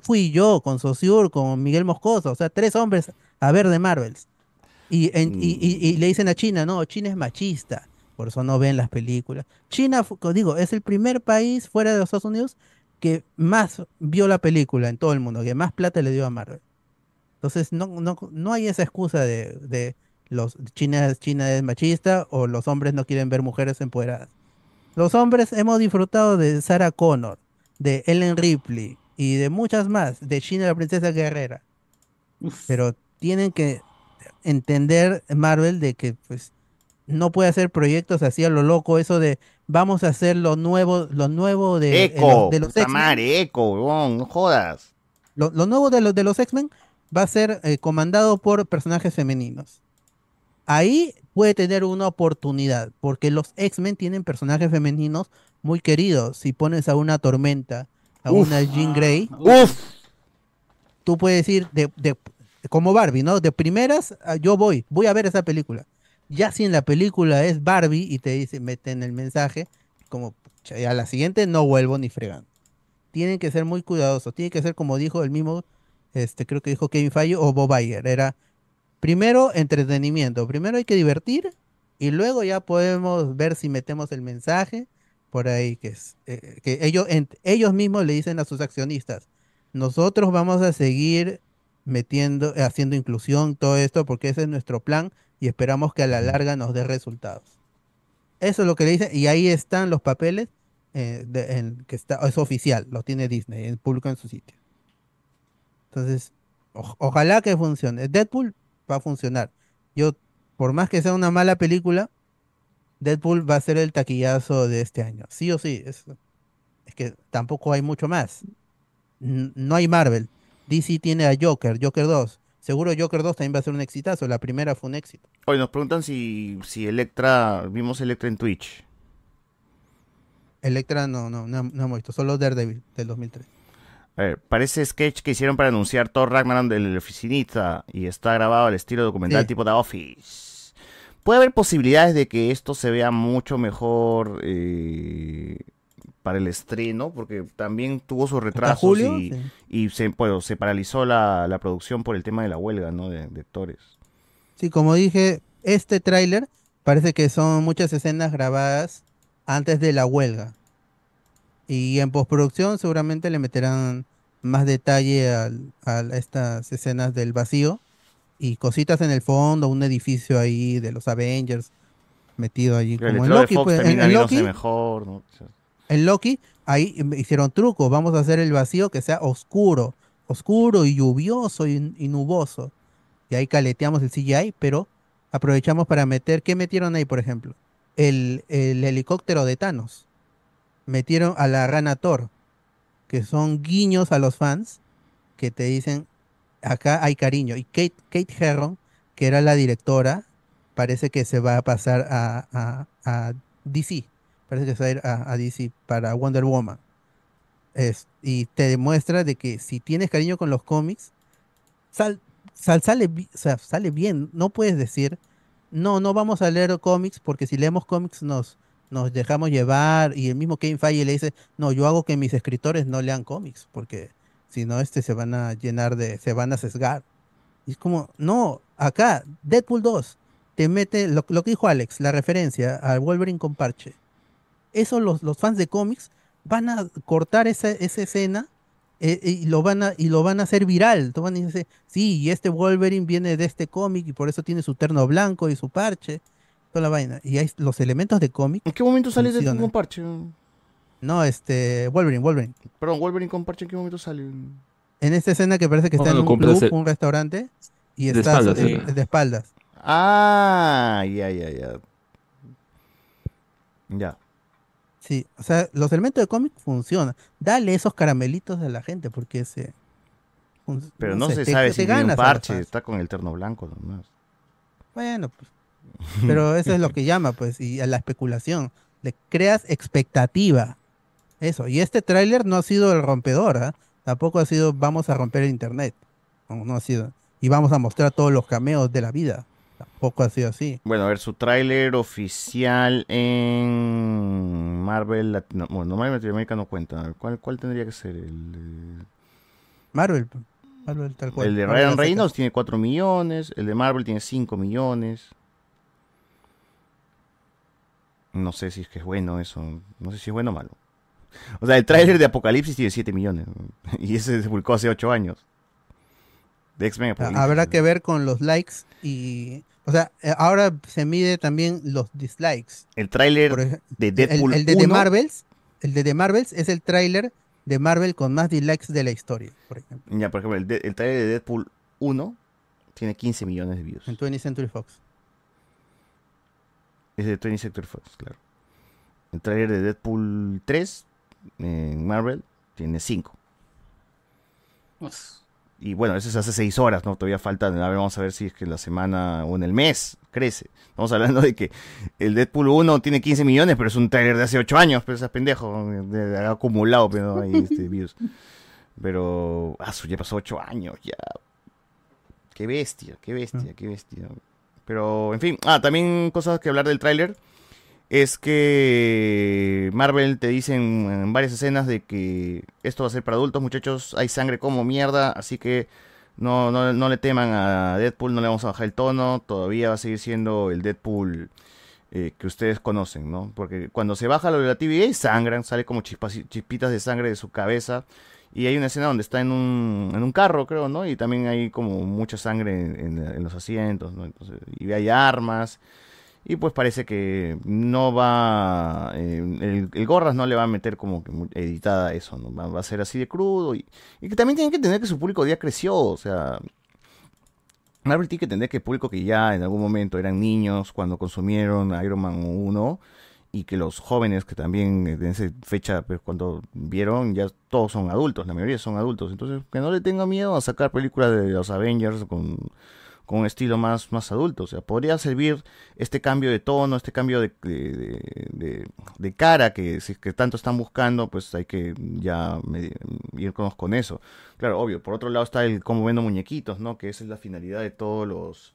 Fui yo con Saussure, con Miguel Moscoso, o sea, tres hombres a ver de Marvels. Y, en- y- y- y le dicen a China, no, China es machista, por eso no ven las películas. China, digo, es el primer país fuera de los Estados Unidos que más vio la película en todo el mundo, que más plata le dio a Marvel. Entonces, no, no, no hay esa excusa de, de los China, China es machista o los hombres no quieren ver mujeres empoderadas. Los hombres hemos disfrutado de Sarah Connor, de Ellen Ripley y de muchas más, de China la princesa guerrera. Pero tienen que entender Marvel de que pues no puede hacer proyectos así a lo loco, eso de vamos a hacer lo nuevo, lo nuevo de, de los- de los puta X-Men. Eco, huevón, no jodas. Lo, lo nuevo de los, de los X-Men va a ser eh, comandado por personajes femeninos. Ahí puede tener una oportunidad, porque los X-Men tienen personajes femeninos muy queridos. Si pones a una Tormenta, a Uf. una Jean Grey, Uf. tú puedes decir, de, de- como Barbie, ¿no? De primeras, ah, yo voy, voy a ver esa película. Ya si en la película es Barbie y te dice, meten el mensaje, como "Pucha, ya a la siguiente no vuelvo ni fregando. Tienen que ser muy cuidadosos, tiene que ser como dijo el mismo este, creo que dijo Kevin Feige o Bob Iger, era primero entretenimiento, primero hay que divertir y luego ya podemos ver si metemos el mensaje por ahí que es eh, que ellos en- ellos mismos le dicen a sus accionistas, nosotros vamos a seguir metiendo haciendo inclusión todo esto porque ese es nuestro plan y esperamos que a la larga nos dé resultados. Eso es lo que le dicen y ahí están los papeles eh, de- en- que está es oficial, lo tiene Disney, en público en su sitio. Entonces, o- ojalá que funcione. Deadpool va a funcionar. Yo, por más que sea una mala película, Deadpool va a ser el taquillazo de este año. Sí o sí. Es, es que tampoco hay mucho más. N- No hay Marvel. DC tiene a Joker, Joker 2. Seguro Joker 2 también va a ser un exitazo. La primera fue un éxito. Hoy nos preguntan si, si Electra, vimos Electra en Twitch. Electra no, no, no, no hemos visto. Solo Daredevil del 2003. Ver, parece sketch que hicieron para anunciar Thor Ragnarok del oficinista y está grabado al estilo documental Sí. tipo The Office. Puede haber posibilidades de que esto se vea mucho mejor eh, para el estreno, porque también tuvo sus retrasos julio? y, Sí. y se, bueno, se paralizó la, la producción por el tema de la huelga ¿no? de, de actores. Sí, como dije, este tráiler parece que son muchas escenas grabadas antes de la huelga. Y en postproducción seguramente le meterán más detalle al- a estas escenas del vacío y cositas en el fondo, un edificio ahí de los Avengers metido allí. El Como en Loki, pues, en- Loki, mejor. en Loki, ahí hicieron trucos. Vamos a hacer el vacío que sea oscuro, oscuro y lluvioso y, y nuboso. Y ahí caleteamos el CGI, pero aprovechamos para meter. ¿Qué metieron ahí, por ejemplo? El, el helicóptero de Thanos. Metieron a la rana Thor, que son guiños a los fans que te dicen: acá hay cariño. Y Kate, Kate Herron, que era la directora, parece que se va a pasar a, a- a DC. Parece que se va a ir a, a DC para Wonder Woman. Es- y te demuestra de que si tienes cariño con los cómics, sal, sal- sale, sale bien. No puedes decir, no, no vamos a leer cómics porque si leemos cómics nos, nos dejamos llevar. Y el mismo Kevin Feige le dice, no, yo hago que mis escritores no lean cómics porque si no, este se van a llenar de, se van a sesgar. Y es como, no, acá, Deadpool 2, te mete lo, lo que dijo Alex, la referencia al Wolverine con parche. Eso los, los fans de cómics van a cortar esa, esa escena eh, y lo van a y lo van a hacer viral. Van a decir, sí, y este Wolverine viene de este cómic y por eso tiene su terno blanco y su parche, toda la vaina. Y hay los elementos de cómic. ¿En qué momento sale funcionan. con parche? No, este Wolverine, Wolverine. Perdón, Wolverine con parche, ¿en qué momento sale? En esta escena que parece que está en un club, un restaurante y De está espaldas, eh, sí. de espaldas. Ah, ya, ya, ya. Ya. Sí, o sea, los elementos de cómic funcionan. Dale esos caramelitos a la gente porque se. Pero no, se sabe te si tiene un parche, está con el terno blanco nomás. Bueno, pues, pero eso es lo que llama, pues, y a la especulación. Le creas expectativa. Eso. Y este tráiler no ha sido el rompedor, ¿ah? Tampoco ha sido vamos a romper el internet. No, no ha sido. Y vamos a mostrar todos los cameos de la vida. Tampoco ha sido así. Bueno, a ver, su tráiler oficial en Marvel Latino... Bueno, Marvel Latinoamérica no cuenta. A ver, ¿Cuál, cuál tendría que ser? El, Marvel. Marvel tal cual. el de Ryan. Reynolds tiene 4 millones, el de Marvel tiene 5 millones. No sé si es que es bueno eso, no sé si es bueno o malo. O sea, el tráiler de Apocalipsis tiene 7 millones y ese se publicó hace 8 años. De X-Men Apocalipsis. Habrá que ver con los likes y. O sea, eh, ahora se mide también los dislikes. El tráiler de el- Deadpool el, de The 1. Marvels, el de The Marvels es el tráiler de Marvel con más dislikes de la historia, por ejemplo, Ya, por ejemplo, el, de- el tráiler de Deadpool 1 tiene 15 millones de views. en 20th Century Fox. Es de 20 Sector Fox, claro. El tráiler de Deadpool 3 en Marvel tiene 5. Y bueno, eso es hace 6 horas, ¿no? Todavía falta, a ver, vamos a ver si es que la semana o en el mes crece. Estamos hablando de que el Deadpool 1 tiene 15 millones, pero es un tráiler de hace 8 años, pero es pendejo, de, de- ha acumulado pero ¿no? ahí este, views. Pero, ah, ya pasó 8 años, ya. Qué bestia, qué bestia, qué bestia. Pero, en fin, ah, también cosas que hablar del tráiler. es que Marvel te dicen en varias escenas de que esto va a ser para adultos, muchachos, hay sangre como mierda, así que no, no, no le teman a Deadpool, no le vamos a bajar el tono, todavía va a seguir siendo el Deadpool eh, que ustedes conocen, ¿no? Porque cuando se baja lo de la TVA, sangran, sale como chispas- chispitas de sangre de su cabeza. Y hay una escena donde está en un, en un carro, creo, ¿no? Y también hay como mucha sangre en, los asientos, ¿no? Y hay armas. Y pues parece que no va. eh, el, Gorras no le va a meter como que editada eso, ¿no? Va, va a ser así de crudo. Y, y que también tienen que entender que su público ya creció, o sea. Marvel tiene que entender que el público que ya en algún momento eran niños cuando consumieron Iron Man 1 y que los jóvenes que también en esa fecha, pues, cuando vieron, ya todos son adultos, la mayoría son adultos. Entonces, que no le tenga miedo a sacar películas de los Avengers con, con un estilo más, más adulto. O sea, podría servir este cambio de tono, este cambio de, de, de- cara que, si que tanto están buscando, pues hay que ya medi- irnos con eso. Claro, obvio. Por otro lado está el cómo vendo muñequitos, ¿no? Que esa es la finalidad de todos los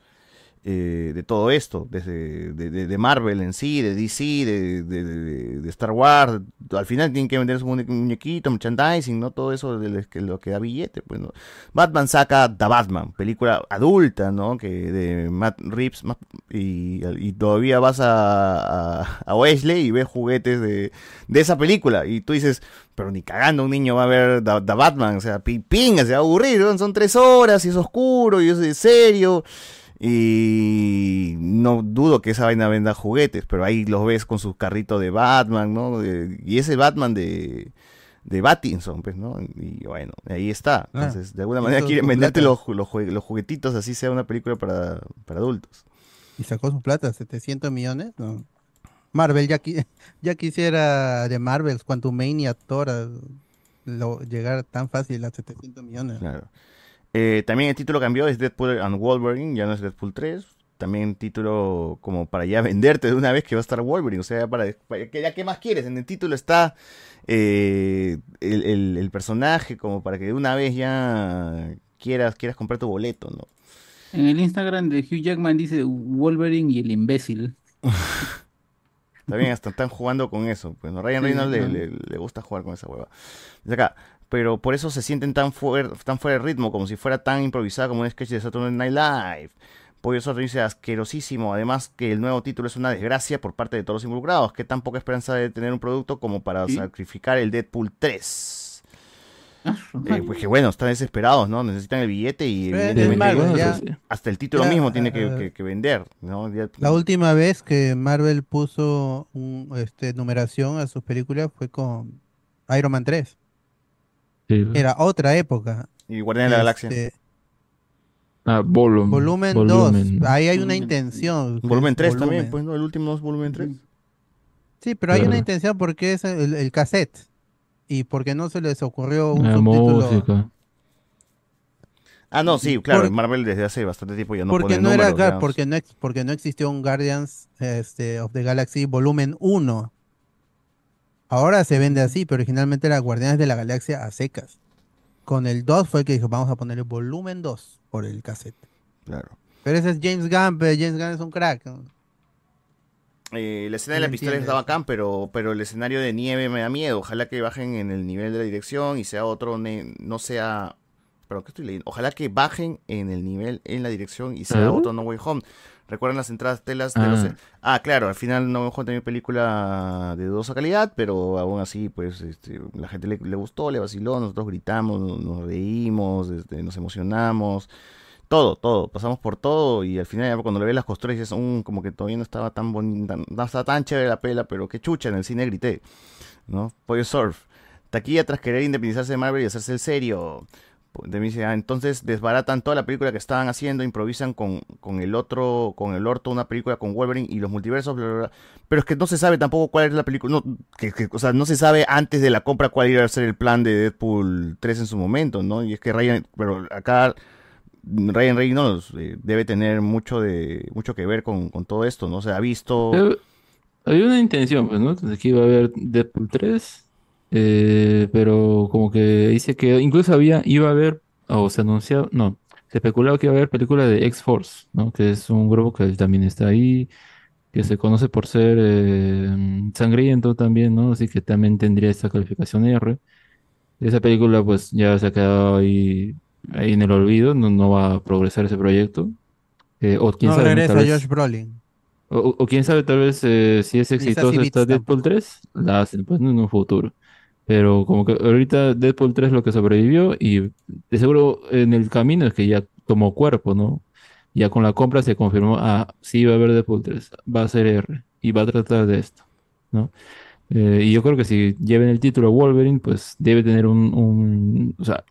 eh, de todo esto, desde de, de- Marvel en sí, de DC, de, de- Star Wars, al final tienen que vender su muñe- muñequito, merchandising, ¿no? Todo eso de lo que, da billete, pues. Batman saca The Batman, película adulta, ¿no? Que de Matt Reeves, y, y todavía vas a, a, Wesley y ves juguetes de, esa película, y tú dices, pero ni cagando un niño va a ver The, Batman, o sea, pi- pinga, se va a aburrir. Son tres horas y es oscuro y es serio. Y no dudo que esa vaina venda juguetes, pero ahí los ves con sus carritos de Batman, ¿no? De- y ese Batman de, de Battinson, pues, ¿no? Y bueno, ahí está. Ah, Entonces, de alguna manera quieren venderte los, los, los juguetitos, así sea una película para, para adultos. Y sacó su plata, 700 millones. no. Marvel ya, qui- ya quisiera de Marvel, Quantumania, Thor, lo- llegar tan fácil a 700 millones. Claro. Eh, también el título cambió, es Deadpool and Wolverine, ya no es Deadpool 3. También título como para ya venderte de una vez que va a estar Wolverine. O sea, ya para, para- que ya qué más quieres. En el título está eh, el, el- el personaje como para que de una vez ya quieras, quieras comprar tu boleto, ¿no? En el Instagram de Hugh Jackman dice Wolverine y el imbécil. También hasta están jugando con eso. Pues ¿no? Ryan Sí, Reynolds le- le gusta jugar con esa hueva. Dice acá, pero por eso se sienten tan, fuer- tan fuera de ritmo, como si fuera tan improvisada como un sketch de Saturday Night Live. Pollo Soto dice asquerosísimo, además que el nuevo título es una desgracia por parte de todos los involucrados. Que tan poca esperanza de tener un producto como para ¿Sí? sacrificar el Deadpool 3. Eh, pues que bueno, están desesperados, ¿no? Necesitan el billete y evidentemente Marvel, ya- hasta el título ya, mismo tiene que, que- que vender, ¿no? Ya- La última vez que Marvel puso un, este, numeración a sus películas fue con Iron Man 3. Era otra época. Y Guardianes de la Galaxia. Este, Ah, volumen. Volumen 2. Ahí hay una intención. Volumen es 3 también, pues, ¿no? El último no es volumen 3. Sí, pero hay Claro. una intención porque es el, el cassette. Y porque no se les ocurrió un La subtítulo. música. Ah, no, sí, claro, Por- Marvel desde hace bastante tiempo ya no porque pone no era números, porque no porque no existió un Guardians este, of the Galaxy volumen 1. Ahora se vende así, pero originalmente era Guardianes de la Galaxia a secas. Con el 2 fue que dijo, vamos a poner el volumen 2 por el cassette. Claro. Pero ese es James Gunn, pero James Gunn es un crack. Eh, la escena de la pistola está bacán, pero, pero el escenario de nieve me da miedo. Ojalá que bajen en el nivel de la dirección y sea otro, ne- no sea... Pero ¿qué estoy leyendo? Ojalá que bajen en el nivel, en la dirección y sea ¿Ah? otro No Way Home. ¿Recuerdan las entradas telas de los... Ah. Ah, claro, al final No Home también película de dudosa calidad, pero aún así, pues, este, la gente le, le gustó, le vaciló, nosotros gritamos, nos, nos reímos, este, nos emocionamos. Todo, todo, pasamos por todo y al final ya cuando le ves las costuras dices, "Mm, como que todavía no estaba tan bonita, no estaba tan chévere la pela, pero qué chucha, en el cine grité, ¿no? Pollo Surf. Taquilla tras querer independizarse de Marvel y hacerse el serio. De mí dice, "Ah, entonces desbaratan toda la película que estaban haciendo, improvisan con, con el otro, con el orto, una película con Wolverine y los multiversos, bla, bla, bla. Pero es que no se sabe tampoco cuál es la película, no, que, que- o sea, no se sabe antes de la compra cuál iba a ser el plan de Deadpool 3 en su momento, ¿no? Y es que Ryan, pero acá Ryan Reynolds eh, debe tener mucho de mucho que ver con, con todo esto, ¿no? Se ha visto... Había una intención, pues, ¿no? Entonces, que iba a haber Deadpool 3, eh, pero como que dice que incluso había, iba a haber, o se anunciaba, no, se especulaba que iba a haber película de X-Force, ¿no? Que es un grupo que también está ahí. que se conoce por ser eh, sangriento también, ¿no? Así que también tendría esta calificación R. Esa película pues ya se ha quedado ahí, ahí en el olvido, no, no va a progresar ese proyecto. Eh, o quién No sabe, regresa tal vez- Josh Brolin. o, o- quién sabe, tal vez eh, si es Beats esta Deadpool 3, la hacen pues en un futuro. Pero como que ahorita Deadpool 3 es lo que sobrevivió y de seguro en el camino es que ya tomó cuerpo, ¿no? Ya con la compra se confirmó, ah, sí va a haber Deadpool 3, va a ser R y va a tratar de esto, ¿no? Eh, y yo creo que si lleven el título Wolverine, pues debe tener un, un- o sea,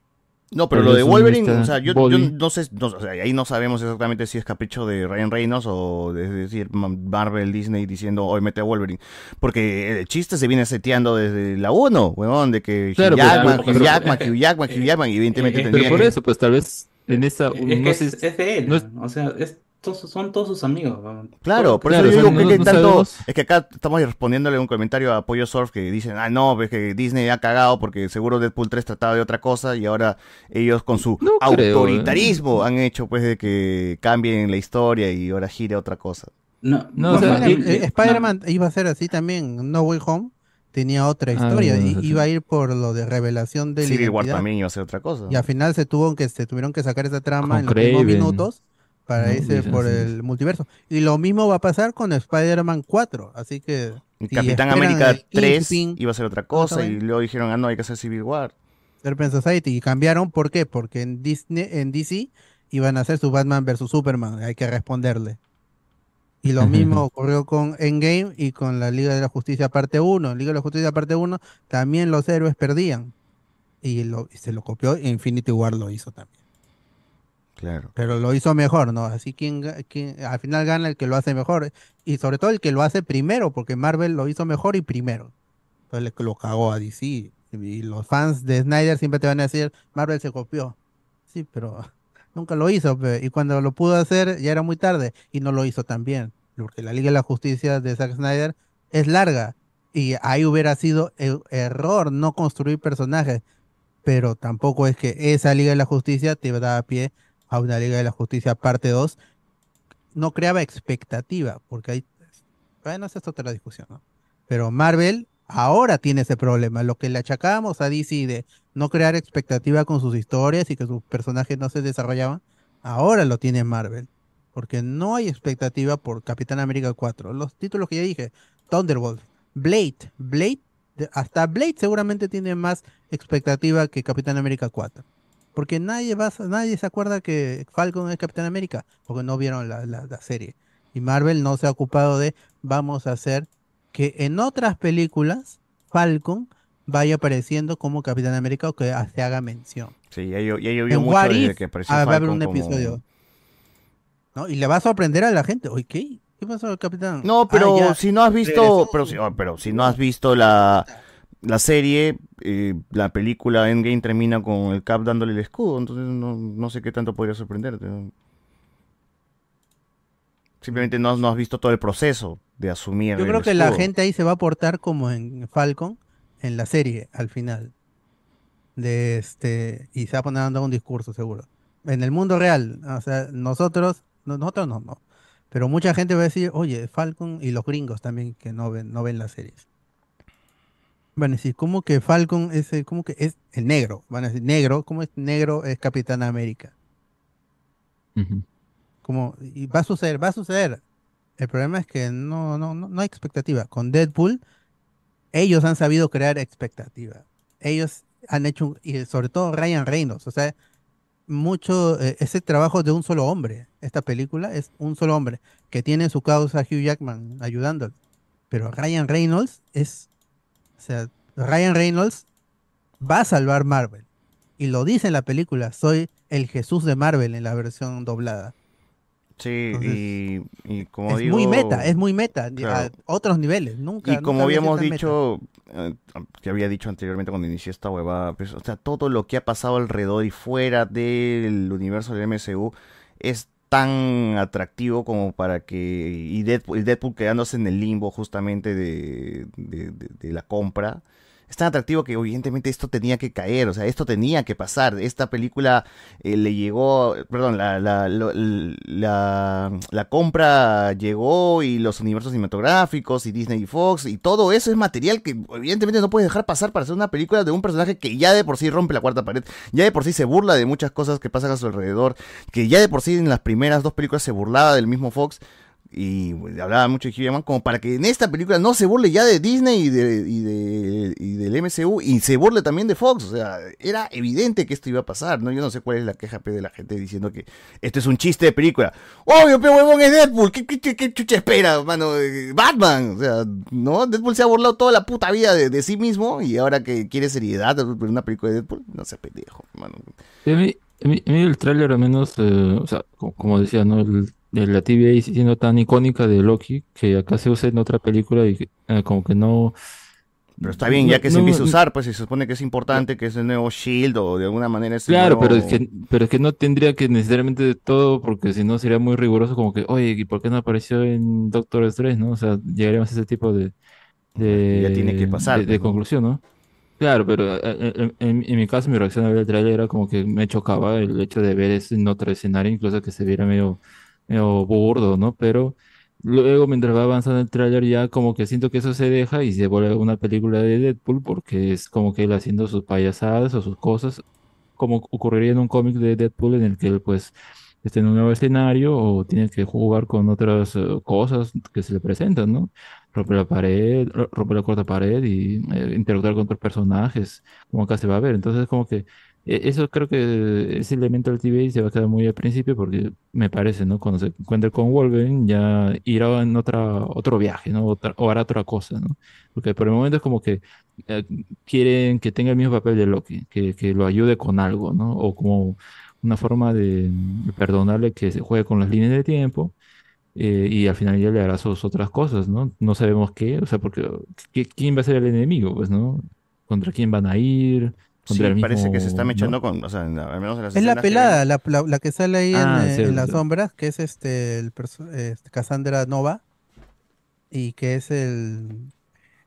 No, pero tal lo de Wolverine, o sea, yo, yo no sé, no, o sea, ahí no sabemos exactamente si es capricho de Ryan Reynolds o es decir, Ma- Marvel, Disney diciendo hoy mete a Wolverine. Porque el chiste se viene seteando desde la 1, weón, de que Claro, Hugh pero- Jackman, pero- Hugh Jackman, Hugh Jackman, Hugh Jackman, y evidentemente eh, tendría pero por que- eso, pues tal vez en esta, Es no que sé, es, es de él, no es- o sea, es, todos- son todos sus amigos. Claro, por Claro, eso yo digo que, no- que no tanto. sabemos. Es que acá estamos respondiéndole un comentario a Pollo Surf que dicen, ah, no, es que Disney ha cagado porque seguro Deadpool 3 trataba de otra cosa y ahora ellos con su No creo, autoritarismo han hecho pues de que cambien la historia y ahora gire otra cosa. No, No, o sea, y- eh, Spider-Man iba a ser así también. No Way Home tenía otra historia. Ah, y- sí, sí. iba a ir por lo de revelación de la Civil War también iba a ser otra cosa. Y al final se tuvo que se tuvieron que sacar esa trama Con en los últimos Kraven, minutos para ¿no? irse por así. el multiverso. Y lo mismo va a pasar con Spider-Man 4. Así que. Si Capitán América el 3 Kingpin, iba a ser otra cosa y luego dijeron, ah, no, hay que hacer Civil War. Serpent Society. Y cambiaron, ¿por qué? Porque en Disney, en DC iban a hacer su Batman versus Superman. Hay que responderle. Y lo mismo ocurrió con Endgame y con la Liga de la Justicia parte 1. En Liga de la Justicia parte 1 también los héroes perdían. Y, lo, y se lo copió Infinity War lo hizo también. Claro. Pero lo hizo mejor, ¿no? Así quien, al final gana el que lo hace mejor. Y sobre todo el que lo hace primero, porque Marvel lo hizo mejor y primero. Entonces lo cagó a DC. Y los fans de Snyder siempre te van a decir, Marvel se copió. Sí, pero nunca lo hizo. Y cuando lo pudo hacer ya era muy tarde. Y no lo hizo tan bien. Porque la Liga de la Justicia de Zack Snyder es larga. Y ahí hubiera sido e- error no construir personajes. Pero tampoco es que esa Liga de la Justicia te da pie a una Liga de la Justicia parte 2. No creaba expectativa. Porque hay... Bueno, esa es otra discusión, ¿no? Pero Marvel ahora tiene ese problema. Lo que le achacábamos a DC de no crear expectativa con sus historias y que sus personajes no se desarrollaban, ahora lo tiene Marvel. Porque no hay expectativa por Capitán América 4. Los títulos que ya dije, Thunderbolt, Blade, Blade, de- hasta Blade seguramente tiene más expectativa que Capitán América 4. Porque nadie, va, nadie se acuerda que Falcon es Capitán América, porque no vieron la, la- la serie. Y Marvel no se ha ocupado de, vamos a hacer que en otras películas Falcon vaya apareciendo como Capitán América o que se haga mención. Sí, ya, llo- ya llovió En mucho desde que apareció ah, va a haber Falcon un como- episodio. ¿no? Y le va a sorprender a la gente. Oye, ¿qué? ¿Qué pasó, Capitán? No, Ah, pero ya. si no has visto, Regresó. pero si, oh, pero si no has visto la, la serie, eh, la película Endgame termina con el Cap dándole el escudo, entonces no, no sé qué tanto podría sorprenderte. Simplemente no, has- no has visto todo el proceso de asumir. Yo el creo que la gente ahí se va a portar como en Falcon, en la serie, al final. De este, y se va a poner dando un discurso, seguro. En el mundo real, o sea, nosotros, no- nosotros no, no. Pero mucha gente va a decir, oye, Falcon, y los gringos también que no ven, no ven las series. Van a decir, ¿cómo que Falcon es, el- cómo que es el negro? Van a decir, negro, ¿cómo es negro es Capitán América? Como, y va a suceder, va a suceder. El problema es que no, no, no, no hay expectativa. Con Deadpool, ellos han sabido crear expectativa. Ellos han hecho, y sobre todo Ryan Reynolds, o sea, mucho, eh, ese trabajo de un solo hombre. Esta película es un solo hombre que tiene en su causa Hugh Jackman ayudándolo. Pero Ryan Reynolds es, sea, Ryan Reynolds va a salvar Marvel. Y lo dice en la película, soy el Jesús de Marvel en la versión doblada. Sí, y, y como es digo... muy meta, es muy meta, Claro. a otros niveles, nunca. Y como nunca habíamos dicho, eh, que había dicho anteriormente cuando inicié esta huevada, pues, o sea, todo lo que ha pasado alrededor y fuera del universo del MCU es tan atractivo como para que y Deadpool, Deadpool quedándose en el limbo justamente de la compra es tan atractivo que evidentemente esto tenía que caer, o sea, esto tenía que pasar. Esta película eh, le llegó, perdón, la, la, la, la compra llegó y los universos cinematográficos y Disney y Fox y todo eso es material que evidentemente no puedes dejar pasar para hacer una película de un personaje que ya de por sí rompe la cuarta pared, ya de por sí se burla de muchas cosas que pasan a su alrededor, que ya de por sí en las primeras dos películas se burlaba del mismo Fox y pues, hablaba mucho de Hugh como para que en esta película no se burle ya de Disney y, de, y, de- y del MCU y se burle también de Fox. O sea, era evidente que esto iba a pasar, ¿no? Yo no sé cuál es la queja de la gente diciendo que esto es un chiste de película. Obvio, pero huevón es Deadpool. ¿Qué, qué, qué- chucha espera, mano? Eh, Batman. O sea, ¿no? Deadpool se ha burlado toda la puta vida de, de sí mismo y ahora que quiere seriedad en una película de Deadpool, no se pendejo, mano. A mí, a mí- el tráiler al menos, eh, o sea, co- como, decía, ¿no? De la TVA siendo tan icónica de Loki que acá se usa en otra película y eh, como que no... Pero está bien, ya no- que se no- empieza a usar, pues se supone que es importante, que es el nuevo Shield o de alguna manera es Claro, pero es que, pero es que no tendría que necesariamente de todo, porque si no sería muy riguroso, como que, oye, ¿y por qué no apareció en Doctor Strange, no? O sea, llegaríamos a ese tipo de, de, ya tiene que pasar, de, de pues, ¿no? conclusión, ¿no? Claro, pero eh, eh, en, en- en mi caso, mi reacción al ver el tráiler era como que me chocaba el hecho de ver ese en otro escenario, incluso que se viera medio, medio burdo, ¿no? Pero luego, mientras va avanzando el tráiler, ya como que siento que eso se deja y se vuelve una película de Deadpool, porque es como que él haciendo sus payasadas o sus cosas, como ocurriría en un cómic de Deadpool en el que él pues está en un nuevo escenario o tiene que jugar con otras eh, cosas que se le presentan, ¿no? Romper la pared, ro- romper la cuarta pared y eh, interactuar con otros personajes, como acá se va a ver. Entonces como que eh, eso creo que ese elemento del TVA se va a quedar muy al principio porque me parece, ¿no? Cuando se encuentre con Wolverine ya irá en otra, otro viaje, ¿no? Otra- o hará otra cosa, ¿no? Porque por el momento es como que eh, quieren que tenga el mismo papel de Loki, que, que lo ayude con algo, ¿no? O como una forma de perdonarle que se juegue con las líneas de tiempo eh, y al final ya le hará sus otras cosas, ¿no? No sabemos qué, o sea, porque ¿qué- ¿quién va a ser el enemigo? Pues, ¿no? ¿Contra quién van a ir? Sí, ¿Contra el parece que se mismo, está ¿no? mechando con, o sea, en al menos en las Es la escenas que pelada, la, la- la que sale ahí en, Ah, eh, sí, en las sí. sombras, que es este, el este, Cassandra Nova, y que es el,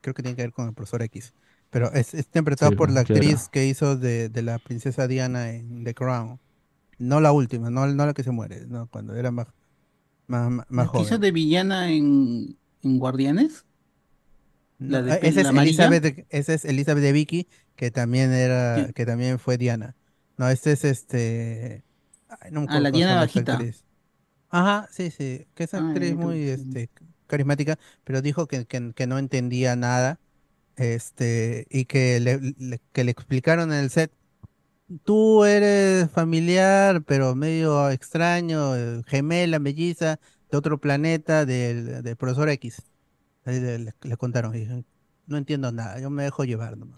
creo que tiene que ver con el profesor X, pero es, es interpretado Sí, por la claro. actriz que hizo de, de la princesa Diana en The Crown, no la última, no, no la que se muere, no, cuando era más, más, más, ¿La que hizo joven. de villana en, en Guardianes? La No, de pe- esa es. Elizabeth, esa es Elizabeth de Vicky, que también era, que también fue Diana. No, este es este. ay, no me Ah, la Diana bajita. actriz. Ajá, sí, sí, que es actriz muy este, carismática, pero dijo que, que- que no entendía nada, este, y que le, le- que le explicaron en el set, tú eres familiar, pero medio extraño, eh, gemela, melliza, de otro planeta, del, del profesor X. Ahí le, le- le contaron, no entiendo nada, yo me dejo llevar nomás.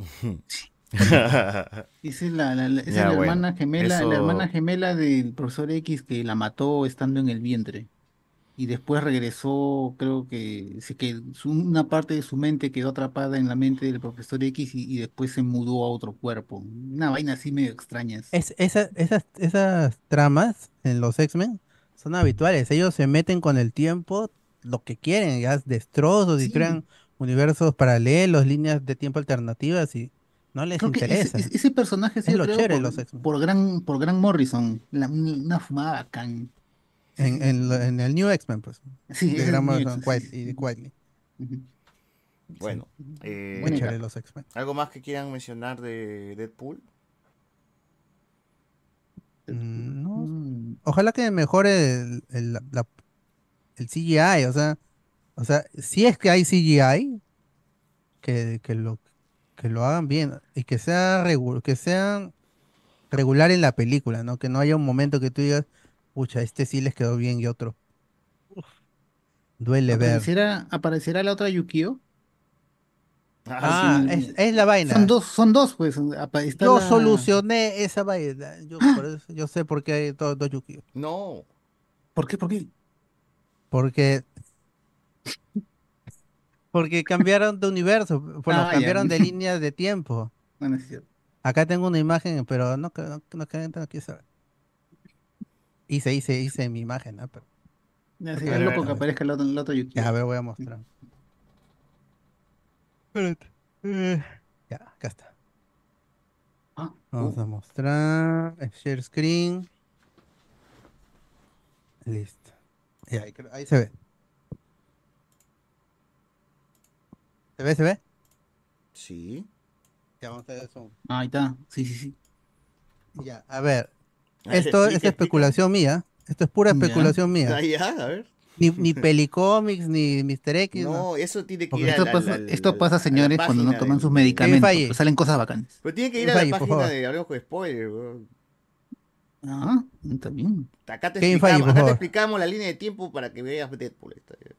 Esa es la, la- la- esa es Ya, la bueno, hermana gemela, eso- la hermana gemela del profesor X que la mató estando en el vientre. Y después regresó, creo que, sí que su- una parte de su mente quedó atrapada en la mente del profesor X y, y después se mudó a otro cuerpo. Una vaina así medio extraña. Es, esa- esas, esas tramas en los X-Men son habituales. Ellos se meten con el tiempo lo que quieren, ya destrozos y Sí. crean universos paralelos, líneas de tiempo alternativas y no les Creo que ese, interesa. ese- ese personaje Es sí lo creo chévere por, los X-Men. por gran, por Gran Morrison, la- una fumada bacán. En, en, lo- en el New X-Men, pues. Sí, de es New Morrison, y de Quietly. Bueno, eh, Muy chévere los X-Men. ¿algo más que quieran mencionar de Deadpool? Mm, no. Ojalá que mejore el, el, la- la- el CGI, o sea, o sea, si es que hay CGI, que, que lo que lo hagan bien y que sea regu- que sean regular en la película, ¿no? Que no haya un momento que tú digas, pucha, este sí les quedó bien y otro. uf, duele ver. ¿Aparecerá, ¿Aparecerá la otra Yukio? Ah, es, es la vaina. Son dos, son dos, pues. está Yo la- solucioné esa vaina. Yo, por eso- yo sé por qué hay dos, dos Yukio. No. ¿Por qué? ¿Por qué? Porque. Porque cambiaron de universo. Bueno, Ah, ya. cambiaron de líneas de tiempo. Bueno, es cierto. Acá tengo una imagen, pero no, no, no, no quiero saber. Hice, hice, hice mi imagen, ¿no? Pero, Ya, sí, a es ver, loco que aparezca el otro, el otro Yukio. Ya, a ver, voy a mostrar. Espérate. Eh, Ya, acá está. Ah, Vamos uh. a mostrar. el Share screen. Listo. Ya, ahí, ahí se ve. ¿Se ve? ¿Se ve? Sí. Ya vamos a ver eso. Ah, ahí está. Sí, sí, sí. Ya, a ver. A Esto es especulación mía. Esto es pura Ya. especulación mía. Ah, ya, a ver. Ni, ni Pelicomics, ni Mr. X. No, eso tiene que Porque ir esto al- pasa, al- esto pasa, a la señores, cuando no toman sus medicamentos. falle. pues salen cosas bacanas. Pero tiene que ir a la página de Hablemos con Spoiler, weón. Ah, está bien. Acá te, explicamos, por acá te explicamos la línea de tiempo para que veas Deadpool. Está bien.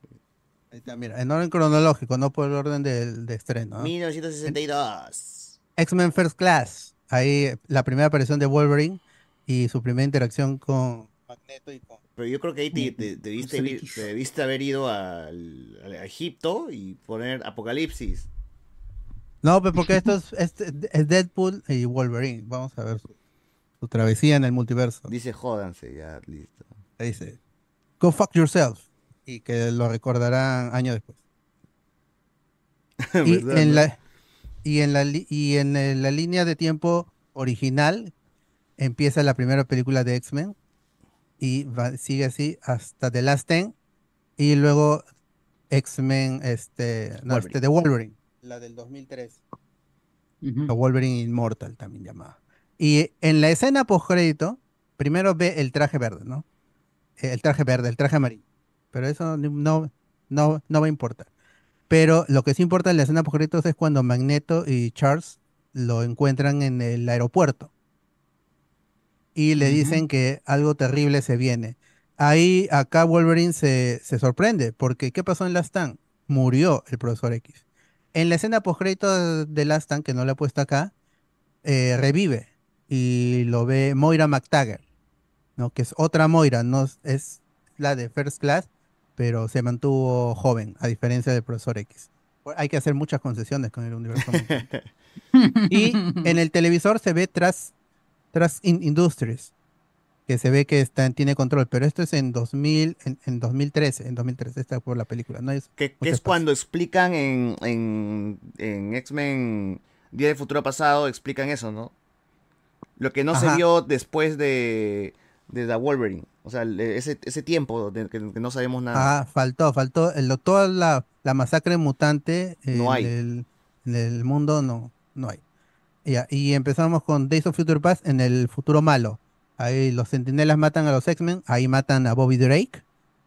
Ahí está, mira, en orden cronológico, no por el orden del- de, estreno. ¿no? 1962. X-Men First Class. Ahí la primera aparición de Wolverine y su primera interacción con Magneto y con. Pero yo creo que ahí te, te- te debiste, Mr. ir- X. te debiste haber ido al, a Egipto y poner Apocalipsis. No, pues porque esto es, es- es Deadpool y Wolverine. Vamos a ver su, su travesía en el multiverso. Dice jódanse, ya, listo. Ahí dice: Go fuck yourself. Y que lo recordarán años después. y ¿Verdad, en la y en la y en la línea de tiempo original empieza la primera película de X-Men y va- sigue así hasta The Last Ten y luego X-Men este, no, Wolverine. este de Wolverine, la del 2003, Ujú. o Wolverine Immortal también llamada. Y en la escena post crédito primero ve el traje verde, ¿no? El traje verde, el traje amarillo. Pero eso no no no va a importar. Pero lo que sí importa en la escena post es cuando Magneto y Charles lo encuentran en el aeropuerto. Y le dicen que algo terrible se viene. Ahí, acá Wolverine se, se sorprende, porque ¿qué pasó en Last Stand? Murió el profesor X. En la escena post de Last Stand, que no la he puesto acá, eh, revive y lo ve Moira McTaggart, ¿no? Que es otra Moira, no es la de First Class, pero se mantuvo joven, a diferencia del profesor X. Hay que hacer muchas concesiones con el universo. y en el televisor se ve tras, tras In- Industries, que se ve que está, tiene control, pero esto es en 2000, en, en 2013, en 2013 está por la película, no es Que, es cuando explican en, en, en X-Men Día del Futuro Pasado, explican eso, ¿no? Lo que no se vio después de, de The Wolverine. O sea, ese, ese tiempo de que, que no sabemos nada. Ah, faltó, faltó. el- toda la, la masacre mutante eh, No hay. en, el, en el mundo no, no hay. Ya, y empezamos con Days of Future Past en el futuro malo. Ahí los sentinelas matan a los X-Men, ahí matan a Bobby Drake,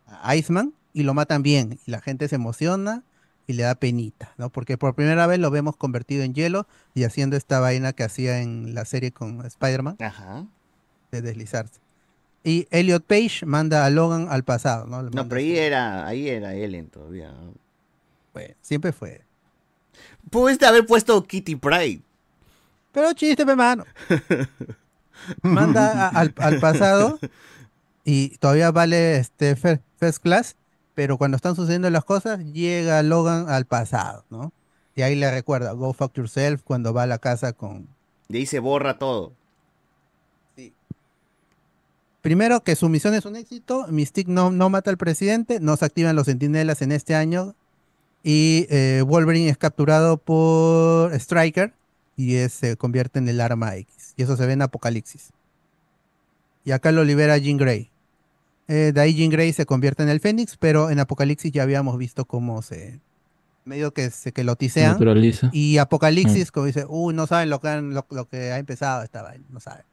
a Iceman, y lo matan bien. Y la gente se emociona y le da penita, ¿no? Porque por primera vez lo vemos convertido en hielo y haciendo esta vaina que hacía en la serie con Spider-Man Ajá. de deslizarse. Y Elliot Page manda a Logan al pasado, ¿no? No, pero ahí era, ahí era Ellen todavía. ¿no? Bueno, siempre fue. Pudiste haber puesto Kitty Pride. Pero chiste, pe mano. Manda a- al, al pasado y todavía vale este fir- first class, pero cuando están sucediendo las cosas, llega Logan al pasado, ¿no? Y ahí le recuerda, go fuck yourself, cuando va a la casa con... Y ahí se borra todo. Primero, que su misión es un éxito, Mystique no, no mata al presidente, no se activan los sentinelas en este año, y eh, Wolverine es capturado por Striker y es- se convierte en el arma X. Y eso se ve en Apocalipsis. Y acá lo libera Jean Grey. Eh, de ahí Jean Grey se convierte en el Fénix, pero en Apocalipsis ya habíamos visto cómo se... medio que se que lo tisean. Naturaliza. Y Apocalipsis, como dice, uy, no saben lo que, han- lo, lo que ha empezado esta vaina, no saben.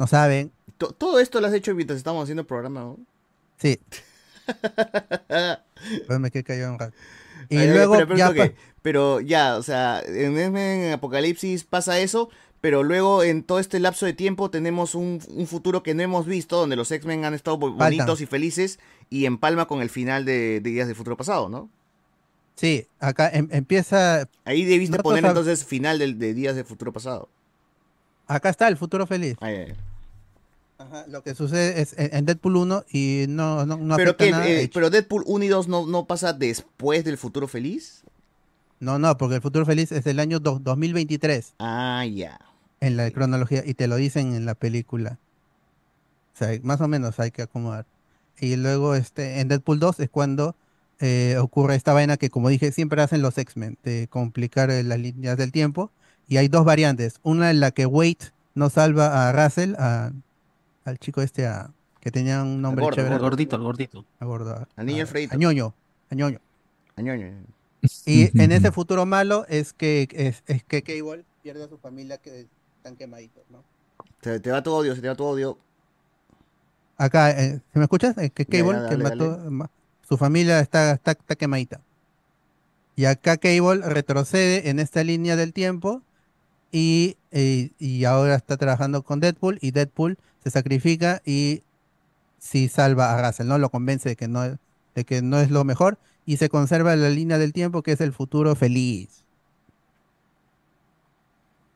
No saben. To- todo esto lo has hecho mientras estamos haciendo el programa, ¿no? Sí. Pues me quedé callado un rato. Y Ay, luego pero, pero, ya... pero o sea, en, en Apocalipsis pasa eso, pero luego en todo este lapso de tiempo tenemos un, un futuro que no hemos visto, donde los X-Men han estado Faltan. bonitos y felices, y empalma con el final de, de Días del Futuro Pasado, ¿no? Sí, acá em- empieza... Ahí debiste poner entonces final de Días del Futuro Pasado. Acá está el futuro feliz. Ay. Ajá, lo que sucede es en Deadpool 1 y no, no, no pero que, nada. eh, pero Deadpool 1 y 2 no, no pasa después del futuro feliz. No, no, porque el futuro feliz es del año do- 2023 Ah, ya. en la cronología y te lo dicen en la película. O sea, más o menos hay que acomodar. Y luego este en Deadpool 2 es cuando eh, ocurre esta vaina que, como dije, siempre hacen los X-Men, de complicar eh, las líneas del tiempo. Y hay dos variantes. Una en la que Wade no salva a Russell, a- al chico este a- que tenía un nombre gordo, chévere. Al gordito, al gordito. A gordo, Al niño Alfredito. a ñoño, a ñoño. A ñoño. Y en ese futuro malo es que es, es que Cable pierde a su familia que están quemaditos, ¿no? Se te va tu odio, se te va tu odio. Acá, eh, ¿se me escuchas? Es que Cable, ya, que dale, mató, dale. su familia está, está, está quemadita. Y acá Cable retrocede en esta línea del tiempo y, eh, y ahora está trabajando con Deadpool y Deadpool se sacrifica y sí salva a Russell, ¿no? Lo convence de que no, de que no es lo mejor y se conserva la línea del tiempo que es el futuro feliz.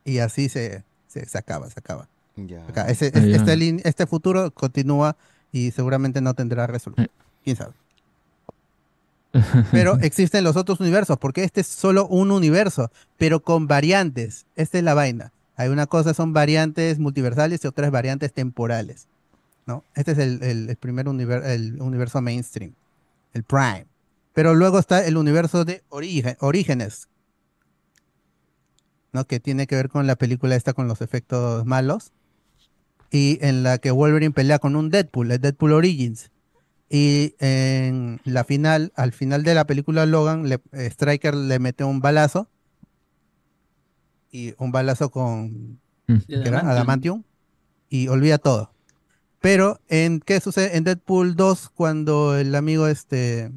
Y así se, se, se acaba, se acaba. Ya. Acá, ese- este, este futuro continúa y seguramente no tendrá resolución. ¿Quién sabe? Pero existen los otros universos, porque este es solo un universo, pero con variantes. Esta es la vaina. Hay una cosa, son variantes multiversales y otras variantes temporales. ¿no? Este es el, primer univer- el universo mainstream, el Prime. Pero luego está el universo de Origen- Orígenes, ¿no? que tiene que ver con la película esta con los efectos malos. Y en la que Wolverine pelea con un Deadpool, el Deadpool Origins. Y en la final, al final de la película Logan, le- eh, Striker le mete un balazo. Y un balazo con Mm. Adamantium. Y olvida todo. Pero en ¿qué sucede? En Deadpool 2, cuando el amigo este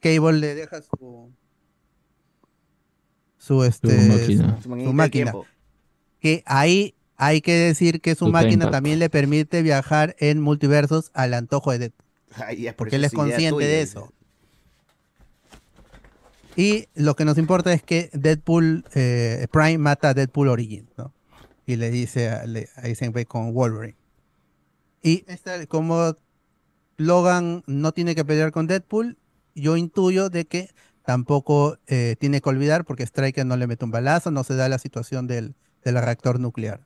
Cable le deja su su este máquina. su- máquina. Que ahí hay que decir que su Su máquina también le permite viajar en multiversos al antojo de Deadpool. Ay, por Porque él es consciente tuya, de eso. Y lo que nos importa es que Deadpool eh, Prime mata a Deadpool Origins, ¿no? Y le dice, a- le, con Wolverine. Y esta, como Logan no tiene que pelear con Deadpool, yo intuyo de que tampoco eh, tiene que olvidar porque Striker no le mete un balazo, no se da la situación del, del reactor nuclear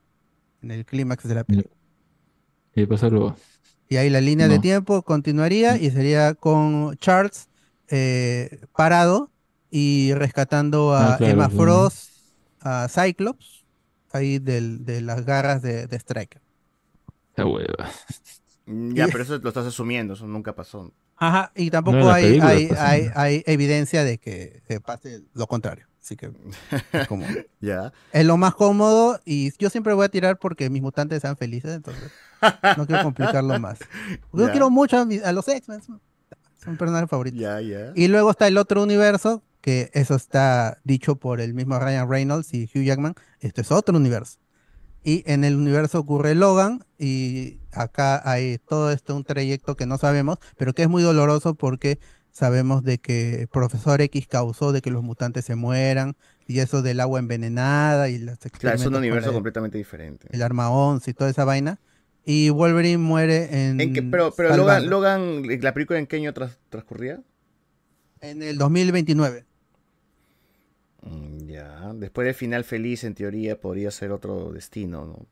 en el clímax de la película. Y pasa luego. Y ahí la línea de tiempo continuaría y sería con Charles eh, parado y rescatando a Ah, claro, Emma sí. Frost, a Cyclops, ahí del- de las garras de, de Striker. Hueva. Mm, Ya, pero eso lo estás asumiendo, eso nunca pasó. Ajá, y tampoco No, hay, hay, hay, hay evidencia de que, pase lo contrario. Así que es como- Ya. es lo más cómodo y yo siempre voy a tirar porque mis mutantes sean felices, entonces no quiero complicarlo más. Yo quiero mucho a, mi- a los X-Men, son son personajes favoritos. Ya, ya. Y luego está el otro universo, que eso está dicho por el mismo Ryan Reynolds y Hugh Jackman. Esto es otro universo. Y en el universo ocurre Logan y acá hay todo esto, un trayecto que no sabemos, pero que es muy doloroso porque sabemos de que Profesor X causó de que los mutantes se mueran y eso del agua envenenada y los Claro, es un universo completamente diferente. el arma 11 y toda esa vaina. Y Wolverine muere en... ¿En pero pero Logan. Logan, ¿la película en qué año tras- transcurría? En el 2029. Mm, Ya, después del final feliz, en teoría, podría ser otro destino, ¿no?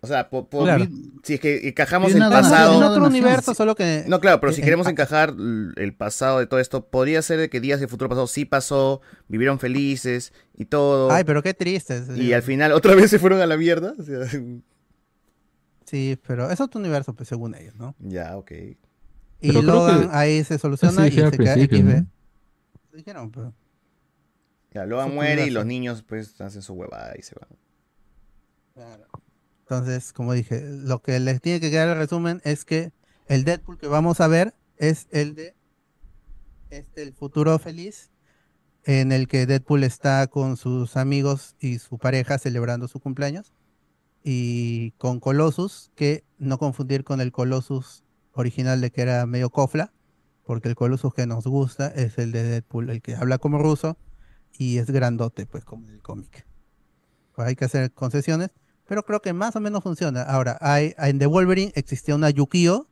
O sea, po- po- Claro. si es que encajamos el En pasado... otro universo, solo que... No, claro, pero si en- queremos en- encajar el pasado de todo esto, podría ser de que días del futuro pasado sí pasó, vivieron felices y todo. Ay, pero qué triste. Y al final otra vez se fueron a la mierda. o sea, Sí, pero es otro universo, pues, según ellos, ¿no? ya, ok. Y Pero Logan que ahí se soluciona y se queda XB. ¿no? Dijeron, pero... Otro muere y los niños pues hacen su huevada y se van. Entonces, como dije, lo que les tiene que quedar el resumen es que el Deadpool que vamos a ver es el de este, el futuro feliz, en el que Deadpool está con sus amigos y su pareja celebrando su cumpleaños, y con Colossus, que no confundir con el Colossus original de que era medio cofla, porque el Colossus que nos gusta es el de Deadpool, el que habla como ruso y es grandote, pues como en el cómic. Pues hay que hacer concesiones, pero creo que más o menos funciona. Ahora, hay, en The Wolverine existía una Yukio,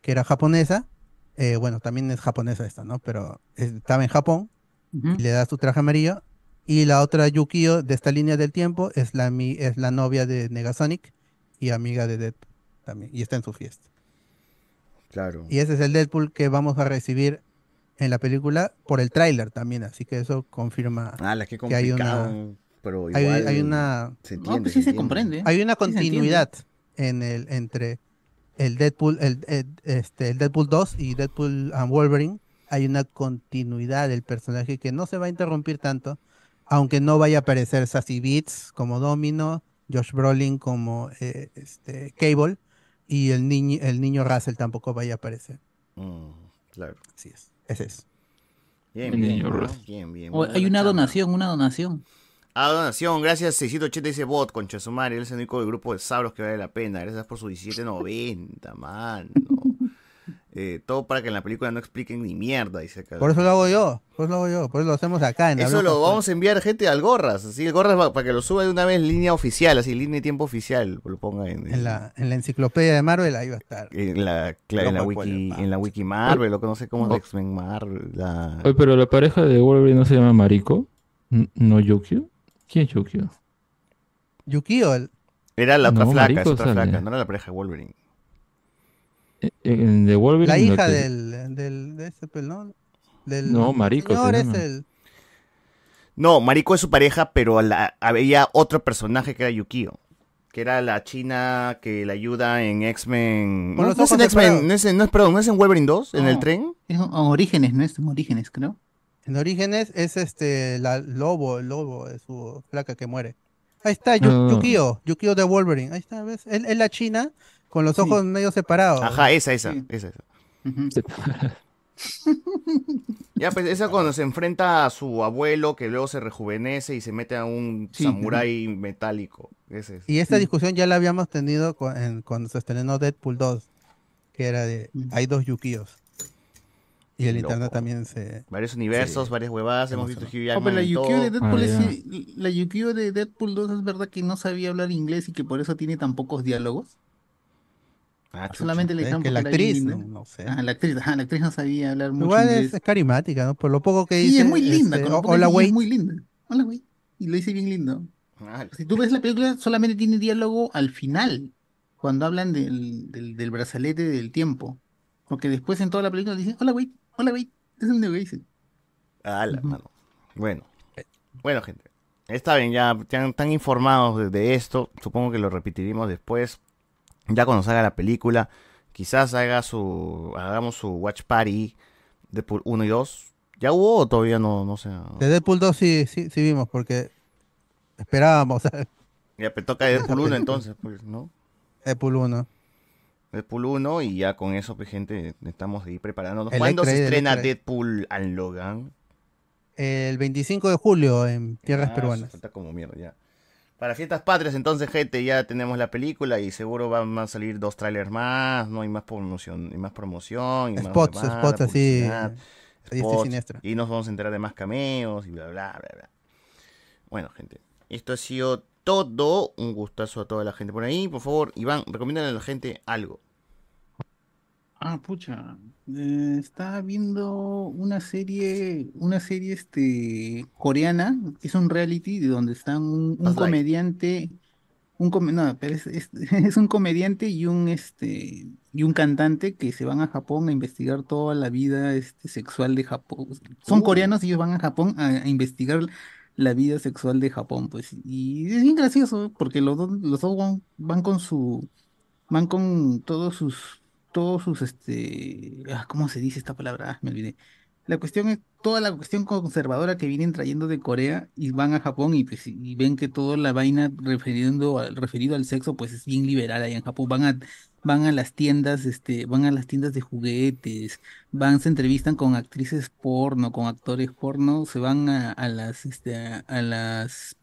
que era japonesa, eh, bueno, también es japonesa esta, ¿no? Pero eh, estaba en Japón, y le da su traje amarillo, y la otra Yukio de esta línea del tiempo es la, es la novia de Negasonic y amiga de Deadpool también, y está en su fiesta. Claro. Y ese es el Deadpool que vamos a recibir en la película por el tráiler también, así que eso confirma Ah, la que que hay una pero hay, igual hay una se No, entiende. pues sí se comprende. hay una Sí continuidad en el entre el Deadpool el, el- este el Deadpool 2 y Deadpool and Wolverine hay una continuidad del personaje que no se va a interrumpir tanto aunque no vaya a aparecer Sassy Beats como Domino Josh Brolin como eh, este Cable y el niño el niño Russell tampoco vaya a aparecer Mm, claro. así es ese es Bien, bien, bien, bien. O- Muy hay una chamba. donación, una donación. Ah, donación, gracias 680 ese bot, concha su madre, él es el único del grupo de sabros que vale la pena, gracias por su 17.90, mano. Eh, todo para que en la película no expliquen ni mierda, dice acá. por eso lo hago yo por eso lo hago yo por eso lo hacemos acá en Eso lo vamos a enviar gente al Gorras, así el Gorras va- para que lo suba de una vez en línea oficial, así línea de tiempo oficial, lo ponga en, en la en la enciclopedia de Marvel ahí va a estar en la, cla- en la wiki, en la wiki Marvel, o que no sé cómo es X-Men Marvel, la... Oye, pero la pareja de Wolverine no se llama Mariko. ¿No Yukio? ¿Quién es Yukio? Yukio el- Era la otra No, flaca, es otra sale. flaca, no era la pareja de Wolverine. Eh, En de Wolverine. La hija que- del, del, de ese pelón. Del No, Mariko se señor es el. No, Mariko es su pareja, pero la- había otro personaje que era Yukio. Que era la china que la ayuda en X-Men. No, no es en X-Men, no es en, no es, perdón, no es en Wolverine 2, en el No. tren. Es en Orígenes, ¿no? Es en Orígenes, creo. En Orígenes es este la lobo, el lobo de su flaca que muere. Ahí está, No. Yukio, Yukio de Wolverine. Ahí está, ¿ves? Es, es la china con los ojos medio separados. Ajá, esa, esa, esa, esa. Ya, pues esa cuando se enfrenta a su abuelo, que luego se rejuvenece y se mete a un Sí, samurái metálico. Ese es. Y esta discusión ya la habíamos tenido cu- en- cuando se estrenó Deadpool 2, que era de hay dos Yukios. Y el internet también se. Varios universos, varias huevadas, hemos visto Hugh Jackman la Yukio de. Deadpool Ah, es- la Yukio de Deadpool 2 es verdad que no sabía hablar inglés y que por eso tiene tan pocos diálogos. Ah, chucha. Solamente le dijeron que la bien actriz, no, no sé. La actriz, la actriz no sabía hablar mucho Igual es, inglés. es carismática, ¿no? Por lo poco que Sí, dice. es muy linda. este, Hola. Es muy linda. Hola, güey. Y lo dice bien lindo. Ah, Si tú ves la película, solamente tiene diálogo al final, cuando hablan del, del, del brazalete del tiempo. Porque después en toda la película dice, hola, güey, hola, güey. Es el único que dice. Ala, mano. Bueno. Bueno, gente. Está bien, ya están, están informados de, de esto. Supongo que lo repetiremos después. Ya cuando salga la película. Quizás haga su. Hagamos su watch party. Deadpool 1 y 2. ¿Ya hubo o todavía no, no sé? De Deadpool 2 sí, sí, sí vimos, porque esperábamos Ya pues, toca Deadpool 1 entonces, pues, ¿no? Deadpool 1. Deadpool 1 y ya con eso, pues, gente, estamos ahí preparándonos. ¿Cuándo se ahí, estrena ahí. Deadpool and Logan? El 25 de julio en tierras Ah, peruanas. Falta como mierda ya. Para fiestas patrias, entonces, gente, ya tenemos la película y seguro van a salir dos trailers más, ¿no? Y más promoción, y más promoción, y más Spots, huevada, spots así, spots, siniestra. y nos vamos a enterar de más cameos y bla, bla, bla, bla. Bueno, gente, esto ha sido todo. Un gustazo a toda la gente por ahí. Por favor, Iván, recomiéndale a la gente algo. Ah, pucha. eh, estaba viendo una serie, una serie este coreana, que es un reality de donde están un, un Buzz Light. comediante, un come- no, pero es, es- es un comediante y un este y un cantante que se van a Japón a investigar toda la vida este, sexual de Japón. Son Uh. coreanos y ellos van a Japón a, a investigar la vida sexual de Japón, pues. Y es bien gracioso porque los dos, los dos van, van con su van con todos sus, todos sus, este, ah, ¿cómo se dice esta palabra? Ah, me olvidé. La cuestión es toda la cuestión conservadora que vienen trayendo de Corea y van a Japón y, pues, y ven que toda la vaina refiriendo al, referido al sexo pues es bien liberal allá en Japón. Van a, van a las tiendas, este, van a las tiendas de juguetes, van, se entrevistan con actrices porno, con actores porno, se van a, a las, este, a las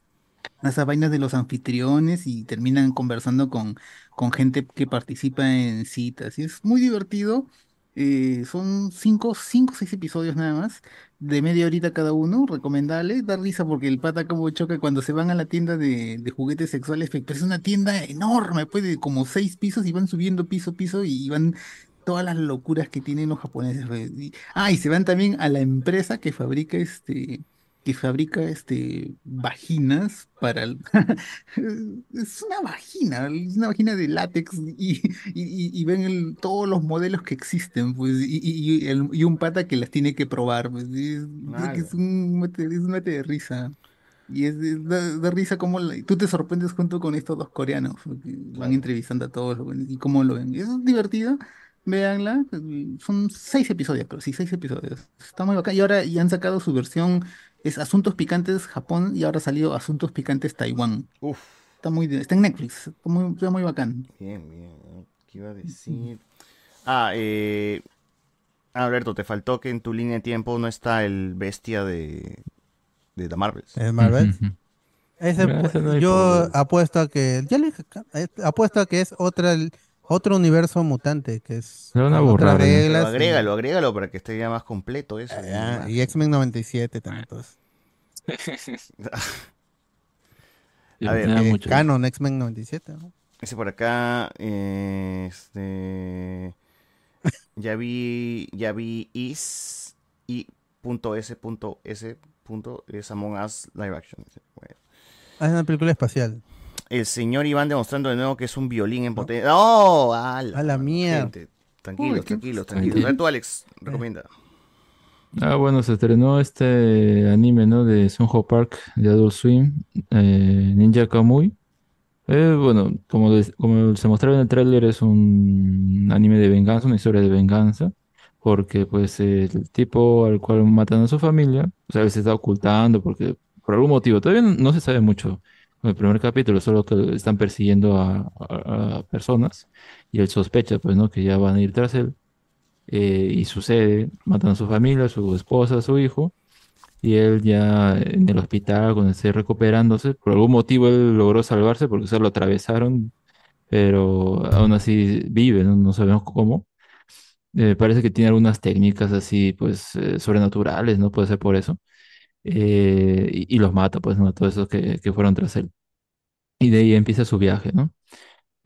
a esas vainas de los anfitriones y terminan conversando con, con gente que participa en citas. Y es muy divertido. eh, son cinco, cinco seis episodios nada más, de media horita cada uno, recomendable. Da risa porque el pata como choca cuando se van a la tienda de, juguetes sexuales, pero es una tienda enorme, pues de como seis pisos y van subiendo piso a piso y van todas las locuras que tienen los japoneses. pues. Ah, y se van también a la empresa que fabrica este que fabrica este vaginas para el- es una vagina, es una vagina de látex y, y- y- ven el- todos los modelos que existen, pues, y, el- y un pata que las tiene que probar, pues, es, que es un mate, es un mate de risa. Y es, es da, da risa como la- tú te sorprendes junto con estos dos coreanos, porque van entrevistando a todos y cómo lo ven. Es divertido. Véanla, son seis episodios, pero sí, seis episodios. Está muy bacán. Y ahora ya han sacado su versión, es Asuntos Picantes Japón y ahora ha salido Asuntos Picantes Taiwán. Uf. Está muy, está en Netflix, está muy, está muy bacán. Bien, bien. ¿Qué iba a decir? Ah, eh. Alberto, te faltó que en tu línea de tiempo no está el bestia de. de The Marvels. ¿Es Marvel? Ujú. Ese, Pero ese no hay yo problema. apuesto a que, ya le dije acá, apuesto a que es otra, otro universo mutante, que es Se van a otras borrar. Pero reglas. y- agrégalo, agrégalo para que esté ya más completo eso. Ah, y X-Men 97 también. A ver, Eh. Canon X-Men 97, ¿no? Ese por acá, eh, este, ya vi, ya vi is y punto s punto s punto es Among Us live action. Bueno. Ah, es una película espacial. El señor Iván demostrando de nuevo que es un violín en potencia. ¡No! ¡A la, A la mía. gente! Tranquilos, Uy, qué- tranquilos, tranquilos. A ver tú, Alex, recomienda. Ah, bueno, se estrenó este anime, ¿no? De Sunho Park, de Adult Swim, eh, Ninja Kamui. Eh, bueno, como, como se mostraba en el tráiler, es un anime de venganza, una historia de venganza, porque pues el tipo al cual matan a su familia, o sea, él se está ocultando porque por algún motivo, todavía no, no se sabe mucho en el primer capítulo, solo que están persiguiendo a, personas y él sospecha, pues, ¿no? Que ya van a ir tras él eh, y sucede, matan a su familia, a su esposa, a su hijo, y él ya en el hospital, cuando esté recuperándose, por algún motivo él logró salvarse porque se lo atravesaron, pero aún así vive, no, No sabemos cómo. Eh, parece que tiene algunas técnicas así, pues, eh, sobrenaturales, ¿no? Puede ser por eso. Eh, y, y los mata, pues, ¿no? Todos esos que, que fueron tras él. Y de ahí empieza su viaje, ¿no?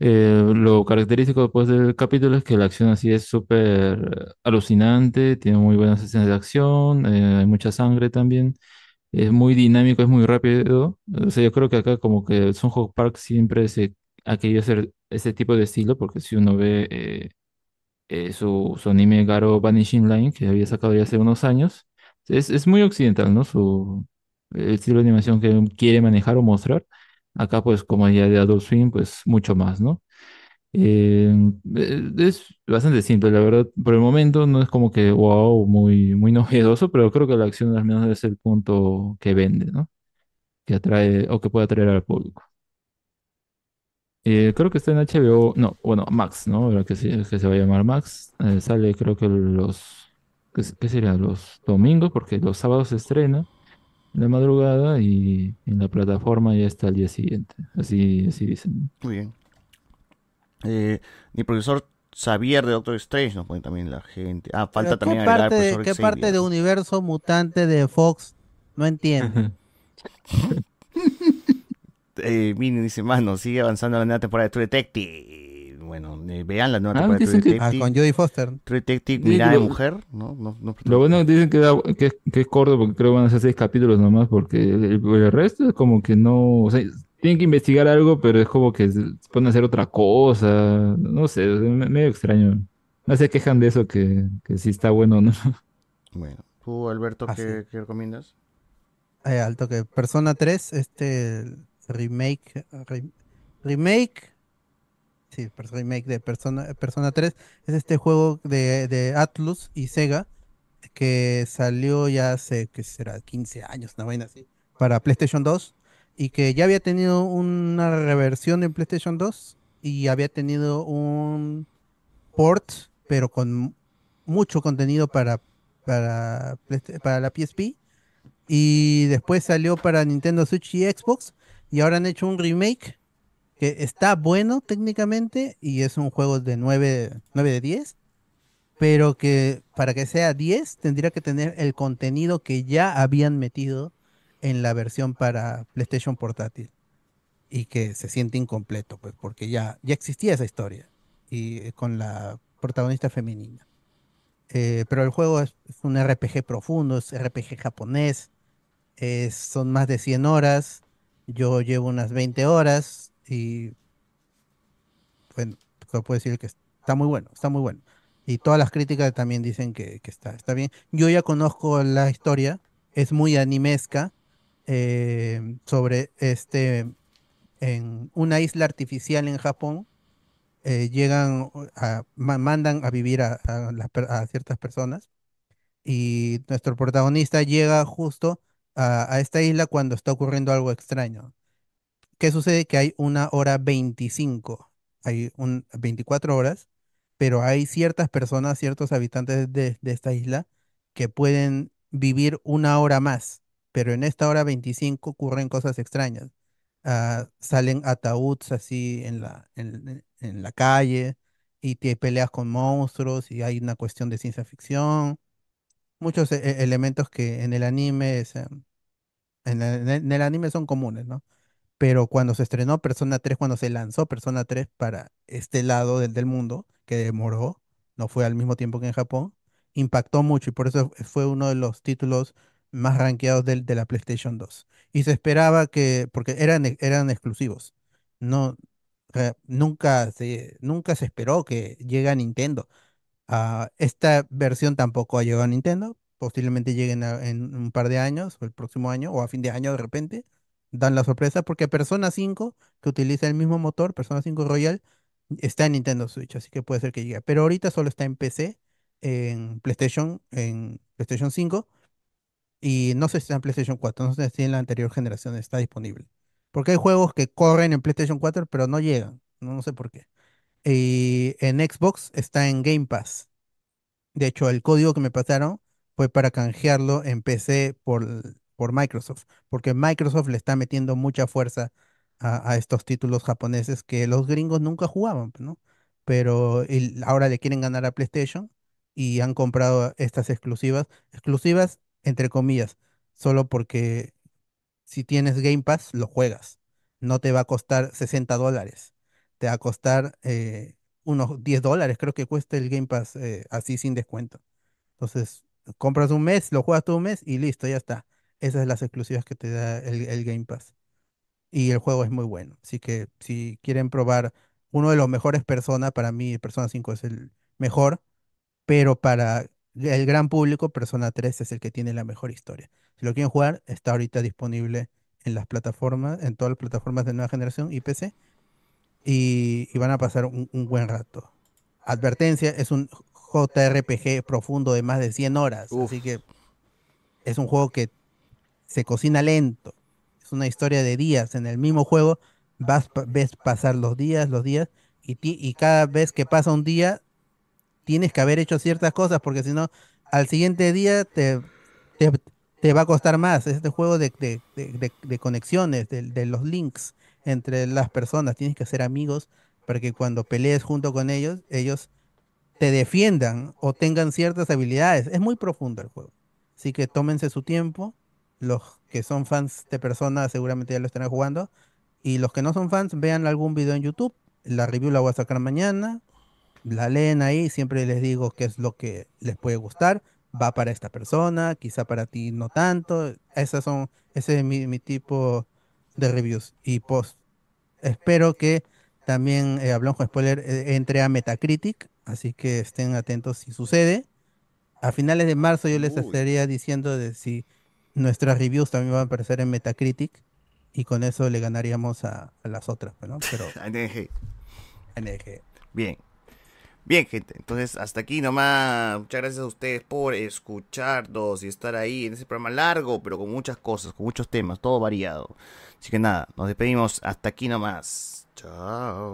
Eh, lo característico después del capítulo es que la acción así es súper alucinante, tiene muy buenas escenas de acción, eh, hay mucha sangre también, es muy dinámico, es muy rápido. O sea, yo creo que acá como que Sunhawk Park siempre se ha querido hacer ese tipo de estilo, porque si uno ve eh, eh, su, su anime Garo Vanishing Line, que había sacado ya hace unos años, es, es muy occidental, ¿no? Su, el estilo de animación que quiere manejar o mostrar. Acá, pues, como ya de Adult Swim, pues, mucho más, ¿no? Eh, eh, es bastante simple, la verdad. Por el momento no es como que, wow, muy, muy novedoso, pero creo que la acción al menos es el punto que vende, ¿no? Que atrae o que puede atraer al público. Eh, creo que está en HBO, no, bueno, Max, ¿no? Que se, que se va a llamar Max. Eh, sale creo que los, ¿qué, qué sería? Los domingos, porque los sábados se estrena en la madrugada y en la plataforma ya está al día siguiente. Así, así dicen. Muy bien. Eh, mi profesor Xavier de Doctor Strange nos pone también la gente. Ah, falta Pero también ¿Qué agregar parte, profesor qué Xavier. parte de universo mutante de Fox no entiendo? Eh, Vini dice, mano, sigue avanzando la nueva temporada de True Detective. Bueno, eh, vean la nueva Ah, temporada de True Detective. Ah, con Jodie Foster. True Detective, Sí, mirada de lo- mujer, ¿no? no, no Lo bueno que dicen que, da- que, es- que es corto porque creo que van a ser seis capítulos nomás porque el, el resto es como que no, o sea, tienen que investigar algo pero es como que se ponen a hacer otra cosa, no sé, es me- medio extraño. No se quejan de eso que, que si está bueno o no. Bueno, tú, Alberto, Ah, ¿qué, qué recomiendas? Eh, alto que Persona 3, este remake, re- remake, sí, remake de Persona, Persona 3, es este juego de, de Atlus y Sega que salió ya hace, que será? 15 años, una vaina así, para PlayStation 2 y que ya había tenido una reversión en PlayStation 2 y había tenido un port, pero con mucho contenido para, para, para la PSP y después salió para Nintendo Switch y Xbox y ahora han hecho un remake que está bueno técnicamente y es un juego de 9, 9 de 10, pero que para que sea 10 tendría que tener el contenido que ya habían metido en la versión para PlayStation portátil y que se siente incompleto, pues porque ya, ya existía esa historia y con la protagonista femenina. Eh, pero el juego es, es un RPG profundo, es RPG japonés, son más de 100 horas. Yo llevo unas 20 horas y bueno, puedo decir que está muy bueno, está muy bueno. Y todas las críticas también dicen que, que está, está bien. Yo ya conozco la historia, es muy animesca eh, sobre este en una isla artificial en Japón. eh, llegan a, ma- mandan a vivir a, a a ciertas personas y nuestro protagonista llega justo a esta isla cuando está ocurriendo algo extraño. ¿Qué sucede? Que hay una hora 25, hay un 24 horas, pero hay ciertas personas, ciertos habitantes de, de esta isla que pueden vivir una hora más, pero en esta hora 25 ocurren cosas extrañas. Ah, salen ataúdes así en la, en, en la calle y te peleas con monstruos y hay una cuestión de ciencia ficción muchos e- e- elementos que en el anime en el anime son comunes, ¿no? Pero cuando se estrenó Persona 3, cuando se lanzó Persona 3 para este lado del, del mundo, que demoró, no fue al mismo tiempo que en Japón, impactó mucho y por eso fue uno de los títulos más rankeados del, de la PlayStation 2. Y se esperaba que, porque eran, e- eran exclusivos, no, nunca se, nunca se esperó que llegue a Nintendo. Ah, esta versión tampoco ha llegado a Nintendo. Posiblemente lleguen a- en un par de años, o el próximo año, o a fin de año de repente. Dan la sorpresa porque Persona 5, que utiliza el mismo motor, Persona 5 Royal, está en Nintendo Switch, así que puede ser que llegue. Pero ahorita solo está en PC, en PlayStation, en PlayStation 5, y no sé si está en PlayStation 4, no sé si en la anterior generación está disponible. Porque hay juegos que corren en PlayStation 4, pero no llegan. No, no sé por qué. Y en Xbox está en Game Pass. De hecho, el código que me pasaron fue para canjearlo en PC por, por Microsoft, porque Microsoft le está metiendo mucha fuerza a, a estos títulos japoneses que los gringos nunca jugaban, ¿no? Pero el- ahora le quieren ganar a PlayStation y han comprado estas exclusivas, exclusivas entre comillas, solo porque si tienes Game Pass, lo juegas. No te va a costar 60 dólares. Te va a costar eh, unos 10 dólares, creo que cuesta el Game Pass eh, así sin descuento. Entonces, compras un mes, lo juegas todo un mes y listo, ya está. Esas son las exclusivas que te da el, el Game Pass. Y el juego es muy bueno. Así que si quieren probar uno de los mejores Persona, para mí Persona 5 es el mejor, pero para el gran público, Persona 3 es el que tiene la mejor historia. Si lo quieren jugar, está ahorita disponible en las plataformas, en todas las plataformas de nueva generación y PC, y, y van a pasar un, un buen rato. Advertencia, es un JRPG profundo de más de 100 horas, así que es un juego que se cocina lento. Es una historia de días. En el mismo juego vas, ves pasar los días, los días, y, y cada vez que pasa un día, tienes que haber hecho ciertas cosas, porque si no, al siguiente día te, te, te va a costar más. Este juego de, de- de- de- conexiones, de, los links entre las personas. Tienes que hacer amigos para que cuando pelees junto con ellos, ellos te defiendan o tengan ciertas habilidades. Es muy profundo el juego. Así que tómense su tiempo. Los que son fans de Persona seguramente ya lo estarán jugando. Y los que no son fans, vean algún video en YouTube. La review la voy a sacar mañana. La leen ahí. Siempre les digo qué es lo que les puede gustar. Va para esta persona, quizá para ti no tanto. Esas son, ese es mi, mi tipo de reviews. Y post. Espero que también eh, Hablamos con Spoiler eh, entre a Metacritic. Así que estén atentos si sucede. A finales de marzo yo les estaría diciendo de si nuestras reviews también van a aparecer en Metacritic y con eso le ganaríamos a, a las otras, ¿no? Pero ANG. NG. Bien. Bien, gente. Entonces, hasta aquí nomás. Muchas gracias a ustedes por escucharnos y estar ahí en ese programa largo, pero con muchas cosas, con muchos temas, todo variado. Así que nada, nos despedimos. Hasta aquí nomás. Chao.